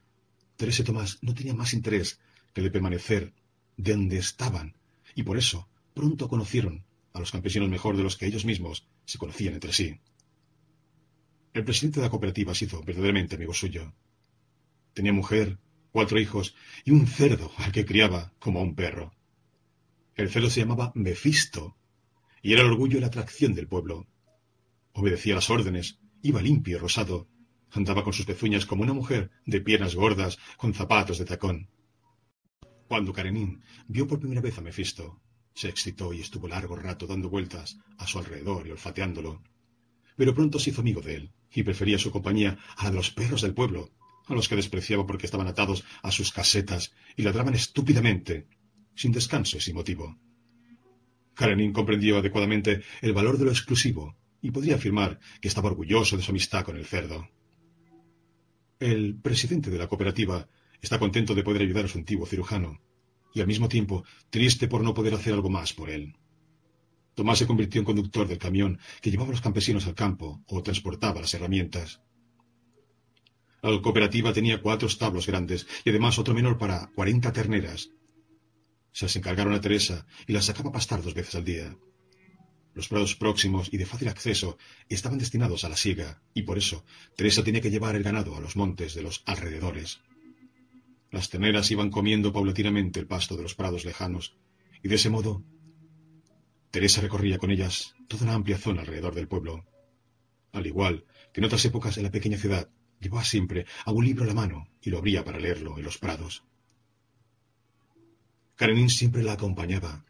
Teresa Tomás no tenían más interés que de permanecer de donde estaban, y por eso pronto conocieron a los campesinos mejor de los que ellos mismos se conocían entre sí. El presidente de la cooperativa se hizo verdaderamente amigo suyo. Tenía mujer, cuatro hijos y un cerdo al que criaba como a un perro. El cerdo se llamaba Mefisto y era el orgullo y la atracción del pueblo. Obedecía las órdenes, iba limpio y rosado, andaba con sus pezuñas como una mujer de piernas gordas con zapatos de tacón. Cuando Karenin vio por primera vez a Mefisto, se excitó y estuvo largo rato dando vueltas a su alrededor y olfateándolo. Pero pronto se hizo amigo de él y prefería su compañía a la de los perros del pueblo, a los que despreciaba porque estaban atados a sus casetas y ladraban estúpidamente, sin descanso y sin motivo. Karenin comprendió adecuadamente el valor de lo exclusivo y podría afirmar que estaba orgulloso de su amistad con el cerdo. El presidente de la cooperativa está contento de poder ayudar a su antiguo cirujano y al mismo tiempo triste por no poder hacer algo más por él. Tomás se convirtió en conductor del camión que llevaba a los campesinos al campo o transportaba las herramientas. La cooperativa tenía cuatro establos grandes y además otro menor para cuarenta terneras. Se las encargaron a Teresa y las sacaba a pastar dos veces al día. Los prados próximos y de fácil acceso estaban destinados a la siega, y por eso Teresa tenía que llevar el ganado a los montes de los alrededores. Las terneras iban comiendo paulatinamente el pasto de los prados lejanos, y de ese modo Teresa recorría con ellas toda una amplia zona alrededor del pueblo. Al igual que en otras épocas en la pequeña ciudad, llevaba siempre a un libro a la mano y lo abría para leerlo en los prados. Karenin siempre la acompañaba.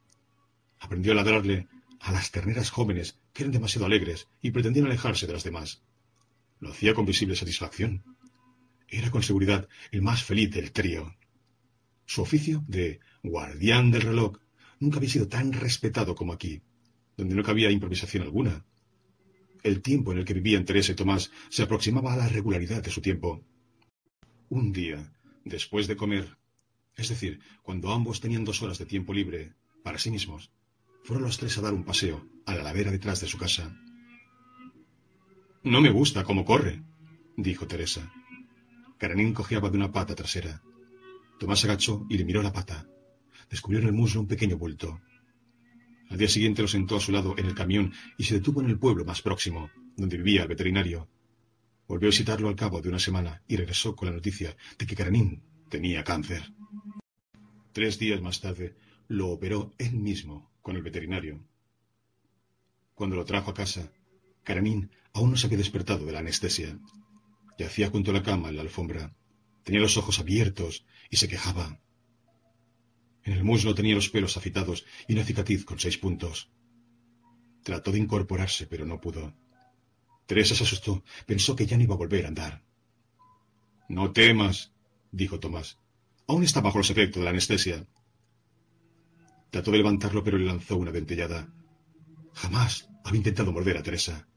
Aprendió a ladrarle a las terneras jóvenes que eran demasiado alegres y pretendían alejarse de las demás. Lo hacía con visible satisfacción. Era con seguridad el más feliz del trío. Su oficio de guardián del reloj nunca había sido tan respetado como aquí, donde no cabía improvisación alguna, el tiempo en el que vivían Teresa y Tomás se aproximaba a la regularidad de su tiempo. Un día, después de comer, es decir, cuando ambos tenían dos horas de tiempo libre para sí mismos, fueron los tres a dar un paseo a la ladera detrás de su casa. No me gusta cómo corre, dijo Teresa. Karenin cojeaba de una pata trasera. Tomás agachó y le miró la pata. Descubrió en el muslo un pequeño bulto. Al día siguiente lo sentó a su lado en el camión y se detuvo en el pueblo más próximo, donde vivía el veterinario. Volvió a visitarlo al cabo de una semana y regresó con la noticia de que Karanín tenía cáncer. Tres días más tarde lo operó él mismo con el veterinario. Cuando lo trajo a casa, Karanín aún no se había despertado de la anestesia. Yacía junto a la cama en la alfombra. Tenía los ojos abiertos y se quejaba. En el muslo tenía los pelos afitados y una cicatriz con seis puntos. Trató de incorporarse, pero no pudo. Teresa se asustó. Pensó que ya no iba a volver a andar. No temas, dijo Tomás. Aún está bajo los efectos de la anestesia. Trató de levantarlo, pero le lanzó una dentellada. Jamás había intentado morder a Teresa.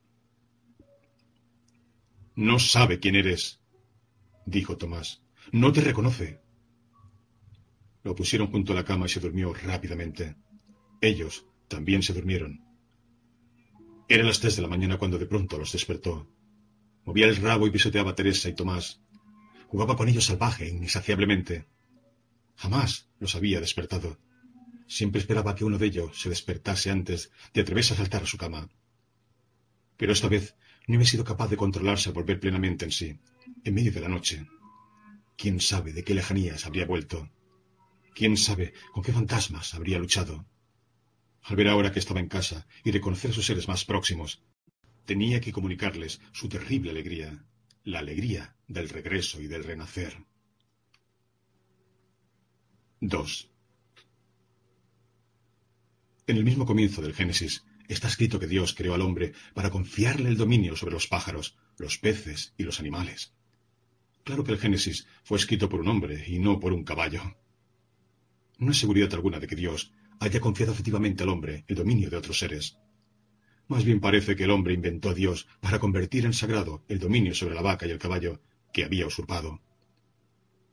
No sabe quién eres, dijo Tomás. No te reconoce. Lo pusieron junto a la cama y se durmió rápidamente. Ellos también se durmieron. Eran las tres de la mañana cuando de pronto los despertó. Movía el rabo y pisoteaba a Teresa y Tomás. Jugaba con ellos salvaje, insaciablemente. Jamás los había despertado. Siempre esperaba que uno de ellos se despertase antes de atreverse a saltar a su cama. Pero esta vez no había sido capaz de controlarse al volver plenamente en sí, en medio de la noche. ¿Quién sabe de qué lejanías habría vuelto? ¿Quién sabe con qué fantasmas habría luchado? Al ver ahora que estaba en casa y reconocer a sus seres más próximos, tenía que comunicarles su terrible alegría, la alegría del regreso y del renacer. 2. En el mismo comienzo del Génesis está escrito que Dios creó al hombre para confiarle el dominio sobre los pájaros, los peces y los animales. Claro que el Génesis fue escrito por un hombre y no por un caballo. No hay seguridad alguna de que Dios haya confiado efectivamente al hombre el dominio de otros seres. Más bien parece que el hombre inventó a Dios para convertir en sagrado el dominio sobre la vaca y el caballo que había usurpado.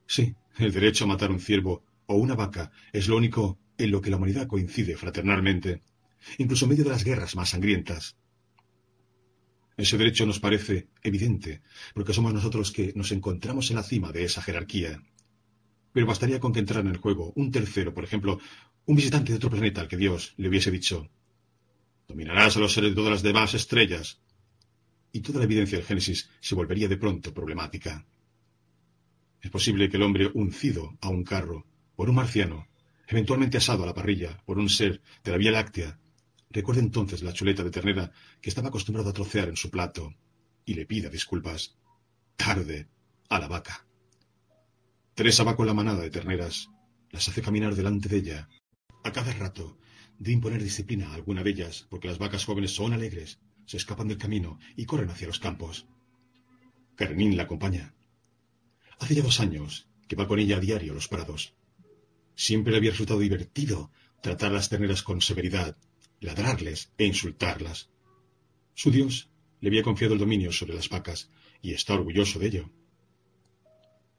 Sí, el derecho a matar un ciervo o una vaca es lo único en lo que la humanidad coincide fraternalmente, incluso en medio de las guerras más sangrientas. Ese derecho nos parece evidente, porque somos nosotros que nos encontramos en la cima de esa jerarquía. Pero bastaría con que entrara en el juego un tercero, por ejemplo, un visitante de otro planeta al que Dios le hubiese dicho, dominarás a los seres de todas las demás estrellas. Y toda la evidencia del Génesis se volvería de pronto problemática. Es posible que el hombre uncido a un carro por un marciano, eventualmente asado a la parrilla por un ser de la Vía Láctea, recuerde entonces la chuleta de ternera que estaba acostumbrado a trocear en su plato y le pida disculpas. Tarde a la vaca. Teresa va con la manada de terneras, las hace caminar delante de ella. A cada rato, de imponer disciplina a alguna de ellas, porque las vacas jóvenes son alegres, se escapan del camino y corren hacia los campos. Karenin la acompaña. Hace ya dos años que va con ella a diario a los prados. Siempre le había resultado divertido tratar a las terneras con severidad, ladrarles e insultarlas. Su Dios le había confiado el dominio sobre las vacas y está orgulloso de ello.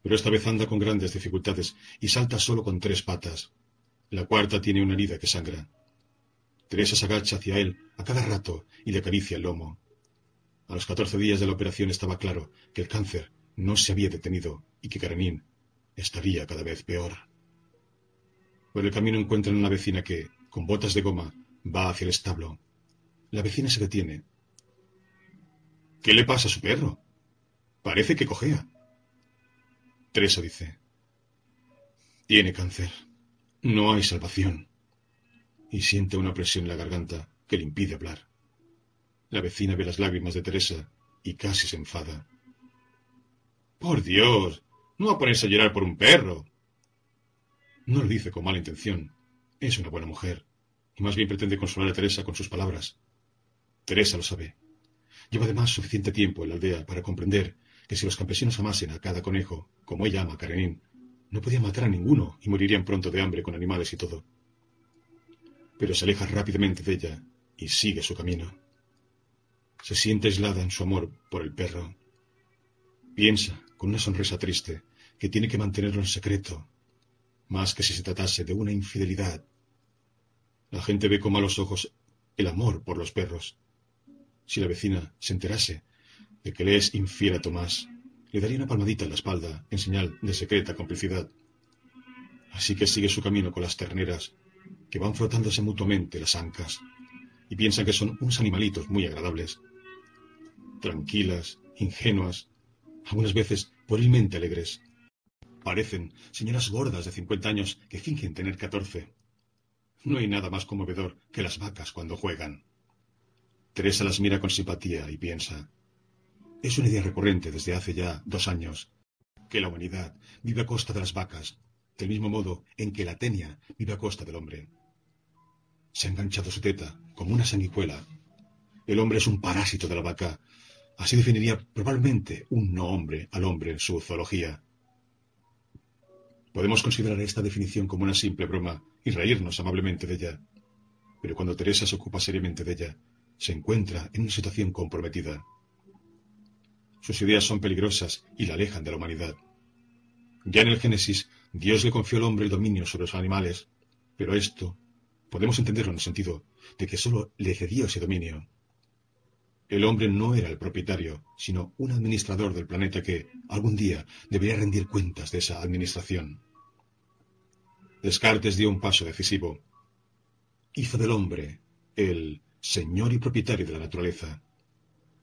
Pero esta vez anda con grandes dificultades y salta solo con tres patas. La cuarta tiene una herida que sangra. Teresa se agacha hacia él a cada rato y le acaricia el lomo. A los catorce días de la operación estaba claro que el cáncer no se había detenido y que Karenin estaría cada vez peor. Por el camino encuentran una vecina que, con botas de goma, va hacia el establo. La vecina se detiene. ¿Qué le pasa a su perro? Parece que cojea. Teresa dice, tiene cáncer. No hay salvación. Y siente una presión en la garganta que le impide hablar. La vecina ve las lágrimas de Teresa y casi se enfada. Por Dios, no va a ponerse a llorar por un perro. No lo dice con mala intención. Es una buena mujer. Más bien pretende consolar a Teresa con sus palabras. Teresa lo sabe. Lleva además suficiente tiempo en la aldea para comprender que si los campesinos amasen a cada conejo, como ella ama a Karenin, no podían matar a ninguno y morirían pronto de hambre con animales y todo. Pero se aleja rápidamente de ella y sigue su camino. Se siente aislada en su amor por el perro. Piensa con una sonrisa triste, que tiene que mantenerlo en secreto, más que si se tratase de una infidelidad. La gente ve con malos ojos el amor por los perros. Si la vecina se enterase de que le es infiel a Tomás, le daría una palmadita en la espalda en señal de secreta complicidad. Así que sigue su camino con las terneras, que van frotándose mutuamente las ancas, y piensan que son unos animalitos muy agradables. Tranquilas, ingenuas, algunas veces puerilmente alegres. Parecen señoras gordas de cincuenta años que fingen tener catorce. No hay nada más conmovedor que las vacas cuando juegan. Teresa las mira con simpatía y piensa, es una idea recurrente desde hace ya dos años, que la humanidad vive a costa de las vacas, del mismo modo en que la tenia vive a costa del hombre. Se ha enganchado su teta como una sanguijuela. El hombre es un parásito de la vaca Así definiría probablemente un no hombre al hombre en su zoología. Podemos considerar esta definición como una simple broma y reírnos amablemente de ella. Pero cuando Teresa se ocupa seriamente de ella, se encuentra en una situación comprometida. Sus ideas son peligrosas y la alejan de la humanidad. Ya en el Génesis, Dios le confió al hombre el dominio sobre los animales, pero esto podemos entenderlo en el sentido de que sólo le cedió ese dominio. El hombre no era el propietario, sino un administrador del planeta que, algún día, debería rendir cuentas de esa administración. Descartes dio un paso decisivo. Hizo del hombre el señor y propietario de la naturaleza.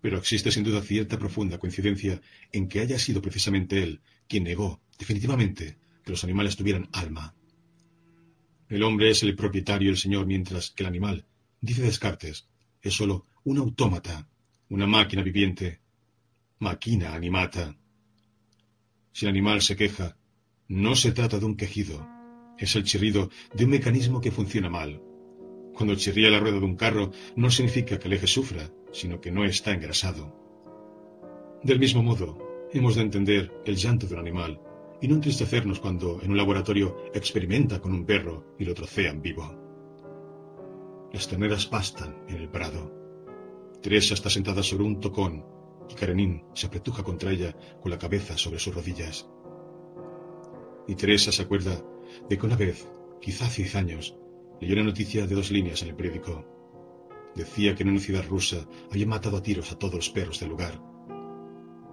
Pero existe sin duda cierta profunda coincidencia en que haya sido precisamente él quien negó definitivamente que los animales tuvieran alma. El hombre es el propietario y el señor, mientras que el animal, dice Descartes, es sólo un autómata una máquina viviente, máquina animata. Si el animal se queja, no se trata de un quejido, es el chirrido de un mecanismo que funciona mal. Cuando chirría la rueda de un carro, no significa que el eje sufra, sino que no está engrasado. Del mismo modo, hemos de entender el llanto de un animal y no entristecernos cuando en un laboratorio experimenta con un perro y lo trocean vivo. Las terneras pastan en el prado. Teresa está sentada sobre un tocón y Karenin se apretuja contra ella con la cabeza sobre sus rodillas. Y Teresa se acuerda de que una vez, quizá hace diez años, Leyó una noticia de dos líneas en el periódico. Decía que en una ciudad rusa habían matado a tiros a todos los perros del lugar.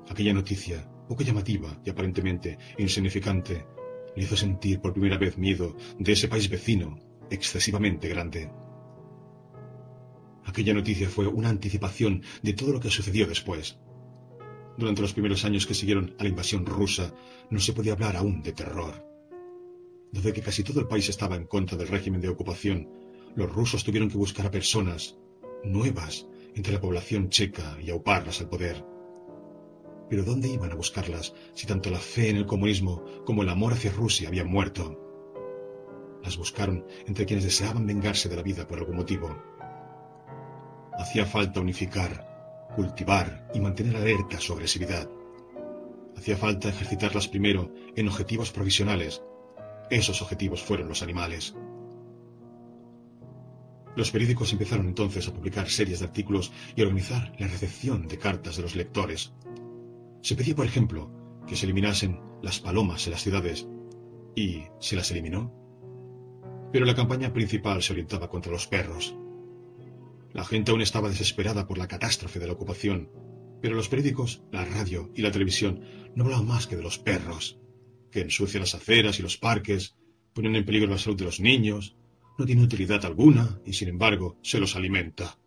Aquella noticia, poco llamativa y aparentemente insignificante, le hizo sentir por primera vez miedo de ese país vecino, excesivamente grande. Aquella noticia fue una anticipación de todo lo que sucedió después. Durante los primeros años que siguieron a la invasión rusa, no se podía hablar aún de terror. Desde que casi todo el país estaba en contra del régimen de ocupación, los rusos tuvieron que buscar a personas nuevas entre la población checa y auparlas al poder. Pero ¿dónde iban a buscarlas si tanto la fe en el comunismo como el amor hacia Rusia habían muerto? Las buscaron entre quienes deseaban vengarse de la vida por algún motivo. Hacía falta unificar, cultivar y mantener alerta su agresividad. Hacía falta ejercitarlas primero en objetivos provisionales. Esos objetivos fueron los animales. Los periódicos empezaron entonces a publicar series de artículos y a organizar la recepción de cartas de los lectores. Se pedía, por ejemplo, que se eliminasen las palomas en las ciudades, y se las eliminó. Pero la campaña principal se orientaba contra los perros. La gente aún estaba desesperada por la catástrofe de la ocupación, pero los periódicos, la radio y la televisión no hablaban más que de los perros, que ensucian las aceras y los parques, ponen en peligro la salud de los niños, no tienen utilidad alguna y sin embargo se los alimenta.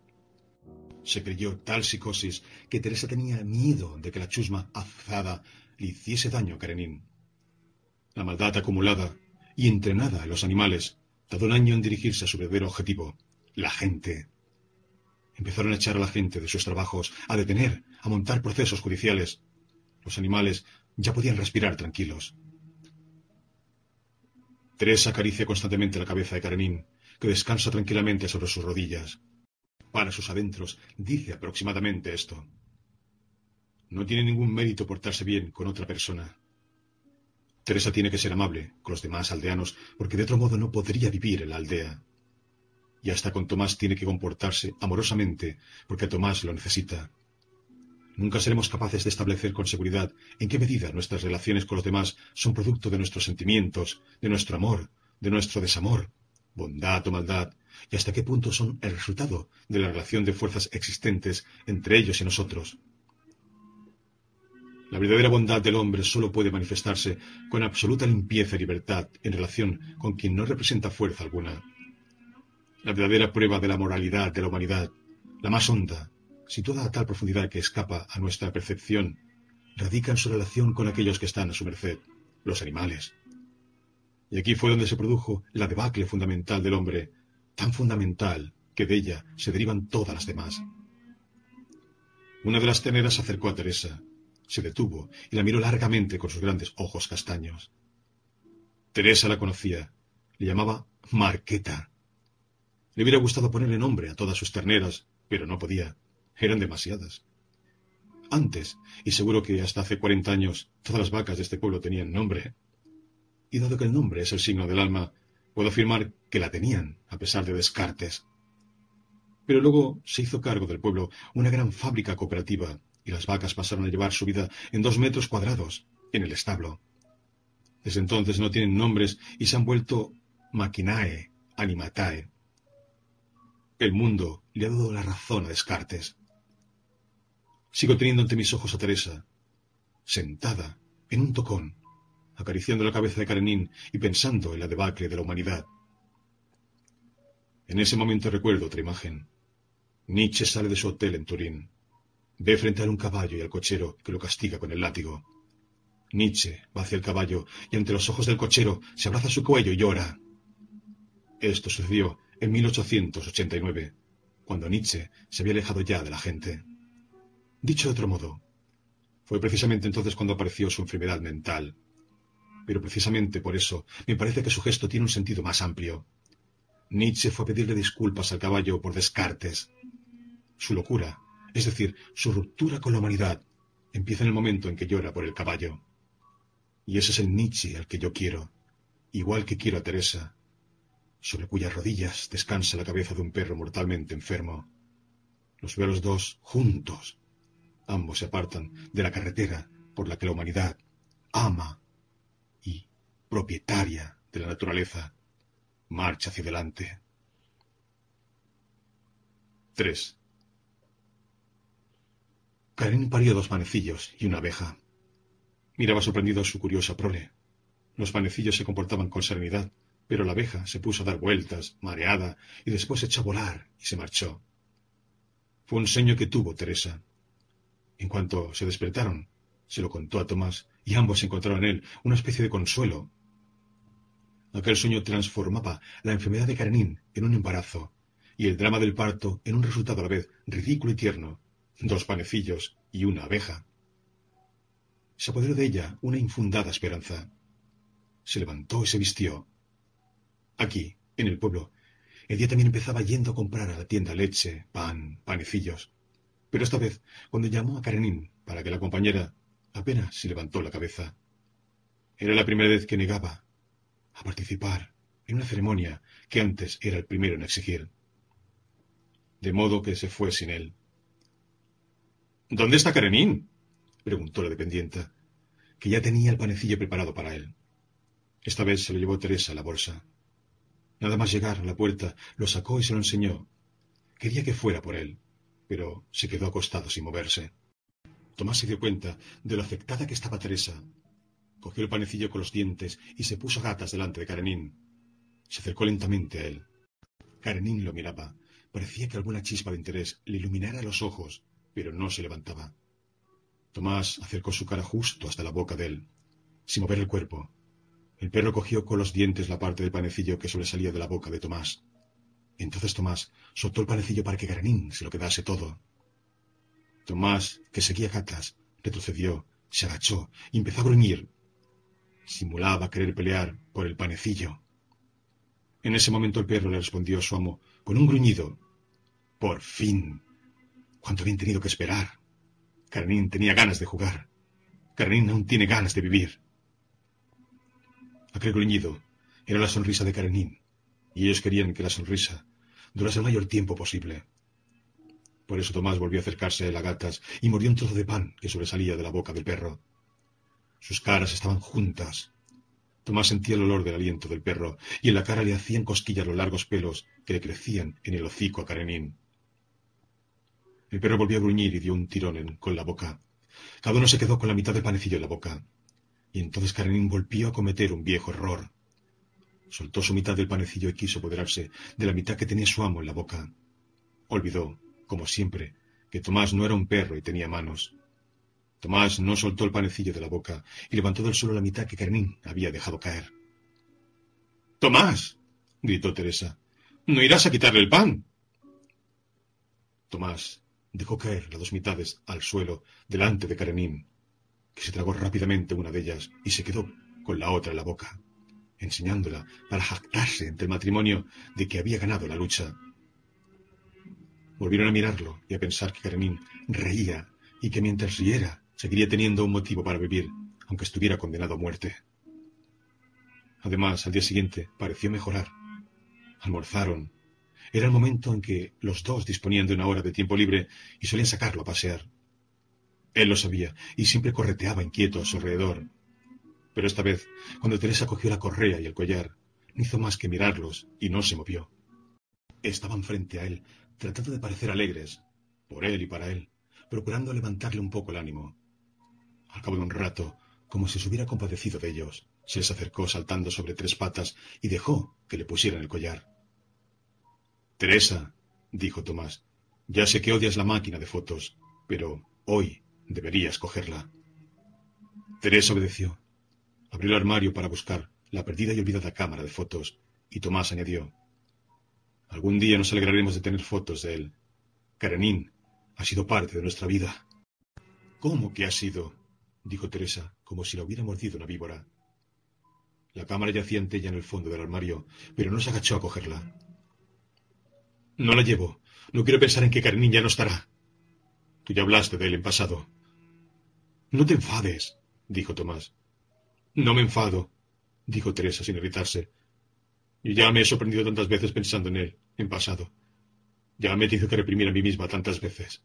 Se creyó tal psicosis que Teresa tenía miedo de que la chusma azada le hiciese daño a Karenin. La maldad acumulada y entrenada en los animales tardó un año en dirigirse a su verdadero objetivo, la gente. Empezaron a echar a la gente de sus trabajos, a detener, a montar procesos judiciales. Los animales ya podían respirar tranquilos. Teresa acaricia constantemente la cabeza de Karenin, que descansa tranquilamente sobre sus rodillas para sus adentros, dice aproximadamente esto. No tiene ningún mérito portarse bien con otra persona. Teresa tiene que ser amable con los demás aldeanos, porque de otro modo no podría vivir en la aldea. Y hasta con Tomás tiene que comportarse amorosamente, porque Tomás lo necesita. Nunca seremos capaces de establecer con seguridad en qué medida nuestras relaciones con los demás son producto de nuestros sentimientos, de nuestro amor, de nuestro desamor, bondad o maldad, y hasta qué punto son el resultado de la relación de fuerzas existentes entre ellos y nosotros. La verdadera bondad del hombre solo puede manifestarse con absoluta limpieza y libertad en relación con quien no representa fuerza alguna. La verdadera prueba de la moralidad de la humanidad, la más honda, situada a tal profundidad que escapa a nuestra percepción, radica en su relación con aquellos que están a su merced, los animales. Y aquí fue donde se produjo la debacle fundamental del hombre, tan fundamental que de ella se derivan todas las demás. Una de las teneras se acercó a Teresa, se detuvo y la miró largamente con sus grandes ojos castaños. Teresa la conocía, le llamaba Marqueta. Le hubiera gustado ponerle nombre a todas sus terneras, pero no podía, eran demasiadas. Antes, y seguro que hasta hace cuarenta años, todas las vacas de este pueblo tenían nombre. Y dado que el nombre es el signo del alma, Puedo afirmar que la tenían, a pesar de Descartes. Pero luego se hizo cargo del pueblo una gran fábrica cooperativa y las vacas pasaron a llevar su vida en dos metros cuadrados, en el establo. Desde entonces no tienen nombres y se han vuelto maquinae, animatae. El mundo le ha dado la razón a Descartes. Sigo teniendo ante mis ojos a Teresa, sentada en un tocón, acariciando la cabeza de Karenin y pensando en la debacle de la humanidad. En ese momento recuerdo otra imagen. Nietzsche sale de su hotel en Turín. Ve frente a un caballo y al cochero que lo castiga con el látigo. Nietzsche va hacia el caballo y ante los ojos del cochero se abraza su cuello y llora. Esto sucedió en 1889, cuando Nietzsche se había alejado ya de la gente. Dicho de otro modo, fue precisamente entonces cuando apareció su enfermedad mental, pero precisamente por eso me parece que su gesto tiene un sentido más amplio. Nietzsche fue a pedirle disculpas al caballo por Descartes. Su locura, es decir, su ruptura con la humanidad, empieza en el momento en que llora por el caballo. Y ese es el Nietzsche al que yo quiero, igual que quiero a Teresa, sobre cuyas rodillas descansa la cabeza de un perro mortalmente enfermo. Los veo los dos juntos. Ambos se apartan de la carretera por la que la humanidad ama propietaria de la naturaleza, marcha hacia adelante. 3. Karenin parió dos panecillos y una abeja. Miraba sorprendido a su curiosa prole. Los panecillos se comportaban con serenidad, pero la abeja se puso a dar vueltas, mareada, y después echó a volar y se marchó. Fue un sueño que tuvo Teresa. En cuanto se despertaron, se lo contó a Tomás, y ambos encontraron en él una especie de consuelo. Aquel sueño transformaba la enfermedad de Karenin en un embarazo, y el drama del parto en un resultado a la vez ridículo y tierno, dos panecillos y una abeja. Se apoderó de ella una infundada esperanza. Se levantó y se vistió. Aquí, en el pueblo, el día también empezaba yendo a comprar a la tienda leche, pan, panecillos. Pero esta vez, cuando llamó a Karenin para que la acompañara, apenas se levantó la cabeza. Era la primera vez que negaba a participar en una ceremonia que antes era el primero en exigir. De modo que se fue sin él. ¿Dónde está Karenin? preguntó la dependienta, que ya tenía el panecillo preparado para él. Esta vez se lo llevó Teresa a la bolsa. Nada más llegar a la puerta, lo sacó y se lo enseñó. Quería que fuera por él, pero se quedó acostado sin moverse. Tomás se dio cuenta de lo afectada que estaba Teresa. Cogió el panecillo con los dientes y se puso gatas delante de Karenin. Se acercó lentamente a él. Karenin lo miraba. Parecía que alguna chispa de interés le iluminara los ojos, pero no se levantaba. Tomás acercó su cara justo hasta la boca de él, sin mover el cuerpo. El perro cogió con los dientes la parte del panecillo que sobresalía de la boca de Tomás. Entonces Tomás soltó el panecillo para que Garanín se lo quedase todo. Tomás, que seguía gatas, retrocedió, se agachó y empezó a gruñir. Simulaba querer pelear por el panecillo. En ese momento el perro le respondió a su amo con un gruñido. Por fin. ¿Cuánto habían tenido que esperar? Karenin tenía ganas de jugar. Karenin aún tiene ganas de vivir. Aquel gruñido era la sonrisa de Karenin, y ellos querían que la sonrisa durase el mayor tiempo posible. Por eso Tomás volvió a acercarse a las gatas y mordió un trozo de pan que sobresalía de la boca del perro. Sus caras estaban juntas. Tomás sentía el olor del aliento del perro, y en la cara le hacían cosquillas los largos pelos que le crecían en el hocico a Karenin. El perro volvió a gruñir y dio un tirón con la boca. Cada uno se quedó con la mitad del panecillo en la boca. Y entonces Karenin volvió a cometer un viejo error. Soltó su mitad del panecillo y quiso apoderarse de la mitad que tenía su amo en la boca. Olvidó, como siempre, que Tomás no era un perro y tenía manos. Tomás no soltó el panecillo de la boca y levantó del suelo la mitad que Karenin había dejado caer. Tomás, gritó Teresa, ¿no irás a quitarle el pan? Tomás dejó caer las dos mitades al suelo delante de Karenin, que se tragó rápidamente una de ellas y se quedó con la otra en la boca, enseñándola para jactarse entre el matrimonio de que había ganado la lucha. Volvieron a mirarlo y a pensar que Karenin reía y que mientras riera seguiría teniendo un motivo para vivir, aunque estuviera condenado a muerte. Además, al día siguiente pareció mejorar. Almorzaron era el momento en que los dos disponían de una hora de tiempo libre y solían sacarlo a pasear. Él lo sabía y siempre correteaba inquieto a su alrededor. Pero esta vez, cuando Teresa cogió la correa y el collar, no hizo más que mirarlos y no se movió. Estaban frente a él, tratando de parecer alegres, por él y para él, procurando levantarle un poco el ánimo. Al cabo de un rato, como si se hubiera compadecido de ellos, se les acercó saltando sobre tres patas y dejó que le pusieran el collar. Teresa, dijo Tomás, ya sé que odias la máquina de fotos, pero hoy deberías cogerla. Teresa obedeció. Abrió el armario para buscar la perdida y olvidada cámara de fotos, y Tomás añadió, Algún día nos alegraremos de tener fotos de él. Karenin ha sido parte de nuestra vida. ¿Cómo que ha sido? dijo Teresa, como si la hubiera mordido una víbora. La cámara yacía ella en el fondo del armario, pero no se agachó a cogerla. No la llevo. No quiero pensar en que Karenin ya no estará. Tú ya hablaste de él en pasado. No te enfades, dijo Tomás. No me enfado, dijo Teresa sin irritarse. Yo ya me he sorprendido tantas veces pensando en él, en pasado. Ya me he tenido que reprimir a mí misma tantas veces.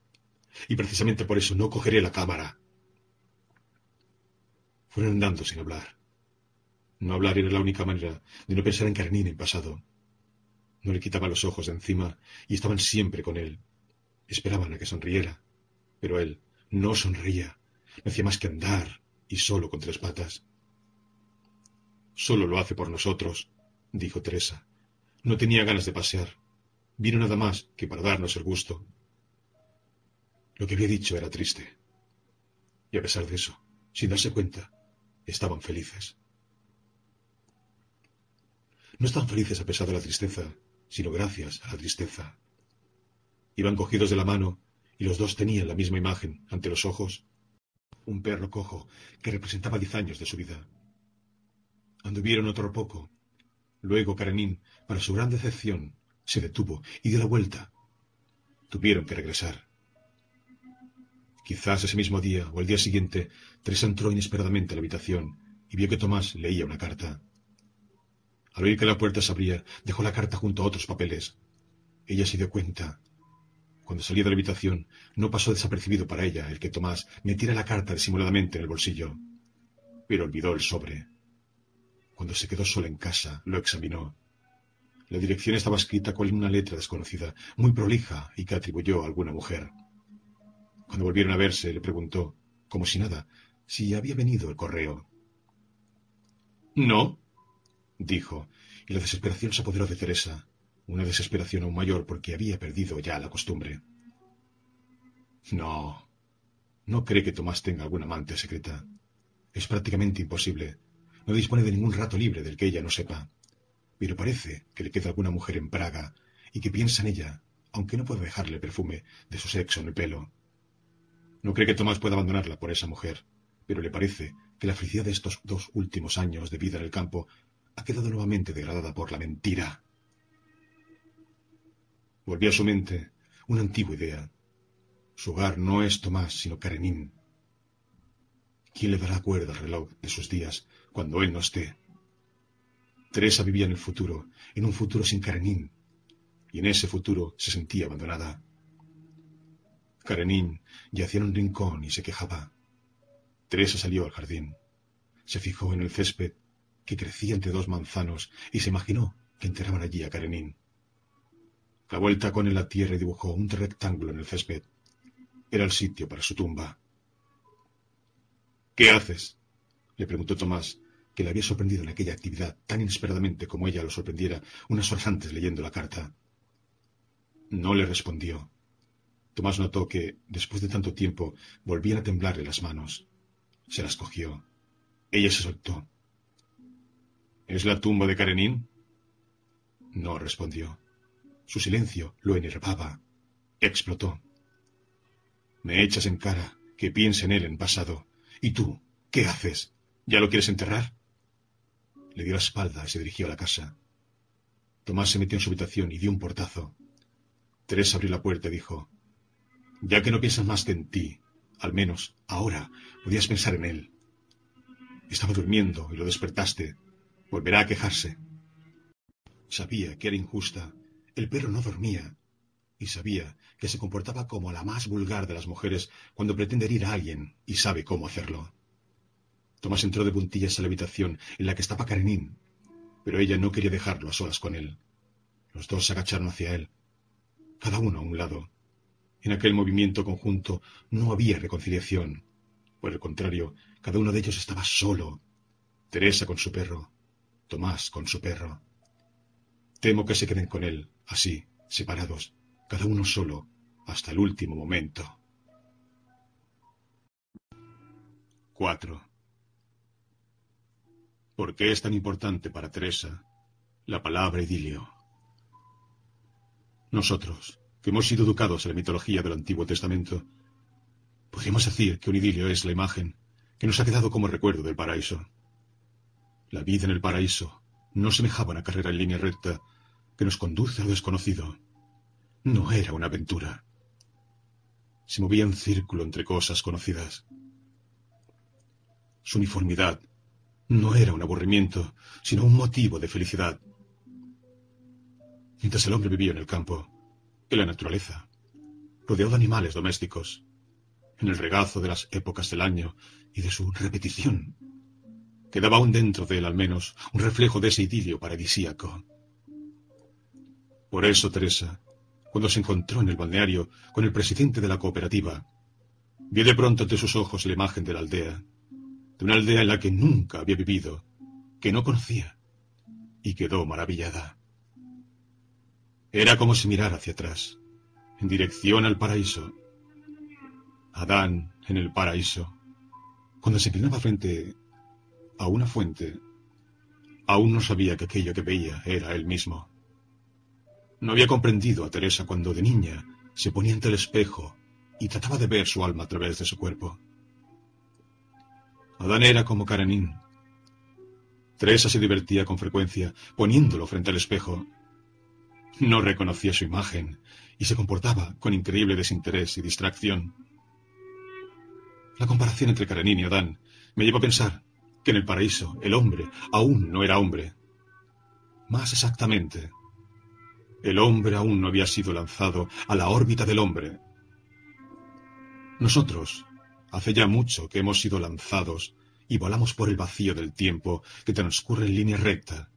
Y precisamente por eso no cogeré la cámara. Fueron andando sin hablar. No hablar era la única manera de no pensar en Karenin en pasado. No le quitaba los ojos de encima y estaban siempre con él, Esperaban a que sonriera, pero él no sonría, no hacía más que andar, y solo con tres patas. Solo lo hace por nosotros, dijo Teresa. No tenía ganas de pasear. Vino nada más que para darnos el gusto. Lo que había dicho era triste. Y a pesar de eso, sin darse cuenta, estaban felices. No estaban felices a pesar de la tristeza, sino gracias a la tristeza. Iban cogidos de la mano y los dos tenían la misma imagen ante los ojos. Un perro cojo que representaba diez años de su vida. Anduvieron otro poco. Luego Karenin, para su gran decepción, se detuvo y dio la vuelta. Tuvieron que regresar. Quizás ese mismo día o el día siguiente, Teresa entró inesperadamente a la habitación y vio que Tomás leía una carta. Al oír que la puerta se abría, dejó la carta junto a otros papeles. Ella se dio cuenta. Cuando salía de la habitación, no pasó desapercibido para ella el que Tomás metiera la carta disimuladamente en el bolsillo. Pero olvidó el sobre. Cuando se quedó sola en casa, lo examinó. La dirección estaba escrita con una letra desconocida, muy prolija y que atribuyó a alguna mujer. Cuando volvieron a verse, le preguntó, como si nada, si había venido el correo. No, dijo, y la desesperación se apoderó de Teresa, una desesperación aún mayor porque había perdido ya la costumbre. No, no cree que Tomás tenga alguna amante secreta. Es prácticamente imposible. No dispone de ningún rato libre del que ella no sepa. Pero parece que le queda alguna mujer en Praga y que piensa en ella, aunque no puede dejarle perfume de su sexo en el pelo. No cree que Tomás pueda abandonarla por esa mujer, pero le parece que la felicidad de estos dos últimos años de vida en el campo ha quedado nuevamente degradada por la mentira. Volvió a su mente una antigua idea. Su hogar no es Tomás, sino Karenin. ¿Quién le dará cuerda al reloj de sus días cuando él no esté? Teresa vivía en el futuro, en un futuro sin Karenin, y en ese futuro se sentía abandonada. Karenin yacía en un rincón y se quejaba. Teresa salió al jardín. Se fijó en el césped que crecía entre dos manzanos y se imaginó que enterraban allí a Karenin. Clavó el tacón en la tierra y dibujó un rectángulo en el césped. Era el sitio para su tumba. ¿Qué haces? le preguntó Tomás, que le había sorprendido en aquella actividad tan inesperadamente como ella lo sorprendiera unas horas antes leyendo la carta. No le respondió. Tomás notó que, después de tanto tiempo, volvían a temblarle las manos. Se las cogió. Ella se soltó. ¿Es la tumba de Karenin? No respondió. Su silencio lo enervaba. Explotó. Me echas en cara que piense en él en pasado. ¿Y tú? ¿Qué haces? ¿Ya lo quieres enterrar? Le dio la espalda y se dirigió a la casa. Tomás se metió en su habitación y dio un portazo. Teresa abrió la puerta y dijo, Ya que no piensas más que en ti, al menos ahora podías pensar en él. Estaba durmiendo y lo despertaste. Volverá a quejarse. Sabía que era injusta. El perro no dormía. Y sabía que se comportaba como la más vulgar de las mujeres cuando pretende herir a alguien y sabe cómo hacerlo. Tomás entró de puntillas a la habitación en la que estaba Karenin, pero ella no quería dejarlo a solas con él. Los dos se agacharon hacia él, cada uno a un lado. En aquel movimiento conjunto no había reconciliación. Por el contrario, cada uno de ellos estaba solo. Teresa con su perro, Tomás con su perro. Temo que se queden con él, así, separados, cada uno solo, hasta el último momento. 4. ¿Por qué es tan importante para Teresa la palabra idilio? Nosotros, que hemos sido educados en la mitología del Antiguo Testamento, podríamos decir que un idilio es la imagen que nos ha quedado como recuerdo del paraíso. La vida en el paraíso no semejaba una carrera en línea recta que nos conduce a lo desconocido. No era una aventura. Se movía en círculo entre cosas conocidas. Su uniformidad no era un aburrimiento, sino un motivo de felicidad. Mientras el hombre vivía en el campo, en la naturaleza, rodeado de animales domésticos, en el regazo de las épocas del año y de su repetición, Quedaba aún dentro de él, al menos, un reflejo de ese idilio paradisíaco. Por eso, Teresa, cuando se encontró en el balneario con el presidente de la cooperativa, vio de pronto ante sus ojos la imagen de la aldea, de una aldea en la que nunca había vivido, que no conocía, y quedó maravillada. Era como si mirara hacia atrás, en dirección al paraíso. Adán en el paraíso, cuando se inclinaba frente a una fuente, aún no sabía que aquello que veía era él mismo. No había comprendido a Teresa cuando de niña se ponía ante el espejo y trataba de ver su alma a través de su cuerpo. Adán era como Karenin. Teresa se divertía con frecuencia poniéndolo frente al espejo. No reconocía su imagen y se comportaba con increíble desinterés y distracción. La comparación entre Karenin y Adán me lleva a pensar que en el paraíso el hombre aún no era hombre. Más exactamente, el hombre aún no había sido lanzado a la órbita del hombre. Nosotros, hace ya mucho que hemos sido lanzados y volamos por el vacío del tiempo que transcurre en línea recta.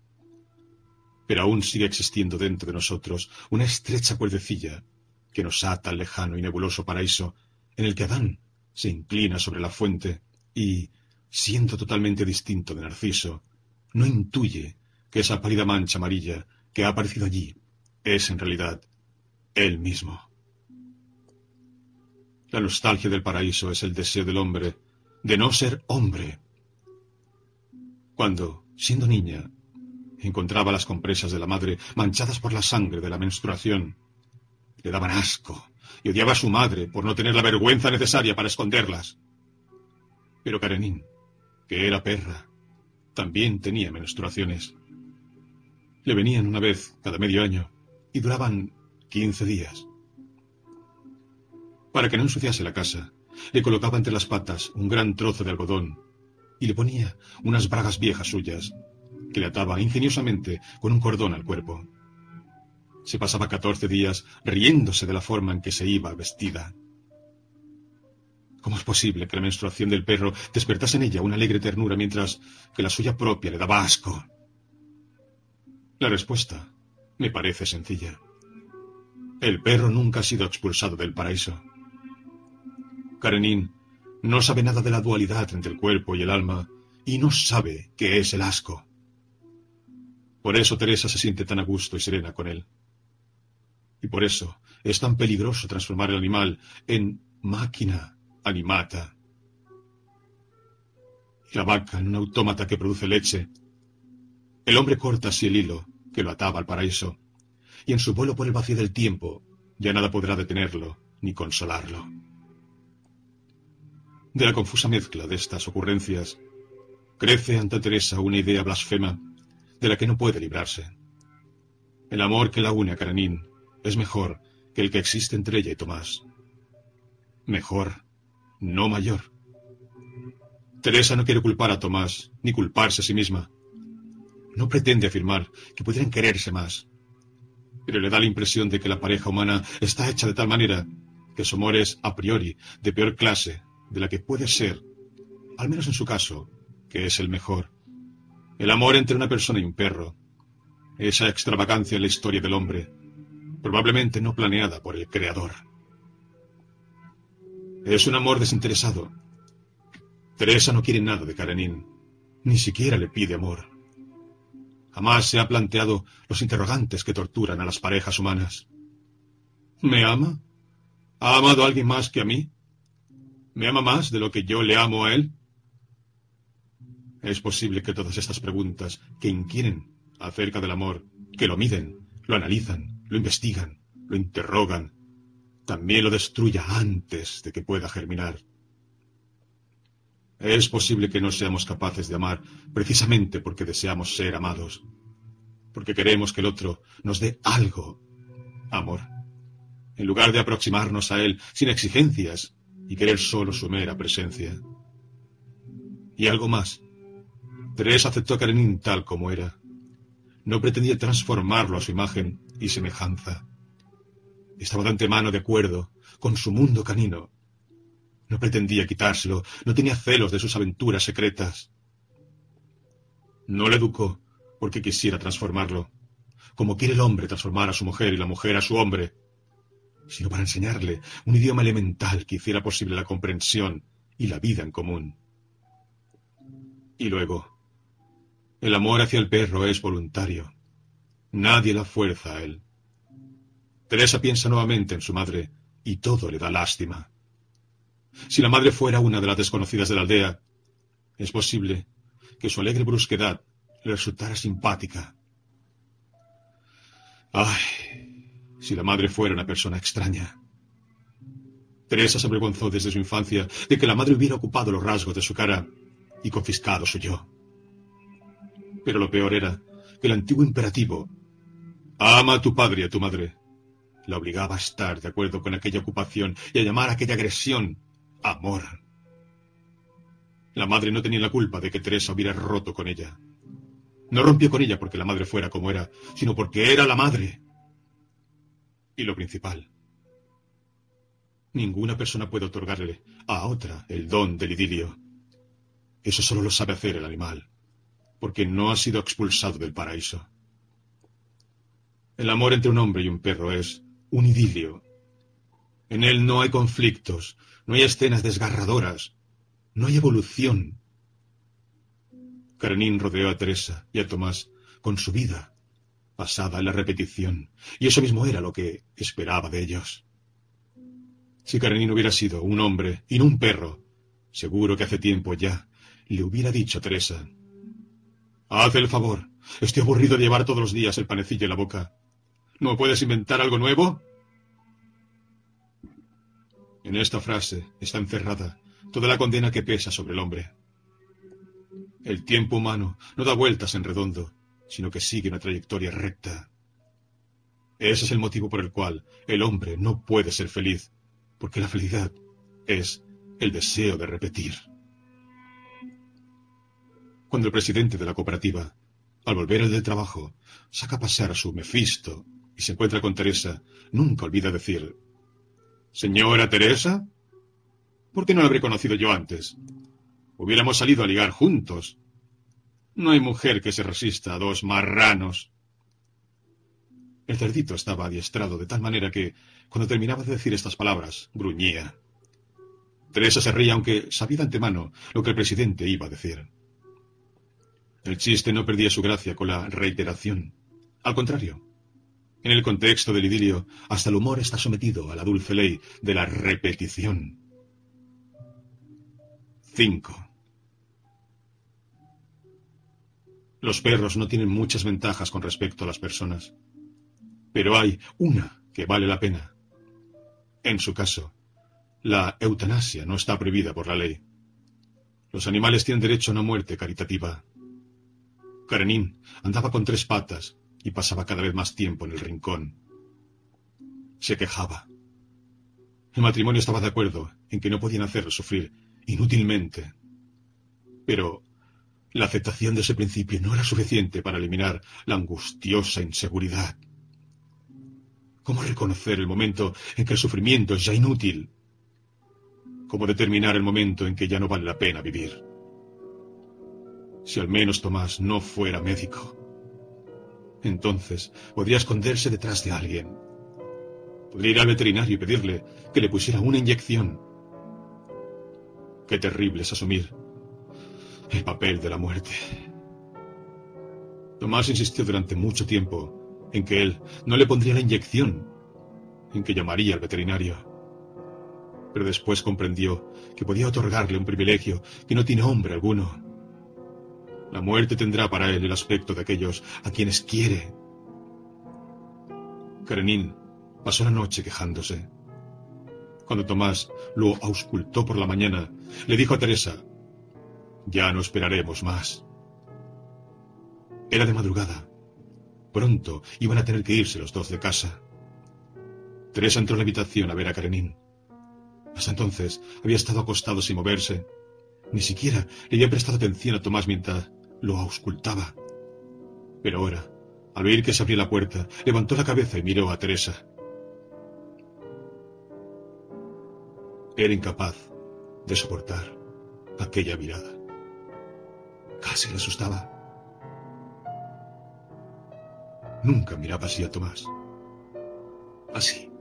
Pero aún sigue existiendo dentro de nosotros una estrecha cuerdecilla que nos ata al lejano y nebuloso paraíso en el que Adán se inclina sobre la fuente y, siendo totalmente distinto de Narciso, no intuye que esa pálida mancha amarilla que ha aparecido allí es en realidad él mismo. La nostalgia del paraíso es el deseo del hombre de no ser hombre. Cuando, siendo niña, encontraba las compresas de la madre manchadas por la sangre de la menstruación, le daban asco y odiaba a su madre por no tener la vergüenza necesaria para esconderlas. Pero Karenin, que era perra, también tenía menstruaciones. Le venían una vez cada medio año y duraban quince días. Para que no ensuciase la casa, le colocaba entre las patas un gran trozo de algodón y le ponía unas bragas viejas suyas, que le ataba ingeniosamente con un cordón al cuerpo. Se pasaba catorce días riéndose de la forma en que se iba vestida. ¿Cómo es posible que la menstruación del perro despertase en ella una alegre ternura mientras que la suya propia le daba asco? La respuesta me parece sencilla. El perro nunca ha sido expulsado del paraíso. Karenin no sabe nada de la dualidad entre el cuerpo y el alma y no sabe qué es el asco. Por eso Teresa se siente tan a gusto y serena con él. Y por eso es tan peligroso transformar el animal en máquina animata. Y la vaca en un autómata que produce leche. El hombre corta así el hilo que lo ataba al paraíso, y en su vuelo por el vacío del tiempo ya nada podrá detenerlo ni consolarlo. De la confusa mezcla de estas ocurrencias, crece ante Teresa una idea blasfema de la que no puede librarse. El amor que la une a Karenin es mejor que el que existe entre ella y Tomás. Mejor, no mayor. Teresa no quiere culpar a Tomás, ni culparse a sí misma. No pretende afirmar que pudieran quererse más, pero le da la impresión de que la pareja humana está hecha de tal manera que su amor es a priori de peor clase de la que puede ser, al menos en su caso, que es el mejor. El amor entre una persona y un perro, esa extravagancia en la historia del hombre, probablemente no planeada por el Creador. Es un amor desinteresado. Teresa no quiere nada de Karenin, ni siquiera le pide amor. Jamás se ha planteado los interrogantes que torturan a las parejas humanas. ¿Me ama? ¿Ha amado a alguien más que a mí? ¿Me ama más de lo que yo le amo a él? Es posible que todas estas preguntas que inquieren acerca del amor, que lo miden, lo analizan, lo investigan, lo interrogan, también lo destruya antes de que pueda germinar. Es posible que no seamos capaces de amar precisamente porque deseamos ser amados, porque queremos que el otro nos dé algo, amor, en lugar de aproximarnos a él sin exigencias y querer solo su mera presencia. Y algo más. Teresa aceptó a Karenin tal como era. No pretendía transformarlo a su imagen y semejanza. Estaba de antemano de acuerdo con su mundo canino no pretendía quitárselo, no tenía celos de sus aventuras secretas. No le educó porque quisiera transformarlo, como quiere el hombre transformar a su mujer y la mujer a su hombre, sino para enseñarle un idioma elemental que hiciera posible la comprensión y la vida en común. Y luego, el amor hacia el perro es voluntario. Nadie la fuerza a él. Teresa piensa nuevamente en su madre y todo le da lástima. Si la madre fuera una de las desconocidas de la aldea, es posible que su alegre brusquedad le resultara simpática. Ay, si la madre fuera una persona extraña. Teresa se avergonzó desde su infancia de que la madre hubiera ocupado los rasgos de su cara y confiscado su yo. Pero lo peor era que el antiguo imperativo, ama a tu padre y a tu madre, la obligaba a estar de acuerdo con aquella ocupación y a llamar a aquella agresión amor. La madre no tenía la culpa de que Teresa hubiera roto con ella. No rompió con ella porque la madre fuera como era, sino porque era la madre. Y lo principal, ninguna persona puede otorgarle a otra el don del idilio. Eso solo lo sabe hacer el animal, porque no ha sido expulsado del paraíso. El amor entre un hombre y un perro es un idilio. En él no hay conflictos, no hay escenas desgarradoras, no hay evolución. Karenin rodeó a Teresa y a Tomás con su vida, basada en la repetición, y eso mismo era lo que esperaba de ellos. Si Karenin hubiera sido un hombre y no un perro, seguro que hace tiempo ya le hubiera dicho a Teresa, Haz el favor, estoy aburrido de llevar todos los días el panecillo en la boca. ¿No puedes inventar algo nuevo? En esta frase está encerrada toda la condena que pesa sobre el hombre. El tiempo humano no da vueltas en redondo, sino que sigue una trayectoria recta. Ese es el motivo por el cual el hombre no puede ser feliz, porque la felicidad es el deseo de repetir. Cuando el presidente de la cooperativa, al volver al del trabajo, saca a pasear a su Mefisto y se encuentra con Teresa, nunca olvida decir, Señora Teresa, ¿por qué no la habré conocido yo antes? Hubiéramos salido a ligar juntos. No hay mujer que se resista a dos marranos. El cerdito estaba adiestrado de tal manera que, cuando terminaba de decir estas palabras, gruñía. Teresa se reía, aunque sabía de antemano lo que el presidente iba a decir. El chiste no perdía su gracia con la reiteración. Al contrario, en el contexto del idilio, hasta el humor está sometido a la dulce ley de la repetición. 5. Los perros no tienen muchas ventajas con respecto a las personas, pero hay una que vale la pena. En su caso, la eutanasia no está prohibida por la ley. Los animales tienen derecho a una muerte caritativa. Karenin andaba con tres patas y pasaba cada vez más tiempo en el rincón. Se quejaba. El matrimonio estaba de acuerdo en que no podían hacerlo sufrir inútilmente. Pero la aceptación de ese principio no era suficiente para eliminar la angustiosa inseguridad. ¿Cómo reconocer el momento en que el sufrimiento es ya inútil? ¿Cómo determinar el momento en que ya no vale la pena vivir? Si al menos Tomás no fuera médico. Entonces podría esconderse detrás de alguien. Podría ir al veterinario y pedirle que le pusiera una inyección. Qué terrible es asumir el papel de la muerte. Tomás insistió durante mucho tiempo en que él no le pondría la inyección, en que llamaría al veterinario. Pero después comprendió que podía otorgarle un privilegio que no tiene hombre alguno. La muerte tendrá para él el aspecto de aquellos a quienes quiere. Karenin pasó la noche quejándose. Cuando Tomás lo auscultó por la mañana, le dijo a Teresa, ya no esperaremos más. Era de madrugada. Pronto iban a tener que irse los dos de casa. Teresa entró en la habitación a ver a Karenin. Hasta entonces había estado acostado sin moverse. Ni siquiera le había prestado atención a Tomás mientras lo auscultaba. Pero ahora, al oír que se abría la puerta, levantó la cabeza y miró a Teresa. Era incapaz de soportar aquella mirada. Casi le asustaba. Nunca miraba así a Tomás. Así,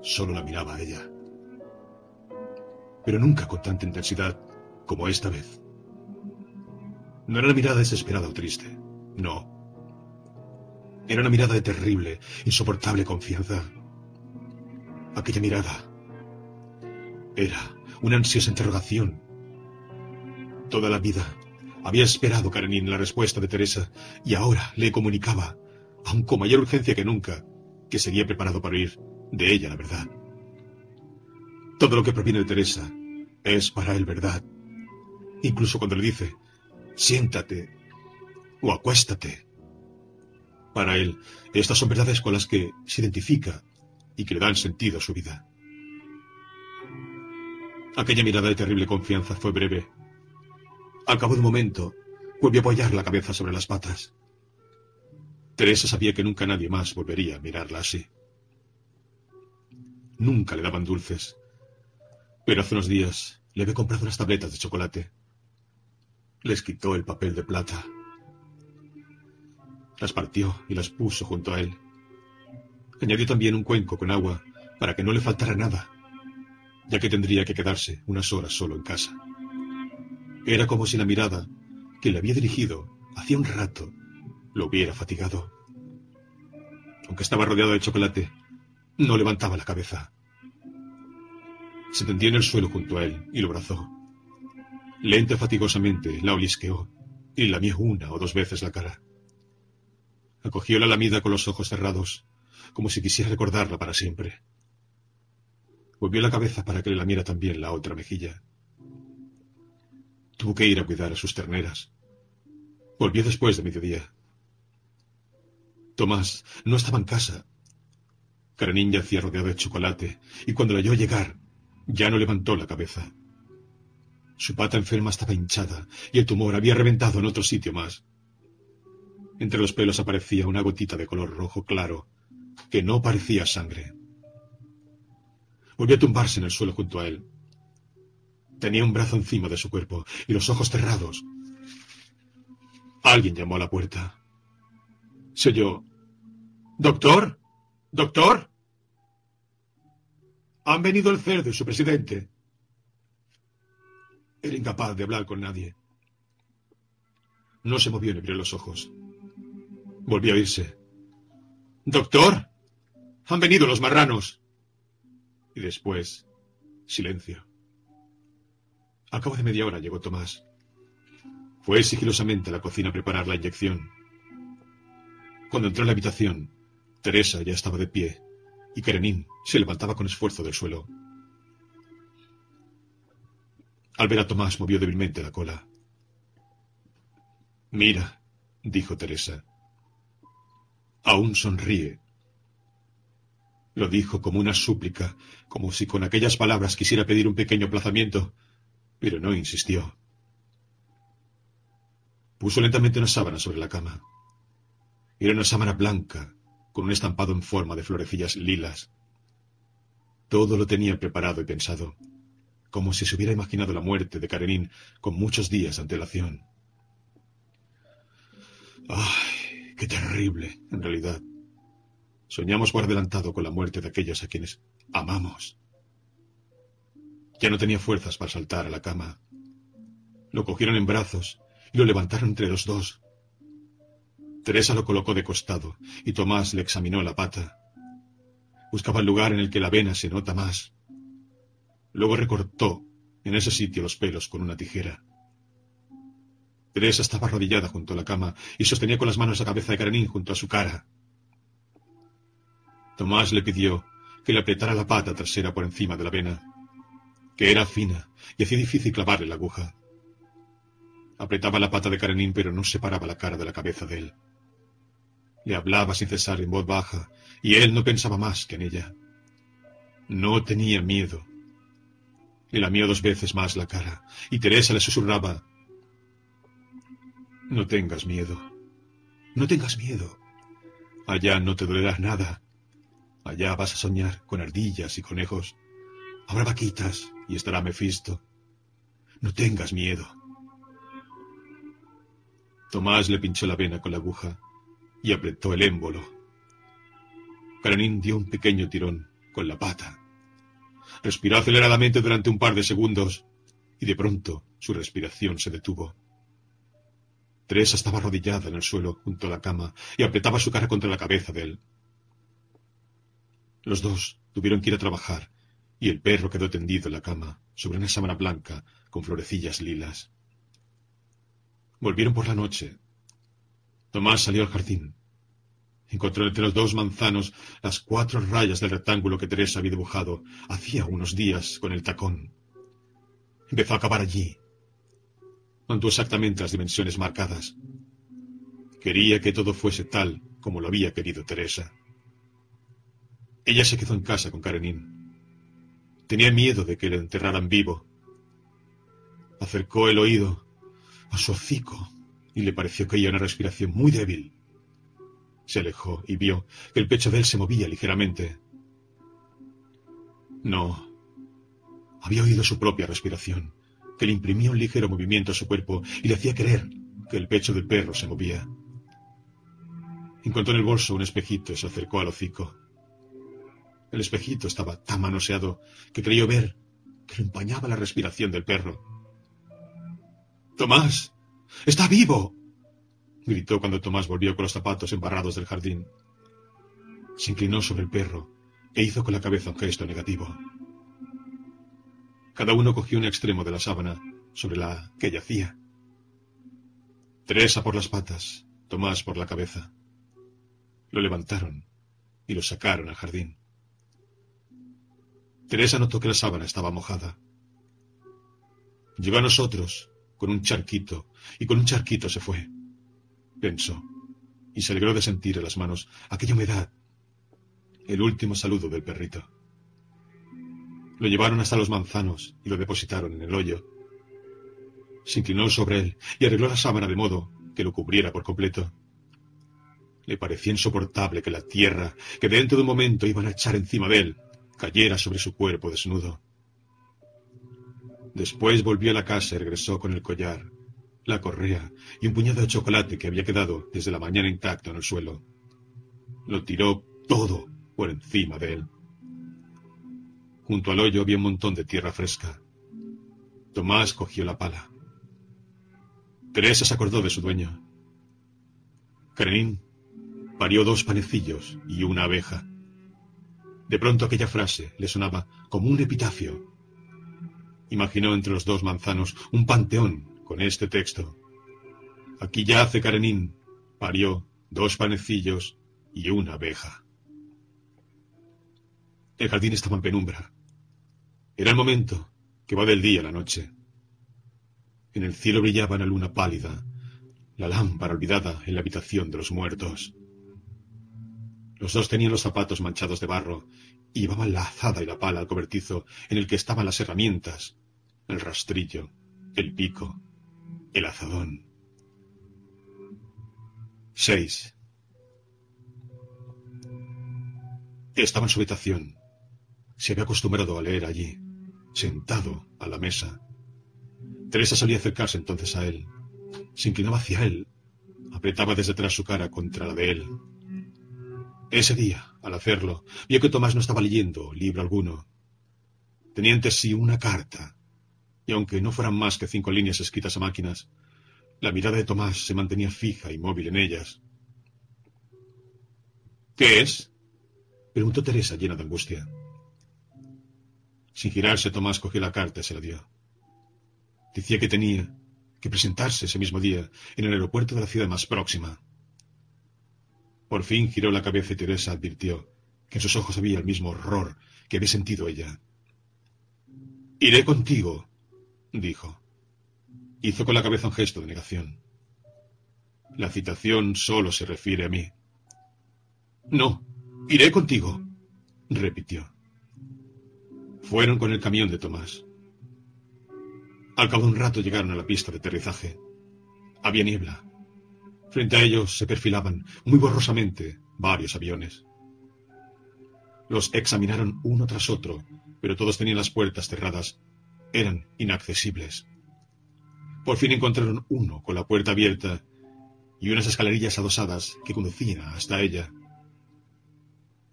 solo la miraba a ella. Pero nunca con tanta intensidad como esta vez. No era una mirada desesperada o triste, no. Era una mirada de terrible, insoportable confianza. Aquella mirada era una ansiosa interrogación. Toda la vida había esperado Karenin la respuesta de Teresa y ahora le comunicaba, aun con mayor urgencia que nunca, que seguía preparado para oír de ella la verdad. Todo lo que proviene de Teresa es para él verdad. Incluso cuando le dice, siéntate o acuéstate. Para él, estas son verdades con las que se identifica y que le dan sentido a su vida. Aquella mirada de terrible confianza fue breve. Al cabo de un momento, volvió a apoyar la cabeza sobre las patas. Teresa sabía que nunca nadie más volvería a mirarla así. Nunca le daban dulces, pero hace unos días le había comprado unas tabletas de chocolate. Les quitó el papel de plata. Las partió y las puso junto a él. Añadió también un cuenco con agua para que no le faltara nada, ya que tendría que quedarse unas horas solo en casa. Era como si la mirada que le había dirigido hacía un rato lo hubiera fatigado. Aunque estaba rodeado de chocolate, no levantaba la cabeza. Se tendió en el suelo junto a él y lo abrazó. Lenta fatigosamente la olisqueó y lamió una o dos veces la cara. Acogió la lamida con los ojos cerrados, como si quisiera recordarla para siempre. Volvió la cabeza para que le lamiera también la otra mejilla. Tuvo que ir a cuidar a sus terneras. Volvió después de mediodía. Tomás no estaba en casa. Karenin yacía rodeado de chocolate, y cuando la oyó llegar, ya no levantó la cabeza. Su pata enferma estaba hinchada, y el tumor había reventado en otro sitio más. Entre los pelos aparecía una gotita de color rojo claro, que no parecía sangre. Volvió a tumbarse en el suelo junto a él. Tenía un brazo encima de su cuerpo y los ojos cerrados. Alguien llamó a la puerta. Se oyó. ¿Doctor? ¿Doctor? Han venido el cerdo y su presidente. Era incapaz de hablar con nadie. No se movió ni abrió los ojos. Volvió a irse. Doctor, han venido los marranos. Y después, silencio. Al cabo de media hora llegó Tomás. Fue sigilosamente a la cocina a preparar la inyección. Cuando entró en la habitación, Teresa ya estaba de pie y Karenin se levantaba con esfuerzo del suelo. Al ver a Tomás movió débilmente la cola. Mira, dijo Teresa. Aún sonríe. Lo dijo como una súplica, como si con aquellas palabras quisiera pedir un pequeño aplazamiento, pero no insistió. Puso lentamente una sábana sobre la cama. Era una sábana blanca, con un estampado en forma de florecillas lilas. Todo lo tenía preparado y pensado, como si se hubiera imaginado la muerte de Karenin con muchos días de antelación. ¡Ay! Qué terrible, en realidad. Soñamos por adelantado con la muerte de aquellos a quienes amamos. Ya no tenía fuerzas para saltar a la cama. Lo cogieron en brazos y lo levantaron entre los dos. Teresa lo colocó de costado y Tomás le examinó la pata. Buscaba el lugar en el que la vena se nota más. Luego recortó en ese sitio los pelos con una tijera. Teresa estaba arrodillada junto a la cama y sostenía con las manos la cabeza de Karenin junto a su cara. Tomás le pidió que le apretara la pata trasera por encima de la vena, que era fina y hacía difícil clavarle la aguja. Apretaba la pata de Karenin, pero no separaba la cara de la cabeza de él. Le hablaba sin cesar en voz baja, y él no pensaba más que en ella. No tenía miedo. Le lamió dos veces más la cara, y Teresa le susurraba no tengas miedo. No tengas miedo. Allá no te dolerá nada. Allá vas a soñar con ardillas y conejos. Habrá vaquitas y estará Mefisto. No tengas miedo. Tomás le pinchó la vena con la aguja y apretó el émbolo. Karenin dio un pequeño tirón con la pata. Respiró aceleradamente durante un par de segundos y de pronto su respiración se detuvo. Teresa estaba arrodillada en el suelo junto a la cama y apretaba su cara contra la cabeza de él. Los dos tuvieron que ir a trabajar y el perro quedó tendido en la cama sobre una sábana blanca con florecillas lilas. Volvieron por la noche. Tomás salió al jardín. Encontró entre los dos manzanos las cuatro rayas del rectángulo que Teresa había dibujado hacía unos días con el tacón. Empezó a acabar allí. Contó exactamente las dimensiones marcadas. Quería que todo fuese tal como lo había querido Teresa. Ella se quedó en casa con Karenin. Tenía miedo de que le enterraran vivo. Acercó el oído a su hocico y le pareció que oía una respiración muy débil. Se alejó y vio que el pecho de él se movía ligeramente. No. Había oído su propia respiración, que le imprimía un ligero movimiento a su cuerpo y le hacía creer que el pecho del perro se movía. Encontró en el bolso un espejito y se acercó al hocico. El espejito estaba tan manoseado que creyó ver que lo empañaba la respiración del perro. Tomás, está vivo gritó cuando Tomás volvió con los zapatos embarrados del jardín. Se inclinó sobre el perro e hizo con la cabeza un gesto negativo. Cada uno cogió un extremo de la sábana sobre la que yacía. Teresa por las patas, Tomás por la cabeza. Lo levantaron y lo sacaron al jardín. Teresa notó que la sábana estaba mojada. Llegó a nosotros con un charquito y con un charquito se fue pensó, y se alegró de sentir en las manos aquella humedad, el último saludo del perrito. Lo llevaron hasta los manzanos y lo depositaron en el hoyo. Se inclinó sobre él y arregló la sábana de modo que lo cubriera por completo. Le parecía insoportable que la tierra, que dentro de un momento iban a echar encima de él, cayera sobre su cuerpo desnudo. Después volvió a la casa y regresó con el collar, la correa y un puñado de chocolate que había quedado desde la mañana intacto en el suelo. Lo tiró todo por encima de él. Junto al hoyo había un montón de tierra fresca. Tomás cogió la pala. Teresa se acordó de su dueño. Karenin parió dos panecillos y una abeja. De pronto aquella frase le sonaba como un epitafio. Imaginó entre los dos manzanos un panteón con este texto. Aquí yace Karenin, parió dos panecillos y una abeja. El jardín estaba en penumbra. Era el momento que va del día a la noche. En el cielo brillaba una luna pálida, la lámpara olvidada en la habitación de los muertos. Los dos tenían los zapatos manchados de barro y llevaban la azada y la pala al cobertizo en el que estaban las herramientas, el rastrillo, el pico, el azadón. 6. Estaba en su habitación. Se había acostumbrado a leer allí, sentado a la mesa. Teresa solía acercarse entonces a él. Se inclinaba hacia él. Apretaba desde atrás su cara contra la de él. Ese día, al hacerlo, vio que Tomás no estaba leyendo libro alguno. Tenía ante sí una carta y aunque no fueran más que cinco líneas escritas a máquinas, la mirada de Tomás se mantenía fija y móvil en ellas. ¿Qué es? preguntó Teresa llena de angustia. Sin girarse, Tomás cogió la carta y se la dio. Decía que tenía que presentarse ese mismo día en el aeropuerto de la ciudad más próxima. Por fin giró la cabeza y Teresa advirtió que en sus ojos había el mismo horror que había sentido ella. Iré contigo, dijo. Hizo con la cabeza un gesto de negación. La citación solo se refiere a mí. No, iré contigo, repitió. Fueron con el camión de Tomás. Al cabo de un rato llegaron a la pista de aterrizaje. Había niebla. Frente a ellos se perfilaban, muy borrosamente, varios aviones. Los examinaron uno tras otro, pero todos tenían las puertas cerradas eran inaccesibles. Por fin encontraron uno con la puerta abierta y unas escalerillas adosadas que conducían hasta ella.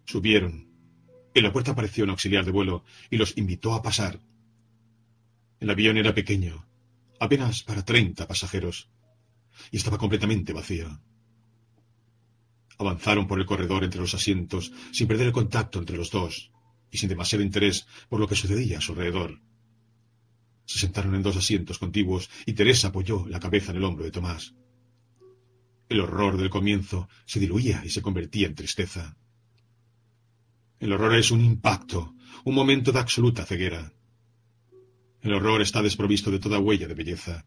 Subieron, En la puerta apareció un auxiliar de vuelo y los invitó a pasar. El avión era pequeño, apenas para treinta pasajeros, y estaba completamente vacío. Avanzaron por el corredor entre los asientos sin perder el contacto entre los dos y sin demasiado interés por lo que sucedía a su alrededor. Se sentaron en dos asientos contiguos y Teresa apoyó la cabeza en el hombro de Tomás. El horror del comienzo se diluía y se convertía en tristeza. El horror es un impacto, un momento de absoluta ceguera. El horror está desprovisto de toda huella de belleza.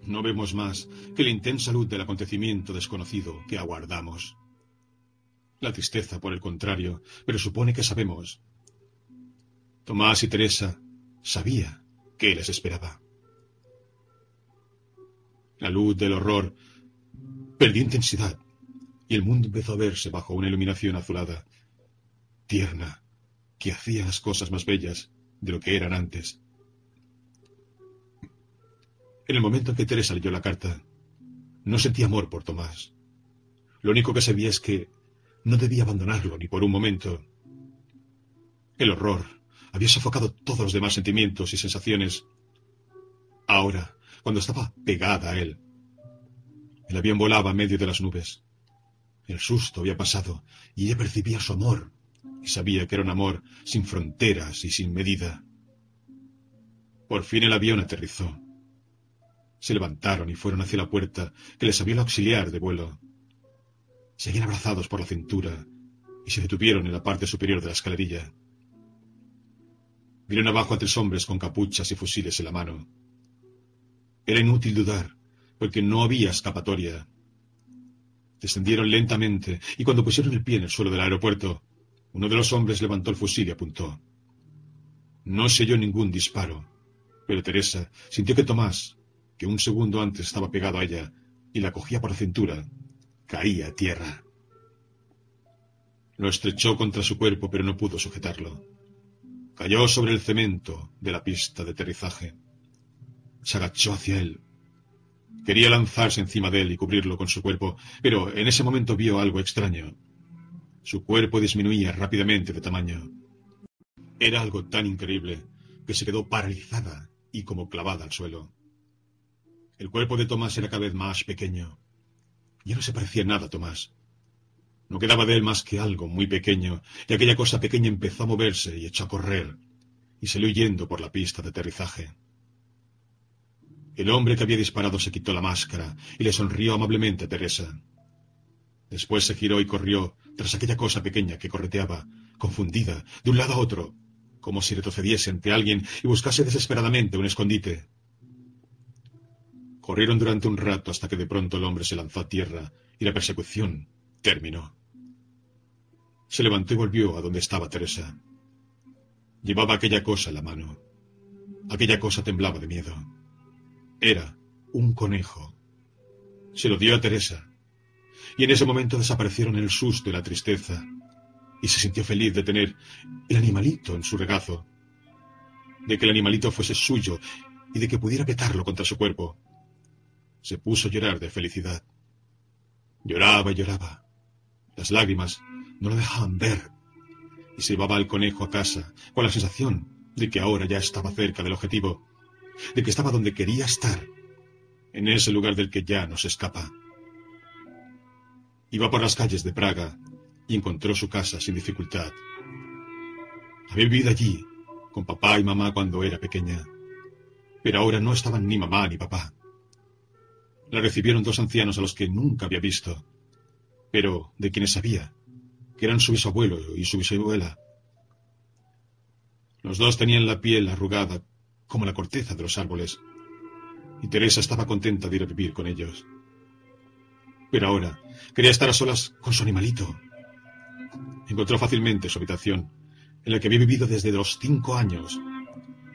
No vemos más que la intensa luz del acontecimiento desconocido que aguardamos. La tristeza, por el contrario, presupone que sabemos. Tomás y Teresa sabía que les esperaba. La luz del horror perdió intensidad y el mundo empezó a verse bajo una iluminación azulada, tierna, que hacía las cosas más bellas de lo que eran antes. En el momento en que Teresa leyó la carta, no sentía amor por Tomás. Lo único que sabía es que no debía abandonarlo ni por un momento. El horror había sofocado todos los demás sentimientos y sensaciones. Ahora, cuando estaba pegada a él, el avión volaba a medio de las nubes. El susto había pasado y ella percibía su amor y sabía que era un amor sin fronteras y sin medida. Por fin el avión aterrizó. Se levantaron y fueron hacia la puerta que les abrió el auxiliar de vuelo. Seguían abrazados por la cintura y se detuvieron en la parte superior de la escalerilla. Vieron abajo a tres hombres con capuchas y fusiles en la mano. Era inútil dudar, porque no había escapatoria. Descendieron lentamente y cuando pusieron el pie en el suelo del aeropuerto, uno de los hombres levantó el fusil y apuntó. No se oyó ningún disparo, pero Teresa sintió que Tomás, que un segundo antes estaba pegado a ella y la cogía por la cintura, caía a tierra. Lo estrechó contra su cuerpo, pero no pudo sujetarlo. Cayó sobre el cemento de la pista de aterrizaje. Se agachó hacia él. Quería lanzarse encima de él y cubrirlo con su cuerpo, pero en ese momento vio algo extraño. Su cuerpo disminuía rápidamente de tamaño. Era algo tan increíble que se quedó paralizada y como clavada al suelo. El cuerpo de Tomás era cada vez más pequeño. Ya no se parecía nada a Tomás. No quedaba de él más que algo muy pequeño, y aquella cosa pequeña empezó a moverse y echó a correr, y salió yendo por la pista de aterrizaje. El hombre que había disparado se quitó la máscara y le sonrió amablemente a Teresa. Después se giró y corrió tras aquella cosa pequeña que correteaba, confundida, de un lado a otro, como si retrocediese ante alguien y buscase desesperadamente un escondite. Corrieron durante un rato hasta que de pronto el hombre se lanzó a tierra y la persecución terminó. Se levantó y volvió a donde estaba Teresa. Llevaba aquella cosa en la mano. Aquella cosa temblaba de miedo. Era un conejo. Se lo dio a Teresa. Y en ese momento desaparecieron el susto y la tristeza. Y se sintió feliz de tener el animalito en su regazo. De que el animalito fuese suyo y de que pudiera petarlo contra su cuerpo. Se puso a llorar de felicidad. Lloraba y lloraba. Las lágrimas no lo dejaban ver. Y se llevaba al conejo a casa con la sensación de que ahora ya estaba cerca del objetivo, de que estaba donde quería estar, en ese lugar del que ya no se escapa. Iba por las calles de Praga y encontró su casa sin dificultad. Había vivido allí con papá y mamá cuando era pequeña, pero ahora no estaban ni mamá ni papá. La recibieron dos ancianos a los que nunca había visto, pero de quienes sabía que eran su bisabuelo y su bisabuela. Los dos tenían la piel arrugada como la corteza de los árboles, y Teresa estaba contenta de ir a vivir con ellos. Pero ahora quería estar a solas con su animalito. Encontró fácilmente su habitación, en la que había vivido desde los cinco años,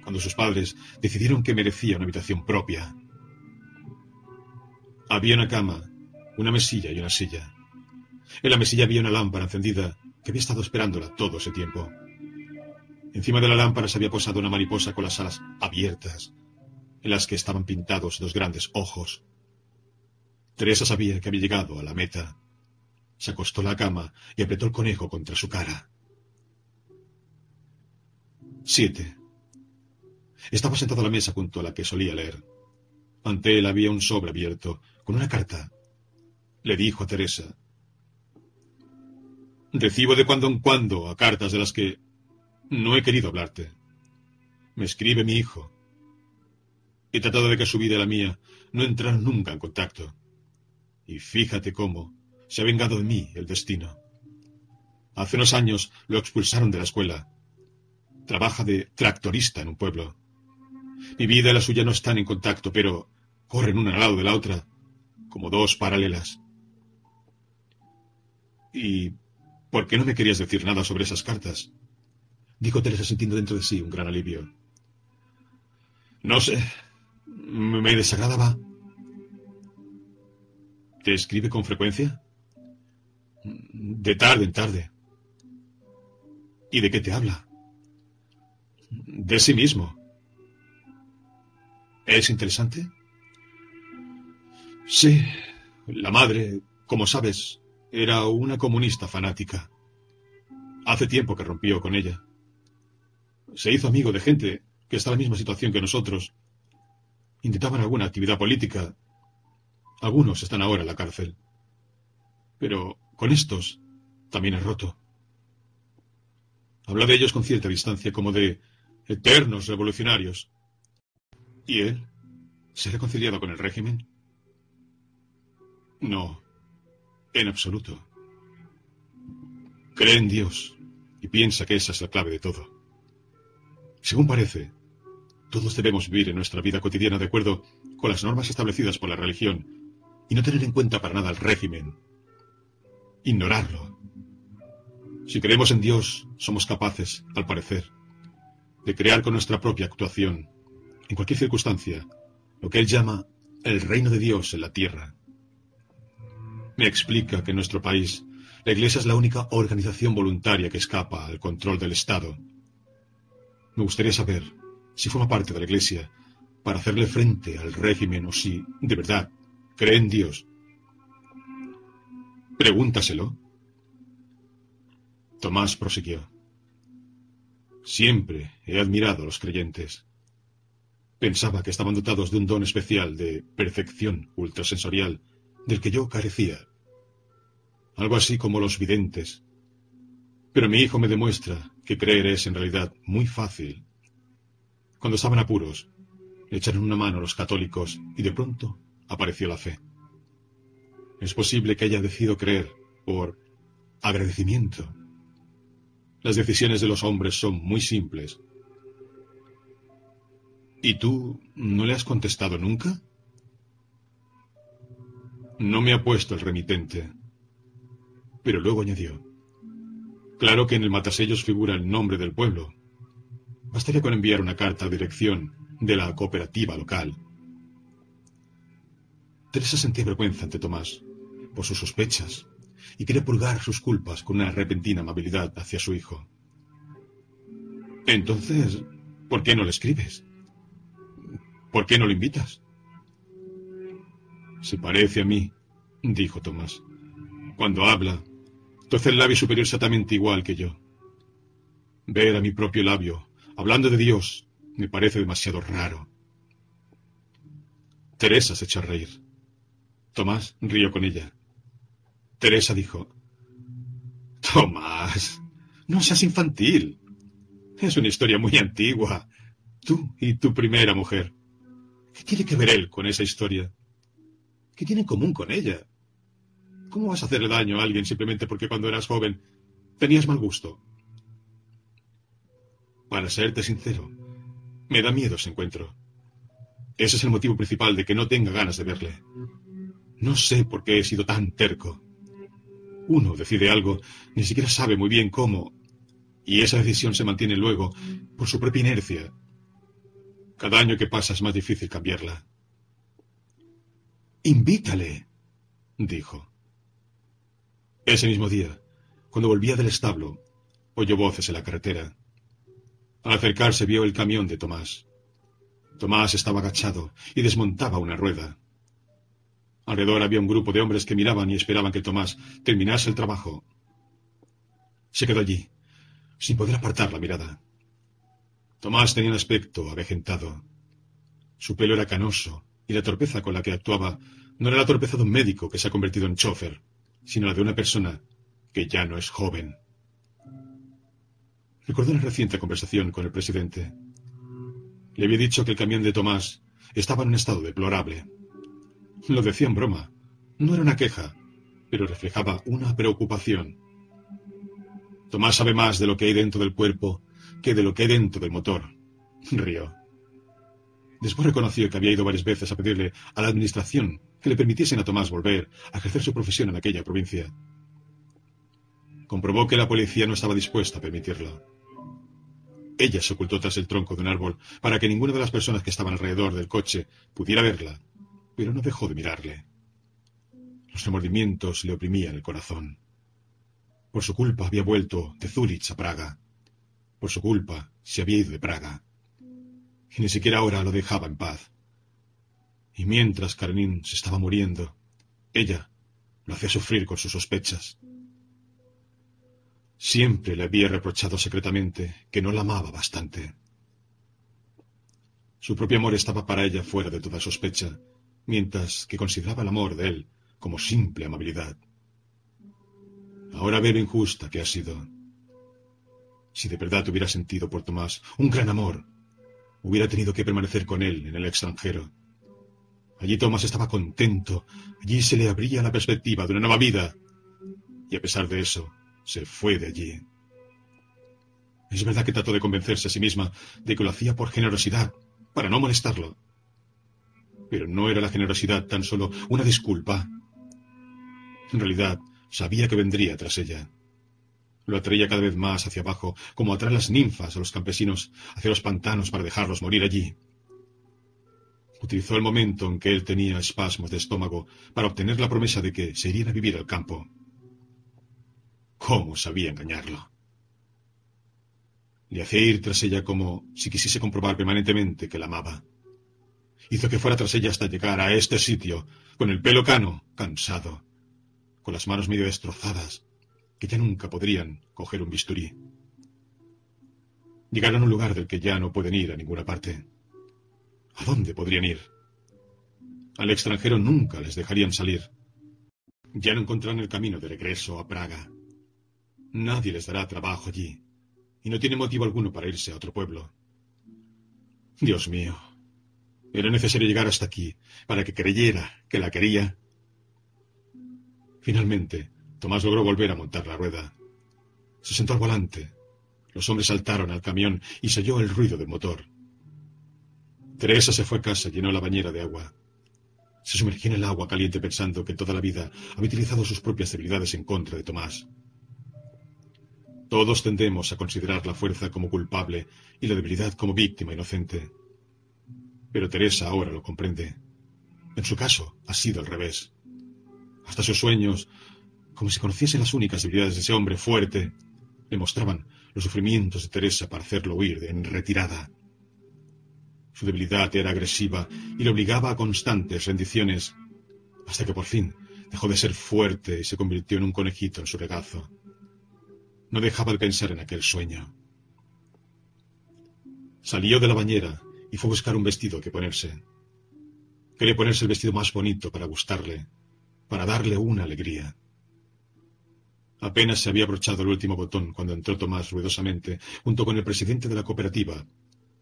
cuando sus padres decidieron que merecía una habitación propia. Había una cama, una mesilla y una silla. En la mesilla había una lámpara encendida que había estado esperándola todo ese tiempo. Encima de la lámpara se había posado una mariposa con las alas abiertas, en las que estaban pintados dos grandes ojos. Teresa sabía que había llegado a la meta. Se acostó en la cama y apretó el conejo contra su cara. Siete. Estaba sentado a la mesa junto a la que solía leer. Ante él había un sobre abierto, con una carta. Le dijo a Teresa. Recibo de cuando en cuando a cartas de las que no he querido hablarte. Me escribe mi hijo. He tratado de que su vida y la mía no entraran nunca en contacto. Y fíjate cómo se ha vengado de mí el destino. Hace unos años lo expulsaron de la escuela. Trabaja de tractorista en un pueblo. Mi vida y la suya no están en contacto, pero corren una al lado de la otra, como dos paralelas. ¿Y por qué no me querías decir nada sobre esas cartas? Dijo Teresa sintiendo dentro de sí un gran alivio. No sé. Me desagradaba. ¿Te escribe con frecuencia? De tarde en tarde. ¿Y de qué te habla? De sí mismo. ¿Es interesante? Sí. La madre, como sabes, era una comunista fanática. Hace tiempo que rompió con ella. Se hizo amigo de gente que está en la misma situación que nosotros. Intentaban alguna actividad política. Algunos están ahora en la cárcel. Pero con estos también es roto. Habla de ellos con cierta distancia, como de eternos revolucionarios. ¿Y él? ¿Se ha reconciliado con el régimen? No, en absoluto. Cree en Dios y piensa que esa es la clave de todo. Según parece, todos debemos vivir en nuestra vida cotidiana de acuerdo con las normas establecidas por la religión y no tener en cuenta para nada el régimen. Ignorarlo. Si creemos en Dios, somos capaces, al parecer, de crear con nuestra propia actuación, en cualquier circunstancia, lo que él llama el reino de Dios en la tierra. Me explica que en nuestro país la Iglesia es la única organización voluntaria que escapa al control del Estado. Me gustaría saber si forma parte de la Iglesia para hacerle frente al régimen o si, de verdad, cree en Dios. Pregúntaselo. Tomás prosiguió. Siempre he admirado a los creyentes. Pensaba que estaban dotados de un don especial de perfección ultrasensorial del que yo carecía. Algo así como los videntes. Pero mi hijo me demuestra que creer es en realidad muy fácil. Cuando estaban apuros, le echaron una mano a los católicos y de pronto apareció la fe. Es posible que haya decidido creer por agradecimiento las decisiones de los hombres son muy simples. ¿Y tú no le has contestado nunca? No me ha puesto el remitente. Pero luego añadió. Claro que en el matasellos figura el nombre del pueblo. Bastaría con enviar una carta a dirección de la cooperativa local. Teresa sentía vergüenza ante Tomás por sus sospechas y quiere purgar sus culpas con una repentina amabilidad hacia su hijo. Entonces, ¿por qué no le escribes? ¿Por qué no lo invitas? Se parece a mí, dijo Tomás. Cuando habla, toce el labio superior exactamente igual que yo. Ver a mi propio labio, hablando de Dios, me parece demasiado raro. Teresa se echó a reír. Tomás rió con ella. Teresa dijo, Tomás, no seas infantil. Es una historia muy antigua. Tú y tu primera mujer. ¿Qué tiene que ver él con esa historia? ¿Qué tiene en común con ella? ¿Cómo vas a hacerle daño a alguien simplemente porque cuando eras joven tenías mal gusto? Para serte sincero, me da miedo ese encuentro. Ese es el motivo principal de que no tenga ganas de verle. No sé por qué he sido tan terco. Uno decide algo, ni siquiera sabe muy bien cómo, y esa decisión se mantiene luego por su propia inercia. Cada año que pasa es más difícil cambiarla. Invítale, dijo. Ese mismo día, cuando volvía del establo, oyó voces en la carretera. Al acercarse vio el camión de Tomás. Tomás estaba agachado y desmontaba una rueda. Alrededor había un grupo de hombres que miraban y esperaban que Tomás terminase el trabajo. Se quedó allí, sin poder apartar la mirada. Tomás tenía un aspecto avejentado. Su pelo era canoso, y la torpeza con la que actuaba no era la torpeza de un médico que se ha convertido en chofer, sino la de una persona que ya no es joven. Recordó una reciente conversación con el presidente. Le había dicho que el camión de Tomás estaba en un estado deplorable. Lo decía en broma. No era una queja, pero reflejaba una preocupación. Tomás sabe más de lo que hay dentro del cuerpo que de lo que hay dentro del motor. Río. Después reconoció que había ido varias veces a pedirle a la administración que le permitiesen a Tomás volver a ejercer su profesión en aquella provincia. Comprobó que la policía no estaba dispuesta a permitirlo. Ella se ocultó tras el tronco de un árbol para que ninguna de las personas que estaban alrededor del coche pudiera verla, pero no dejó de mirarle. Los remordimientos le oprimían el corazón. Por su culpa había vuelto de Zúrich a Praga. Por su culpa se había ido de Praga. Y ni siquiera ahora lo dejaba en paz. Y mientras Karenin se estaba muriendo, ella lo hacía sufrir con sus sospechas. Siempre le había reprochado secretamente que no la amaba bastante. Su propio amor estaba para ella fuera de toda sospecha, mientras que consideraba el amor de él como simple amabilidad. Ahora ve lo injusta que ha sido. Si de verdad hubiera sentido por Tomás un gran amor, hubiera tenido que permanecer con él en el extranjero. Allí Tomás estaba contento, allí se le abría la perspectiva de una nueva vida, y a pesar de eso, se fue de allí. Es verdad que trató de convencerse a sí misma de que lo hacía por generosidad, para no molestarlo. Pero no era la generosidad tan solo una disculpa. En realidad, sabía que vendría tras ella. Lo atraía cada vez más hacia abajo, como atrae las ninfas a los campesinos hacia los pantanos para dejarlos morir allí. Utilizó el momento en que él tenía espasmos de estómago para obtener la promesa de que se irían a vivir al campo. ¿Cómo sabía engañarlo? Le hacía ir tras ella como si quisiese comprobar permanentemente que la amaba. Hizo que fuera tras ella hasta llegar a este sitio, con el pelo cano, cansado, con las manos medio destrozadas, que ya nunca podrían coger un bisturí. Llegaron a un lugar del que ya no pueden ir a ninguna parte. ¿A dónde podrían ir? Al extranjero nunca les dejarían salir. Ya no encontrarán el camino de regreso a Praga. Nadie les dará trabajo allí, y no tiene motivo alguno para irse a otro pueblo. Dios mío, era necesario llegar hasta aquí para que creyera que la quería Finalmente, Tomás logró volver a montar la rueda. Se sentó al volante. Los hombres saltaron al camión y se oyó el ruido del motor. Teresa se fue a casa llenó la bañera de agua. Se sumergió en el agua caliente pensando que toda la vida había utilizado sus propias debilidades en contra de Tomás. Todos tendemos a considerar la fuerza como culpable y la debilidad como víctima inocente. Pero Teresa ahora lo comprende. En su caso, ha sido al revés hasta sus sueños, como si conociese las únicas debilidades de ese hombre fuerte, le mostraban los sufrimientos de Teresa para hacerlo huir en retirada. Su debilidad era agresiva y le obligaba a constantes rendiciones, hasta que por fin dejó de ser fuerte y se convirtió en un conejito en su regazo. No dejaba de pensar en aquel sueño. Salió de la bañera y fue a buscar un vestido que ponerse. Quería ponerse el vestido más bonito para gustarle, para darle una alegría. Apenas se había abrochado el último botón cuando entró Tomás ruidosamente, junto con el presidente de la cooperativa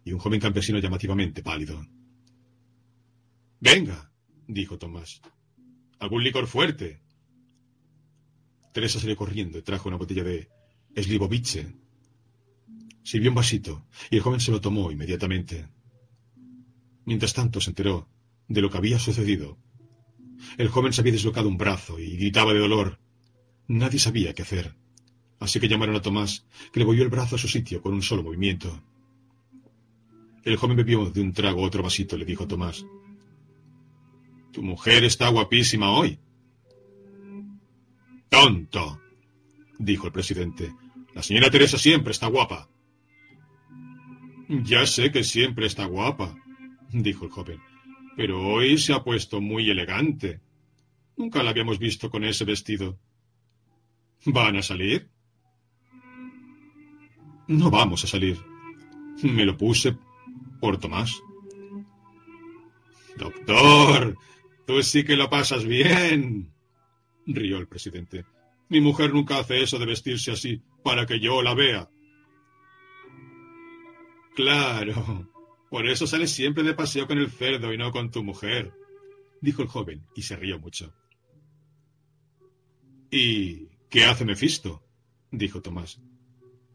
y un joven campesino llamativamente pálido. Venga, dijo Tomás. ¿Algún licor fuerte? Teresa salió corriendo y trajo una botella de Slivovice. Sirvió un vasito y el joven se lo tomó inmediatamente. Mientras tanto se enteró de lo que había sucedido el joven se había deslocado un brazo y gritaba de dolor. Nadie sabía qué hacer. Así que llamaron a Tomás, que le volvió el brazo a su sitio con un solo movimiento. El joven bebió de un trago otro vasito le dijo Tomás. Tu mujer está guapísima hoy. Tonto, dijo el presidente. La señora Teresa siempre está guapa. Ya sé que siempre está guapa, dijo el joven pero hoy se ha puesto muy elegante. Nunca la habíamos visto con ese vestido. ¿Van a salir? No vamos a salir. Me lo puse por Tomás. Doctor, tú sí que lo pasas bien, rió el presidente. Mi mujer nunca hace eso de vestirse así para que yo la vea. Claro, por eso sales siempre de paseo con el cerdo y no con tu mujer, dijo el joven y se rió mucho. ¿Y qué hace Mefisto? dijo Tomás.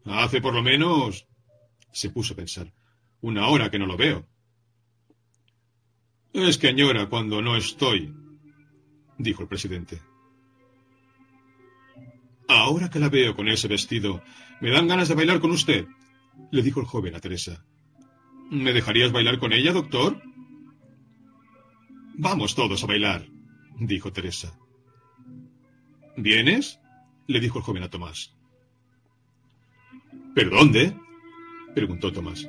Hace por lo menos. se puso a pensar. Una hora que no lo veo. Es que añora cuando no estoy, dijo el presidente. Ahora que la veo con ese vestido, me dan ganas de bailar con usted, le dijo el joven a Teresa. ¿Me dejarías bailar con ella, doctor? Vamos todos a bailar, dijo Teresa. ¿Vienes? Le dijo el joven a Tomás. ¿Pero dónde? preguntó Tomás.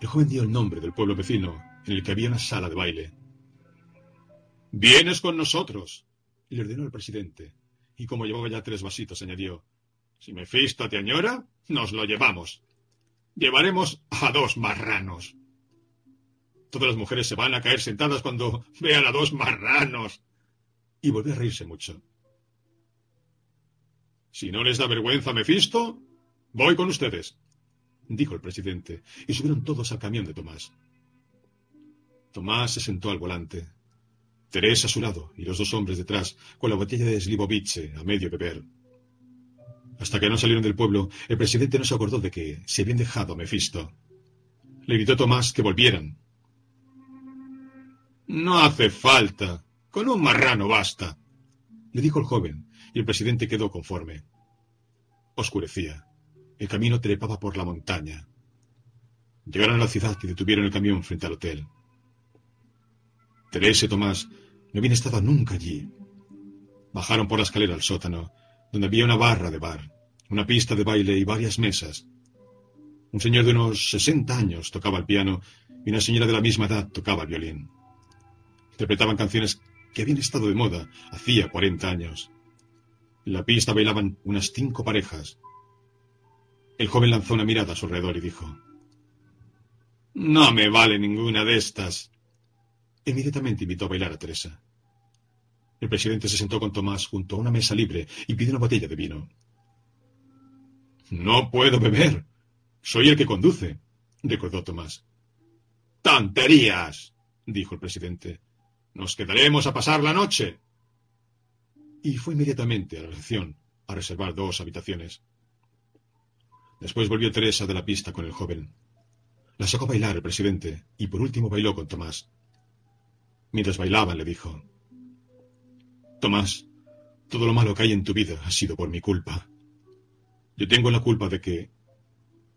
El joven dio el nombre del pueblo vecino, en el que había una sala de baile. Vienes con nosotros, le ordenó el presidente, y como llevaba ya tres vasitos, añadió, si Mefisto te añora, nos lo llevamos. Llevaremos a dos marranos. Todas las mujeres se van a caer sentadas cuando vean a dos marranos. Y volvió a reírse mucho. Si no les da vergüenza Mefisto, voy con ustedes, dijo el presidente, y subieron todos al camión de Tomás. Tomás se sentó al volante, Teresa a su lado y los dos hombres detrás, con la botella de Slivovice a medio beber. Hasta que no salieron del pueblo, el presidente no se acordó de que se habían dejado a Mefisto. Le gritó Tomás que volvieran. No hace falta. Con un marrano basta. Le dijo el joven, y el presidente quedó conforme. Oscurecía. El camino trepaba por la montaña. Llegaron a la ciudad y detuvieron el camión frente al hotel. Teresa y Tomás no habían estado nunca allí. Bajaron por la escalera al sótano, donde había una barra de bar, una pista de baile y varias mesas. Un señor de unos sesenta años tocaba el piano y una señora de la misma edad tocaba el violín. Interpretaban canciones que habían estado de moda hacía cuarenta años. La pista bailaban unas cinco parejas. El joven lanzó una mirada a su alrededor y dijo, No me vale ninguna de estas. Inmediatamente invitó a bailar a Teresa. El presidente se sentó con Tomás junto a una mesa libre y pidió una botella de vino. No puedo beber. Soy el que conduce, recordó Tomás. ¡Tonterías! dijo el presidente. Nos quedaremos a pasar la noche. Y fue inmediatamente a la recepción a reservar dos habitaciones. Después volvió Teresa de la pista con el joven. La sacó bailar el presidente y por último bailó con Tomás. Mientras bailaban le dijo, Tomás, todo lo malo que hay en tu vida ha sido por mi culpa. Yo tengo la culpa de que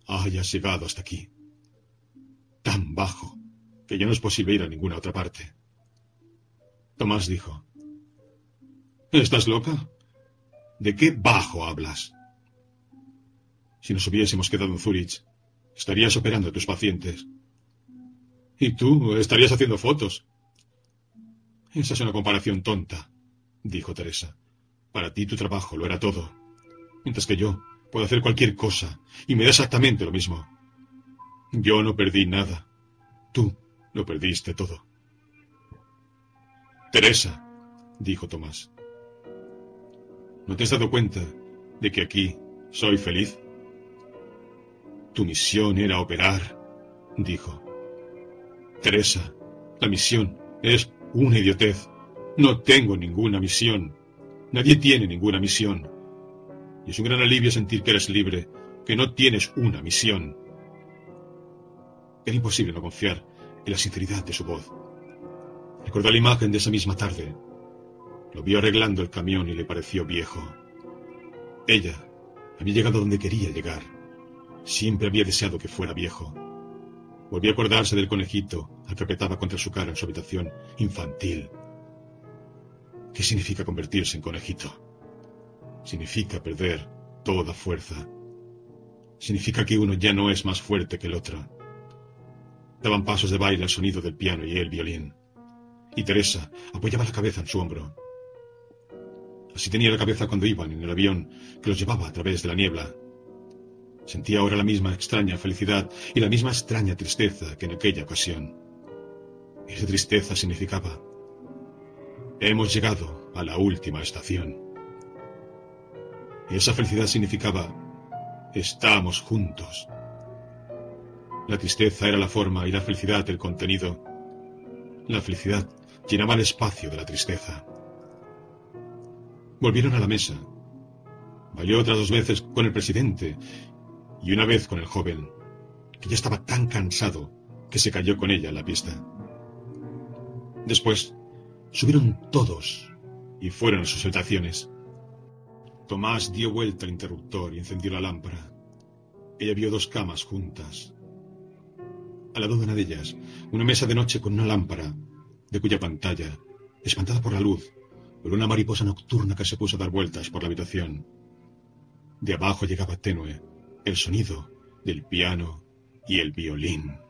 hayas llegado hasta aquí, tan bajo, que ya no es posible ir a ninguna otra parte. Tomás dijo, ¿Estás loca? ¿De qué bajo hablas? Si nos hubiésemos quedado en Zurich, estarías operando a tus pacientes. Y tú estarías haciendo fotos. Esa es una comparación tonta, dijo Teresa. Para ti tu trabajo lo era todo, mientras que yo puedo hacer cualquier cosa y me da exactamente lo mismo. Yo no perdí nada. Tú lo perdiste todo. Teresa, dijo Tomás, ¿no te has dado cuenta de que aquí soy feliz? Tu misión era operar, dijo. Teresa, la misión es una idiotez. No tengo ninguna misión. Nadie tiene ninguna misión. Y es un gran alivio sentir que eres libre, que no tienes una misión. Era imposible no confiar en la sinceridad de su voz. Recordó la imagen de esa misma tarde. Lo vio arreglando el camión y le pareció viejo. Ella había llegado donde quería llegar. Siempre había deseado que fuera viejo. Volvió a acordarse del conejito al que apretaba contra su cara en su habitación infantil. ¿Qué significa convertirse en conejito? Significa perder toda fuerza. Significa que uno ya no es más fuerte que el otro. Daban pasos de baile al sonido del piano y el violín. Y Teresa apoyaba la cabeza en su hombro. Así tenía la cabeza cuando iban en el avión que los llevaba a través de la niebla. Sentía ahora la misma extraña felicidad y la misma extraña tristeza que en aquella ocasión. Esa tristeza significaba, hemos llegado a la última estación. Esa felicidad significaba, estamos juntos. La tristeza era la forma y la felicidad el contenido. La felicidad llenaba el espacio de la tristeza. Volvieron a la mesa. Bailó otras dos veces con el presidente y una vez con el joven, que ya estaba tan cansado que se cayó con ella en la pista. Después subieron todos y fueron a sus habitaciones. Tomás dio vuelta al interruptor y encendió la lámpara. Ella vio dos camas juntas. Al lado de una de ellas, una mesa de noche con una lámpara, de cuya pantalla, espantada por la luz, por una mariposa nocturna que se puso a dar vueltas por la habitación. De abajo llegaba tenue el sonido del piano y el violín.